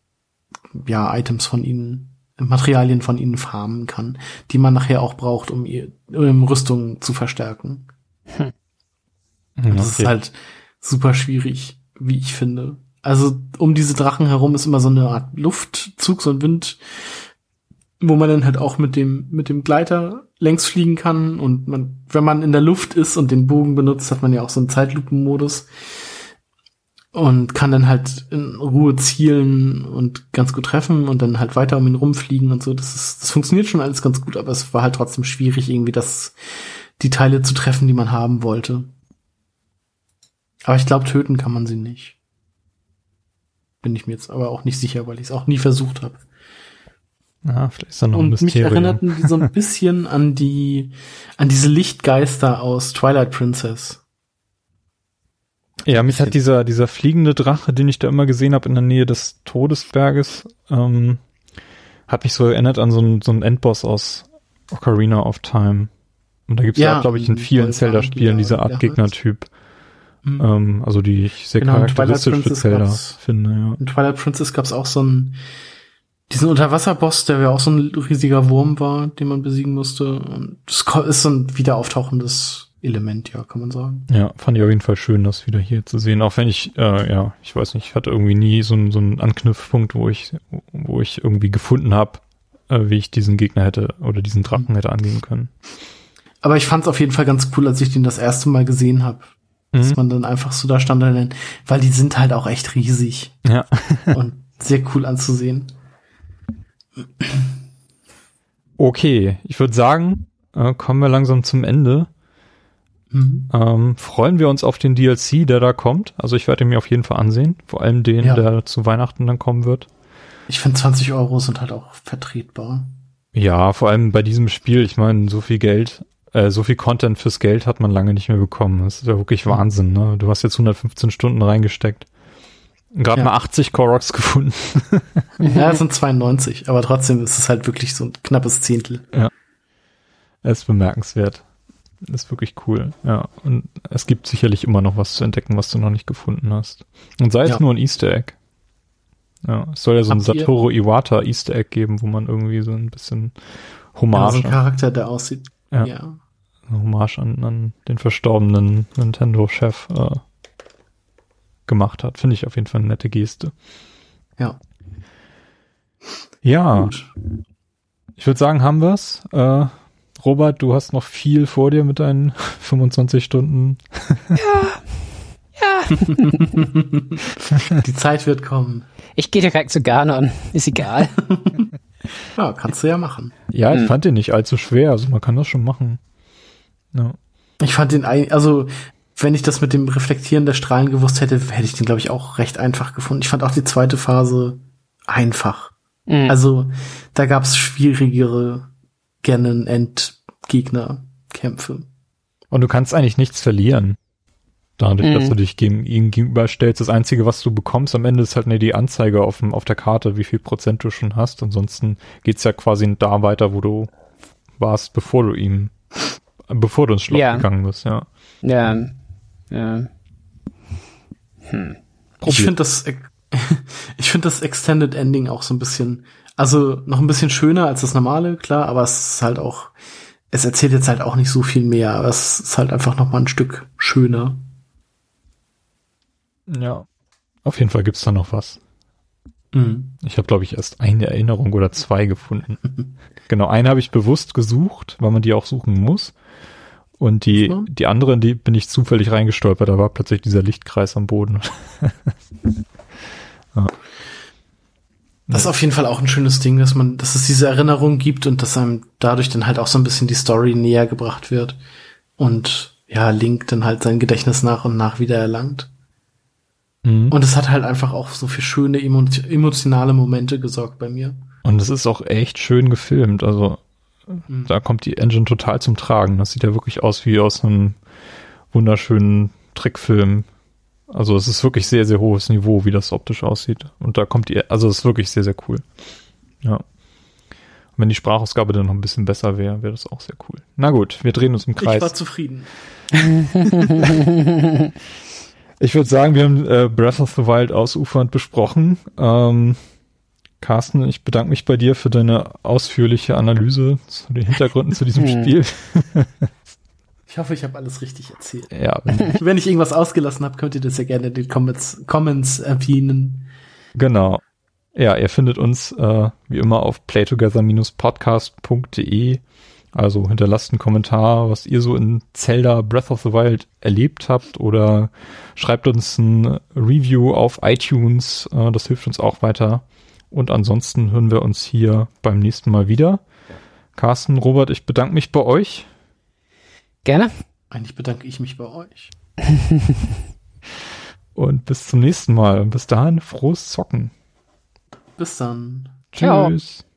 ja Items von ihnen, Materialien von ihnen farmen kann, die man nachher auch braucht, um ihr um Rüstung zu verstärken. Hm, Das ist okay. halt super schwierig, wie ich finde. Also um diese Drachen herum ist immer so eine Art Luftzug, so ein Wind, wo man dann halt auch mit dem mit dem Gleiter längs fliegen kann und man, wenn man in der Luft ist und den Bogen benutzt, hat man ja auch so einen Zeitlupenmodus und kann dann halt in Ruhe zielen und ganz gut treffen und dann halt weiter um ihn rumfliegen und so. Das ist, das funktioniert schon alles ganz gut, aber es war halt trotzdem schwierig, irgendwie das, die Teile zu treffen, die man haben wollte. Aber ich glaube, töten kann man sie nicht. Bin ich mir jetzt aber auch nicht sicher, weil ich es auch nie versucht habe. Ja, vielleicht ist da noch ein Und mich Mysterium. erinnerten die so ein <laughs> bisschen an die, an diese Lichtgeister aus Twilight Princess. Ja, mich hat dieser, dieser fliegende Drache, den ich da immer gesehen habe in der Nähe des Todesberges, ähm, hat mich so erinnert an so einen, so einen Endboss aus Ocarina of Time. Und da gibt's ja, Ja, glaube ich, in vielen Zelda-Spielen die diese Art der heißt. Mhm. ähm, also die ich sehr Genau, in Twilight charakteristisch für Princess Zelda finde, ja. In Twilight Princess gab's auch so einen, diesen Unterwasserboss, der ja auch so ein riesiger Wurm war, den man besiegen musste. Und das ist so ein wieder auftauchendes Element, ja, kann man sagen. Ja, fand ich auf jeden Fall schön, das wieder hier zu sehen. Auch wenn ich, äh, ja, ich weiß nicht, ich hatte irgendwie nie so, einen- so einen Anknüpfpunkt, wo ich, wo ich irgendwie gefunden habe, äh, wie ich diesen Gegner hätte oder diesen Drachen hätte angehen können. Aber ich fand's auf jeden Fall ganz cool, als ich den das erste Mal gesehen habe. Dass Mhm. man dann einfach so da stand, dann- weil die sind halt auch echt riesig Ja. <laughs> und sehr cool anzusehen. Okay, ich würde sagen, äh, kommen wir langsam zum Ende. Mhm. Ähm, freuen wir uns auf den DLC, der da kommt. Also ich werde ihn mir auf jeden Fall ansehen. Vor allem den, Ja. der zu Weihnachten dann kommen wird. Ich finde 20 Euro sind halt auch vertretbar. Ja, vor allem bei diesem Spiel, ich meine, so viel Geld, äh, so viel Content fürs Geld hat man lange nicht mehr bekommen. Das ist ja wirklich Wahnsinn, ne? Du hast jetzt 115 Stunden reingesteckt. Gerade Ja. mal 80 Koroks <laughs> gefunden. Ja, es sind 92, aber trotzdem ist es halt wirklich so ein knappes Zehntel. ist bemerkenswert. Ist wirklich cool, ja. Und es gibt sicherlich immer noch was zu entdecken, was du noch nicht gefunden hast. Und sei es Ja. nur ein Easter Egg. Ja, es soll ja so ein Habt Satoru Iwata Easter Egg geben, wo man irgendwie so ein bisschen Ja, so Hommage, ein Charakter, der aussieht. Ja. ja. Hommage an, an den verstorbenen Nintendo-Chef äh, gemacht hat. Finde ich auf jeden Fall eine nette Geste. Ja. Ja, Gut. ich würde sagen, haben wir's. Äh, Robert, du hast noch viel vor dir mit deinen <laughs> 25 Stunden. Die Zeit wird kommen. Ich gehe direkt zu Ganon. Ist egal. <laughs> Ja, kannst du ja machen. Ja, ich Hm. fand den nicht allzu schwer, also man kann das schon machen. Ja. Ich fand den, ein- also wenn ich das mit dem Reflektieren der Strahlen gewusst hätte, hätte ich den, glaube ich, auch recht einfach gefunden. Ich fand auch die zweite Phase einfach. Mhm. Also da gab es schwierigere Ganon-Endgegner-Kämpfe. Und du kannst eigentlich nichts verlieren. Dadurch, Mhm. dass du dich gegen ihn gegenüberstellst. Das Einzige, was du bekommst am Ende, ist halt ne, die Anzeige auf, dem, auf der Karte, wie viel Prozent du schon hast. Ansonsten geht's ja quasi da weiter, wo du warst, bevor du ihm, bevor du ins Schloss Ja. gegangen bist, ja. ja. ja. Ich finde das, <laughs> ich finde das Extended Ending auch so ein bisschen, also noch ein bisschen schöner als das normale, klar, aber es ist halt auch, es erzählt jetzt halt auch nicht so viel mehr, aber es ist halt einfach noch mal ein Stück schöner. Ja. Auf jeden Fall gibt's da noch was. Mhm. Ich habe, glaube ich, erst eine Erinnerung oder zwei gefunden. <laughs> genau, eine habe ich bewusst gesucht, weil man die auch suchen muss. Und die, Ja. die andere, die bin ich zufällig reingestolpert. Da war plötzlich dieser Lichtkreis am Boden. <laughs> Das ist auf jeden Fall auch ein schönes Ding, dass man, dass es diese Erinnerung gibt und dass einem dadurch dann halt auch so ein bisschen die Story näher gebracht wird. Und ja, Link dann halt sein Gedächtnis nach und nach wieder erlangt. Mhm. Und es hat halt einfach auch so für schöne emo emotionale Momente gesorgt bei mir. Und es ist auch echt schön gefilmt. Also Mhm. da kommt die Engine total zum Tragen. Das sieht ja wirklich aus wie aus einem wunderschönen Trickfilm. Also es ist wirklich sehr, sehr hohes Niveau, wie das optisch aussieht. Und da kommt die, also es ist wirklich sehr, sehr cool. Ja. Und wenn die Sprachausgabe dann noch ein bisschen besser wäre, wäre das auch sehr cool. Na gut, wir drehen uns im Ich war Kreis. zufrieden. <laughs> <laughs> Ich würde sagen, wir haben äh, Breath of the Wild ausufernd besprochen. Ähm, Carsten, ich bedanke mich bei dir für deine ausführliche Analyse zu den Hintergründen zu diesem <laughs> Spiel. Ich hoffe, ich habe alles richtig erzählt. Ja, wenn, <laughs> Wenn ich irgendwas ausgelassen habe, könnt ihr das ja gerne in den Comments, Comments erwähnen. genau. Ja, ihr findet uns äh, wie immer auf playtogether-podcast.de. Also hinterlasst einen Kommentar, was ihr so in Zelda Breath of the Wild erlebt habt oder schreibt uns ein Review auf iTunes. Äh, das hilft uns auch weiter. Und ansonsten hören wir uns hier beim nächsten Mal wieder. Carsten, Robert, ich bedanke mich bei euch. Gerne. Eigentlich bedanke ich mich bei euch. <laughs> Und bis zum nächsten Mal. Und bis dahin, frohes Zocken. Bis dann. Ciao. Tschüss. Thank